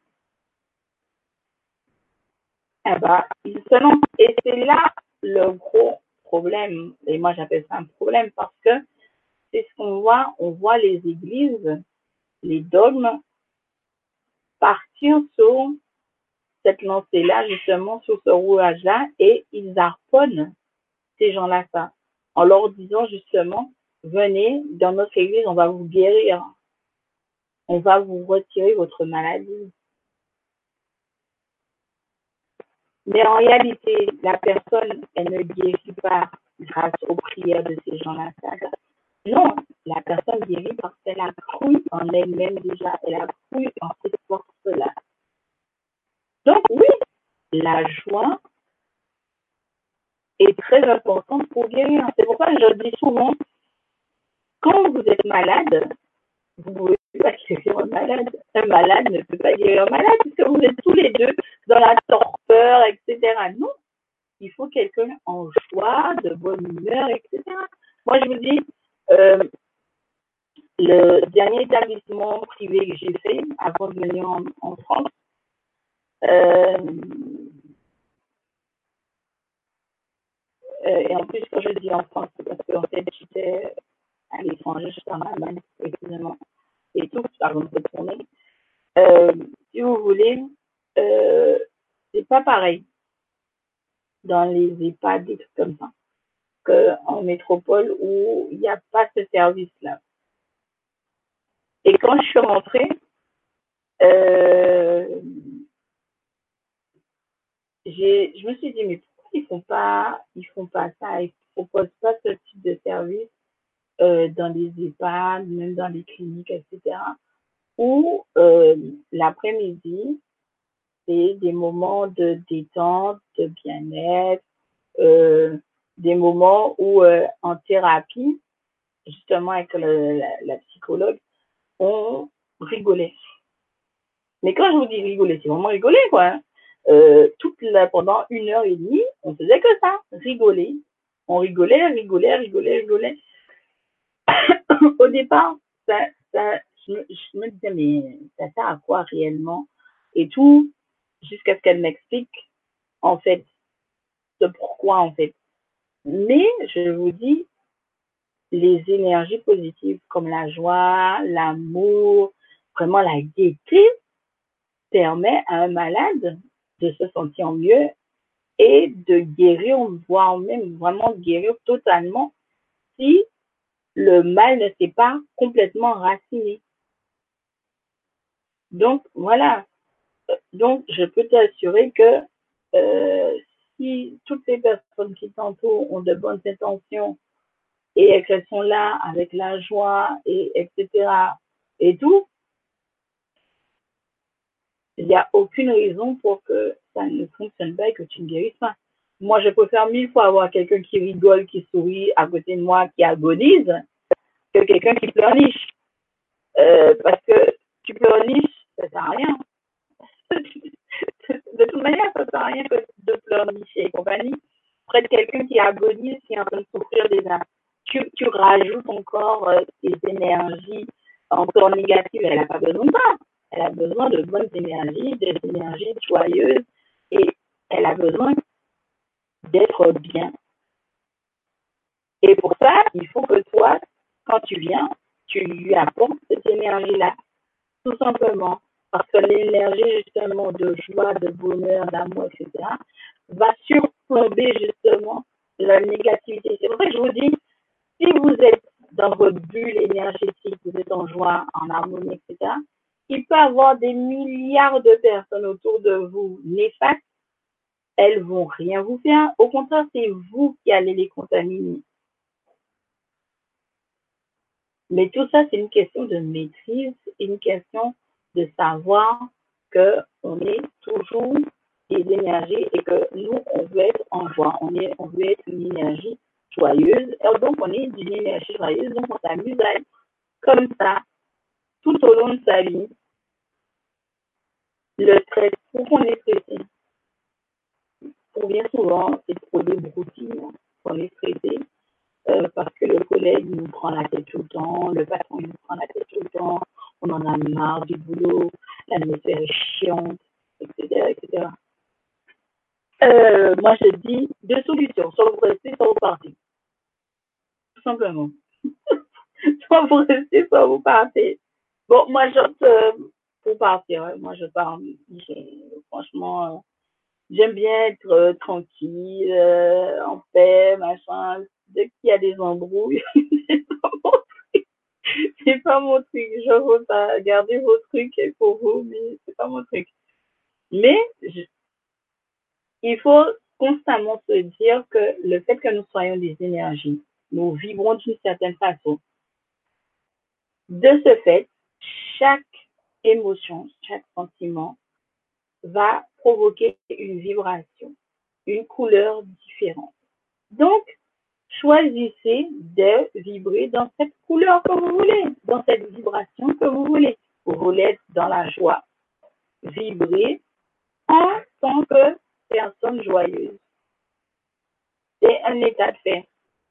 eh ben, ils se. Et c'est là le gros problème. Et moi, j'appelle ça un problème parce que c'est ce qu'on voit. On voit les églises, les dogmes partir sur cette lancée-là, justement, sur ce rouage-là, et ils harponnent ces gens-là en leur disant justement, venez dans notre église, on va vous guérir on va vous retirer votre maladie. Mais en réalité, la personne, elle ne guérit pas grâce aux prières de ces gens-là. Non, la personne guérit parce qu'elle a cru en elle-même déjà, elle a cru en cette force-là. Donc oui, la joie est très importante pour guérir. C'est pourquoi je dis souvent, quand vous êtes malade, vous pouvez pas guérir un malade. Un malade ne peut pas guérir un malade puisque vous êtes tous les deux dans la torpeur, etc. Non, il faut quelqu'un en joie, de bonne humeur, etc. Moi, je vous dis, le dernier établissement privé que j'ai fait avant de venir en, France, euh, euh, et en plus, quand je dis en France, c'est parce qu'en fait, j'étais à l'étranger, j'étais en Allemagne, excusez-moi et tout avant de retourner. Euh, si vous voulez, euh, c'est pas pareil dans les EHPAD, des comme ça. Qu'en métropole où il n'y a pas ce service-là. Et quand je suis rentrée, euh, je me suis dit, mais pourquoi ils font pas, ils font pas ça, ils proposent pas ce type de service euh, dans les EHPAD, même dans les cliniques, etc. Où euh, l'après-midi, c'est des moments de détente, de bien-être, des moments où euh, en thérapie, justement avec la, psychologue, on rigolait. Mais quand je vous dis rigoler, c'est vraiment rigoler, quoi. Hein. Euh, toute la, pendant une heure et demie, on faisait que ça, rigoler. On rigolait, rigolait, rigolait, rigolait. [coughs] Au départ, ça, ça, je me disais, mais ça sert à quoi réellement? Et tout, jusqu'à ce qu'elle m'explique, en fait, ce pourquoi, en fait. Mais, je vous dis, les énergies positives comme la joie, l'amour, vraiment la gaieté, permet à un malade de se sentir mieux et de guérir, voire même vraiment guérir totalement si le mal ne s'est pas complètement raciné. Donc voilà. Donc je peux t'assurer que euh, si toutes les personnes qui t'entourent ont de bonnes intentions et qu'elles sont là avec la joie et etc. et tout, il n'y a aucune raison pour que ça ne fonctionne pas et que tu ne guérisses pas. Moi, je préfère mille fois avoir quelqu'un qui rigole, qui sourit à côté de moi, qui agonise, que quelqu'un qui pleurniche. Euh, parce que tu pleurniches, ça sert à rien. [laughs] [laughs] de toute manière, ça sert à rien de pleurnicher et compagnie. Près de quelqu'un qui agonise, qui est en train de souffrir déjà. Tu, tu rajoutes encore euh, tes énergies encore négatives. Elle n'a pas besoin de ça. Elle a besoin de bonnes énergies, des énergies joyeuses et elle a besoin d'être bien. Et pour ça, il faut que toi, quand tu viens, tu lui apportes cette énergie-là, tout simplement. Parce que l'énergie, justement, de joie, de bonheur, d'amour, etc., va surplomber, justement, la négativité. C'est pour ça que je vous dis, si vous êtes dans votre bulle énergétique, vous êtes en joie, en harmonie, etc., il peut y avoir des milliards de personnes autour de vous néfastes. Elles vont rien vous faire. Au contraire, c'est vous qui allez les contaminer. Mais tout ça, c'est une question de maîtrise, une question de savoir que on est toujours des énergies et que nous, on veut être en joie, on, est, on veut être une énergie joyeuse. Et donc, on est d'une énergie joyeuse, donc on s'amuse à être comme ça tout au long de sa vie. Le stress, pourquoi on est stressé Pour bien souvent, c'est pour des broutines qu'on est stressé euh, parce que le collègue nous prend la tête tout le temps, le patron nous prend la tête tout le temps, on en a marre du boulot, l'atmosphère est chiante, etc. etc. Euh, moi, je dis deux solutions, soit vous restez, soit vous partez. Tout simplement. [laughs] soit vous restez, soit vous partez. Bon, moi, j'opte euh, pour partir. Moi, je pars. Franchement, euh, j'aime bien être euh, tranquille, en paix, machin. Dès qu'il y a des embrouilles, [laughs] c'est pas truc. [laughs] C'est pas mon truc. Je veux pas garder vos trucs pour vous, mais c'est pas mon truc. Mais il faut constamment se dire que le fait que nous soyons des énergies, nous vibrons d'une certaine façon. De ce fait, chaque émotion, chaque sentiment va provoquer une vibration, une couleur différente. Donc, choisissez de vibrer dans cette couleur que vous voulez, dans cette vibration que vous voulez. Vous voulez être dans la joie. Vibrez en tant que personne joyeuse. C'est un état de fait.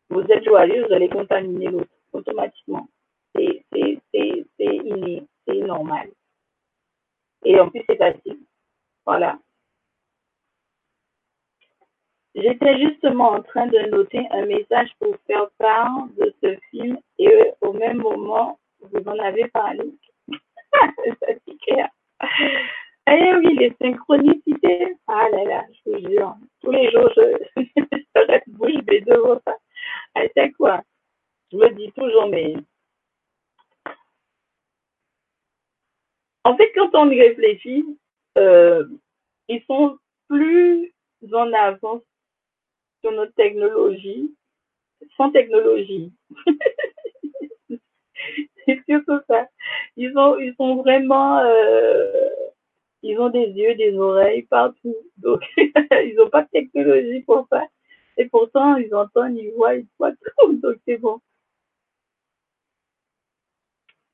Vous êtes joyeux, vous allez contaminer l'autre automatiquement. C'est inné c'est normal. Et en plus, c'est facile. Voilà. J'étais justement en train de noter un message pour faire part de ce film et au même moment, vous en avez parlé. [laughs] c'est clair. Eh oui, les synchronicités. Ah là là, je vous jure. Tous les jours, je, [laughs] je reste bouche bée devant ça. je me dis toujours, mais en fait, quand on y réfléchit, euh, ils sont plus en avance sur notre technologie, sans technologie. C'est surtout ça. Ils ont, ils sont vraiment, euh, ils ont des yeux, des oreilles partout. Donc, [laughs] ils n'ont pas de technologie pour ça. Et pourtant, ils entendent, ils voient, ils voient tout. Donc, c'est bon.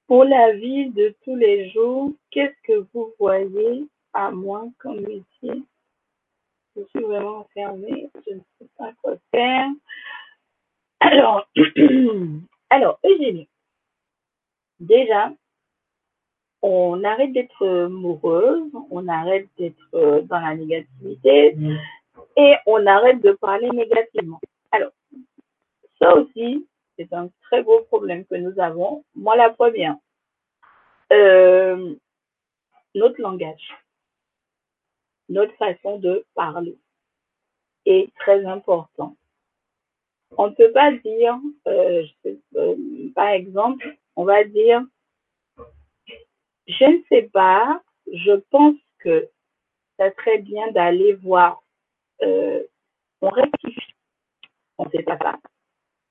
Pour la vie de tous les jours, qu'est-ce que vous voyez à moi comme métier? Je suis vraiment fermée, je ne sais pas quoi faire. Alors, [clears throat] alors Eugénie, déjà, on arrête d'être amoureuse, on arrête d'être dans la négativité et on arrête de parler négativement. Alors, ça aussi, c'est un très gros problème que nous avons. Moi, la première, euh, notre langage, notre façon de parler est très important. On ne peut pas dire, euh, euh, par exemple, on va dire, je ne sais pas, je pense que ça serait bien d'aller voir. Euh, on rectifie. On ne sait pas ça.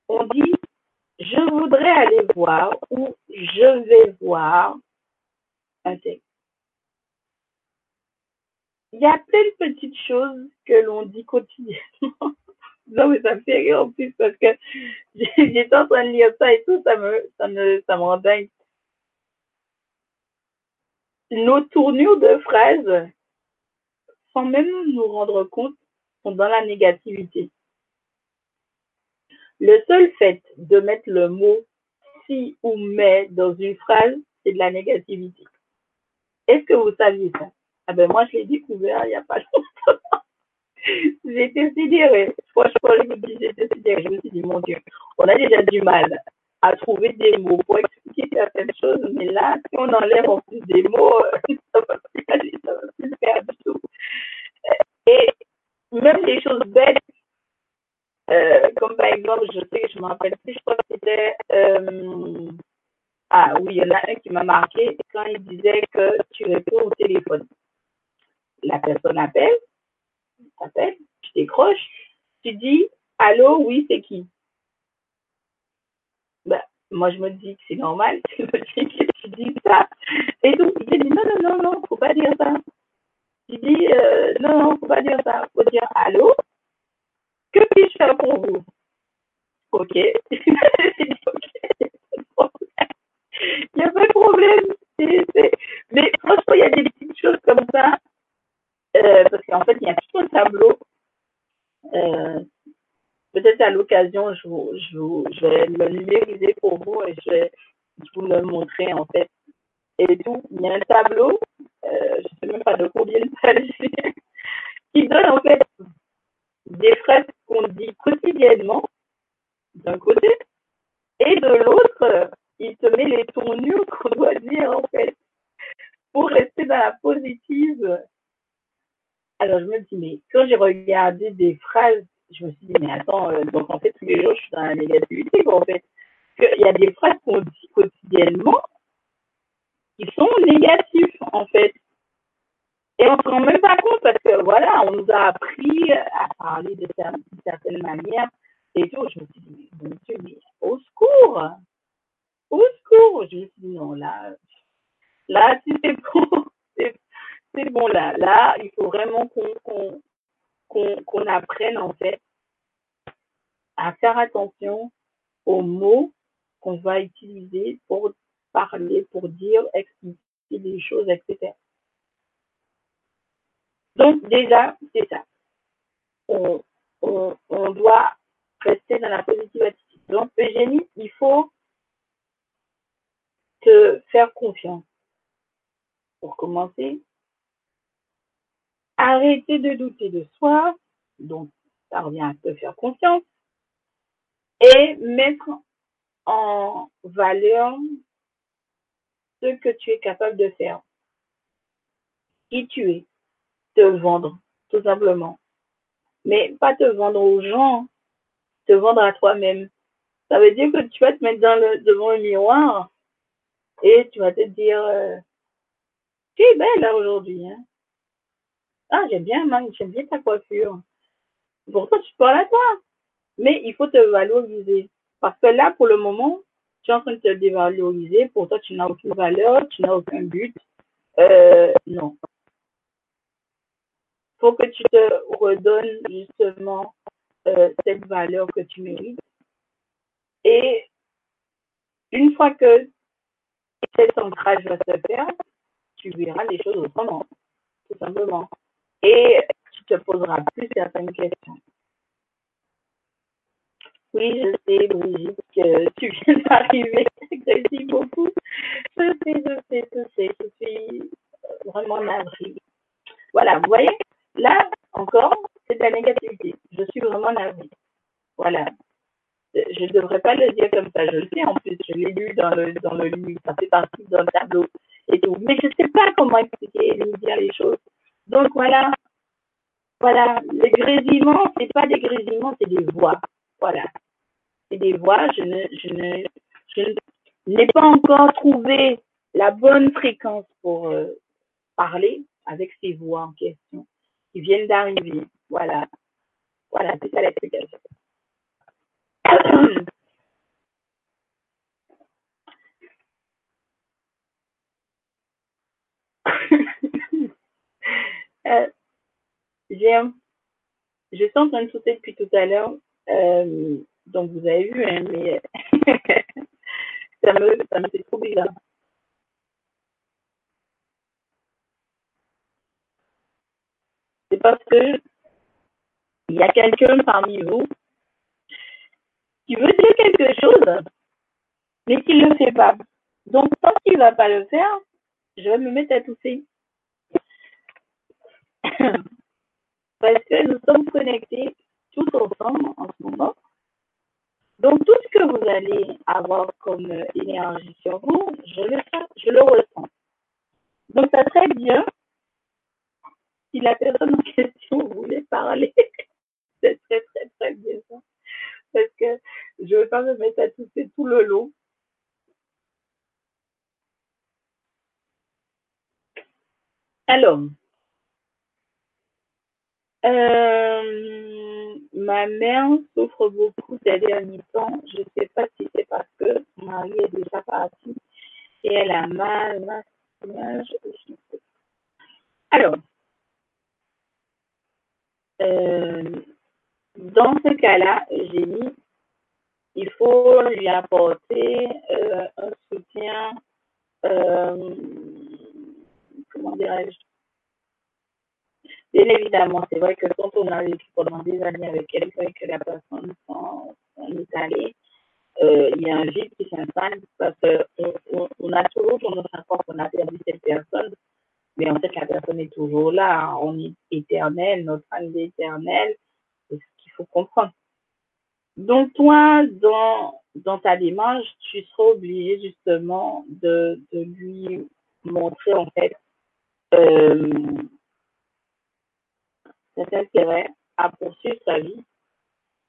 On dit, je voudrais aller voir ou je vais voir un texte. Il y a plein de petites choses que l'on dit quotidiennement. [laughs] non, mais ça me fait rire en plus parce que j'étais en train de lire ça et tout, ça me, ça me, ça me rend. Nos tournures de phrases, sans même nous rendre compte, sont dans la négativité. Le seul fait de mettre le mot si ou mais dans une phrase, c'est de la négativité. Est-ce que vous saviez ça? Ah ben moi, je l'ai découvert il n'y a pas longtemps. [laughs] J'étais sidérée. Franchement, je me j'étais sidérée. Je me suis dit, mon Dieu, on a déjà du mal à trouver des mots pour expliquer certaines choses, mais là, si on enlève en plus des mots, [laughs] ça va plus va plus faire du tout. Et même des choses bêtes, euh, comme par exemple, je sais, je me rappelle plus, je crois que c'était, euh, ah oui, il y en a un qui m'a marqué quand il disait que tu réponds au téléphone. La personne appelle, t'appelles, tu décroches, tu dis, allô, oui, c'est qui? Ben, moi, je me dis que c'est normal, [laughs] tu tu dis ça. Et donc, il dit, non, non, non, non, faut pas dire ça. Tu dis, euh, non, non, faut pas dire ça. Faut dire, allô, que puis-je faire pour vous? Ok. [laughs] Il n'y a pas de problème. Mais franchement, il y a des petites choses comme ça. Euh, parce qu'en fait, il y a tout un tableau. Euh, Peut-être à l'occasion, je, vais le numériser pour vous et je vais vous le montrer en fait. Et tout, il y a un tableau, euh, je ne sais même pas de combien de pages, [laughs] qui donne en fait des phrases qu'on dit quotidiennement d'un côté et de l'autre, il te met les tournures [laughs] qu'on doit dire en fait pour rester dans la positive. Alors je me dis, mais quand j'ai regardé des phrases, je me suis dit, mais attends, euh, donc en fait tous les jours je suis dans la négativité en fait. Il y a des phrases qu'on dit quotidiennement qui sont négatives en fait. Et on ne se rend même pas compte parce que voilà, on nous a appris à parler de certaines manières et tout. Je me suis dit, mon Dieu, mais au secours! Au secours! Je me suis dit, non, là, là, si c'est [laughs] c'est bon là. Là, il faut vraiment qu'on apprenne en fait à faire attention aux mots qu'on va utiliser pour parler, pour dire, expliquer des choses, etc. Donc déjà, c'est ça. On, on, on doit rester dans la positive attitude. Donc, Eugénie, il faut te faire confiance. Pour commencer, arrêter de douter de soi, donc ça revient à te faire confiance, et mettre en valeur ce que tu es capable de faire, qui tu es, te vendre, tout simplement. Mais pas te vendre aux gens, te vendre à toi-même. Ça veut dire que tu vas te mettre devant le miroir et tu vas te dire euh, Tu es belle aujourd'hui. Hein? Ah, j'aime bien, j'aime bien ta coiffure. Pourquoi tu parles à toi Mais il faut te valoriser. Parce que là, pour le moment, tu es en train de te dévaloriser. Pour toi, tu n'as aucune valeur, tu n'as aucun but. Euh, non. faut que tu te redonnes justement euh, cette valeur que tu mérites. Et une fois que cet ancrage va se faire, tu verras les choses autrement, tout simplement. Et tu te poseras plus certaines questions. Oui, je sais, Brigitte, que tu viens [laughs] d'arriver. Merci beaucoup. Je sais, je sais, je sais. Je suis vraiment navrée. Voilà, vous voyez, là, encore, c'est de la négativité. Je suis vraiment navrée. Voilà. Je ne devrais pas le dire comme ça. Je le sais, en plus, je l'ai lu dans le, dans le livre. Ça fait partie d'un tableau et tout. Mais je ne sais pas comment expliquer et dire les choses. Donc, voilà. Voilà. Les grésillements, c'est pas des grésillements, c'est des voix. Voilà. C'est des voix. Je n'ai pas encore trouvé la bonne fréquence pour euh, parler avec ces voix en question qui viennent d'arriver. Voilà. Voilà, c'est ça l'explication. [clears throat] [laughs] euh, j'ai je suis en train de sauter depuis tout à l'heure. Euh, donc vous avez vu, hein, mais [laughs] ça me, ça me fait trop bizarre. C'est parce que il y a quelqu'un parmi vous qui veut dire quelque chose, mais qui ne le fait pas. Donc, tant qu'il ne va pas le faire, je vais me mettre à tousser. [laughs] Parce que nous sommes connectés tous ensemble en ce moment. Donc, tout ce que vous allez avoir comme énergie sur vous, je le, je le ressens. Donc, ça serait bien si la personne en question voulait parler. [laughs] c'est très, très, très bien ça. Parce que je ne veux pas me mettre à tousser tout le long. Alors, euh, ma mère souffre beaucoup ces derniers temps. Je ne sais pas si c'est parce que mon mari est déjà parti et elle a mal, mal, Alors, euh, dans ce cas-là, j'ai mis, il faut lui apporter euh, un soutien, comment dirais-je Bien évidemment, c'est vrai que quand on a vécu pendant des années avec quelqu'un et que la personne s'en est allée, euh, il y a un vide qui s'installe parce qu'on on, a toujours tendance à croire qu'on a perdu cette personne, mais en fait, la personne est toujours là. On est éternel, notre âme est éternelle comprendre. Donc, toi, dans, dans ta démarche, tu seras obligé justement de, de lui montrer en fait euh, cet intérêt à poursuivre sa vie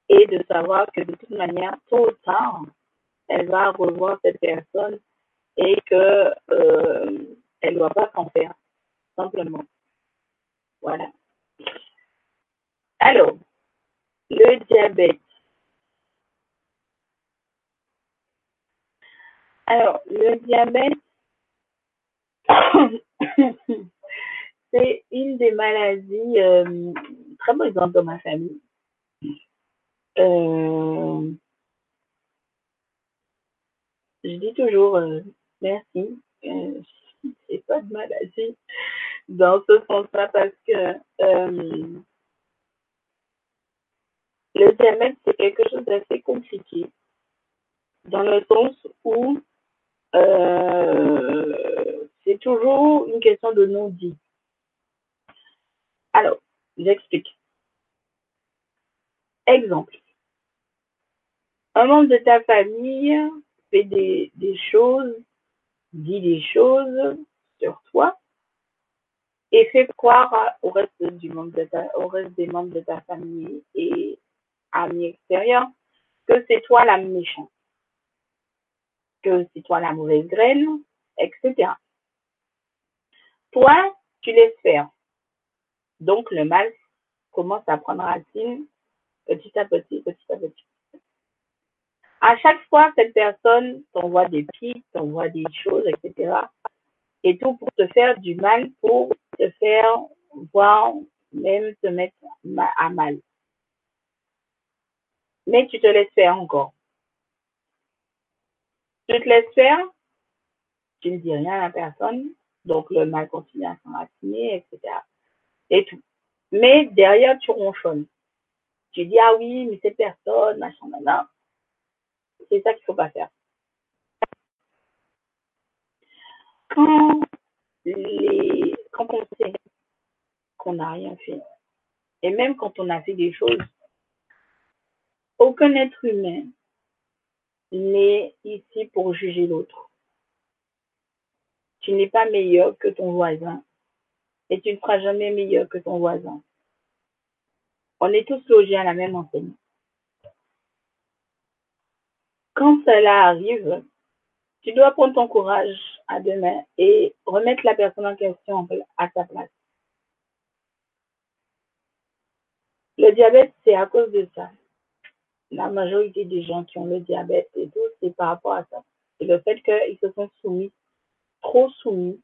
et de savoir que de toute manière, tôt ou tard, elle va revoir cette personne et que euh, elle ne doit pas s'en faire, simplement. Voilà. Alors, le diabète. Alors, le diabète, [coughs] [coughs] c'est une des maladies euh, très présentes dans ma famille. Euh, je dis toujours euh, merci. c'est pas de maladie dans ce sens-là parce que le diabète, c'est quelque chose d'assez compliqué, dans le sens où euh, c'est toujours une question de non-dit. Alors, j'explique. Exemple. Un membre de ta famille fait des, choses, dit des choses sur toi et fait croire au reste du de reste des membres de ta famille et amis extérieurs que c'est toi la méchante, que c'est toi la mauvaise graine, etc. Toi, tu laisses faire. Donc le mal commence à prendre racine petit à petit, petit à petit. À chaque fois, cette personne t'envoie des pics, t'envoie des choses, etc. Et tout pour te faire du mal, pour te faire voir, même te mettre à mal. Mais tu te laisses faire encore. Tu te laisses faire, tu ne dis rien à personne, donc le mal continue à s'enraciner, etc. Et tout. Mais derrière, tu ronchonnes. Tu dis, ah oui, mais cette personne, machin, machin. C'est ça qu'il faut pas faire. Quand, les, quand on sait qu'on n'a rien fait, et même quand on a fait des choses, aucun être humain n'est ici pour juger l'autre. Tu n'es pas meilleur que ton voisin et tu ne seras jamais meilleur que ton voisin. On est tous logés à la même enseigne. Quand cela arrive, tu dois prendre ton courage à deux mains et remettre la personne en question à sa place. Le diabète, c'est à cause de ça. La majorité des gens qui ont le diabète et tout, c'est par rapport à ça. C'est le fait qu'ils se sont soumis, trop soumis,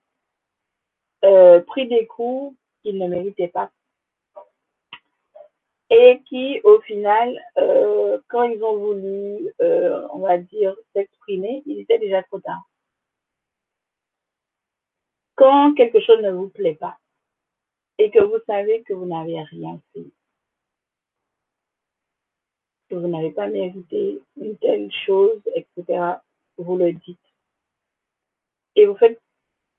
pris des coups qu'ils ne méritaient pas et qui, au final, euh, quand ils ont voulu, euh, on va dire, s'exprimer, il était déjà trop tard. Quand quelque chose ne vous plaît pas et que vous savez que vous n'avez rien fait, que vous n'avez pas mérité une telle chose, etc., vous le dites. Et vous faites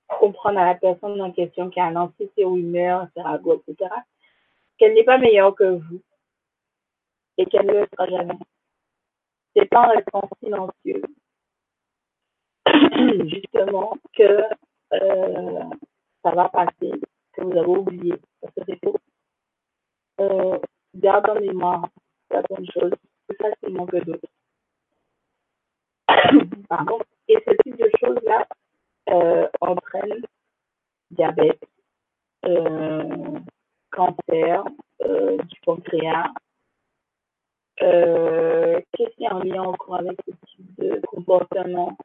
comprendre à la personne en question qui a lancé ses rumeurs, ses ragots, etc., qu'elle n'est pas meilleure que vous et qu'elle ne le sera jamais. C'est pas en restant silencieux, [clears throat] justement, que euh, ça va passer, que vous avez oublié, parce que c'est faux. Euh, garde en mémoire certaines choses plus facilement que d'autres. [clears throat] Pardon. Et ce type de choses-là euh, entraîne diabète, euh, cancer euh, du pancréas. Qu'est-ce qui est en lien encore avec ce type de comportement?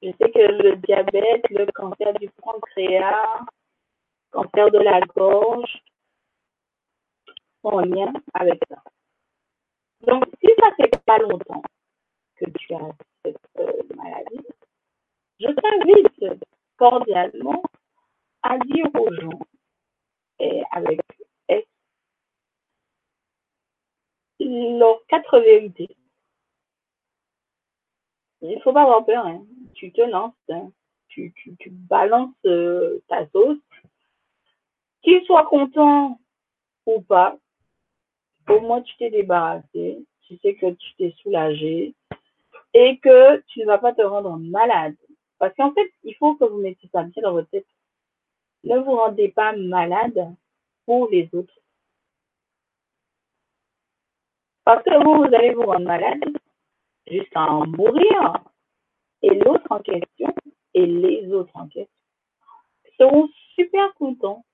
Je sais que le diabète, le cancer du pancréas, cancer de la gorge sont en lien avec ça. Donc, si ça fait pas longtemps que tu as maladie, je t'invite cordialement à dire aux gens, et avec S, leurs quatre vérités. Il ne faut pas avoir peur, hein. tu te lances, hein. tu, tu, tu, balances euh, ta sauce. Qu'ils soient contents ou pas, au moins tu t'es débarrassé, tu sais que tu t'es soulagé et que tu ne vas pas te rendre malade. Parce qu'en fait, il faut que vous mettiez ça bien dans votre tête. Ne vous rendez pas malade pour les autres. Parce que vous, vous allez vous rendre malade jusqu'à en mourir. Et l'autre en question, et les autres en question, seront super contents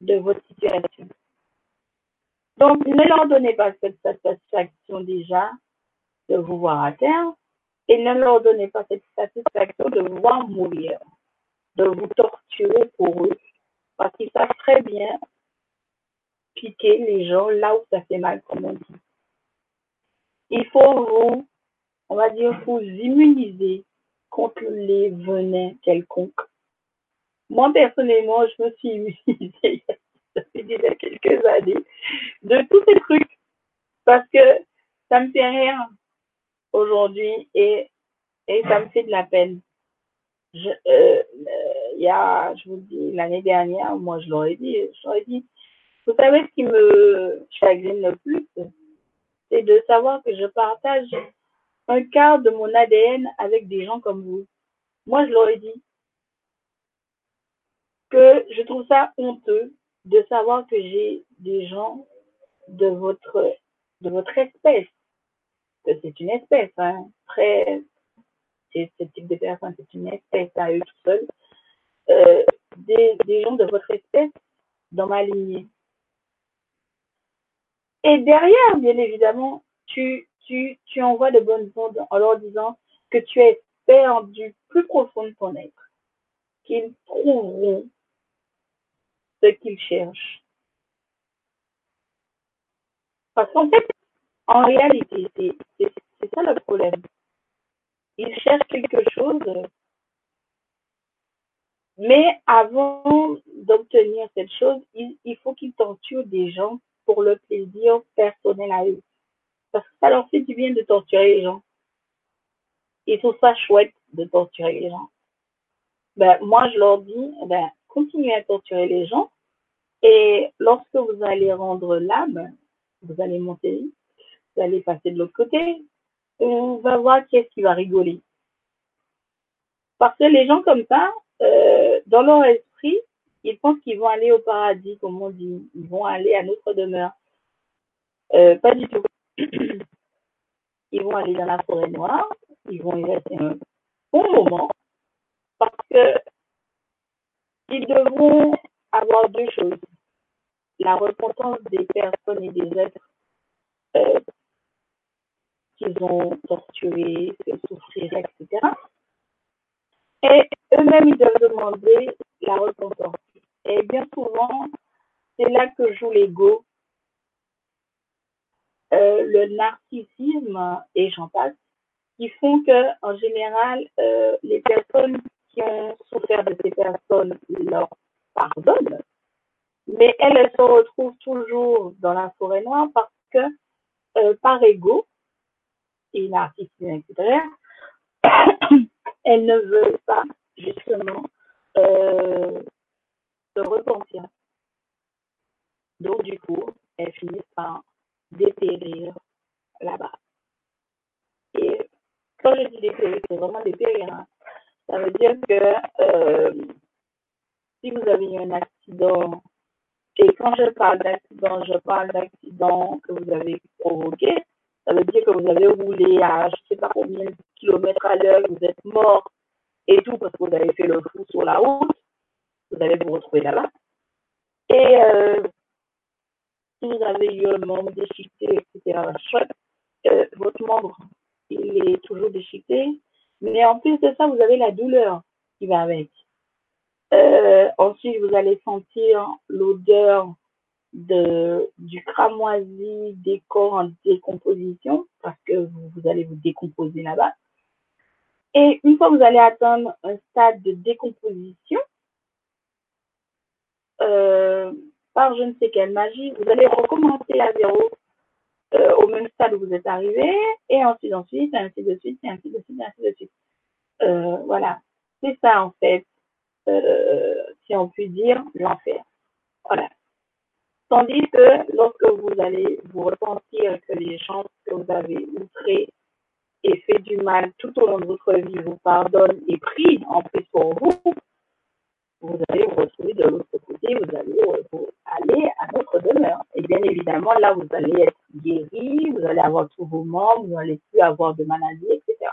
de votre situation. Donc, ne leur donnez pas cette satisfaction déjà de vous voir à terre et ne leur donnez pas cette satisfaction de vous voir mourir, de vous torturer pour eux, parce qu'ils savent très bien piquer les gens là où ça fait mal, comme on dit. Il faut vous, on va dire, vous immuniser contre les venins quelconques. Moi, personnellement, je me suis immunisée [laughs] ça fait déjà quelques années de tous ces trucs parce que ça me fait rire aujourd'hui et, et ça me fait de la peine. Euh, il y a, je vous dis, l'année dernière, moi je l'aurais dit, je l'aurais dit, vous savez ce qui me chagrine le plus, c'est de savoir que je partage un quart de mon ADN avec des gens comme vous. Moi, je l'aurais dit que je trouve ça honteux de savoir que j'ai des gens de votre, de votre espèce, que c'est une espèce, hein, très, ce type de personne, c'est une espèce à eux tout seuls, euh, des, gens de votre espèce dans ma lignée. Et derrière, bien évidemment, tu, tu, tu envoies de bonnes ondes en leur disant que tu espères du plus profond de ton être qu'ils trouveront ce qu'ils cherchent. Parce en réalité, c'est ça le problème. Ils cherchent quelque chose, mais avant d'obtenir cette chose, il, il faut qu'ils torturent des gens pour le plaisir personnel à eux. Parce que ça leur fait du bien de torturer les gens. Ils trouvent ça chouette de torturer les gens. Ben, moi, je leur dis, ben, continuez à torturer les gens. Et lorsque vous allez rendre l'âme, vous allez monter, vous allez passer de l'autre côté, on va voir qui est-ce qui va rigoler. Parce que les gens comme ça, euh, dans leur esprit, ils pensent qu'ils vont aller au paradis, comme on dit. Ils vont aller à notre demeure. Euh, pas du tout. [clears throat] Ils vont aller dans la forêt noire. Ils vont y rester un bon moment. Parce que ils devront avoir deux choses. La repentance des personnes et des êtres euh, qu'ils ont torturés, fait souffrir, etc. Et eux-mêmes, ils doivent demander la repentance. Et bien souvent, c'est là que joue l'ego, euh, le narcissisme et j'en passe, qui font que, en général, euh, les personnes qui ont souffert de ces personnes leur pardonnent, mais elles, elles se retrouvent toujours dans la forêt noire parce que, euh, par ego, et narcissisme, etc., elles ne veulent pas, justement, euh, se repentir. Donc, du coup, elles finissent par dépérir là-bas. Et quand je dis dépérir, c'est vraiment dépérir. Hein. Ça veut dire que euh, si vous avez eu un accident, et quand je parle d'accident, je parle d'accident que vous avez provoqué, ça veut dire que vous avez roulé à je ne sais pas combien de kilomètres à l'heure, vous êtes mort et tout parce que vous avez fait le fou sur la route vous allez vous retrouver là-bas. Et euh, si vous avez eu un membre déchiqueté, etc., euh, votre membre, il est toujours déchiqueté. Mais en plus de ça, vous avez la douleur qui va avec. Euh, ensuite, vous allez sentir l'odeur de, du cramoisi des corps en décomposition parce que vous, vous allez vous décomposer là-bas. Et une fois que vous allez atteindre un stade de décomposition, euh, par je ne sais quelle magie, vous allez recommencer à zéro euh, au même stade où vous êtes arrivé, et ensuite, ensuite, ainsi de suite, et ainsi de suite, ainsi de suite. Euh, voilà, c'est ça en fait, euh, si on peut dire, l'enfer. Voilà. Tandis que lorsque vous allez vous repentir que les gens que vous avez outrés et fait du mal tout au long de votre vie vous pardonnent et prient en plus pour vous, vous allez vous retrouver de l'autre côté, vous allez aller à notre demeure. Et bien évidemment, là, vous allez être guéri, vous allez avoir tous vos membres, vous n'allez plus avoir de maladies, etc.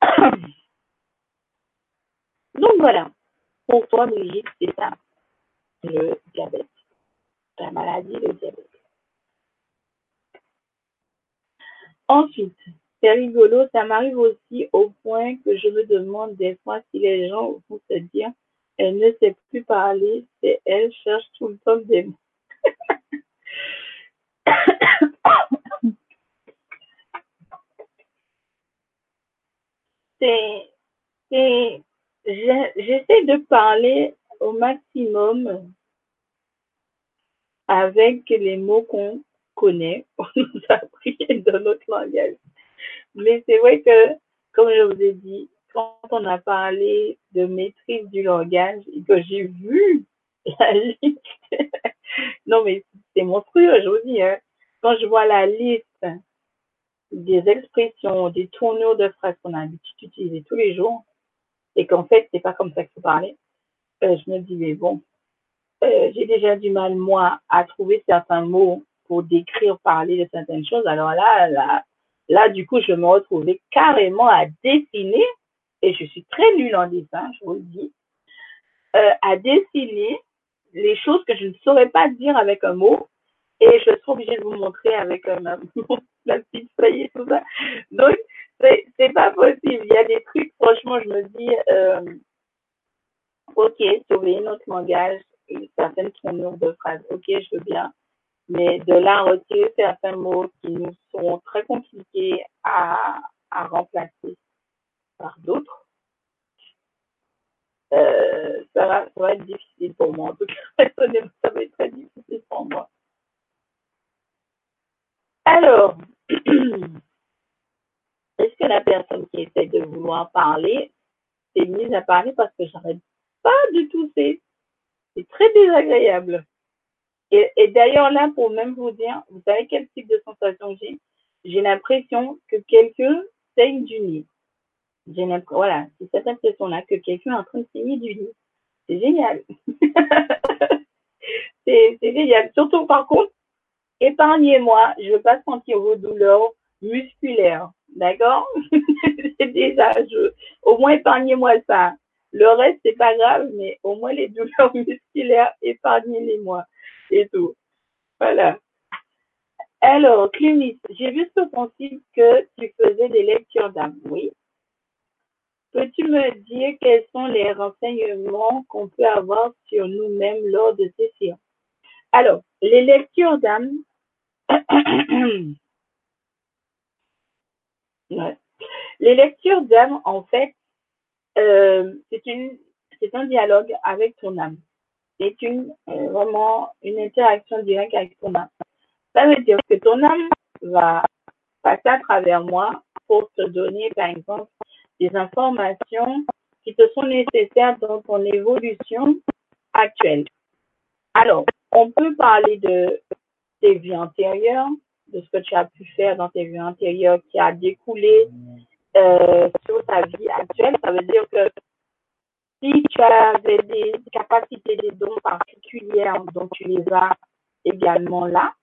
[coughs] Donc voilà, pour toi, Brigitte, c'est ça, le diabète, la maladie, le diabète. Ensuite, c'est rigolo, ça m'arrive aussi au point que je me demande des fois si les gens vont se dire elle ne sait plus parler, c'est elle cherche tout le temps des mots. [coughs] c'est, j'essaie de parler au maximum avec les mots qu'on connaît, [laughs] on nous a appris dans notre langage. Mais c'est vrai que, comme je vous ai dit, quand on a parlé de maîtrise du langage et que j'ai vu la [laughs] liste, non mais c'est monstrueux, je vous dis, hein. quand je vois la liste des expressions, des tournures de phrases qu'on a l'habitude d'utiliser tous les jours, et qu'en fait, c'est pas comme ça qu'il faut parler, euh, je me dis, mais bon, euh, j'ai déjà du mal, moi, à trouver certains mots pour décrire, parler de certaines choses. Alors là, là, là, du coup, je me retrouvais carrément à dessiner, et je suis très nulle en dessin, je vous le dis, euh, à dessiner les choses que je ne saurais pas dire avec un mot, et je suis obligée de vous montrer avec euh, [laughs] ma, la petite feuille tout ça. Donc, c'est pas possible. Il y a des trucs, franchement, je me dis, euh, ok, sauver notre langage, une certaine de phrase, ok, je veux bien. Mais de là retirer certains mots qui nous seront très compliqués à, à remplacer par d'autres, euh, ça, va, ça va être difficile pour moi. En tout cas, [laughs] ça va être très difficile pour moi. Alors, [clears throat] est-ce que la personne qui essaie de vouloir parler s'est mise à parler parce que j'arrête pas du tout, c'est très désagréable. Et, d'ailleurs là, pour même vous dire, vous savez quel type de sensation j'ai? J'ai l'impression que quelqu'un saigne du nez. J'ai voilà, c'est cette impression-là que quelqu'un est en train de saigner du nez. C'est génial. [laughs] c'est génial. Surtout par contre, épargnez-moi, je veux pas sentir vos douleurs musculaires. D'accord? [laughs] C'est déjà, au moins épargnez-moi ça. Le reste, c'est pas grave, mais au moins les douleurs [laughs] musculaires, épargnez-les-moi. Et tout. Voilà. Alors, Clémis, j'ai vu sur ton site que tu faisais des lectures d'âme. Oui. Peux-tu me dire quels sont les renseignements qu'on peut avoir sur nous-mêmes lors de ces séances? Alors, les lectures d'âme, [clears throat] Les lectures d'âme, en fait, euh, c'est un dialogue avec ton âme. C'est une, euh, vraiment une interaction directe avec ton âme. Ça veut dire que ton âme va passer à travers moi pour te donner, par exemple, des informations qui te sont nécessaires dans ton évolution actuelle. Alors, on peut parler de tes vies antérieures, de ce que tu as pu faire dans tes vies antérieures qui a découlé euh, sur ta vie actuelle. Ça veut dire que si tu avais des capacités, des dons particulières dont tu les as également là,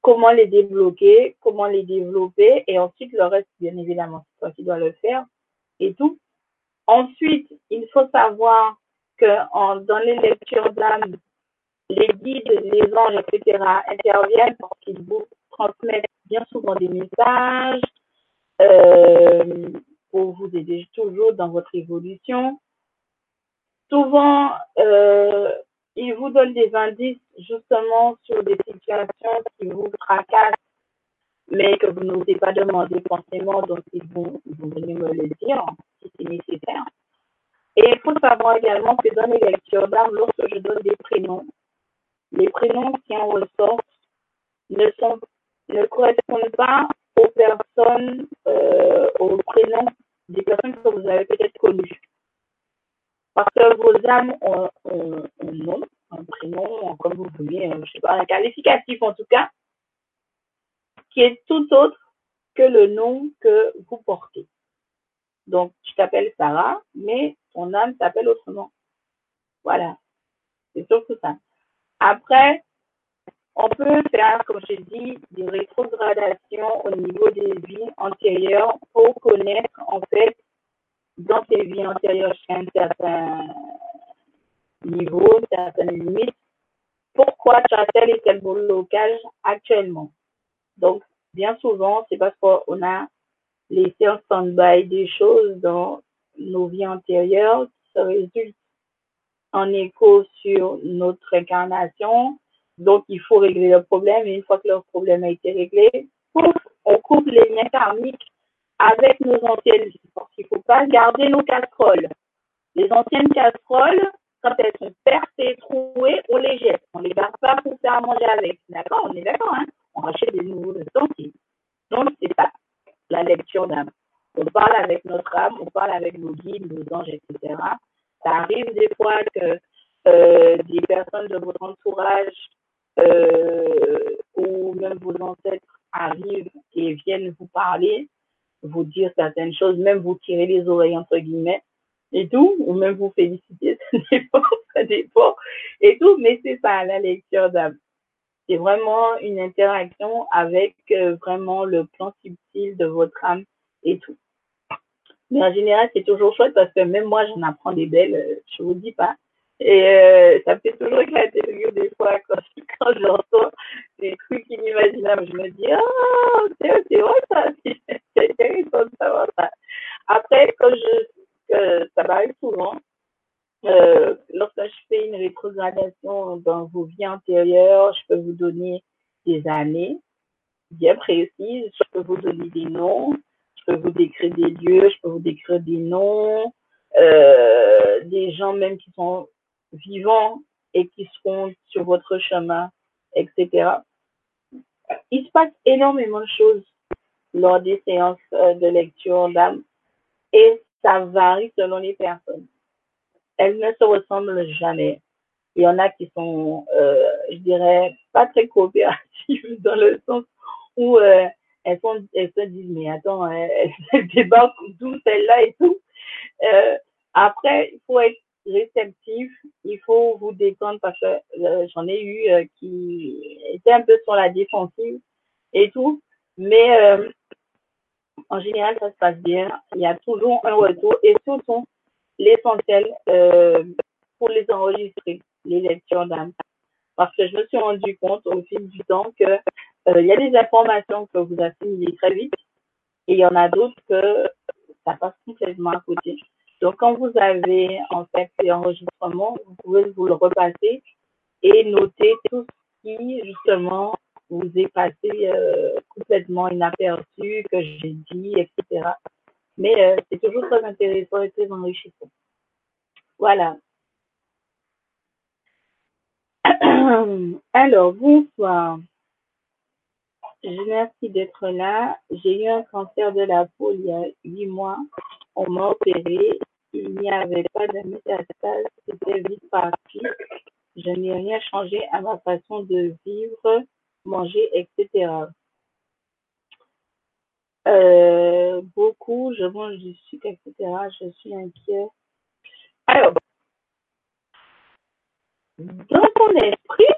comment les débloquer, comment les développer, et ensuite le reste, bien évidemment, c'est toi qui dois le faire et tout. Ensuite, il faut savoir que en, dans les lectures d'âme, les guides, les anges, etc. interviennent parce qu'ils vous transmettent bien souvent des messages euh, pour vous aider toujours dans votre évolution. Souvent, euh, ils vous donnent des indices justement sur des situations qui vous fracassent, mais que vous n'osez pas demander forcément, donc ils vont, ils vont venir me le dire si c'est nécessaire. Et il faut savoir également que dans les lectures d'âme, lorsque je donne des prénoms, les prénoms qui en ressortent ne, sont, ne correspondent pas aux personnes, euh, aux prénoms des personnes que vous avez peut-être connues. Parce que vos âmes ont, un nom, un prénom, comme vous voulez, je sais pas, un qualificatif en tout cas, qui est tout autre que le nom que vous portez. Donc, tu t'appelles Sarah, mais ton âme s'appelle autrement. Voilà. C'est surtout ça. Après, on peut faire, comme je dis, des rétrogradations au niveau des vies antérieures pour connaître, en fait, dans tes vies antérieures jusqu'à un certain niveau, certaines limites, pourquoi tu as tel et tel blocage actuellement. Donc, bien souvent, c'est parce qu'on a laissé en stand-by des choses dans nos vies antérieures qui se résultent en écho sur notre incarnation. Donc, il faut régler le problème. Et une fois que le problème a été réglé, on coupe les liens karmiques avec nos anciennes vies. Parce qu'il ne faut pas garder nos casseroles. Les anciennes casseroles, quand elles sont percées, trouées, on les jette. On ne les garde pas pour faire manger avec. D'accord? On est d'accord, hein? On rachète des nouveaux ustensiles. Donc, c'est ça, la lecture d'âme. On parle avec notre âme, on parle avec nos guides, nos anges, etc. Ça arrive des fois que euh, des personnes de votre entourage euh, ou même vos ancêtres arrivent et viennent vous parler, vous dire certaines choses, même vous tirer les oreilles entre guillemets et tout, ou même vous féliciter. [laughs] dépend, ça dépend et tout, mais c'est ça la lecture d'âme. C'est vraiment une interaction avec euh, vraiment le plan subtil de votre âme et tout. Mais en général, c'est toujours chouette parce que même moi, j'en apprends des belles, euh, je vous dis pas. Et euh, ça fait toujours éclater le des fois quand, [laughs] quand j'entends des trucs inimaginables. Je me dis, oh, c'est vrai ça, [laughs] c'est intéressant de savoir ça. Après, quand je, ça m'arrive souvent, euh, lorsque je fais une rétrogradation dans vos vies antérieures, je peux vous donner des années bien précises, je peux vous donner des noms, peux vous décrire des lieux, je peux vous décrire des noms, euh, des gens même qui sont vivants et qui seront sur votre chemin, etc. Il se passe énormément de choses lors des séances euh, de lecture d'âme et ça varie selon les personnes. Elles ne se ressemblent jamais. Il y en a qui sont, euh, je dirais, pas très coopératives [laughs] dans le sens où elles, sont, elles se disent, mais attends, [laughs] elles, elles d'où celle-là et tout. Euh, après, il faut être réceptif, il faut vous détendre parce que euh, j'en ai eu euh, qui étaient un peu sur la défensive et tout, mais euh, en général ça se passe bien. Il y a toujours un retour et surtout l'essentiel pour les enregistrer, les lectures d'âme. Parce que je me suis rendu compte au fil du temps que il y a des informations que vous assimilez très vite et il y en a d'autres que ça passe complètement à côté. Donc, quand vous avez en fait ces enregistrements, vous pouvez vous le repasser et noter tout ce qui, justement, vous est passé euh, complètement inaperçu, que j'ai dit, etc. Mais euh, c'est toujours très intéressant et très enrichissant. Voilà. [clears throat] Alors, bonsoir. Je merci d'être là. J'ai eu un cancer de la peau il y a huit mois. On m'a opéré il n'y avait pas de métastase, c'était vite parti. Je n'ai rien changé à ma façon de vivre, manger, etc. Euh, beaucoup, je mange du sucre, etc. Je suis inquiet. Alors, dans ton esprit,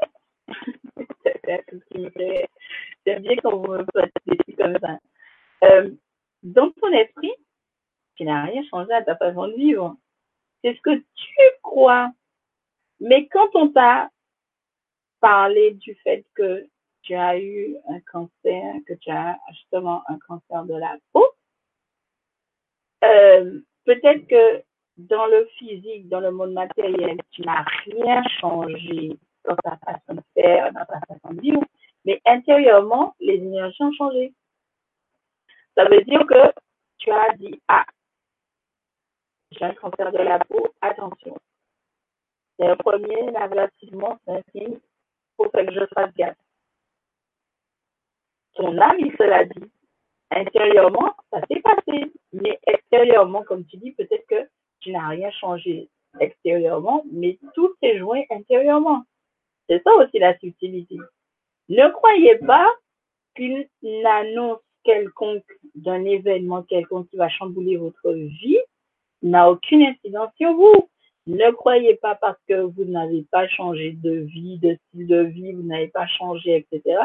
[laughs] j'aime bien vous me trucs comme ça. Euh, dans ton esprit, tu n'as rien changé à ta façon de vivre. C'est ce que tu crois. Mais quand on t'a parlé du fait que tu as eu un cancer, que tu as justement un cancer de la peau, euh, peut-être que dans le physique, dans le monde matériel, tu n'as rien changé dans ta façon de faire, dans ta façon de vivre, mais intérieurement, les énergies ont changé. Ça veut dire que tu as dit, ah, j'ai un cancer de la peau, attention. C'est un premier avertissement, c'est un signe pour que je fasse gaffe. Ton âme, il se l'a dit. Intérieurement, ça s'est passé. Mais extérieurement, comme tu dis, peut-être que tu n'as rien changé extérieurement, mais tout s'est joué intérieurement. C'est ça aussi la subtilité. Ne croyez pas qu'une annonce quelconque d'un événement quelconque qui va chambouler votre vie n'a aucune incidence sur vous. Ne croyez pas parce que vous n'avez pas changé de vie, de style de vie, vous n'avez pas changé, etc.,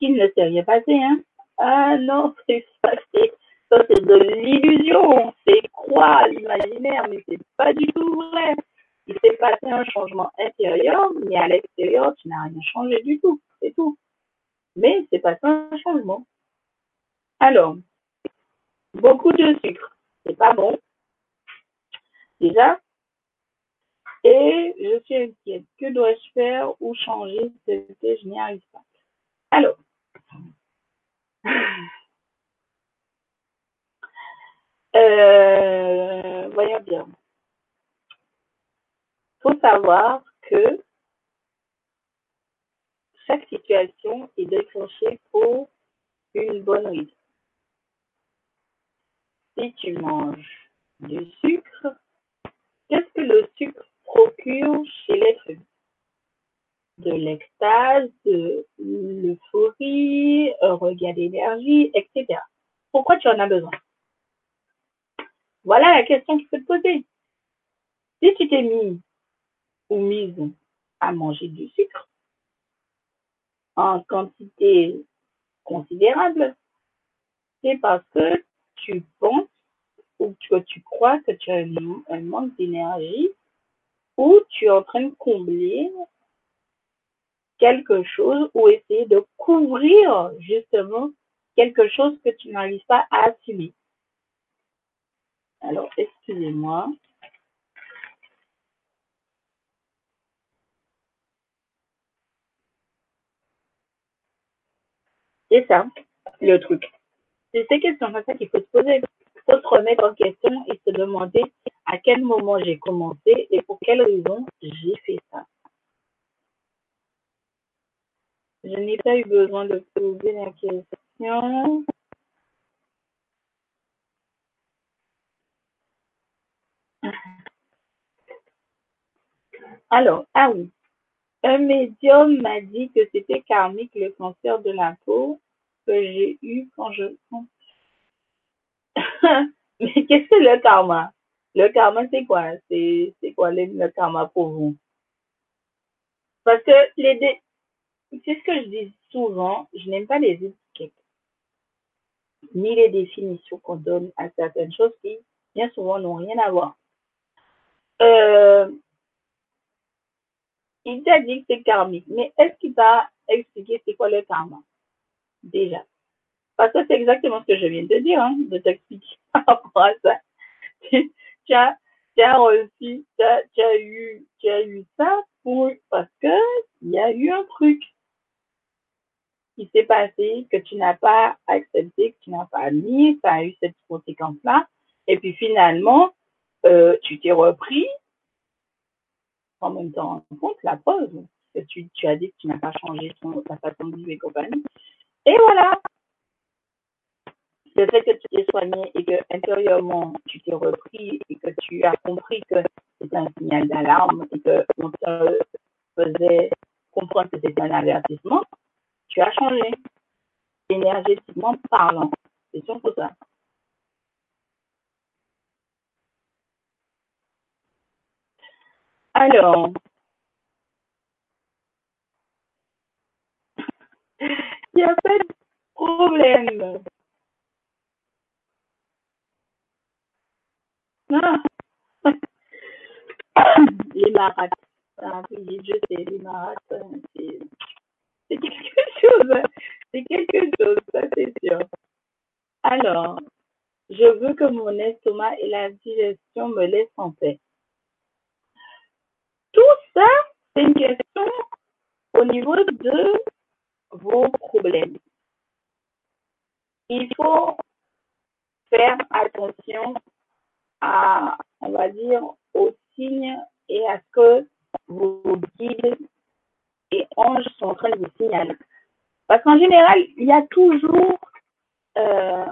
qu'il ne s'est rien passé. Hein? Ah non, [laughs] c'est ça, c'est ça, c'est de l'illusion. C'est croire l'imaginaire, mais c'est pas du tout vrai. Il s'est passé un changement intérieur, mais à l'extérieur, tu n'as rien changé du tout. C'est tout. Mais c'est passé un changement. Alors, beaucoup de sucre, c'est pas bon et je suis inquiète. Que dois-je faire ou changer ce que je n'y arrive pas Alors, [laughs] euh, voyons bien. Faut savoir que chaque situation est déclenchée pour une bonne raison. Si tu manges du sucre, Qu'est-ce que le sucre procure chez l'être humain? De l'extase, de l'euphorie, un regain d'énergie, etc. Pourquoi tu en as besoin? Voilà la question qu'il faut te poser. Si tu t'es mis ou mise à manger du sucre en quantité considérable, c'est parce que tu penses ou que tu crois que tu as un manque d'énergie ou tu es en train de combler quelque chose ou essayer de couvrir justement quelque chose que tu n'arrives pas à assumer. Alors, excusez-moi. C'est ça, le truc. C'est ces questions comme ça qu'il faut se poser. Il faut se remettre en question et se demander à quel moment j'ai commencé et pour quelle raison j'ai fait ça. Je n'ai pas eu besoin de poser la question. [laughs] Alors, ah oui, un médium m'a dit que c'était karmique le cancer de la peau que j'ai eu quand je... [laughs] Mais qu'est-ce que le karma? Le karma, c'est quoi? C'est quoi le, karma pour vous? Parce que les c'est ce que je dis souvent, je n'aime pas les étiquettes, ni les définitions qu'on donne à certaines choses qui, bien souvent, n'ont rien à voir. Euh, il t'a dit que c'est karmique, mais est-ce qu'il t'a expliqué c'est quoi le karma? Déjà. Parce que c'est exactement ce que je viens de dire, hein, de t'expliquer [laughs] par rapport à ça. tu, as, tu as reçu, tu as, tu as, eu, tu as eu ça pour, parce que il y a eu un truc qui s'est passé que tu n'as pas accepté, que tu n'as pas mis, ça a eu cette conséquence-là. Et puis finalement, euh, tu t'es repris en même temps en compte la pause. Que tu, as dit que tu n'as pas changé ton, ta façon de vivre et compagnie. Et voilà. Le fait que tu t'es soigné et que intérieurement tu t'es repris et que tu as compris que c'était un signal d'alarme et que on te faisait comprendre que c'était un avertissement, tu as changé. Énergétiquement parlant. C'est surtout ça. Alors, il n'y a pas de problème. Ah. [coughs] Les marats. Ah, oui, je sais, les marats, c'est quelque [laughs] chose. C'est quelque chose, ça c'est sûr. Alors, je veux que mon estomac et la digestion me laissent en paix. C'est une question au niveau de vos problèmes. Il faut faire attention à, on va dire, aux signes et à ce que vos guides et anges sont en train de vous signaler. Parce qu'en général, il y a toujours euh,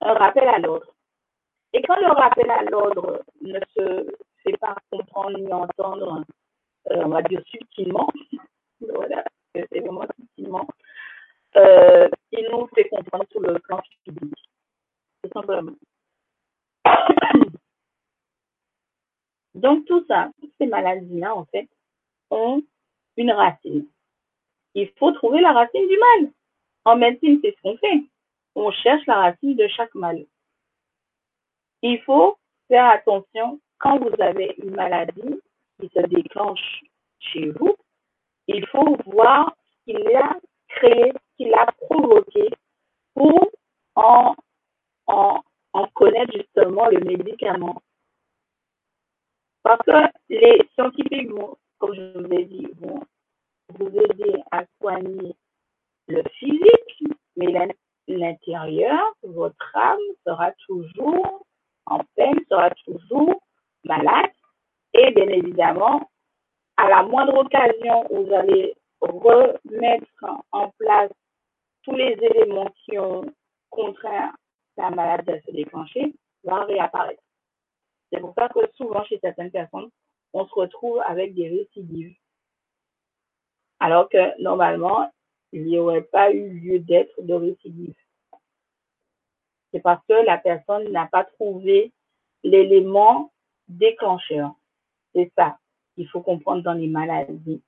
un rappel à l'ordre. Et quand le rappel à l'ordre ne se fait pas comprendre ni entendre, on va dire subtilement, [laughs] voilà, c'est vraiment subtilement, euh, il nous fait comprendre sur le plan physique. Simplement. [coughs] Donc tout ça, toutes ces maladies-là, en fait, ont une racine. Il faut trouver la racine du mal. En médecine, c'est ce qu'on fait. On cherche la racine de chaque mal. Il faut faire attention quand vous avez une maladie se déclenche chez vous. Il faut voir ce qu'il a créé, ce qu'il a provoqué pour en, en, connaître justement le médicament. Parce que les scientifiques comme je vous ai dit, vont vous aider à soigner le physique, mais l'intérieur, votre âme sera toujours en peine, sera toujours malade. Et bien évidemment, à la moindre occasion où vous allez remettre en place tous les éléments qui ont contraint la maladie à se déclencher, va réapparaître. C'est pour ça que souvent chez certaines personnes, on se retrouve avec des récidives. Alors que normalement, il n'y aurait pas eu lieu d'être de récidive. C'est parce que la personne n'a pas trouvé l'élément déclencheur. C'est ça. il faut comprendre dans les maladies,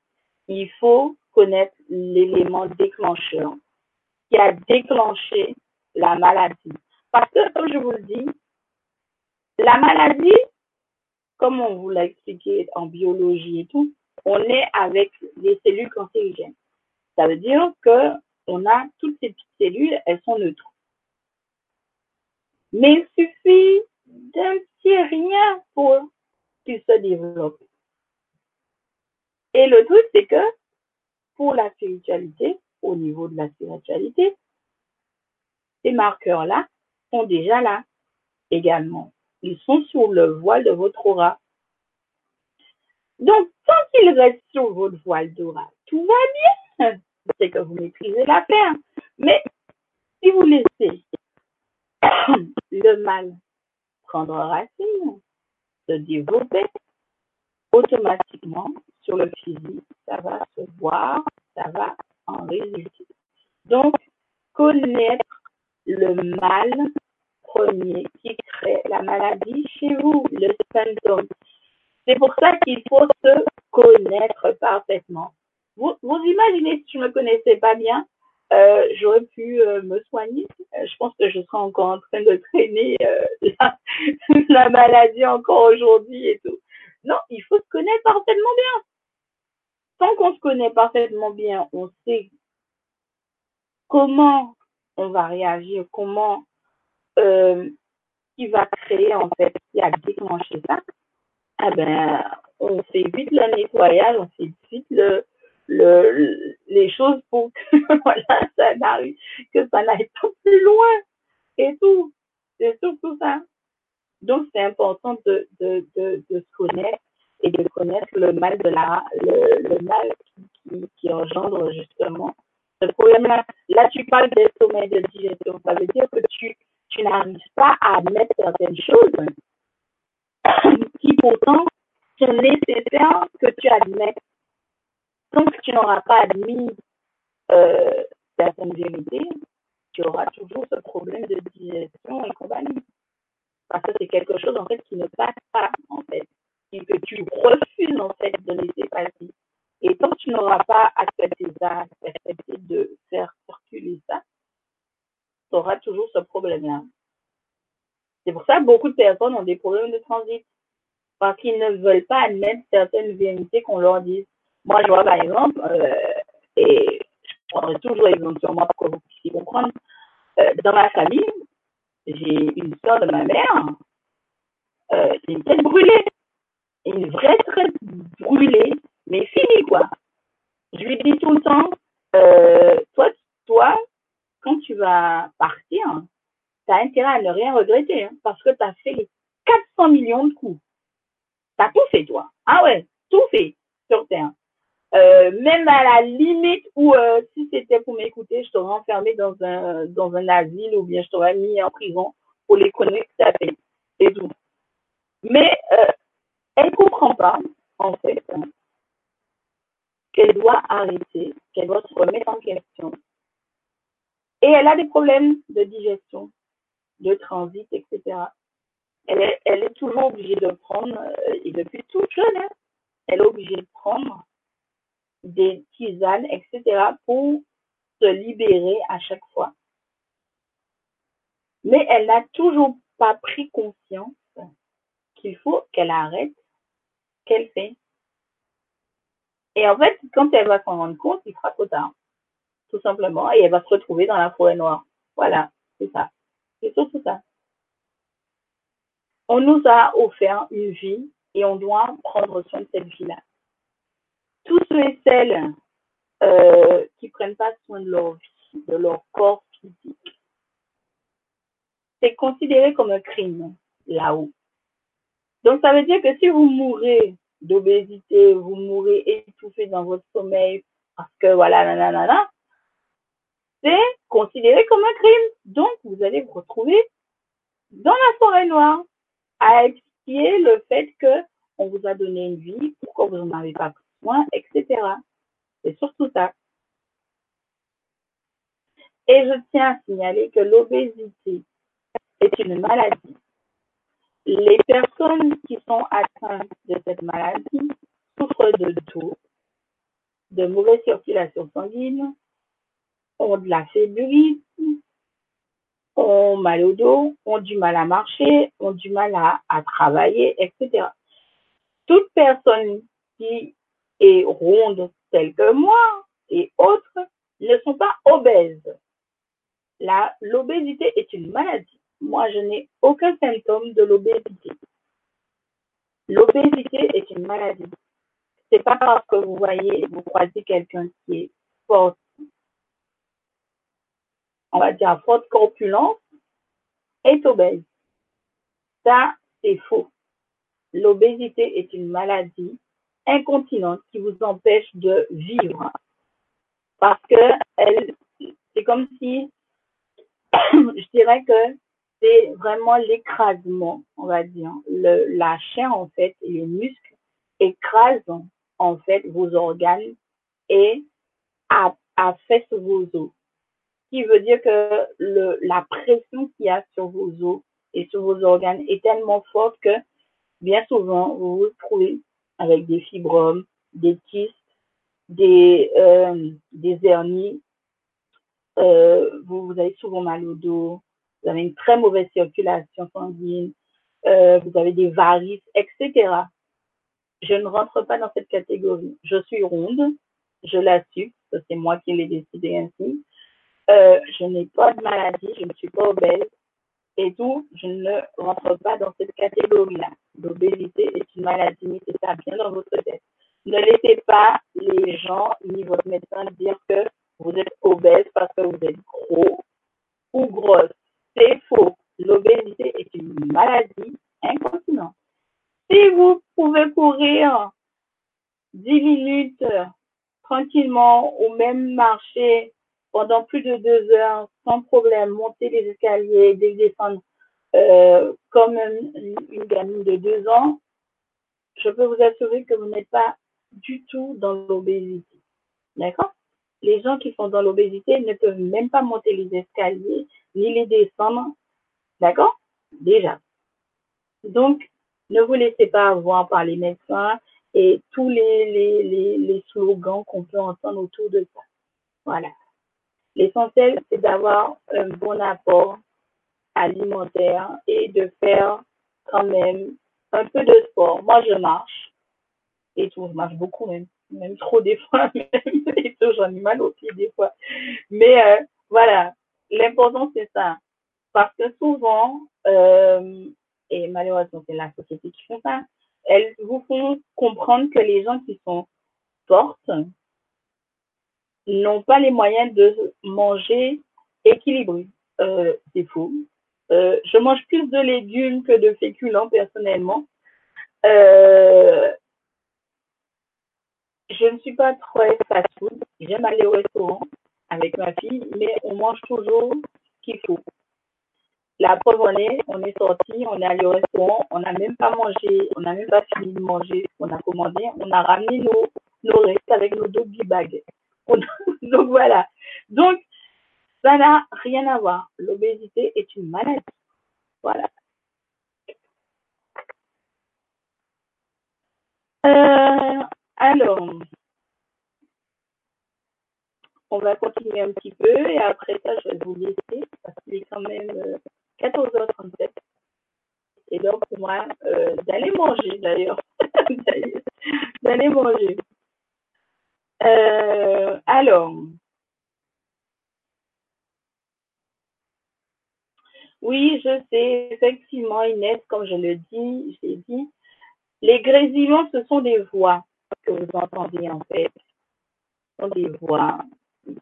il faut connaître l'élément déclencheur qui a déclenché la maladie. Parce que, comme je vous le dis, la maladie, comme on vous l'a expliqué en biologie et tout, on est avec des cellules cancérigènes. Ça veut dire que on a toutes ces petites cellules, elles sont neutres. Mais il suffit d'un petit rien pour se développent. Et le truc, c'est que pour la spiritualité, au niveau de la spiritualité, ces marqueurs-là sont déjà là également. Ils sont sur le voile de votre aura. Donc, tant qu'ils restent sur votre voile d'aura, tout va bien. C'est que vous maîtrisez la paix. Mais si vous laissez [coughs] le mal prendre racine, se développer, automatiquement, sur le physique, ça va se voir, ça va en résulter. Donc, connaître le mal premier qui crée la maladie chez vous, le symptôme. C'est pour ça qu'il faut se connaître parfaitement. Vous, vous imaginez si je me connaissais pas bien, euh, j'aurais pu euh, me soigner. Euh, je pense que je serais encore en train de traîner [laughs] la, la, maladie encore aujourd'hui et tout. Non, il faut se connaître parfaitement bien. Tant qu'on se connaît parfaitement bien, on sait comment on va réagir, comment euh, qui va créer en fait, qui a déclenché ça. Eh ben, on fait vite le nettoyage, on fait vite le, le, les choses pour que [laughs] voilà, ça n'arrive, que ça n'aille pas plus loin et tout. C'est surtout ça. Donc, c'est important de, de, de, de, se connaître et de connaître le mal de la, le, le mal qui, qui, engendre justement ce problème-là. Là, tu parles des sommets de digestion. Ça veut dire que tu, tu n'arrives pas à admettre certaines choses [coughs] qui pourtant sont nécessaires que tu admettes Tant que tu n'auras pas admis euh, certaines vérités, tu auras toujours ce problème de digestion et compagnie. Parce que c'est quelque chose, en fait, qui ne passe pas, en fait, et que tu refuses, en fait, de laisser passer. Et tant que tu n'auras pas accepté ça, accepté de faire circuler ça, tu auras toujours ce problème-là. C'est pour ça que beaucoup de personnes ont des problèmes de transit. Parce qu'ils ne veulent pas admettre certaines vérités qu'on leur dise. Moi, je vois par exemple, euh, et je prendrai toujours l'exemple sur moi pour que vous puissiez comprendre, euh, dans ma famille, j'ai une soeur de ma mère, euh, une tête brûlée, une vraie tête brûlée, mais finie quoi. Je lui dis tout le temps, toi, toi, quand tu vas partir, tu as intérêt à ne rien regretter, hein, parce que tu as fait les 400 millions de coups. Tu as tout fait, toi. Ah ouais, tout fait sur Terre. Euh, même à la limite où euh, si c'était pour m'écouter, je t'aurais enfermé dans un dans un asile ou bien je t'aurais mis en prison pour les fait et tout. Mais euh, elle comprend pas en fait qu'elle doit arrêter, qu'elle doit se remettre en question. Et elle a des problèmes de digestion, de transit, etc. Elle est, elle est toujours obligée de prendre, euh, et depuis toute jeune, hein, elle est obligée de prendre des tisanes, etc., pour se libérer à chaque fois. Mais elle n'a toujours pas pris conscience qu'il faut qu'elle arrête, qu'elle fait. Et en fait, quand elle va s'en rendre compte, il sera trop tard. Tout simplement. Et elle va se retrouver dans la forêt noire. Voilà. C'est ça. C'est surtout ça. On nous a offert une vie et on doit prendre soin de cette vie-là tous ceux et celles qui prennent pas soin de leur vie, de leur corps physique, c'est considéré comme un crime là-haut. Donc ça veut dire que si vous mourrez d'obésité, vous mourrez étouffé dans votre sommeil parce que voilà, nanana, c'est considéré comme un crime. Donc vous allez vous retrouver dans la forêt noire à expier le fait que on vous a donné une vie, pourquoi vous n'en avez pas pris? Etc. C'est surtout ça. Et je tiens à signaler que l'obésité est une maladie. Les personnes qui sont atteintes de cette maladie souffrent de tout, de mauvaise circulation sanguine, ont de la fébrilité, ont mal au dos, ont du mal à marcher, ont du mal à, à travailler, etc. Toute personne qui est ronde telle que moi et autres ne sont pas obèses. L'obésité est une maladie. Moi, je n'ai aucun symptôme de l'obésité. L'obésité est une maladie. C'est pas parce que vous voyez, vous croisez quelqu'un qui est fort, on va dire forte corpulence, est obèse. Ça, c'est faux. L'obésité est une maladie incontinente qui vous empêche de vivre. Parce que elle, c'est comme si, [coughs] je dirais que c'est vraiment l'écrasement, on va dire. Le, la chair, en fait, et les muscles écrasent, en fait, vos organes et affaissent vos os. Ce qui veut dire que le, la pression qu'il y a sur vos os et sur vos organes est tellement forte que, bien souvent, vous vous trouvez avec des fibromes, des kystes, des, euh, des hernies, euh, vous, vous, avez souvent mal au dos, vous avez une très mauvaise circulation sanguine, euh, vous avez des varices, etc. Je ne rentre pas dans cette catégorie. Je suis ronde, je l'assume, c'est moi qui l'ai décidé ainsi. Euh, je n'ai pas de maladie, je ne suis pas obèse et tout, je ne rentre pas dans cette catégorie-là. L'obésité est une maladie, ça bien dans votre tête. Ne laissez pas les gens ni votre médecin dire que vous êtes obèse parce que vous êtes gros ou grosse. C'est faux. L'obésité est une maladie incontinente. Si vous pouvez courir 10 minutes tranquillement ou même marcher pendant plus de deux heures sans problème, monter les escaliers, descendre euh, comme une, gamine de deux ans, je peux vous assurer que vous n'êtes pas du tout dans l'obésité. D'accord? Les gens qui sont dans l'obésité ne peuvent même pas monter les escaliers ni les descendre. D'accord? Déjà. Donc, ne vous laissez pas avoir par les médecins et tous les slogans qu'on peut entendre autour de ça. Voilà. L'essentiel, c'est d'avoir un bon apport alimentaire et de faire quand même un peu de sport. Moi, je marche et tout, je marche beaucoup même, même trop des fois, [laughs] même, et tout, j'en ai mal aux des fois. Mais euh, voilà, l'important c'est ça. Parce que souvent, euh, et malheureusement c'est la société qui fait ça, elles vous font comprendre que les gens qui sont fortes n'ont pas les moyens de manger équilibré. Euh, c'est faux. Euh, je mange plus de légumes que de féculents personnellement. Euh, je ne suis pas très fast food. J'aime aller au restaurant avec ma fille, mais on mange toujours ce qu'il faut. La preuve on est sorti, on est allé au restaurant, on n'a même pas mangé, on n'a même pas fini de manger ce qu'on a commandé, on a ramené nos, nos restes avec nos doggy bags. [laughs] Donc voilà. Donc, ça n'a rien à voir. L'obésité est une maladie. Voilà. Euh, alors, on va continuer un petit peu et après ça, je vais vous laisser parce qu'il est quand même 14h37. Euh, C'est l'heure pour moi euh, d'aller manger d'ailleurs. [laughs] d'aller manger. Euh, alors, oui, je sais, effectivement, Inès, comme je le dis, j'ai dit, les grésillements, ce sont des voix que vous entendez en fait. Ce sont des voix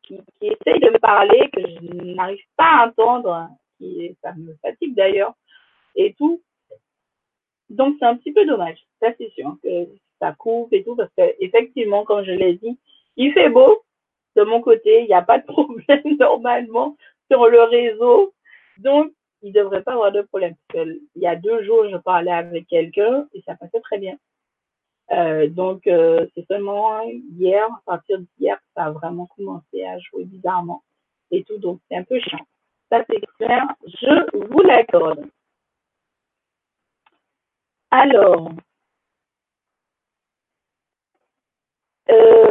qui, essayent de me parler, que je n'arrive pas à entendre, qui, ça me fatigue d'ailleurs, et tout. Donc, c'est un petit peu dommage, ça c'est sûr, ça coupe et tout, parce que effectivement, comme je l'ai dit, il fait beau. De mon côté, il n'y a pas de [laughs] problème normalement sur le réseau. Donc, il ne devrait pas avoir de problème. il y a deux jours, je parlais avec quelqu'un et ça passait très bien. Euh, donc, euh, c'est seulement hier, à partir d'hier, ça a vraiment commencé à jouer bizarrement et tout. Donc, c'est un peu chiant. Ça, c'est clair. Je vous l'accorde. Alors,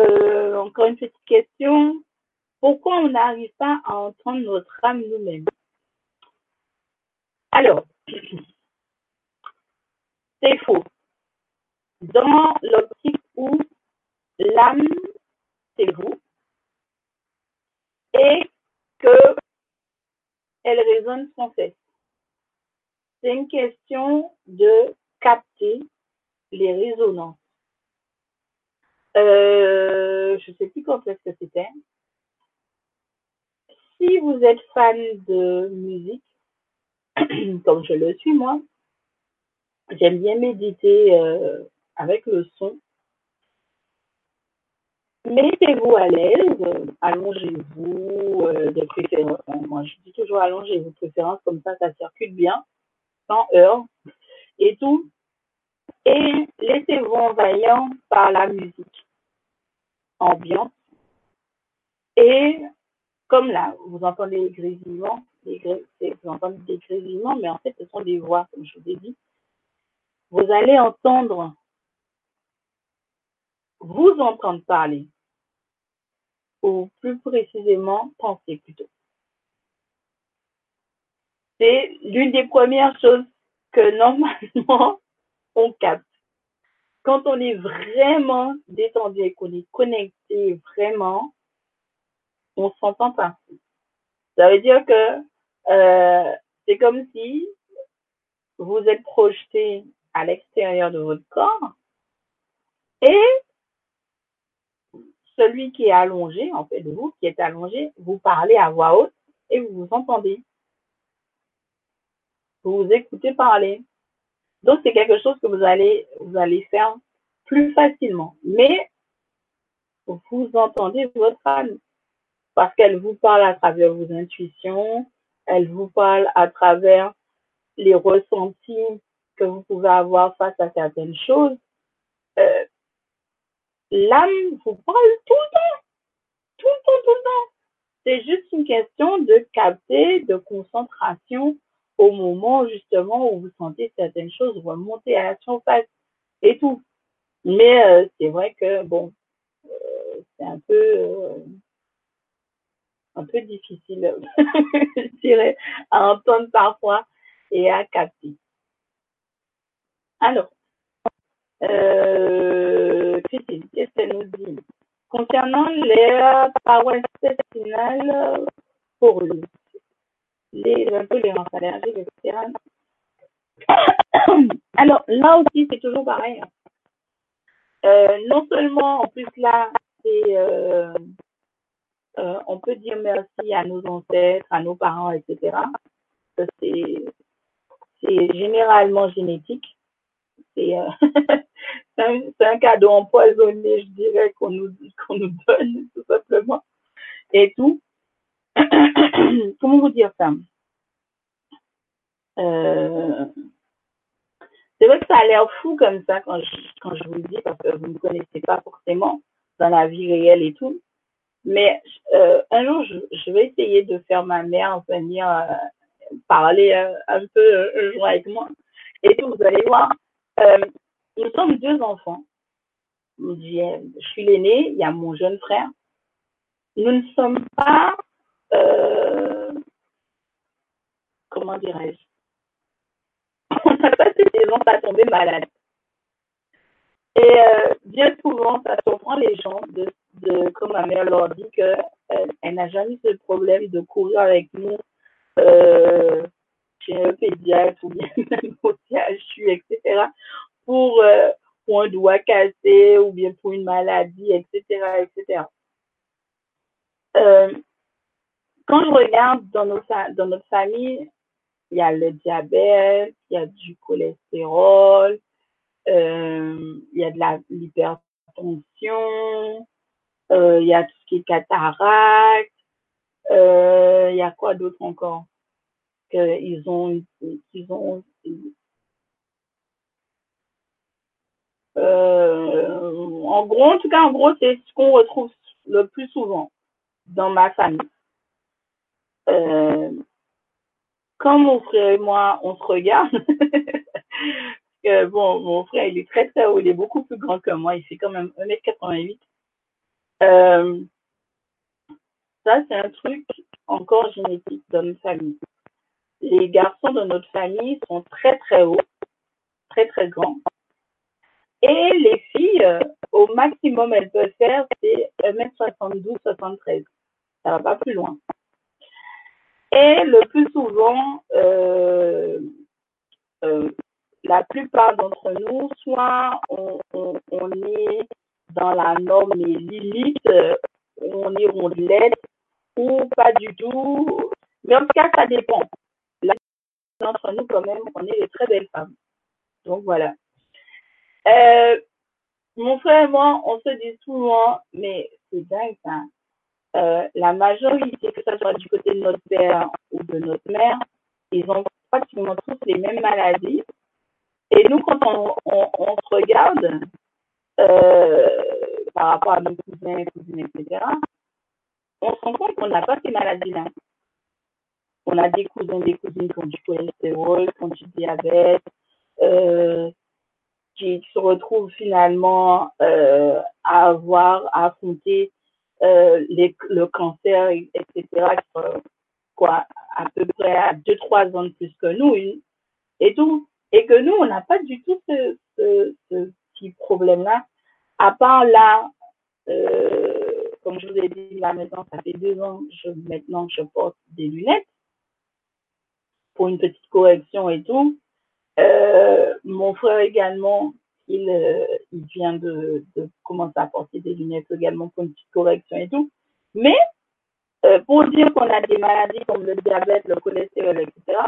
euh, encore une petite question. Pourquoi on n'arrive pas à entendre notre âme nous-mêmes? Alors, [clears throat] c'est faux. Dans l'optique où l'âme, c'est vous, et que elle résonne sans cesse. C'est une question de capter les résonances. Euh, je ne sais plus quand est-ce que c'était. Si vous êtes fan de musique, [clears throat] comme je le suis moi, j'aime bien méditer euh, avec le son. Mettez-vous à l'aise, allongez-vous euh, de préférence. Moi, je dis toujours allongez-vous de préférence, comme ça, ça circule bien, sans heure et tout. Et laissez-vous envahir par la musique ambiante. Et comme là, vous entendez les vous entendez des grésillements, mais en fait, ce sont des voix, comme je vous ai dit. Vous allez entendre, vous entendre parler, ou plus précisément, penser plutôt. C'est l'une des premières choses que normalement [laughs] on capte. Quand on est vraiment détendu et qu'on est connecté vraiment, on s'entend pas. Ça veut dire que euh, c'est comme si vous êtes projeté à l'extérieur de votre corps et celui qui est allongé, en fait, vous qui êtes allongé, vous parlez à voix haute et vous vous entendez. Vous vous écoutez parler. Donc, c'est quelque chose que vous allez, vous allez faire plus facilement. Mais, vous entendez votre âme parce qu'elle vous parle à travers vos intuitions, elle vous parle à travers les ressentis que vous pouvez avoir face à certaines choses. Euh, L'âme vous parle tout le temps, tout le temps, tout le temps. C'est juste une question de capter, de concentration au moment justement où vous sentez certaines choses remonter à la surface et tout. Mais euh, c'est vrai que bon, euh, c'est un peu euh, un peu difficile, [laughs] je dirais, à entendre parfois et à capter. Alors, euh, Christine, qu'est-ce qu'elle nous dit? Concernant les parois intestinales pour lui, les intolérants allergiques, etc. Alors, là aussi, c'est toujours pareil. Hein. Euh, non seulement, en plus, là, c'est, euh, euh, on peut dire merci à nos ancêtres, à nos parents, etc. C'est, c'est généralement génétique. C'est, euh, [laughs] un, un cadeau empoisonné, je dirais, qu'on nous, qu'on nous donne, tout simplement. Et tout. [coughs] Comment vous dire ça? Euh, C'est vrai que ça a l'air fou comme ça quand je, quand je vous le dis, parce que vous ne connaissez pas forcément dans la vie réelle et tout. Mais euh, un jour, je, vais essayer de faire ma mère venir euh, parler un peu un avec moi. Et vous allez voir, nous sommes deux enfants. Je suis l'aîné, il y a mon jeune frère. Nous ne sommes pas, comment dirais-je, [laughs] on n'a pas cette gens à tomber malade. Et euh, bien souvent, ça surprend les gens, de, comme ma mère leur dit, qu'elle euh, elle n'a jamais eu ce problème de courir avec nous euh, chez un pédiatre ou bien [laughs] même au CHU, etc., pour, euh, un doigt cassé ou bien pour une maladie, etc., etc. Euh, quand je regarde dans, nos, dans notre famille, il y a le diabète, il y a du cholestérol, euh, il y a de l'hypertension, euh, il y a tout ce qui est cataracte, euh, il y a quoi d'autre encore que ils ont ils ont euh, en gros en tout cas en gros c'est ce qu'on retrouve le plus souvent dans ma famille euh, quand mon frère et moi on se regarde [laughs] bon, mon frère, il est très très haut, il est beaucoup plus grand que moi, il fait quand même 1m88. Euh, ça, c'est un truc encore génétique dans notre famille. Les garçons de notre famille sont très très hauts, très très grands. Et les filles, euh, au maximum, elles peuvent faire, c'est 1m72, 73. Ça va pas plus loin. Et le plus souvent, euh, euh, la plupart d'entre nous, soit on, on, on, est dans la norme et limite, on est rondelette, ou pas du tout. Mais en tout cas, ça dépend. Là, d'entre nous, quand même, on est des très belles femmes. Donc voilà. Euh, mon frère et moi, on se dit souvent, mais c'est dingue ça. Euh, la majorité, que ce soit du côté de notre père ou de notre mère, ils ont pratiquement tous les mêmes maladies. Et nous, quand on, se regarde euh, par rapport à nos cousins, cousines, etc., on se rend compte qu'on n'a pas ces maladies-là. On a des cousins, des cousines qui ont du cholestérol, qui ont du diabète, euh, qui se retrouvent finalement à avoir à affronter euh, le cancer, etc., quoi, à peu près à 2-3 ans de plus que nous, et tout. Et que nous, on n'a pas du tout ce petit problème-là, à part là, euh, comme je vous ai dit, là maintenant, ça fait deux ans, je, maintenant, je porte des lunettes pour une petite correction et tout. Euh, mon frère également, il, euh, il vient de, commencer à porter des lunettes également pour une petite correction et tout. Mais euh, pour dire qu'on a des maladies comme le diabète, le cholestérol, etc.,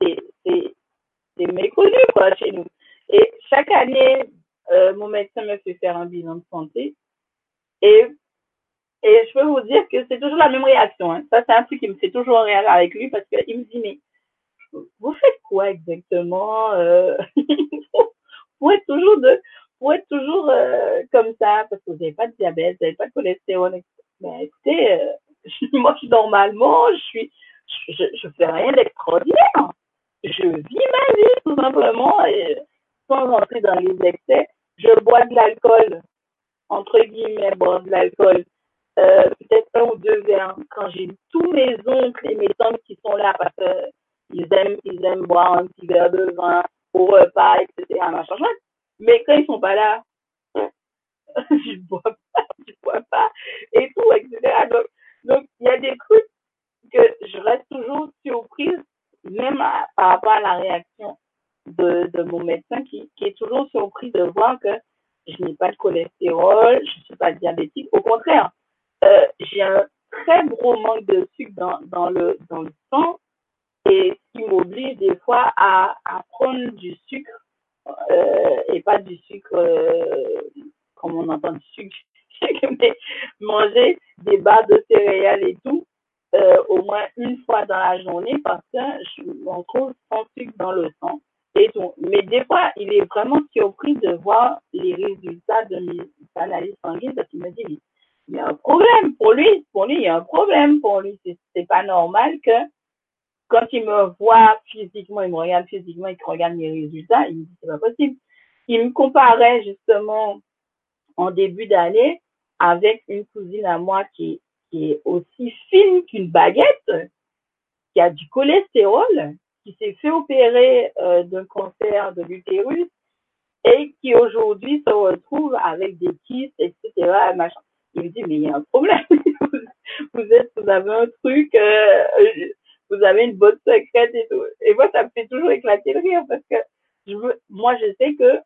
c'est méconnu quoi chez nous. Et chaque année, euh, mon médecin me fait faire un bilan de santé et, je peux vous dire que c'est toujours la même réaction. Hein. Ça, c'est un truc qui me fait toujours rire avec lui parce qu'il me dit, mais vous faites quoi exactement [laughs] Vous êtes toujours vous êtes toujours euh, comme ça parce que vous n'avez pas de diabète, vous n'avez pas de cholestérol. Mais écoutez, euh, [laughs] moi, normalement, je suis, je, je fais rien d'extraordinaire. Je vis ma vie tout simplement et sans rentrer dans les excès. Je bois de l'alcool entre guillemets, boire de l'alcool, euh, peut-être un ou deux verres quand j'ai tous mes oncles et mes tantes qui sont là parce qu'ils aiment, ils aiment boire un petit verre de vin au repas, etc. Machin, Mais quand ils sont pas là, [laughs] je bois pas, je bois pas, et tout, etc. Donc, donc, il y a des trucs que je reste toujours surprise, même par rapport à la réaction de, de mon médecin qui, qui est toujours surpris de voir que je n'ai pas de cholestérol, je ne suis pas diabétique. Au contraire, euh, j'ai un très gros manque de sucre dans, dans, le, dans le sang et qui m'oblige des fois à, prendre du sucre euh, et pas du sucre euh, comme on entend du sucre, [laughs] mais manger des barres de céréales et tout euh, au moins une fois dans la journée parce que je m'en trouve sans sucre dans le sang. Mais des fois, il est vraiment surpris de voir les résultats de mes analyses sanguines parce qu'il me dit, il y a un problème pour lui. Pour lui, il y a un problème pour lui. C'est pas normal que quand il me voit physiquement, il me regarde physiquement, il regarde mes résultats, il me dit, c'est pas possible. Il me comparait justement en début d'année avec une cousine à moi qui, qui est aussi fine qu'une baguette, qui a du cholestérol, qui s'est fait opérer euh, d'un cancer de l'utérus et qui aujourd'hui se retrouve avec des kystes, etc. Machin. Il me dit, mais il y a un problème. [laughs] vous, êtes, vous avez un truc, euh, vous avez une bonne secrète et tout. Et moi, ça me fait toujours éclater le rire parce que moi, je sais que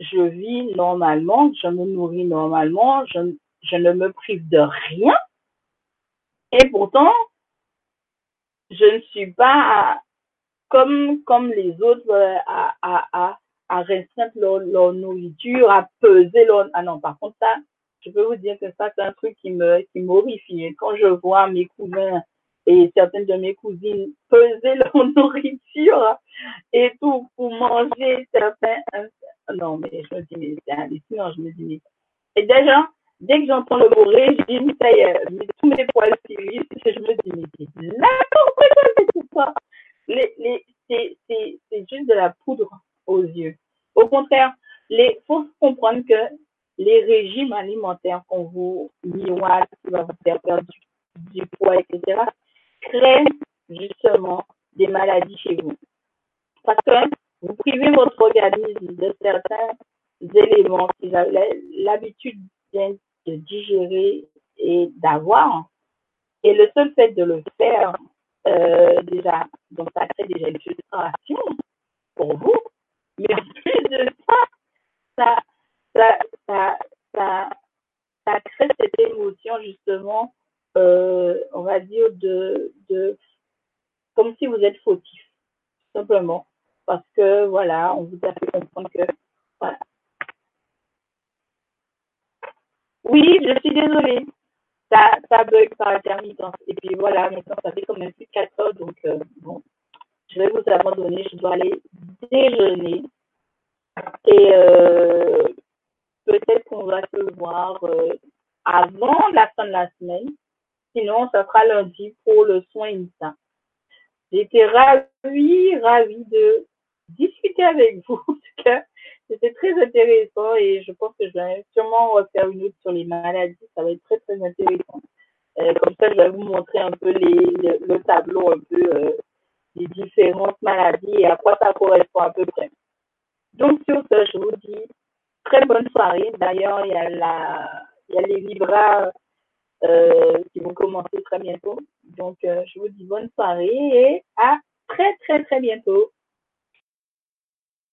je vis normalement, je me nourris normalement, je, je ne me prive de rien. Et pourtant, je ne suis pas comme, comme les autres, euh, à, à, à, à restreindre leur, leur, nourriture, à peser leur... Ah non, par contre, ça, je peux vous dire que ça, c'est un truc qui me, qui m'horrifie. Quand je vois mes cousins et certaines de mes cousines peser leur [laughs] nourriture et tout pour manger certains... Non, mais je me dis, mais c'est je me dis, mais... Et déjà, dès que j'entends le mot régime, ça y est, tous mes poils je me dis, mais c'est n'importe quoi, tout ça? Les, les, c'est, c'est, juste de la poudre aux yeux. Au contraire, les, faut comprendre que les régimes alimentaires qu'on vous miroite, qui va vous faire perdre du poids, etc., créent justement des maladies chez vous. Parce que vous privez votre organisme de certains éléments qu'il a l'habitude de digérer et d'avoir. Et le seul fait de le faire, euh, déjà, donc ça crée déjà une frustration pour vous. Mais en plus de ça, ça, ça, ça, ça, ça crée cette émotion justement, euh, on va dire, de, comme si vous êtes fautif, simplement. Parce que, voilà, on vous a fait comprendre que, voilà. Oui, je suis désolée. Ça, ça bug par intermittence. Et puis voilà, maintenant, ça fait quand même plus de 4 heures, donc, euh, bon, je vais vous abandonner. Je dois aller déjeuner. Et euh, peut-être qu'on va se voir avant la fin de la semaine. Sinon, ça sera lundi pour le soin INSA. J'étais ravie, ravie de discuter avec vous. [laughs] En tout cas, c'était très intéressant et je pense que je vais sûrement refaire une autre sur les maladies. Ça va être très, très intéressant. Euh, comme ça, je vais vous montrer un peu le tableau un peu euh, des différentes maladies et à quoi ça correspond à peu près. Donc, sur ce, je vous dis très bonne soirée. D'ailleurs, il y a la, il y a les Libras euh, qui vont commencer très bientôt. Donc, euh, je vous dis bonne soirée et à très, très, très bientôt.